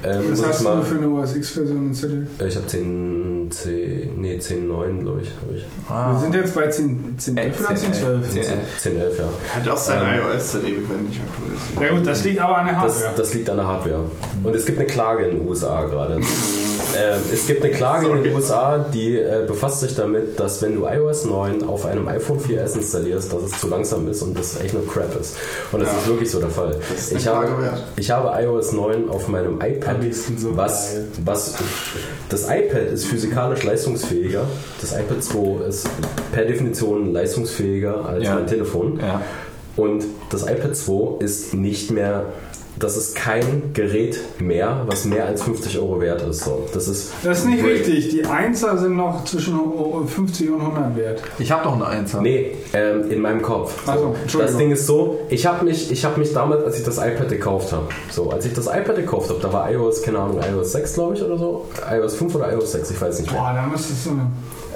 Ähm, Was hast ich mal, du für eine OS X-Version installiert? Äh, Ich habe 10, 10, nee, 10.9, glaube ich. Ich. Wir sind jetzt bei 10, 10 11 oder 10, 12? 10, 10, 11, ja. Hat auch sein Ähm, iOS seit Ewigkeiten nicht aktualisiert. Ja gut, das liegt aber an der Das, Hardware. das liegt an der Hardware. Und es gibt eine Klage in den USA gerade. <laughs> ähm, es gibt eine Klage in den USA, die äh, befasst sich damit, dass wenn du iOS 9 auf einem iPhone 4S installierst, dass es zu langsam ist und das echt nur Crap ist. Und das Ja. ist wirklich so der Fall. Ich habe, ich habe iOS 9 auf meinem iPad, so was, geil. was das iPad ist physikalisch leistungsfähiger. Das iPad 2 ist per Definition leistungsfähiger als Ja. mein Telefon. Ja. Und das iPad 2 ist nicht mehr, das ist kein Gerät mehr, was mehr als 50 Euro wert ist. So, das ist, Das ist nicht Break. richtig. Die 1er sind noch zwischen 50 und 100 wert. Ich habe doch eine Einser. Nee, ähm, in meinem Kopf. So, So, Entschuldigung. das Ding ist so, ich habe mich, ich hab mich damals, als ich das iPad gekauft habe, so, als ich das iPad gekauft habe, da war iOS, keine Ahnung, iOS 6, glaube ich, oder so. iOS 5 oder iOS 6, ich weiß nicht mehr. Boah, da müsstest du.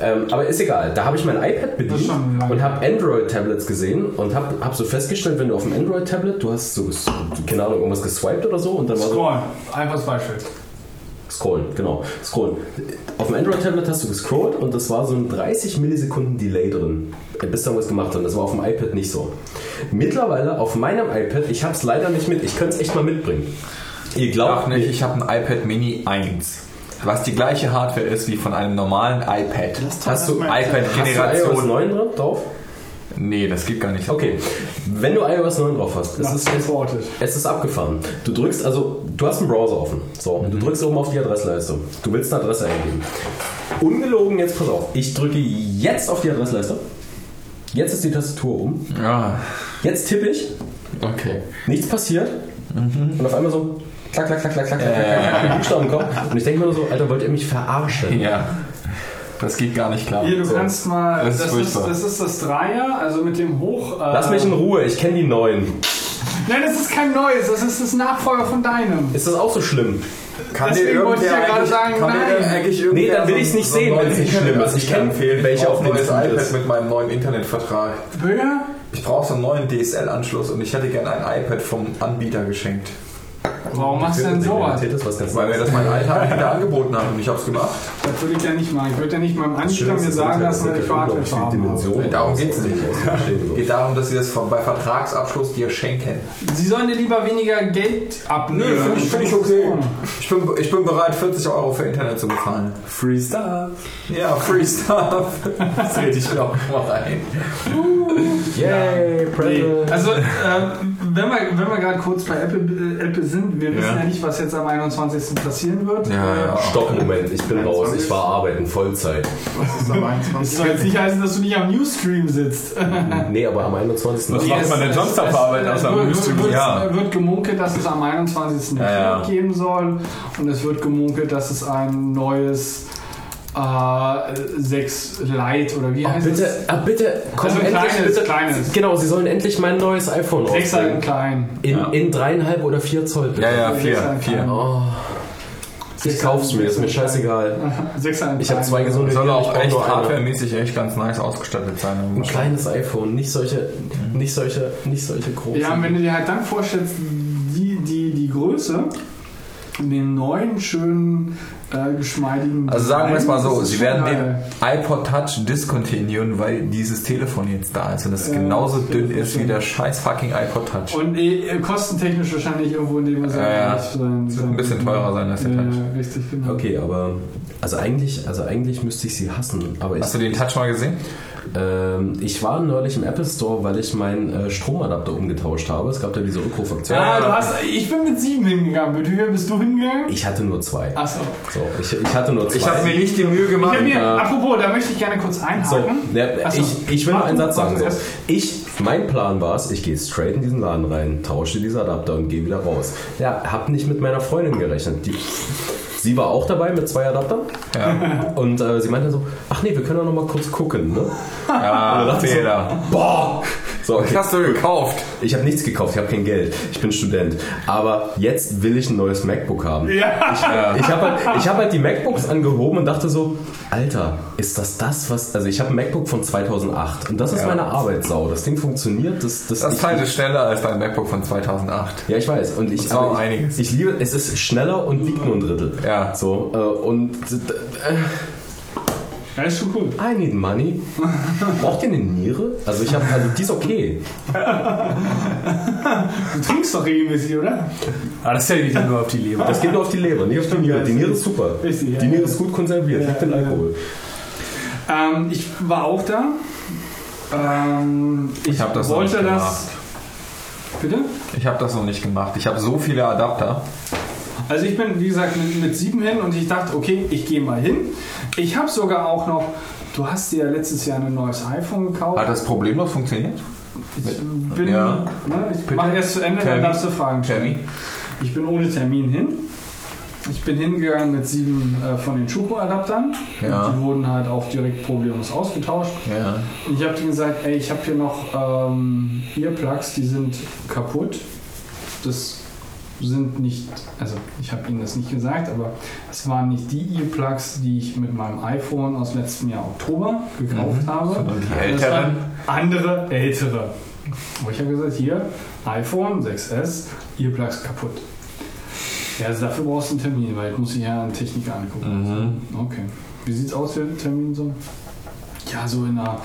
Ähm, aber ist egal. Da habe ich mein iPad bedient und habe Android-Tablets gesehen und habe hab so festgestellt, wenn du auf dem Android-Tablet, du hast so, keine Ahnung, irgendwas geswiped oder so und dann war so, Scrollen. Einfaches Beispiel. Scrollen, genau. Scrollen. Auf dem Android-Tablet hast du gescrollt und das war so ein 30 Millisekunden Delay drin, bis da was gemacht hat. Das war auf dem iPad nicht so. Mittlerweile auf meinem iPad, ich habe es leider nicht mit, ich könnte es echt mal mitbringen. Ihr glaubt Ach nicht, ich habe ein iPad Mini 1. Was die gleiche Hardware ist wie von einem normalen iPad. Hast du iPad Hast du iOS Generation. 9 drin, drauf? Nee, das geht gar nicht. Okay, wenn du iOS 9 drauf hast, es ist, es, es ist abgefahren. Du drückst, also du hast einen Browser offen, so, und du drückst oben auf die Adressleiste. Du willst eine Adresse eingeben. Ungelogen, jetzt pass auf, ich drücke jetzt auf die Adressleiste. Jetzt ist die Tastatur um. Ja, Jetzt tippe ich, okay. nichts passiert und auf einmal so klack, klack, klack, klack, klack, klack, klack, klack, klack, Buchstaben kommen. Und ich denke mir nur so, Alter, wollt ihr mich verarschen? Ja. Das geht gar nicht klar. Hier, du So. kannst mal. Das Das, ist das ist das Dreier, also mit dem Hoch. Äh, Lass mich in Ruhe, ich kenne die neuen. Nein, das ist kein neues, das ist das Nachfolger von deinem. Ist das auch so schlimm? Kann Deswegen dir wollte ich ja gerade sagen, kann nein. Nee, dann will so- ich's nicht so sehen, wenn es nicht schlimm ist. Ich kann empfehlen, welche ich auf dem iPad ist. mit meinem neuen Internetvertrag. Böger? Ich brauche so einen neuen DSL-Anschluss und ich hätte gerne ein iPad vom Anbieter geschenkt. Warum machst du denn sowas? Weil mir das mein alter <laughs> Anbieter angeboten hat und ich habe es gemacht. Das würde ich ja nicht machen. Ich würde ja nicht meinem Anbieter Schön, mir dass sagen lassen, ich Hardware unglaublich viele haben habe. Darum geht's nicht. Ich Es geht darum, dass sie das bei Vertragsabschluss dir schenken. Sie sollen dir lieber weniger Geld abnehmen. Nö, finde ich, find ich okay. Ich bin, ich bin bereit, 40 Euro für Internet zu bezahlen. Free Stuff. Ja, Free Stuff. <laughs> Das rede ich auch mal rein. Yay, Nee. Predator. Also, ähm, wenn wir, wenn wir gerade kurz bei Apple, äh, Apple sind, wir wissen Ja. ja nicht, was jetzt am 21. passieren wird. Ja, ja. Stopp, Moment, ich bin raus. Ich war arbeiten, Vollzeit. Was ist am Das 21? soll jetzt nicht heißen, dass du nicht am Newsstream sitzt. Nee, aber am 21. Was macht man denn sonst auf Arbeit außer am wird, Newsstream? wird, Ja. wird gemunkelt, dass es am 21. Ja, geben soll. Und es wird gemunkelt, dass es ein neues äh, 6 Lite oder wie Oh, heißt bitte, es? ah, bitte, komm Also ein endlich, kleines, bitte. kleines. Genau, sie sollen endlich mein neues iPhone 6 Seiten rausbringen. klein. In, Ja. in dreieinhalb oder vier Zoll, bitte. Ja, ja, vier. Sechs Seiten vier. klein. Oh, ich kauf's mir, ist mir scheißegal. 6 Seiten Ich habe zwei gesunde Soll auch echt hardwaremäßig echt ganz nice ausgestattet sein. Ein kleines iPhone, nicht solche, nicht solche, nicht solche großen. Ja, und wenn du dir halt dann vorstellst, die, die, die Größe, den neuen, schönen, äh, geschmeidigen. Also sagen wir es mal so, sie werden den iPod Touch discontinuen, weil dieses Telefon jetzt da ist und es Ja, genauso das dünn ist wie der scheiß fucking iPod Touch. Und eh, kostentechnisch wahrscheinlich irgendwo in dem Ja, ja. sein, Es wird ein bisschen teurer sein als der ja, Touch. richtig, genau. Okay, aber also eigentlich, also eigentlich müsste ich sie hassen. Aber ich, Hast du den Touch mal gesehen? Ähm, ich war neulich im Apple Store, weil ich meinen äh, Stromadapter umgetauscht habe. Es gab ja diese Rückrufaktion. Ah, du hast, ich bin mit sieben hingegangen. Mit wie viel bist du hingegangen? Ich hatte nur zwei. Achso. So, ich, ich hatte nur zwei. Ich habe mir nicht die Mühe gemacht. mir, äh, apropos, da möchte ich gerne kurz einhaken. so. ich, ich will nur einen Satz sagen. So. Ich, mein Plan war es, ich gehe straight in diesen Laden rein, tausche diese Adapter und gehe wieder raus. Ja, hab nicht mit meiner Freundin gerechnet. Die, sie war auch dabei mit zwei Adaptern Ja, <laughs> und äh, sie meinte so, ach nee, wir können doch noch mal kurz gucken. Ne? ja so, Fehler. Boah, So, okay. Was hast du gekauft? Ich habe nichts gekauft, ich habe kein Geld. Ich bin Student. Aber jetzt will ich ein neues MacBook haben. Ja. Ich habe halt, ich hab halt die MacBooks angehoben und dachte so, Alter, ist das das, was... Also ich habe ein MacBook von 2008 und das ist Ja. meine Arbeitssau. Das Ding funktioniert. Das, das, Das ich- Teil ist schneller als dein MacBook von 2008. Ja, ich weiß. Und ich, Und aber ich, einiges. ich liebe, es ist schneller und wiegt nur ein Drittel. Ja. So, äh, und äh, Ja, ist schon cool. I need money. Braucht ihr eine Niere? Also ich habe, also die ist okay. Du trinkst doch regelmäßig, oder? Aber das zählt nicht nur auf die Leber. Das geht nur auf die Leber, nicht auf die Niere. Die Niere ist super. Richtig, ja. Die Niere ist gut konserviert, Ja, liegt in ja. Alkohol. Ähm, ich war auch da. Ähm, ich hab das noch wollte nicht das. gemacht. Bitte? Ich habe das noch nicht gemacht. Ich habe so viele Adapter. Also ich bin, wie gesagt, mit, mit sieben hin und ich dachte, okay, ich gehe mal hin. Ich habe sogar auch noch, du hast dir ja letztes Jahr ein neues iPhone gekauft. Hat das problemlos funktioniert? ich bin, Ja. ne, ich mache erst zu Ende, dann Termin? darfst du Fragen. Termin? Ich bin ohne Termin hin. Ich bin hingegangen mit sieben äh, von den Schuko-Adaptern. Ja. Die wurden halt auch direkt problemlos ausgetauscht. Ja. Und ich habe denen gesagt, ey, ich habe hier noch ähm, Earplugs, die sind kaputt. Das sind nicht, also ich habe ihnen das nicht gesagt, aber es waren nicht die Earplugs, die ich mit meinem iPhone aus letztem Jahr Oktober gekauft habe. Sondern die älteren. andere, ältere. Wo ich habe gesagt, hier, iPhone 6S, Earplugs kaputt. Ja, also dafür brauchst du einen Termin, weil ich muss ich ja einen Techniker angucken. Okay. Wie sieht's aus, der Termin so? Ja, so in einer,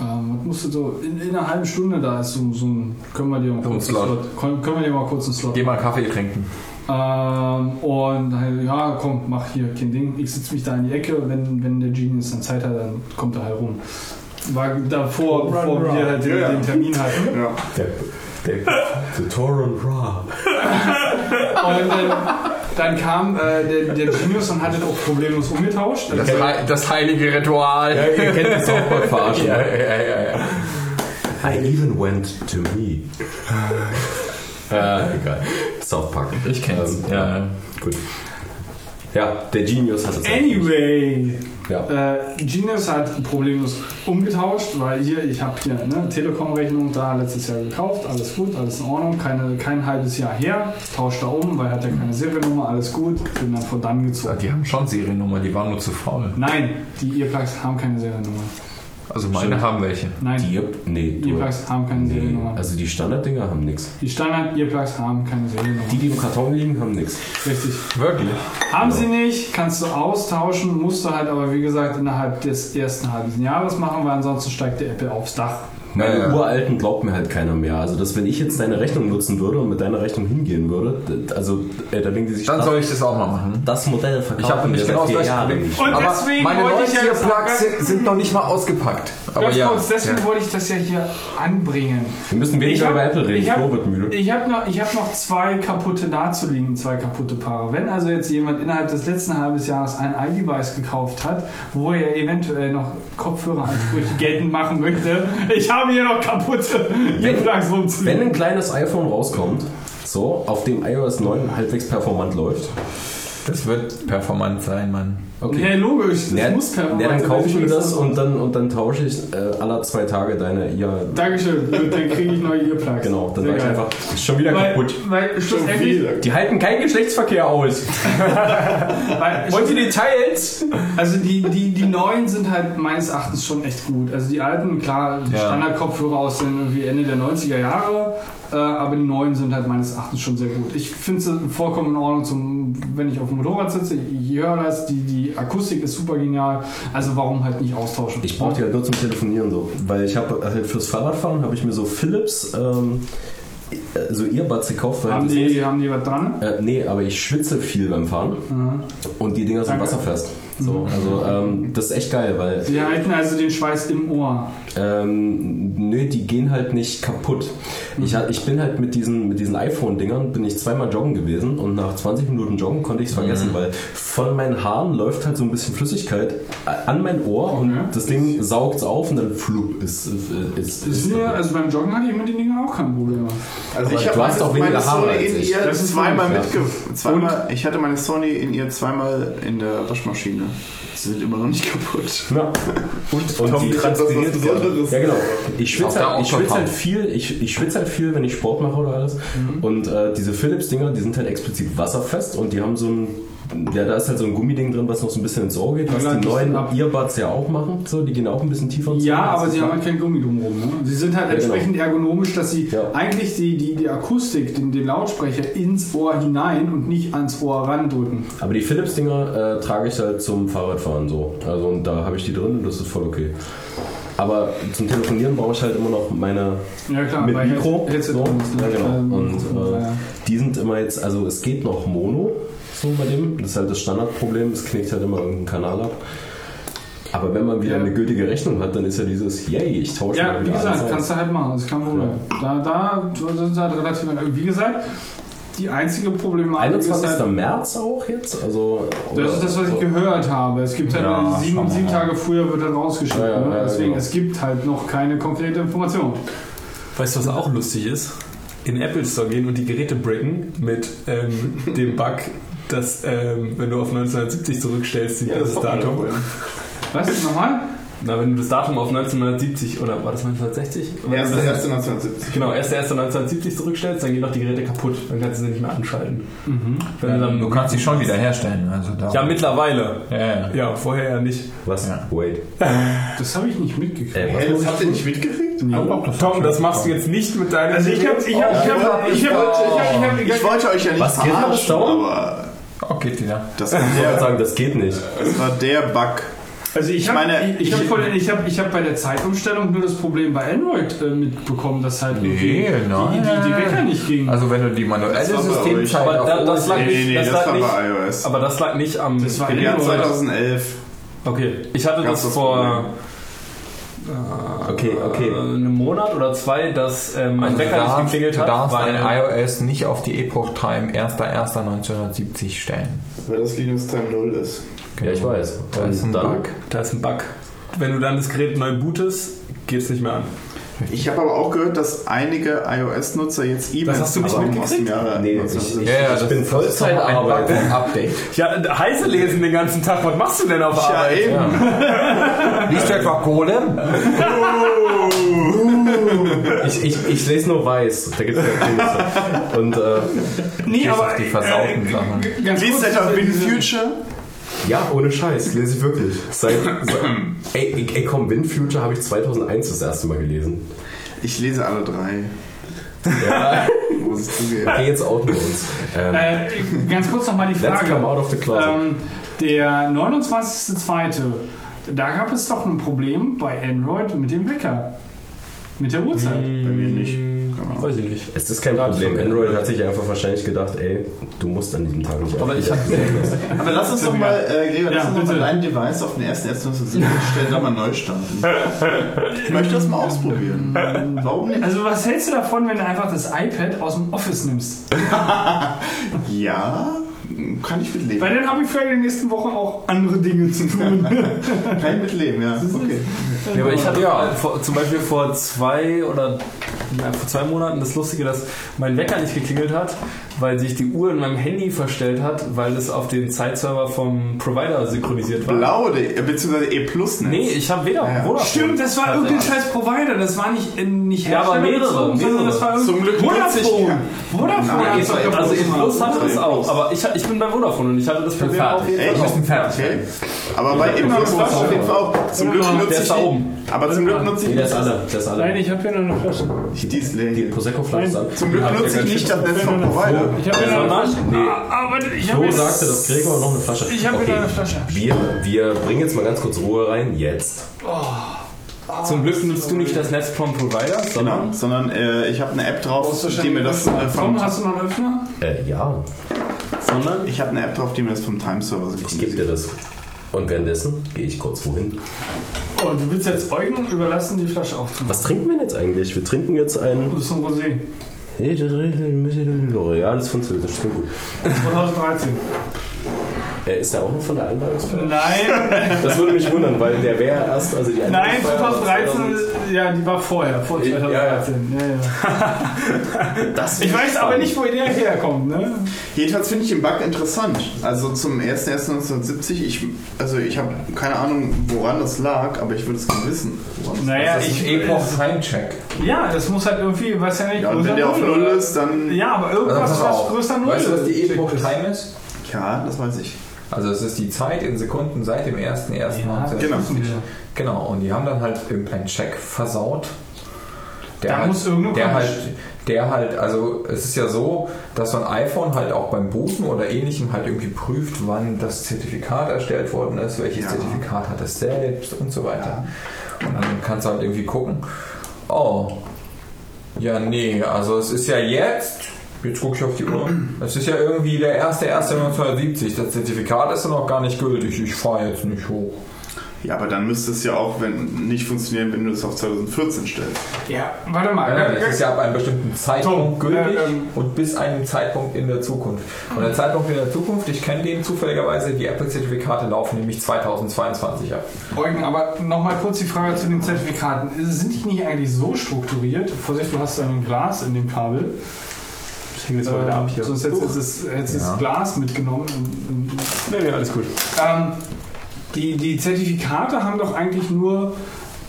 ähm, was musst du so, in, in einer halben Stunde da ist so, so ein, können wir dir mal kurz einen Slot. Slot, können, können wir dir mal kurz einen Slot Geh mal Kaffee trinken. ähm, und halt, ja, komm, mach hier kein Ding. Ich setze mich da in die Ecke. Wenn, wenn der Genius dann Zeit hat, dann kommt er halt rum. War davor, bevor wir halt den, Ja, ja. den Termin hatten. Ja. Der, der, <laughs> the Toron Ra. Und äh, dann kam äh, der, der Genius und hat das auch problemlos umgetauscht. Das, hei- das heilige Ritual. Ja, ihr kennt die South Park verarschen. Ja, ja, ja, ja. I even went to me. äh, egal. South Park. Ich kenn's. Ähm, Ja. Gut. Ja, der Genius hat es. Anyway, Ja. äh, Genius hat problemlos umgetauscht, weil hier, ich habe hier eine Telekom-Rechnung da letztes Jahr gekauft, alles gut, alles in Ordnung, keine, kein halbes Jahr her, tauscht da um, weil hat ja keine Seriennummer, alles gut, bin dann von dann gezogen. Die haben schon Seriennummer, die waren nur zu faul. Nein, die Earplugs haben keine Seriennummer. Also meine haben welche. Nein, Die, nee, du, Earplugs haben keine nee, Seriennummer. also die Standarddinger haben nichts. Die Standard-Earplugs haben keine Seriennummer. Die, die im Karton liegen, haben nichts. Richtig. Wirklich? Haben sie nicht, kannst du austauschen, musst du halt aber wie gesagt innerhalb des ersten halben Jahres machen, weil ansonsten steigt der Apple aufs Dach. Meine Ja, ja. uralten glaubt mir halt keiner mehr. Also, dass wenn ich jetzt deine Rechnung nutzen würde und mit deiner Rechnung hingehen würde, also äh, da denken die sich, Dann soll ich das auch mal machen. das Modell verkaufen Ich habe nämlich seit genau das Jahren Problem. Und Aber deswegen meine wollte ich ja sagen- sind, sind noch nicht mal ausgepackt. Aber ja. kurz, deswegen ja. wollte ich das ja hier anbringen. Wir müssen weniger hab- über Apple reden. Ich habe Flo wird müde. ich hab noch, ich hab noch zwei kaputte dazu liegen, zwei kaputte Paare. Wenn also jetzt jemand innerhalb des letzten halbes Jahres ein iDevice gekauft hat, wo er eventuell noch Kopfhöreransprüche geltend machen möchte, <laughs> ich habe hier noch kaputte Earplugs Wenn ein kleines iPhone rauskommt, so, auf dem iOS 9 halbwegs performant läuft, Das wird performant sein, Mann. Ja, logisch, das Ja, muss performant ja, dann kaufe ich mir das und dann, und dann tausche ich äh, alle zwei Tage deine ja Dankeschön, dann kriege ich neue <laughs> Earplugs. Genau, dann Sehr sag ich einfach, ist schon wieder Weil, kaputt. weil schlussendlich, Die halten keinen Geschlechtsverkehr aus. <laughs> Wollt ihr Details? Also die, die, die neuen sind halt meines Erachtens schon echt gut. Also die alten, klar, die Ja. Standardkopfhörer aus den irgendwie Ende der 90er Jahre, äh, aber die neuen sind halt meines Erachtens schon sehr gut. Ich finde sie vollkommen in Ordnung, zum, wenn ich auf dem Motorrad sitze, ich höre das, die, die Akustik ist super genial, also warum halt nicht austauschen? Ich brauche die halt nur zum Telefonieren so, weil ich habe halt fürs Fahrradfahren habe ich mir so Philips ähm, äh, so Earbuds gekauft. weil haben, die, haben die was dran? Äh, nee, aber ich schwitze viel beim Fahren Mhm. und die Dinger sind Danke. wasserfest. So, also ähm, das ist echt geil, weil Die halten also den Schweiß im Ohr. Ähm, nö, die gehen halt nicht kaputt. Ich, ha- ich bin halt mit diesen, mit diesen iPhone-Dingern bin ich zweimal joggen gewesen und nach 20 Minuten joggen konnte ich es vergessen, weil von meinen Haaren läuft halt so ein bisschen Flüssigkeit an mein Ohr und Okay. das Ding saugt auf und dann flup ist, ist, ist, Ist mir, also beim Joggen hatte ich mit den Dingen auch kein Problem. Also Aber ich habe du hast meine, auch weniger meine Haare Sony als in ich. ihr Das ist zweimal mitge... Zweimal, ich hatte meine Sony in ihr zweimal in der Waschmaschine. Sie sind immer noch nicht kaputt. Ja. Und, und die, Das ist was Besonderes. Ja, genau. Ich schwitze halt, ich schwitze halt viel, ich, ich schwitze halt viel, wenn ich Sport mache oder alles. Und äh, diese Philips-Dinger, die sind halt explizit wasserfest und die haben so ein, ja, da ist halt so ein Gummiding drin, was noch so ein bisschen ins Ohr geht, was Ja, die neuen Earbuds ja auch machen. So, die gehen auch ein bisschen tiefer ins Ja, Ohr. Das aber sie haben halt- kein Gummi drumherum. Ne? Sie sind halt Ja, genau. entsprechend ergonomisch, dass sie Ja. eigentlich die, die, die Akustik, den, den Lautsprecher ins Ohr hinein und nicht ans Ohr randrücken. Aber die Philips-Dinger äh, trage ich halt zum Fahrradfahren so. Also und da habe ich die drin und das ist voll okay. Aber zum Telefonieren brauche ich halt immer noch meine Ja klar, mit Mikro. Headset so. ne? Ja, genau. Ähm, Und ja, äh, ja. die sind immer jetzt, also es geht noch Mono so bei dem. Das ist halt das Standardproblem, es knickt halt immer irgendeinen Kanal ab. Aber wenn man wieder Ja. eine gültige Rechnung hat, dann ist ja dieses, yay, ich tausche Ja, mal wie wieder gesagt, alles kannst du halt machen, das ist kein Problem. Da, da sind sie halt relativ. Wie gesagt, die einzige Problematik ist 21. halt, März auch jetzt? Also, Das ist das, was ich gehört habe. Es gibt halt Ja, sieben, sieben. Tage früher wird dann rausgeschickt. Ja, ja, ne? ja, Deswegen, genau. es gibt halt noch keine konkrete Information. Weißt du, was auch lustig ist? In den Apple Store gehen und die Geräte bricken mit ähm, dem Bug, dass, ähm, wenn du auf 1970 zurückstellst, die, das, Datum. Was? Nochmal? Na, wenn du das Datum auf 1970 oder war das 1960? Oder Erste, das- erste 1970. Genau, 1.1.1970 zurückstellst, dann gehen doch die Geräte kaputt. Dann kannst du sie nicht mehr anschalten. Mhm. Wenn du dann, Du kannst sie schon wieder herstellen. Also ja, mittlerweile. ja, ja. Ja, vorher ja nicht. Was? Ja. Wait. <laughs> Das habe ich nicht mitgekriegt. Äh, Hey, das ich habt ihr nicht mitgekriegt? Tom, das machst du jetzt nicht mit deinen. Also ich habe, ich habe, ich habe, ich habe, ich habe, Ich wollte euch ja nicht Was verarschen, aber Oh, geht wieder. das, Ich wollte sagen, das geht nicht. das war der Bug. also ich habe, meine, ich, ich habe, ich- ich habe, ich habe bei der Zeitumstellung nur das Problem bei Android äh, mitbekommen, dass halt Nee, irgendwie nein. die, die, die Wecker nicht gingen. Also wenn du die manuelle Systemzeit Aber da- das lag Nee, nee, nee, Das das, lag war nicht- bei iOS. Aber das lag nicht am. Das war Jahr Android. 2011. Okay, ich hatte das das vor Okay, okay. äh, einem Monat oder zwei, dass ähm, mein Also Wecker nicht geklingelt du hat. darfst weil- dein iOS nicht auf die Epoch Time 1.1.1970 stellen. Weil das Linux Time 0 ist. Ja, ich weiß. Da ist ein Bug. Da ist ein Bug. Wenn du dann das Gerät neu bootest, geht es nicht mehr an. Ich habe aber auch gehört, dass einige iOS-Nutzer jetzt E-Mails Das hast du nicht bekommen aus dem mitgekriegt? Jahre Nee, ich- 1970. Ja, ja, Ich das bin Vollzeitarbeiter. Bug- Update. Ja, heiße lesen den ganzen Tag. Was machst du denn auf Ja, Arbeit? eben. <laughs> Liest du etwa Kohle? ich, ich, ich lese nur weiß. Da gibt es ja Künste. Und äh, nee, aber auf die versauten äh, Sachen. Liest kurz, etwa Win Future? Ja, ohne Scheiß, lese ich wirklich. Seit, seit, <clears throat> ey, ey, komm, Wind Future habe ich 2001 das erste Mal gelesen. Ich lese alle drei. Ja, <laughs> Muss ich zugeben. okay, jetzt outen wir uns. Ähm, Äh, ganz kurz nochmal die let's Frage. come out of the closet. Ähm, der 29.02. Da gab es doch ein Problem bei Android mit dem Wecker. Mit der Uhrzeit. Bei mir nicht. Genau. Weiß ich nicht. es ist kein Problem. Android hat sich einfach wahrscheinlich gedacht, ey, du musst an diesem Tag nicht Aber ich hab- <laughs> Aber lass uns doch mal, äh, Gregor, lass Ja, uns doch mal dein Device auf den ersten ersten stellen, da mal neu starten. Ich möchte das mal ausprobieren. Warum nicht? Also was hältst du davon, wenn du einfach das iPad aus dem Office nimmst? <laughs> Ja, kann ich mitleben. Weil dann habe ich vielleicht in den nächsten Wochen auch andere Dinge zu tun. <laughs> Kann ich mitleben, ja. Okay. Ja, aber ich hatte ja. vor, zum Beispiel vor zwei oder ja, vor zwei Monaten das Lustige, dass mein Wecker nicht geklingelt hat, weil sich die Uhr in meinem Handy verstellt hat, weil es auf den Zeitserver vom Provider synchronisiert war. Blau, äh, beziehungsweise E Plus Netz. Nee, ich habe weder Ja. Vodafone. Stimmt, das war irgendein scheiß Provider. Das war nicht, in, nicht Ja, aber mehrere, mehrere. das war Zum Glück Vodafone. Vodafone es doch E-Plus. Also in Plus hatte das auch, aber ich, ich bin bei Vodafone und ich hatte das Problem auch jeden Echt? Fall. Wir müssen fertig Okay. Aber bei genau, das war auf jeden Fall auch. Zum Glück Genau, nutze der ich ist da die- oben. Aber zum Glück nutze ich Nee, das ist alle. Das ist alle. Nein, ich habe hier noch eine Flasche. die ist leer. Die Prosecco-Flasche. Zum Glück nutze ich nicht das Netz vom Provider. Ich habe hier noch eine Flasche. Jetzt- sagte, dass Gregor noch eine Flasche Ich habe wieder eine Flasche. Wir, wir bringen jetzt mal ganz kurz Ruhe rein. Jetzt. Zum Glück nutzt du nicht das Netz vom Provider, sondern Genau, sondern äh, ich habe eine App drauf, die mir das äh, Tom, hast du noch einen Öffner? Äh, ja, sondern ich habe eine App drauf, die mir das vom Time Server ich gebe dir das. Und währenddessen gehe ich kurz wohin. Oh, du willst jetzt Eugen überlassen, die Flasche aufzumachen. Was trinken wir denn jetzt eigentlich? Wir trinken jetzt ein. Das ist ein Rosé. Ja, das ist französisch, das klingt gut. 2013. Äh, ist der auch noch von der Einweihungsfeier? Nein, Das würde mich wundern, weil der wäre erst, also die nein, Einweihungsfeier war 2013, 2000 ja, die war vorher, vor Ja, ja. 2013. Ja, ja. <laughs> Das Ich weiß aber nicht, wo der herkommt, ne? Jedenfalls finde ich den Bug interessant. Also zum 1.1.1970, ich, also ich habe keine Ahnung, woran das lag, aber ich würde es gerne wissen. Naja, Das ist ich. Epoch Time Check. Ja, das muss halt irgendwie, weiß ja nicht, Ja, und größer wenn der auf Null, ist, dann. Ja, aber irgendwas, Also was größer Null Weißt du, was die ist. Epoch Time ist? Ja, das weiß ich. Also es ist die Zeit in Sekunden seit dem 1.1.1970. Ja, Genau. Genau, und die haben dann halt irgendeinen Check versaut. Der Da halt, muss irgendwo der halt, der halt, also es ist ja so, dass so ein iPhone halt auch beim Booten oder ähnlichem halt irgendwie prüft, wann das Zertifikat erstellt worden ist, welches Ja. Zertifikat hat es selbst und so weiter. Und dann kannst du halt irgendwie gucken, oh, ja nee, also es ist ja jetzt, jetzt gucke ich auf die Uhr, es ist ja irgendwie der 1.1.1970, das Zertifikat ist ja noch gar nicht gültig, ich fahre jetzt nicht hoch. Ja, aber dann müsste es ja auch wenn, nicht funktionieren, wenn du es auf 2014 stellst. Ja, warte mal. Ja, das ist ja ab einem bestimmten Zeitpunkt Tom, gültig äh, ähm, und bis einem Zeitpunkt in der Zukunft. Und der Zeitpunkt in der Zukunft, ich kenne den zufälligerweise, die Apple-Zertifikate laufen nämlich 2022 ab. Eugen, aber nochmal kurz die Frage zu den Zertifikaten. Sind die nicht eigentlich so strukturiert? Vorsicht, du hast da ein Glas in dem Kabel. Ich hänge jetzt mal wieder ab hier. Sonst hättest du das, du Ja. das Glas mitgenommen. Nee, nee, alles gut. ähm, die, die Zertifikate haben doch eigentlich nur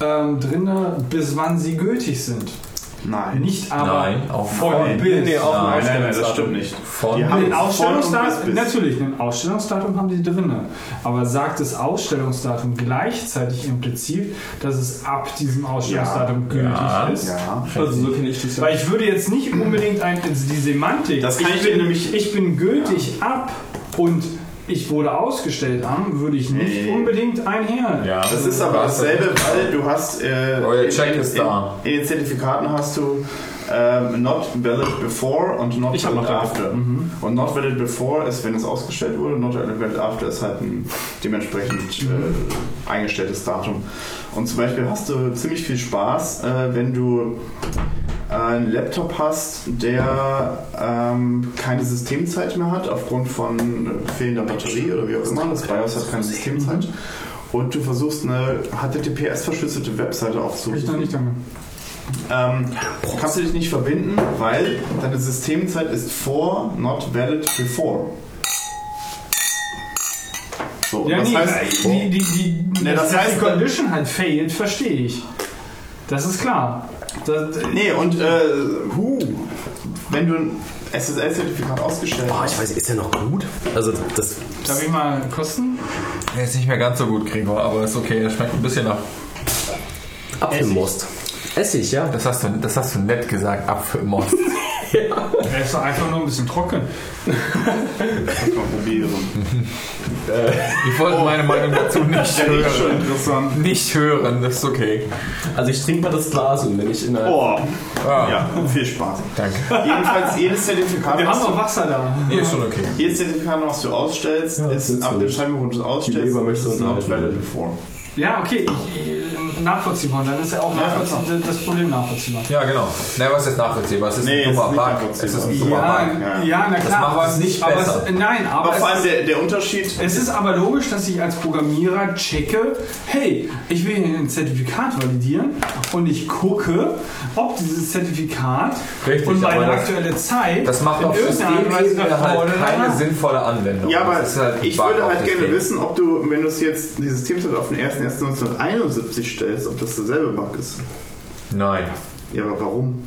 ähm, drin, bis wann sie gültig sind. Nein. Nicht aber Nein, auch von von- bis. nee, auch Nein, Nein, nein, nein, das stimmt nicht. Von Die haben Ein Ausstellungsdatum, natürlich, ein Ausstellungsdatum haben sie drin. Aber sagt das Ausstellungsdatum gleichzeitig implizit, dass es ab diesem Ausstellungsdatum Ja, gültig ja, ist? Ja. Also so kenne ich das ja. Weil ich würde jetzt nicht unbedingt ein, also die Semantik. Das kann ich bin, dir nämlich- Ich bin gültig ab und ich wurde ausgestellt am, würde ich nicht Nee. unbedingt einher. Ja, Das ist aber dasselbe, weil du hast. Äh, Euer Check in, ist in, da. In den Zertifikaten hast du ähm, not valid before und not Ich valid noch after. Und not valid before ist, wenn es ausgestellt wurde, not valid after ist halt ein dementsprechend äh, eingestelltes Datum. Und zum Beispiel hast du ziemlich viel Spaß, äh, wenn du einen Laptop hast, der ähm, keine Systemzeit mehr hat, aufgrund von fehlender Batterie oder wie auch immer. Das BIOS hat keine Systemzeit. Und du versuchst eine HTTPS-verschlüsselte Webseite Ich noch aufzurufen. nicht danke. Ähm, kannst du dich nicht verbinden, weil deine Systemzeit ist for, not valid before. So, Ja, das nee, heißt, die, die, die, Ne, das dass heißt, Condition halt failed, verstehe ich. Das ist klar. Das, nee, und äh, hu, wenn du ein SSL-Zertifikat ausgestellt Boah, ich hast, weiß, ist der noch gut? Also das. darf ich mal kosten? Er ist nicht mehr ganz so gut, Gregor, aber ist okay. Er schmeckt ein bisschen nach. Apfelmost. Essig, ja. Das hast du, das hast du nett gesagt, Apfelmost. <laughs> Er ist doch einfach nur ein bisschen trocken. kannst mal probieren. Ich wollte meine Meinung dazu nicht Ja, ist schon hören. interessant. Nicht hören, das ist okay. Also ich trinke mal das Glas und wenn ich in einer. Oh, Ah, ja, viel Spaß. Danke. Jedenfalls, jedes Zertifikat, Wir haben noch Wasser da. Nee, ist schon okay. jedes Zertifikat, was du ausstellst, Ja, ist ab dem. Zeitpunkt, wo du es ausstellst, Leber möchte ist halten. valid before. Ja, okay, ich, ich, nachvollziehbar. Dann ist ja auch nachvollziehbar, das Problem nachvollziehbar. Ja, genau. Na, was ist nachvollziehbar? Es ist Nee, ein es dummer ist nicht Bug. Es ist ein Ja, dummer Ja, Bug. ja. ja, na klar. macht es nicht aber besser. Es, nein, aber, Aber vor allem es, der, der Unterschied, es ist aber logisch, dass ich als Programmierer checke, hey, ich will hier ein Zertifikat validieren und ich gucke, ob dieses Zertifikat Richtig, und meine aber aktuelle Zeit Das macht in auf Systemebene halt keine hat. sinnvolle Anwendung. Ja, aber halt ich würde halt gerne System. wissen, ob du, wenn du es jetzt die Systemzeit auf den 1.1.1971 stellst, ob das derselbe Bug ist. Nein. Ja, aber warum?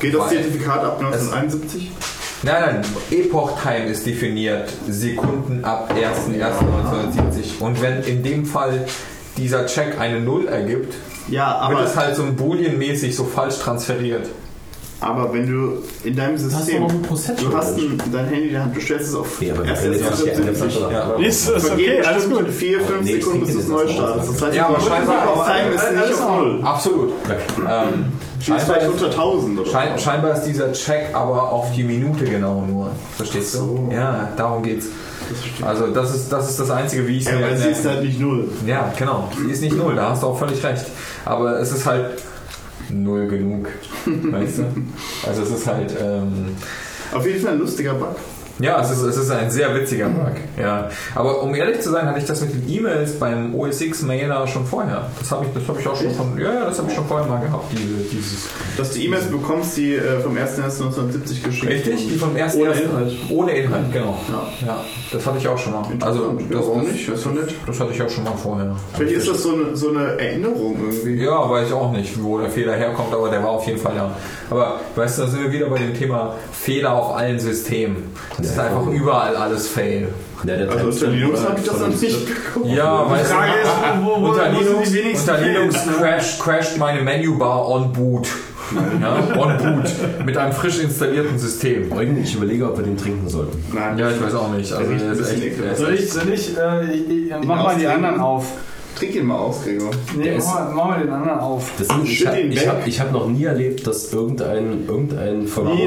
Geht das Weil- Zertifikat ab 1971? Nein, nein, Epoch Time ist definiert Sekunden ab 1.1.1970. Und wenn in dem Fall dieser Check eine Null ergibt, Ja, wird es halt so ein Boolean-mäßig so falsch transferiert. Aber wenn du in deinem System, du hast ein, dein Handy in der Hand, du stellst es auf Ja, aber können jetzt 1.1.1970. Flasche Ja. nach- Ist das okay, alles gut. 4, 5 Nee, Sekunden, bis du es neu startest. Das heißt, Ja, aber scheinbar- Epoch Time ist nicht alles auf auch. Null. Absolut. Ähm, ist unter 1000 oder schein, scheinbar ist dieser Check aber auf die Minute genau nur. Verstehst du? Ja, darum geht's. Also das ist das, ist das Einzige, wie ich es Ja, mir weil sie ist halt nicht Null. Ja, genau. Die ist nicht null, da hast du auch völlig recht. Aber es ist halt null genug. weißt du? Also es ist halt. Ähm, Auf jeden Fall ein lustiger Bug. Ja, es ist, es ist ein sehr witziger Bug. Ja. Aber um ehrlich zu sein, hatte ich das mit den E-Mails beim OS X Mailer schon vorher. Das habe ich, das habe ich auch schon von, ja, ja, das habe ich schon vorher mal gehabt, diese, dieses. Dass du E-Mails bekommst, die äh, vom 1.1.1970 geschickt Richtig, die vom ersten Ohne ersten- Inhalt. Ohne Inhalt, genau. Ja. Ja, das hatte ich auch schon mal. Also, das, Warum nicht? Das doch nett. das hatte ich auch schon mal vorher. Vielleicht ist das so eine, so eine Erinnerung irgendwie. Ja, weiß ich auch nicht, wo der Fehler herkommt, aber der war auf jeden Fall da. Aber weißt du, da sind wir wieder bei dem Thema Fehler auf allen Systemen. Es ist einfach überall alles Fail. Ja, der Also unter Linux habe ich das noch nicht geguckt. Ja, weißt Frage du, ist, wo- wo- wo unter Linux, unter Linux crasht, crasht meine Menübar on boot. Ja, on boot. Mit einem frisch installierten System. Eugen, ich überlege, ob wir den trinken sollten. Nein. Ja, ich weiß auch nicht. Also, das ist echt, ekelhaft. Soll ich, soll ich, äh, ich, ich mach mal die anderen auf. Trink ihn mal aus, Gregor. Nee, mach ist- mal, mach mal den anderen auf. Das sind, ich habe hab, hab noch nie erlebt, dass irgendein, irgendein Nee, verbrauchter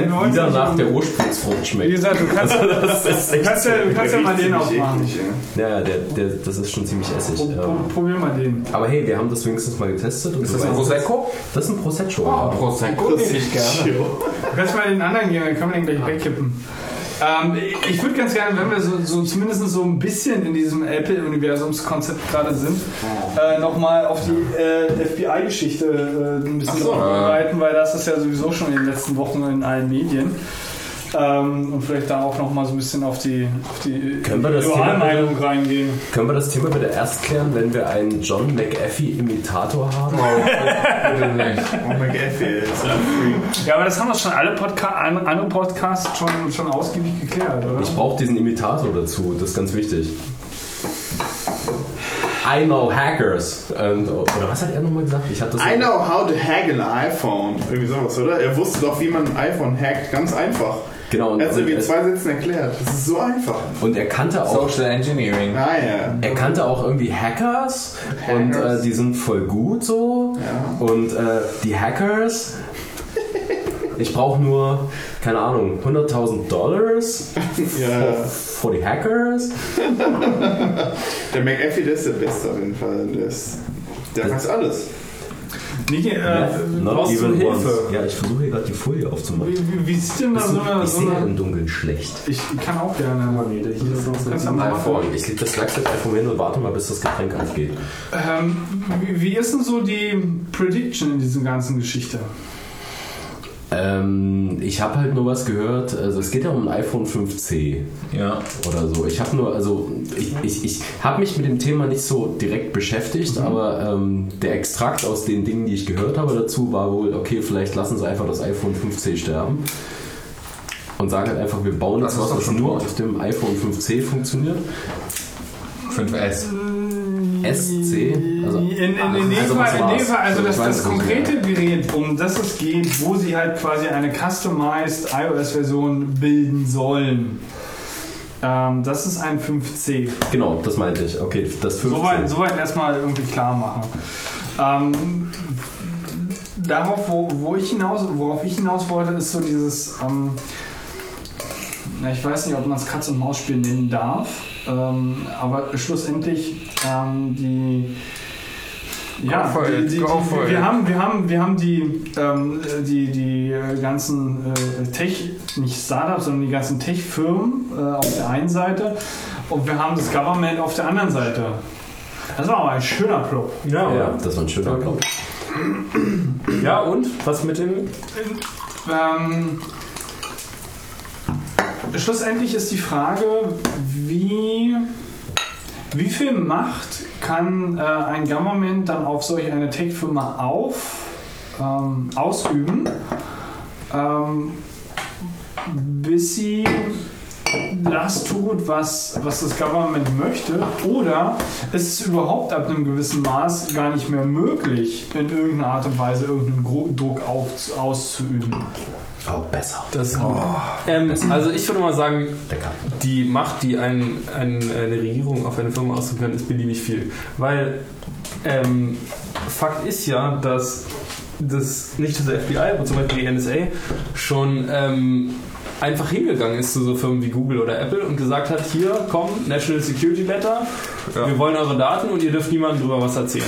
wir wieder nach der Ursprungsfrucht Wie schmeckt. gesagt, du kannst, <laughs> du kannst, ja, du kannst ja mal den aufmachen. eklig, ja. Ja, der, der, das ist schon ziemlich essig. Pro- pro- Ähm, Probier mal den. aber hey, wir haben das wenigstens mal getestet. Und Ist das ein Prosecco? Das ist ein Prosecco. Ah, ja. Prosecco nehme ich gerne. Du kannst mal den anderen geben, dann können wir den gleich wegkippen. Ähm, ich würde ganz gerne, wenn wir so, so zumindest so ein bisschen in diesem Apple-Universumskonzept gerade sind, äh, nochmal auf die äh, FBI-Geschichte äh, ein bisschen so. vorbereiten, weil das ist ja sowieso schon in den letzten Wochen in allen Medien. Ähm, und vielleicht da auch nochmal so ein bisschen auf die, auf die Können wir das Individualmeinung reingehen. Können wir das Thema bitte erst klären, wenn wir einen John McAfee-Imitator haben? <laughs> Bitte nicht. Oh ey, ist ja free. Ja, aber das haben wir schon alle Podca an- andere Podcasts schon, schon ausgiebig geklärt, oder? Ich brauche diesen Imitator dazu, das ist ganz wichtig. I know hackers. Und, oder was hat er nochmal gesagt? Ich hatte das I know how to hack an iPhone. Irgendwie sowas, oder? Er wusste doch, wie man ein iPhone hackt. Ganz einfach. Genau, und, Er hat es in und, zwei Sätzen erklärt. Das ist so einfach. und er kannte auch Social Engineering. Ah ja. Er kannte auch irgendwie Hackers, und Hackers. äh, die sind voll gut so. Ja. Und äh, die Hackers, ich brauche nur, keine Ahnung, 100.000 Dollars <laughs> ja. für die Hackers. Der McAfee, der ist der Beste auf jeden Fall. Der, ist, der weiß alles. Niki, äh, brauchst du Hilfe? once. Ja, ich versuche hier gerade die Folie aufzumachen. Wie, wie, wie sieht denn da so eine... Ich So sehe im Dunkeln schlecht. ich kann auch gerne mal reden. Hier ist sonst mal iPhone. Ich leg das Flagship-iPhone hin und warte mal, bis das Getränk aufgeht. ähm, wie, wie ist denn so die Prediction in dieser ganzen Geschichte? Ähm, ich habe halt nur was gehört. Also es geht ja um ein iPhone 5C. Ja. oder so. Ich habe nur, also ich, ich, ich habe mich mit dem Thema nicht so direkt beschäftigt, aber ähm, der Extrakt aus den Dingen, die ich gehört habe dazu, war wohl, okay, vielleicht lassen sie einfach das iPhone 5C sterben. Und sagen halt einfach, wir bauen Das ist was, was nur auf dem iPhone 5C funktioniert. 5S. SC? Also, In, in, in, dem also Fall, was in dem? Fall, also Ich das, das konkrete Gerät, um das es geht, wo sie halt quasi eine customized iOS-Version bilden sollen, ähm, das ist ein 5C. Genau, das meinte ich. Okay, das 5C. Soweit, soweit erstmal irgendwie klar machen. Ähm, darauf, wo, wo ich hinaus, worauf ich hinaus wollte, ist so dieses, ähm, na, ich weiß nicht, ob man es Katz- und Maus-Spiel nennen darf, ähm, aber schlussendlich ähm, die ja, die, it, die, die, wir, haben, wir haben, wir haben die, ähm, die, die äh, ganzen äh, Tech, nicht Startups, sondern die ganzen Tech-Firmen äh, auf der einen Seite und wir haben das Government auf der anderen Seite. Das war aber ein schöner Plop. Ja, Ja, das war ein schöner Plop. ja, und? Was mit dem? Ähm, schlussendlich ist die Frage, wie, wie viel Macht kann äh, ein Government dann auf solch eine Tech-Firma auf, ähm, ausüben, ähm, bis sie das tut, was, was das Government möchte? Oder ist es überhaupt ab einem gewissen Maß gar nicht mehr möglich, in irgendeiner Art und Weise irgendeinen Druck auf, auszuüben? Oh, besser. Das, ähm, also ich würde mal sagen, Lecker. die Macht, die ein, ein, eine Regierung auf eine Firma ausüben kann, ist beliebig viel. Weil ähm, Fakt ist ja, dass das nicht das FBI, aber zum Beispiel die NSA schon ähm, einfach hingegangen ist zu so Firmen wie Google oder Apple und gesagt hat, hier, komm, National Security Letter, Ja. wir wollen eure Daten und ihr dürft niemandem drüber was erzählen.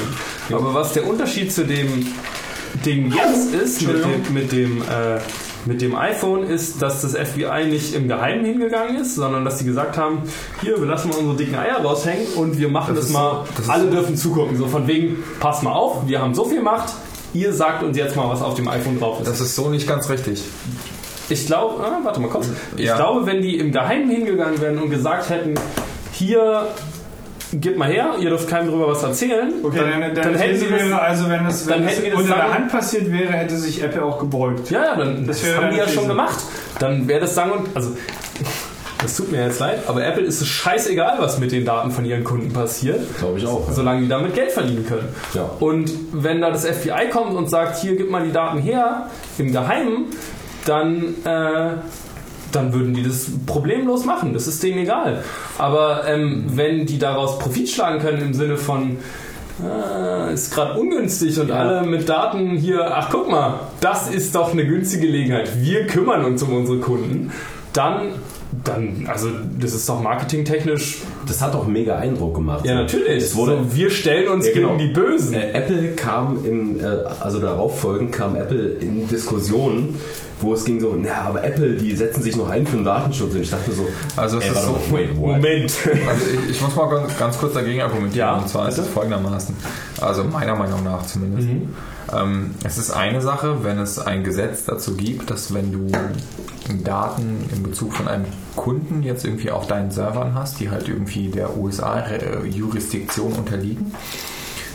Aber was der Unterschied zu dem Ding jetzt <laughs> ist, mit dem, mit dem, äh, mit dem iPhone ist, dass das FBI nicht im Geheimen hingegangen ist, sondern dass sie gesagt haben, hier, wir lassen mal unsere dicken Eier raushängen und wir machen Das das, mal, das alle dürfen zugucken. So von wegen, pass mal auf, wir haben so viel Macht, ihr sagt uns jetzt mal, was auf dem iPhone drauf ist. Das ist so nicht ganz richtig. Ich glaube, ah, warte mal kurz. Ich Ja. glaube, wenn die im Geheimen hingegangen wären und gesagt hätten, hier, gib mal her, ihr dürft keinem darüber was erzählen, Okay, dann, dann, dann, dann hätten sie das, wäre, also wenn es, wenn das unter der sagen- Hand passiert wäre, hätte sich Apple auch gebeugt. ja, ja, dann Das das haben die ja schon gemacht. Dann wäre das sang und also <laughs> das tut mir jetzt leid, aber Apple ist es scheißegal, was mit den Daten von ihren Kunden passiert, Glaube ich auch. Ja. solange die damit Geld verdienen können. Ja. Und wenn da das FBI kommt und sagt, hier, gib mal die Daten her, im Geheimen, dann, äh, dann würden die das problemlos machen. Das ist denen egal. Aber ähm, wenn die daraus Profit schlagen können im Sinne von, äh, ist gerade ungünstig und alle mit Daten hier, ach guck mal, das ist doch eine günstige Gelegenheit. Wir kümmern uns um unsere Kunden. Dann, dann, also das ist doch marketingtechnisch. Das hat doch mega Eindruck gemacht. Ja, natürlich. Es wurde, so, wir stellen uns Ja, genau. gegen die Bösen. Äh, Apple kam in, äh, also darauf folgend kam Apple in Diskussionen, wo es ging so, na, aber Apple, die setzen sich noch ein für den Datenschutz. Und ich dachte so, Also es ey, ist so, wait, what? Moment. <laughs> Also ich, ich muss mal ganz, ganz kurz dagegen argumentieren. Ja, und zwar ist bitte. es folgendermaßen. Also meiner Meinung nach zumindest. Ähm, es ist eine Sache, wenn es ein Gesetz dazu gibt, dass wenn du Daten in Bezug von einem Kunden jetzt irgendwie auf deinen Servern hast, die halt irgendwie der USA-Jurisdiktion unterliegen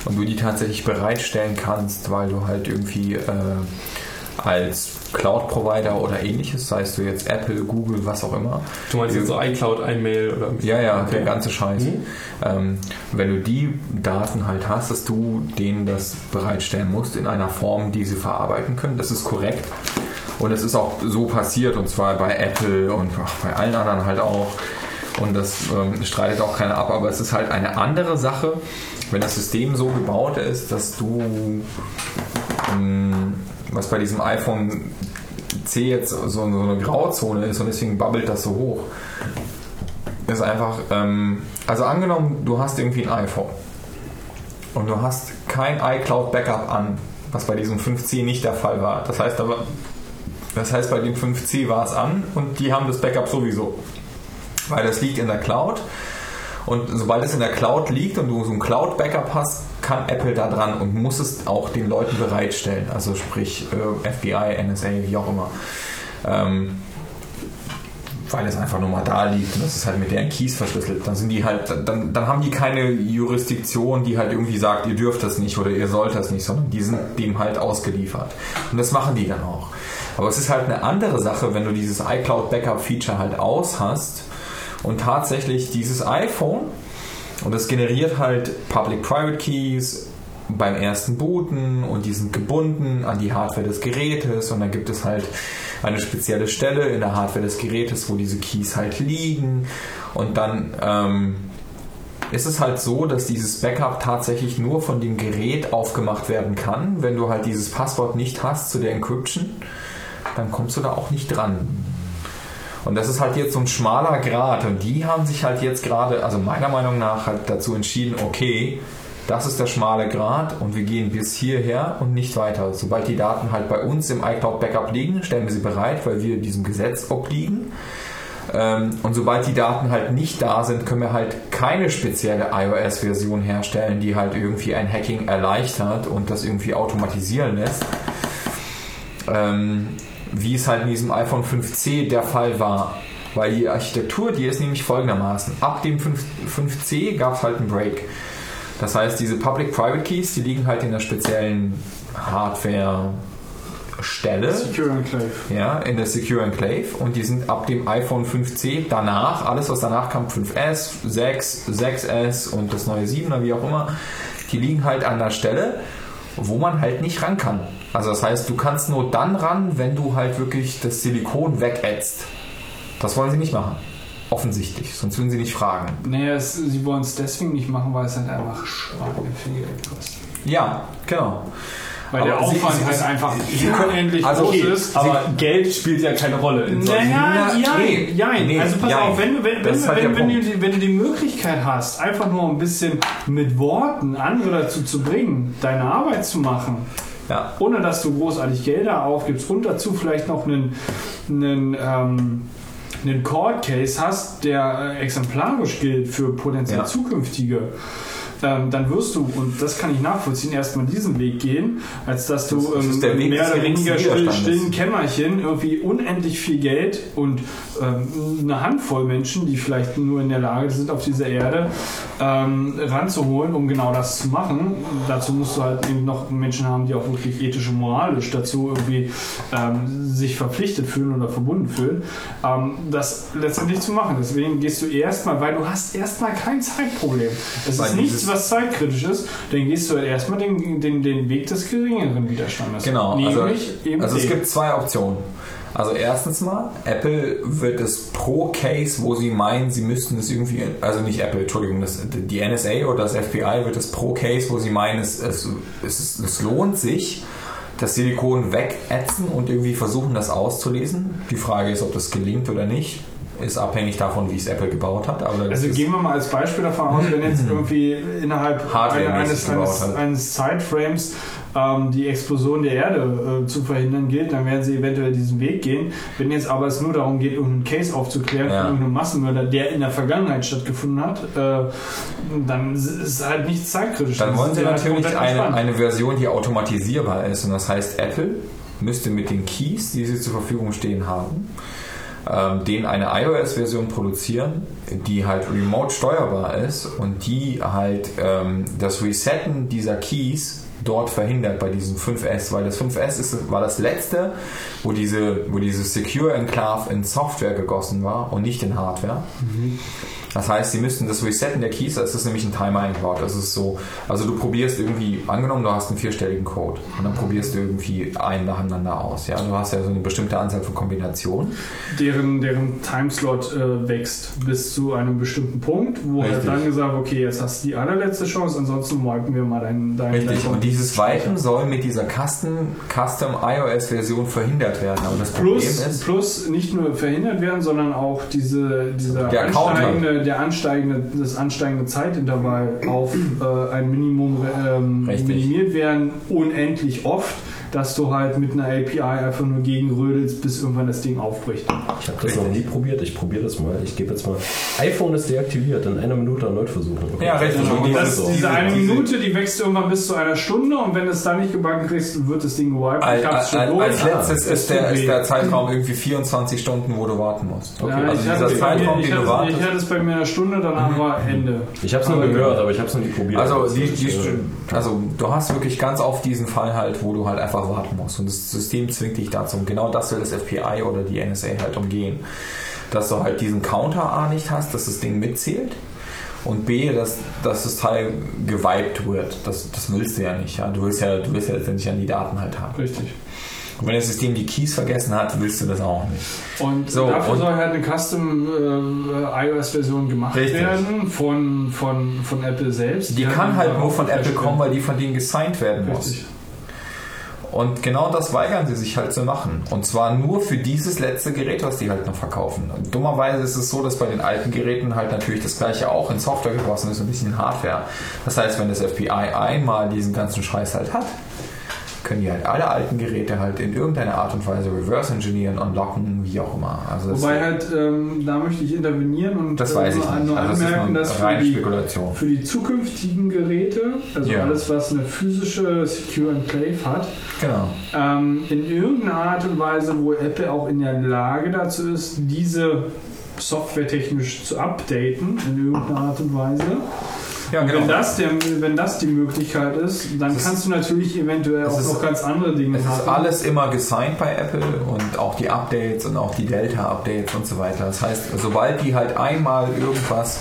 und du die tatsächlich bereitstellen kannst, weil du halt irgendwie äh, als Cloud-Provider oder ähnliches, sei es du jetzt Apple, Google, was auch immer, Du meinst jetzt so iCloud, iMail oder ja, ja, Okay. der ganze Scheiß. Ähm, wenn du die Daten halt hast, dass du denen das bereitstellen musst in einer Form, die sie verarbeiten können, das ist korrekt. Und es ist auch so passiert, und zwar bei Apple und ach, bei allen anderen halt auch. Und das ähm, streitet auch keiner ab, aber es ist halt eine andere Sache, wenn das System so gebaut ist, dass du, was bei diesem iPhone C jetzt so, so eine Grauzone ist und deswegen babbelt das so hoch ist einfach, ähm, also angenommen, du hast irgendwie ein iPhone und du hast kein iCloud Backup an, was bei diesem 5C nicht der Fall war. Das heißt aber, das heißt bei dem 5C war es an und die haben das Backup sowieso, weil das liegt in der Cloud und sobald es in der Cloud liegt und du so ein Cloud Backup hast, kann Apple da dran und muss es auch den Leuten bereitstellen, also sprich äh, FBI, NSA, wie auch immer. Ähm, weil es einfach nur mal da liegt und das ist halt mit deren Keys verschlüsselt. Dann sind die halt, dann, dann haben die keine Jurisdiktion, die halt irgendwie sagt, ihr dürft das nicht oder ihr sollt das nicht, sondern die sind dem halt ausgeliefert. Und das machen die dann auch. Aber es ist halt eine andere Sache, wenn du dieses iCloud Backup Feature halt aus hast und tatsächlich dieses iPhone und das generiert halt Public-Private Keys beim ersten Booten und die sind gebunden an die Hardware des Gerätes und dann gibt es halt eine spezielle Stelle in der Hardware des Gerätes, wo diese Keys halt liegen und dann ähm, ist es halt so, dass dieses Backup tatsächlich nur von dem Gerät aufgemacht werden kann. Wenn du halt dieses Passwort nicht hast zu der Encryption, dann kommst du da auch nicht dran. Und das ist halt jetzt so ein schmaler Grad. Und die haben sich halt jetzt gerade, also meiner Meinung nach, halt dazu entschieden, okay, das ist der schmale Grad und wir gehen bis hierher und nicht weiter. Sobald die Daten halt bei uns im iCloud Backup liegen, stellen wir sie bereit, weil wir diesem Gesetz obliegen. Ähm, Und sobald die Daten halt nicht da sind, können wir halt keine spezielle iOS-Version herstellen, die halt irgendwie ein Hacking erleichtert und das irgendwie automatisieren lässt. Wie es halt in diesem iPhone 5C der Fall war. Weil die Architektur, die ist nämlich folgendermaßen. Ab dem 5, 5C gab es halt einen Break. Das heißt, diese Public-Private Keys, die liegen halt in der speziellen Hardware-Stelle. Secure Enclave. Ja, in der Secure Enclave und die sind ab dem iPhone 5C danach, alles was danach kam, 5S, 6, 6S und das neue 7er, wie auch immer, die liegen halt an der Stelle, wo man halt nicht ran kann. Also das heißt, du kannst nur dann ran, wenn du halt wirklich das Silikon wegätzt. Das wollen sie nicht machen. Offensichtlich, sonst würden sie nicht fragen. Nee, es, sie wollen es deswegen nicht machen, weil es halt einfach Schweine viel Geld kostet. Ja, genau. Weil der Aber sie- Aufwand sie- halt sie- einfach sie können- unendlich also groß okay, ist. Aber Geld spielt ja keine Rolle in solchen Naja, Na, ja, nee, ja, nee, also pass jein. auf, wenn, du- wenn, wenn, halt wenn, der wenn, du, die- wenn du die Möglichkeit hast, einfach nur ein bisschen mit Worten andere dazu zu bringen, deine Arbeit zu machen, Ja. ohne dass du großartig Gelder aufgibst und dazu vielleicht noch einen, einen, ähm, einen Court Case hast, der äh, exemplarisch gilt für potenziell Ja. zukünftige, ähm, dann wirst du, und das kann ich nachvollziehen, erstmal diesen Weg gehen, als dass du Das- das ähm, mehr oder weniger stillen Kämmerchen irgendwie unendlich viel Geld und ähm, eine Handvoll Menschen, die vielleicht nur in der Lage sind, auf dieser Erde ähm, ranzuholen, um genau das zu machen. Dazu musst du halt eben noch Menschen haben, die auch wirklich ethisch und moralisch dazu irgendwie ähm, sich verpflichtet fühlen oder verbunden fühlen, ähm, das letztendlich zu machen. Deswegen gehst du erstmal, weil du hast erstmal kein Zeitproblem. Es Weil ist nichts, was zeitkritisch ist, dann gehst du halt erstmal den, den, den Weg des geringeren Widerstandes. Genau, also, Nämlich eben also es gibt zwei Optionen. Also erstens mal, Apple wird es pro Case, wo sie meinen, sie müssten es irgendwie, also nicht Apple, Entschuldigung, das, die NSA oder das FBI wird es pro Case, wo sie meinen, es, es, es, es lohnt sich, das Silikon wegätzen und irgendwie versuchen, das auszulesen. Die Frage ist, ob das gelingt oder nicht. Ist abhängig davon, wie es Apple gebaut hat. Also gehen wir mal als Beispiel davon aus, wenn jetzt <laughs> irgendwie innerhalb eines, eines, eines Zeitframes ähm, die Explosion der Erde äh, zu verhindern gilt, dann werden sie eventuell diesen Weg gehen. Wenn jetzt aber es nur darum geht, irgendeinen Case aufzuklären Ja. von irgendeinem Massenmörder, der in der Vergangenheit stattgefunden hat, äh, dann ist halt nichts zeitkritisch. Dann wollen sie halt natürlich komplett eine, eine Version, die automatisierbar ist. Und das heißt, Apple müsste mit den Keys, die sie zur Verfügung stehen haben, ähm, denen eine iOS-Version produzieren, die halt remote steuerbar ist und die halt ähm, das Resetten dieser Keys dort verhindert bei diesem 5S, weil das 5S ist, war das letzte, wo diese, wo diese Secure Enclave in Software gegossen war und nicht in Hardware. Das heißt, sie müssten das Resetten der Keys, da ist das nämlich ein Timer eingebaut. Das ist so, also du probierst irgendwie, angenommen, du hast einen vierstelligen Code und dann probierst du irgendwie einen nacheinander aus. Ja, du hast ja so eine bestimmte Anzahl von Kombinationen. deren, deren Timeslot äh, wächst bis zu einem bestimmten Punkt, wo halt Richtig. dann gesagt okay, jetzt hast du die allerletzte Chance, ansonsten wipen wir mal deinen dein, Richtig. dein Und dieses Wipen soll mit dieser Custom, Custom iOS-Version verhindert werden. Aber das Problem Plus, ist, plus nicht nur verhindert werden, sondern auch diese, dieser Der ansteigende, der ansteigende, das ansteigende Zeitintervall auf äh, ein Minimum ähm, minimiert werden, unendlich oft, dass du halt mit einer API einfach nur gegenrödelst, bis irgendwann das Ding aufbricht. Ich habe das noch nie probiert. Ich probiere das mal. Ich gebe jetzt mal. iPhone ist deaktiviert. In einer Minute erneut versuchen. Ja, richtig. Genau. Das, diese- eine Minute, die wächst irgendwann bis zu einer Stunde und wenn du es da nicht gebacken kriegst, wird das Ding gewiped. als, Ich hab's als, schon als, durch. als letztes Es ist der, ist der Zeitraum irgendwie 24 Stunden, wo du warten musst. Ja, also ich, dieser Zeitraum, den du wartest. ich hatte es bei mir eine Stunde, danach war Ende. Ich habe es nur gehört, aber ich habe es noch nie probiert. Also, die, die, äh, also du hast wirklich ganz oft diesen Fall halt, wo du halt einfach warten musst. Und das System zwingt dich dazu. Und genau das will das FBI oder die NSA halt umgehen. Dass du halt diesen Counter A nicht hast, dass das Ding mitzählt. Und B, dass, dass das Teil gewiped wird. Das, das willst du ja nicht. Ja? Du, willst ja, du willst ja letztendlich an die Daten halt haben. Richtig. Und wenn das System die Keys vergessen hat, willst du das auch nicht. Und So, dafür und- soll halt eine Custom äh, iOS-Version gemacht Richtig. werden von, von, von Apple selbst. Die kann halt nur von Apple kommen, weil die von denen gesigned werden muss. Und genau das weigern sie sich halt zu machen. Und zwar nur für dieses letzte Gerät, was die halt noch verkaufen. Und dummerweise ist es so, dass bei den alten Geräten halt natürlich das gleiche auch in Software gegossen ist, ein bisschen in Hardware. Das heißt, wenn das FBI einmal diesen ganzen Scheiß halt hat, können die halt alle alten Geräte halt in irgendeiner Art und Weise reverse engineeren, unlocken, wie auch immer. Also das, Wobei halt, ähm, da möchte ich intervenieren und das weiß ich nur, nicht. nur Also das anmerken, nur dass für die, für die zukünftigen Geräte, also Ja. alles, was eine physische Secure Enclave hat, Genau. ähm, in irgendeiner Art und Weise, wo Apple auch in der Lage dazu ist, diese softwaretechnisch zu updaten, in irgendeiner Art und Weise. Ja, genau. wenn, das der, wenn das die Möglichkeit ist, dann Das kannst du natürlich eventuell es auch ist- noch ganz andere Dinge Es machen. ist alles immer gesigned bei Apple und auch die Updates und auch die Delta-Updates und so weiter. Das heißt, sobald die halt einmal irgendwas,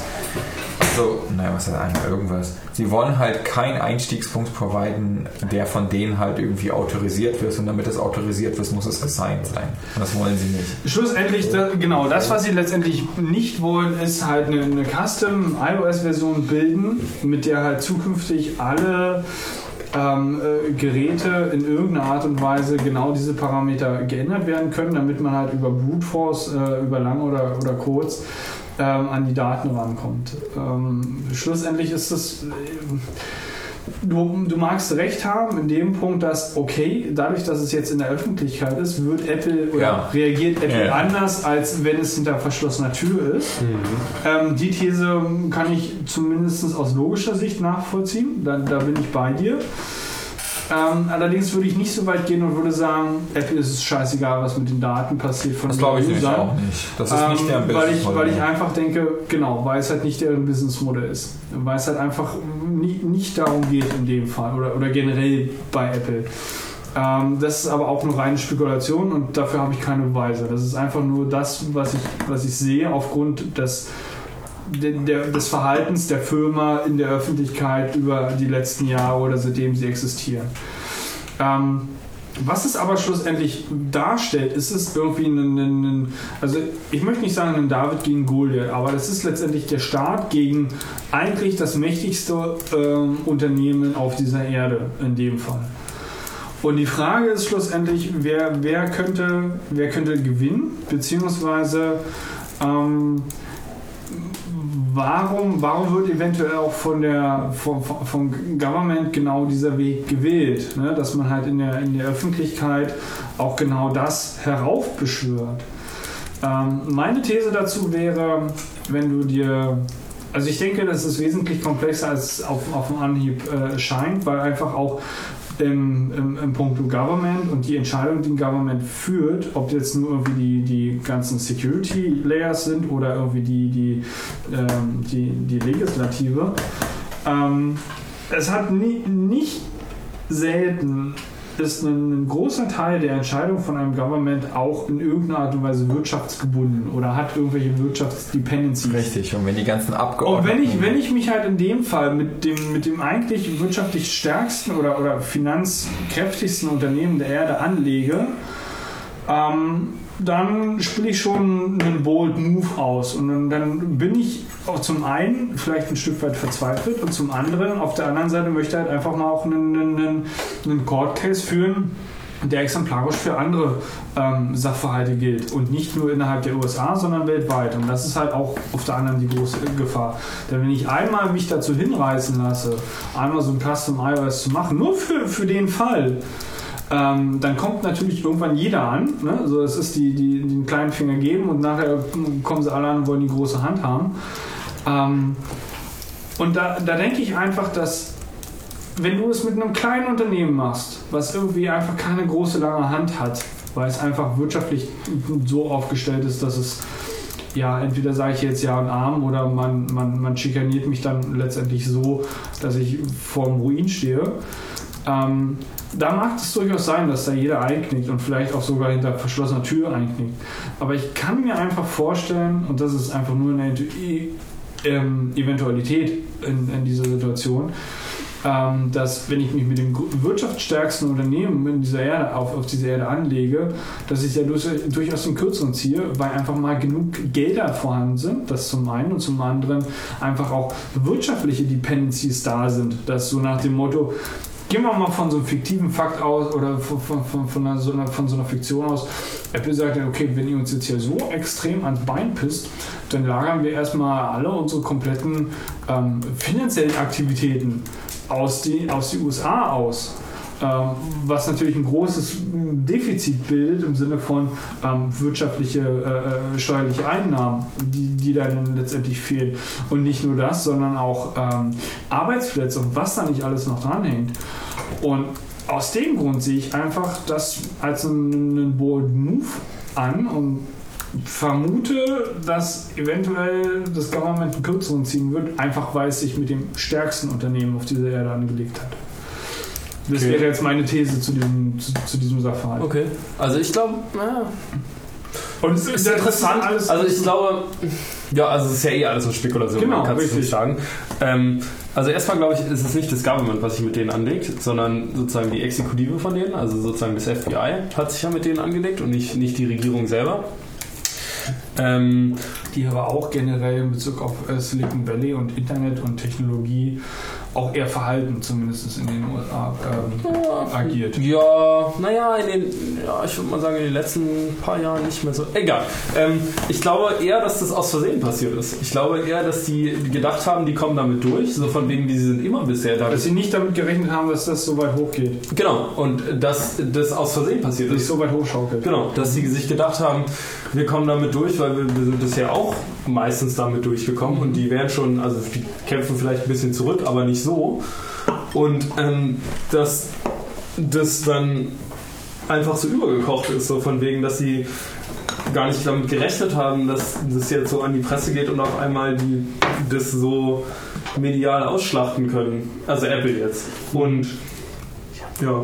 so, naja, was heißt einmal irgendwas? Sie wollen halt keinen Einstiegspunkt providen, der von denen halt irgendwie autorisiert wird und damit es autorisiert wird, muss es gesigned sein. Das wollen sie nicht. Schlussendlich, da, genau, das, was sie letztendlich nicht wollen, ist halt eine, eine Custom iOS-Version bilden, mit der halt zukünftig alle ähm, äh, Geräte in irgendeiner Art und Weise genau diese Parameter geändert werden können, damit man halt über Brute Force, äh, über lang oder, oder kurz, ähm, an die Daten rankommt. Ähm, schlussendlich ist das. Äh, du, du magst recht haben in dem Punkt, dass, okay, dadurch, dass es jetzt in der Öffentlichkeit ist, wird Apple oder Ja. reagiert Apple Ja. anders, als wenn es hinter verschlossener Tür ist. Ähm, die These kann ich zumindest aus logischer Sicht nachvollziehen. Da, da bin ich bei dir. Ähm, allerdings würde ich nicht so weit gehen und würde sagen, Apple ist es scheißegal, was mit den Daten passiert von Das den glaube ich auch nicht. Das ist nicht Ähm, der weil, ich, weil ich einfach denke, genau, weil es halt nicht deren Businessmodell ist. Weil es halt einfach nie, nicht darum geht in dem Fall oder, oder generell bei Apple. Ähm, das ist aber auch nur reine Spekulation und dafür habe ich keine Beweise. Das ist einfach nur das, was ich, was ich sehe aufgrund des, des Verhaltens der Firma in der Öffentlichkeit über die letzten Jahre oder seitdem sie existieren. Ähm, was es aber schlussendlich darstellt, ist es irgendwie ein, ein, ein also ich möchte nicht sagen ein David gegen Goliath, aber das ist letztendlich der Staat gegen eigentlich das mächtigste ähm, Unternehmen auf dieser Erde in dem Fall. Und die Frage ist schlussendlich, wer, wer, könnte, wer könnte gewinnen, beziehungsweise ähm, warum, warum wird eventuell auch von der, vom, vom Government genau dieser Weg gewählt? Ne? Dass man halt in der, in der Öffentlichkeit auch genau das heraufbeschwört. Ähm, meine These dazu wäre, wenn du dir also ich denke, das ist wesentlich komplexer als auf, auf den Anhieb äh, scheint, weil einfach auch im, im, im Punkto Government und die Entscheidung, die ein Government führt, ob jetzt nur irgendwie die, die ganzen Security Layers sind oder irgendwie die, die, ähm, die, die Legislative, ähm, es hat nie, nicht selten ist ein, großer Teil der Entscheidung von einem Government auch in irgendeiner Art und Weise wirtschaftsgebunden oder hat irgendwelche Wirtschaftsdependencies. Richtig, und wenn die ganzen Und Abgeordneten... wenn ich, wenn ich mich halt in dem Fall mit dem, mit dem eigentlich wirtschaftlich stärksten oder, oder finanzkräftigsten Unternehmen der Erde anlege, ähm, dann spiele ich schon einen Bold Move aus. Und dann, dann bin ich auch zum einen vielleicht ein Stück weit verzweifelt und zum anderen, auf der anderen Seite möchte ich halt einfach mal auch einen, einen, einen Court Case führen, der exemplarisch für andere ähm, Sachverhalte gilt und nicht nur innerhalb der USA, sondern weltweit. Und das ist halt auch auf der anderen die große Gefahr. Denn wenn ich einmal mich dazu hinreißen lasse, einmal so ein Custom iOS zu machen, nur für, für den Fall, ähm, dann kommt natürlich irgendwann jeder an. Ne? Also es ist die, die, die den kleinen Finger geben und nachher kommen sie alle an und wollen die große Hand haben. Ähm, und da, da denke ich einfach, dass wenn du es mit einem kleinen Unternehmen machst, was irgendwie einfach keine große lange Hand hat, weil es einfach wirtschaftlich so aufgestellt ist, dass es ja, entweder sage ich jetzt ja und arm oder man, man, man schikaniert mich dann letztendlich so, dass ich vorm Ruin stehe. Ähm, da mag es durchaus sein, dass da jeder einknickt und vielleicht auch sogar hinter verschlossener Tür einknickt. Aber ich kann mir einfach vorstellen, und das ist einfach nur eine ähm, Eventualität in, in dieser Situation, ähm, dass wenn ich mich mit dem wirtschaftsstärksten Unternehmen in dieser Erde, auf, auf dieser Erde anlege, dass ich ja durch, durchaus den Kürzeren ziehe, weil einfach mal genug Gelder vorhanden sind, das zum einen und zum anderen einfach auch wirtschaftliche Dependencies da sind, dass so nach dem Motto, Gehen wir mal von so einem fiktiven Fakt aus oder von, von, von, von, einer, so einer, von so einer Fiktion aus. Apple sagt ja, okay, wenn ihr uns jetzt hier so extrem ans Bein pisst, dann lagern wir erstmal alle unsere kompletten ähm, finanziellen Aktivitäten aus die, aus die USA aus. Ähm, was natürlich ein großes Defizit bildet im Sinne von ähm, wirtschaftliche, äh, äh, steuerliche Einnahmen, die, die dann letztendlich fehlen. Und nicht nur das, sondern auch ähm, Arbeitsplätze und was da nicht alles noch dranhängt. Und aus dem Grund sehe ich einfach das als einen, bold Move an und vermute, dass eventuell das Government einen kürzeren ziehen wird, einfach weil es sich mit dem stärksten Unternehmen auf dieser Erde angelegt hat. Das Okay. wäre jetzt meine These zu diesem, zu, zu diesem Sachverhalt. Okay. Also ich glaube, ja, Und es ist interessant. alles- also ich glaube, ja, also es ist ja eh alles so Spekulation, Genau, man kann es richtig. nicht sagen. Ähm, also erstmal glaube ich, ist es nicht das Government, was sich mit denen anlegt, sondern sozusagen die Exekutive von denen, also sozusagen das FBI hat sich ja mit denen angelegt und nicht, nicht die Regierung selber. Ähm, die aber auch generell in Bezug auf äh, Silicon Valley und Internet und Technologie auch eher verhalten, zumindest in den USA, ähm, agiert. Ja, naja, in den, ja, ich würde mal sagen, in den letzten paar Jahren nicht mehr so. Egal. Ähm, ich glaube eher, dass das aus Versehen passiert ist. Ich glaube eher, dass die gedacht haben, die kommen damit durch. So von wegen, die sind immer bisher da. Dass sie nicht damit gerechnet haben, dass das so weit hochgeht, Genau. Und dass das aus Versehen passiert sich ist. so weit hochschaukelt. Genau, dass sie sich gedacht haben, wir kommen damit durch, weil wir, wir sind bisher auch meistens damit durchgekommen und die wären schon, also die kämpfen vielleicht ein bisschen zurück, aber nicht so. Und ähm, dass das dann einfach so übergekocht ist, so von wegen, dass sie gar nicht damit gerechnet haben, dass das jetzt so an die Presse geht und auf einmal die das so medial ausschlachten können. Also Apple jetzt. Und ja.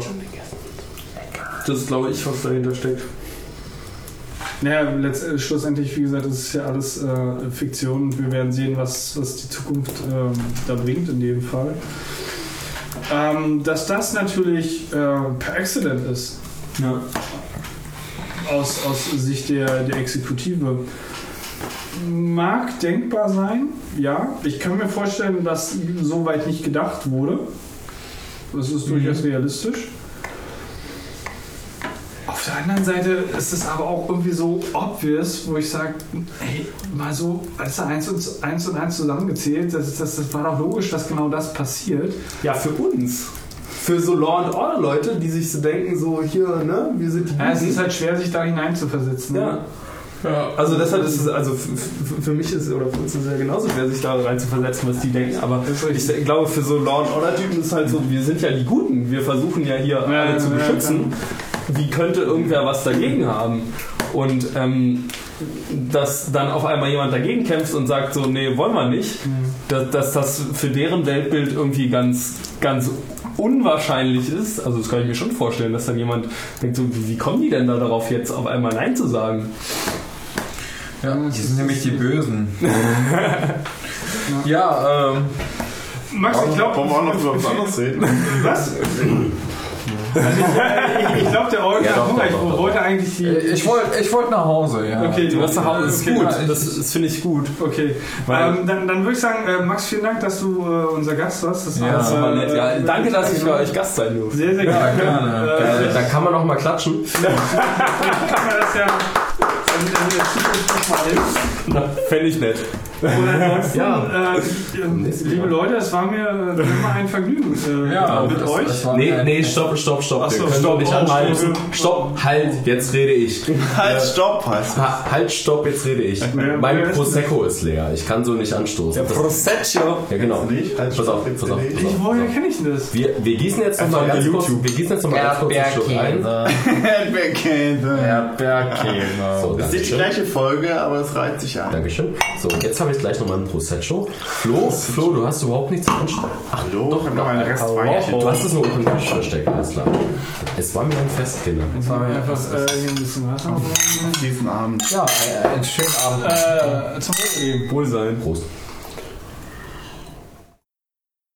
Das ist, glaube ich, was dahinter steckt. Naja, letzt, äh, schlussendlich, wie gesagt, das ist ja alles äh, Fiktion und wir werden sehen, was, was die Zukunft ähm, da bringt in dem Fall. Ähm, dass das natürlich äh, per Accident ist, Ja. aus, aus Sicht der, der Exekutive, mag denkbar sein, ja. Ich kann mir vorstellen, dass so weit nicht gedacht wurde. Das ist durchaus realistisch. Auf der anderen Seite ist es aber auch irgendwie so obvious, wo ich sage, ey, mal so, als er eins und eins, und eins zusammengezählt, das, das, das war doch logisch, dass genau das passiert. Ja, für uns. Für so Law and Order Leute, die sich so denken, so hier, ne, wir sind die Ja, es ist halt schwer, sich da hineinzuversetzen. Ja. Also deshalb ist es, also für mich ist oder für uns ist es ja genauso schwer, sich da rein zu versetzen, was die denken. Aber ich glaube, für so Law and Order Typen ist halt so, wir sind ja die Guten. Wir versuchen ja hier Ja, alle zu ja, beschützen. Wie könnte irgendwer was dagegen haben? Und ähm, dass dann auf einmal jemand dagegen kämpft und sagt so, nee, wollen wir nicht, dass, dass das für deren Weltbild irgendwie ganz, ganz unwahrscheinlich ist. Also das kann ich mir schon vorstellen, dass dann jemand denkt so, wie kommen die denn da darauf jetzt auf einmal Nein zu sagen? Ja, die sind nämlich die Bösen. <laughs> ja, ähm, Max, ich glaube, Wollen wir auch noch über was anderes reden? was? <laughs> Also ich, ich glaube, der Olga Ja, doch, doch, Ich doch, wollte eigentlich die. ich wollte ich wollt nach Hause, ja. Okay, Du hast nach Hause, das ist Okay, gut. ja, Das, das finde ich gut. Okay, Weil- ähm, dann, dann würde ich sagen, äh, Max, vielen Dank, dass du äh, unser Gast warst. Das Ja, war, das Aber äh, nett. Ja, äh, danke, dass ich bei euch Gast sein durfte. Sehr, sehr gerne. gerne. Äh, Da kann man noch mal klatschen. <laughs> kann man das ja in, in der Zukunft nochmal hin. Fände ich nett. Und ansonsten, Ja. äh, liebe Leute, es war mir äh, immer ein Vergnügen äh, Ja, mit das- euch. das Nee, nee, stopp, stopp, stopp. Ach so, Wir können stopp, nicht oh, anstoßen. stopp. Halt, jetzt rede ich. Halt, stopp, heißt Ha, halt, stopp, jetzt rede ich. wer Mein Prosecco ist leer. Ich kann so nicht anstoßen. Das- Prosecco. Ja, genau. Nicht? Halt, Pass auf, pass auf, ich. Woher kenne ich denn das? Wir, wir gießen jetzt noch mal Einfach ganz kurz, YouTube. wir gießen jetzt noch mal ganz kurz einen Schluck ein. Erdbeerkäse. <laughs> Erdbeerkäse. So, Das ist nicht die gleiche Folge, aber es reiht sich an. Dankeschön. So, jetzt habe ich gleich noch mal einen Prosecco. Flo, Flo, du hast überhaupt nichts anstellen. Ach, Hallo, ich habe noch einen Rest. Du hast es nur unter den Tisch versteckt, alles klar. Es war mir ein Fest, Kinder. Jetzt haben wir einfach äh, hier ein bisschen Wasser. Diesen Abend. Ja, äh, einen schönen Abend. Äh, zum Wohl eben. Wohl sein. Prost.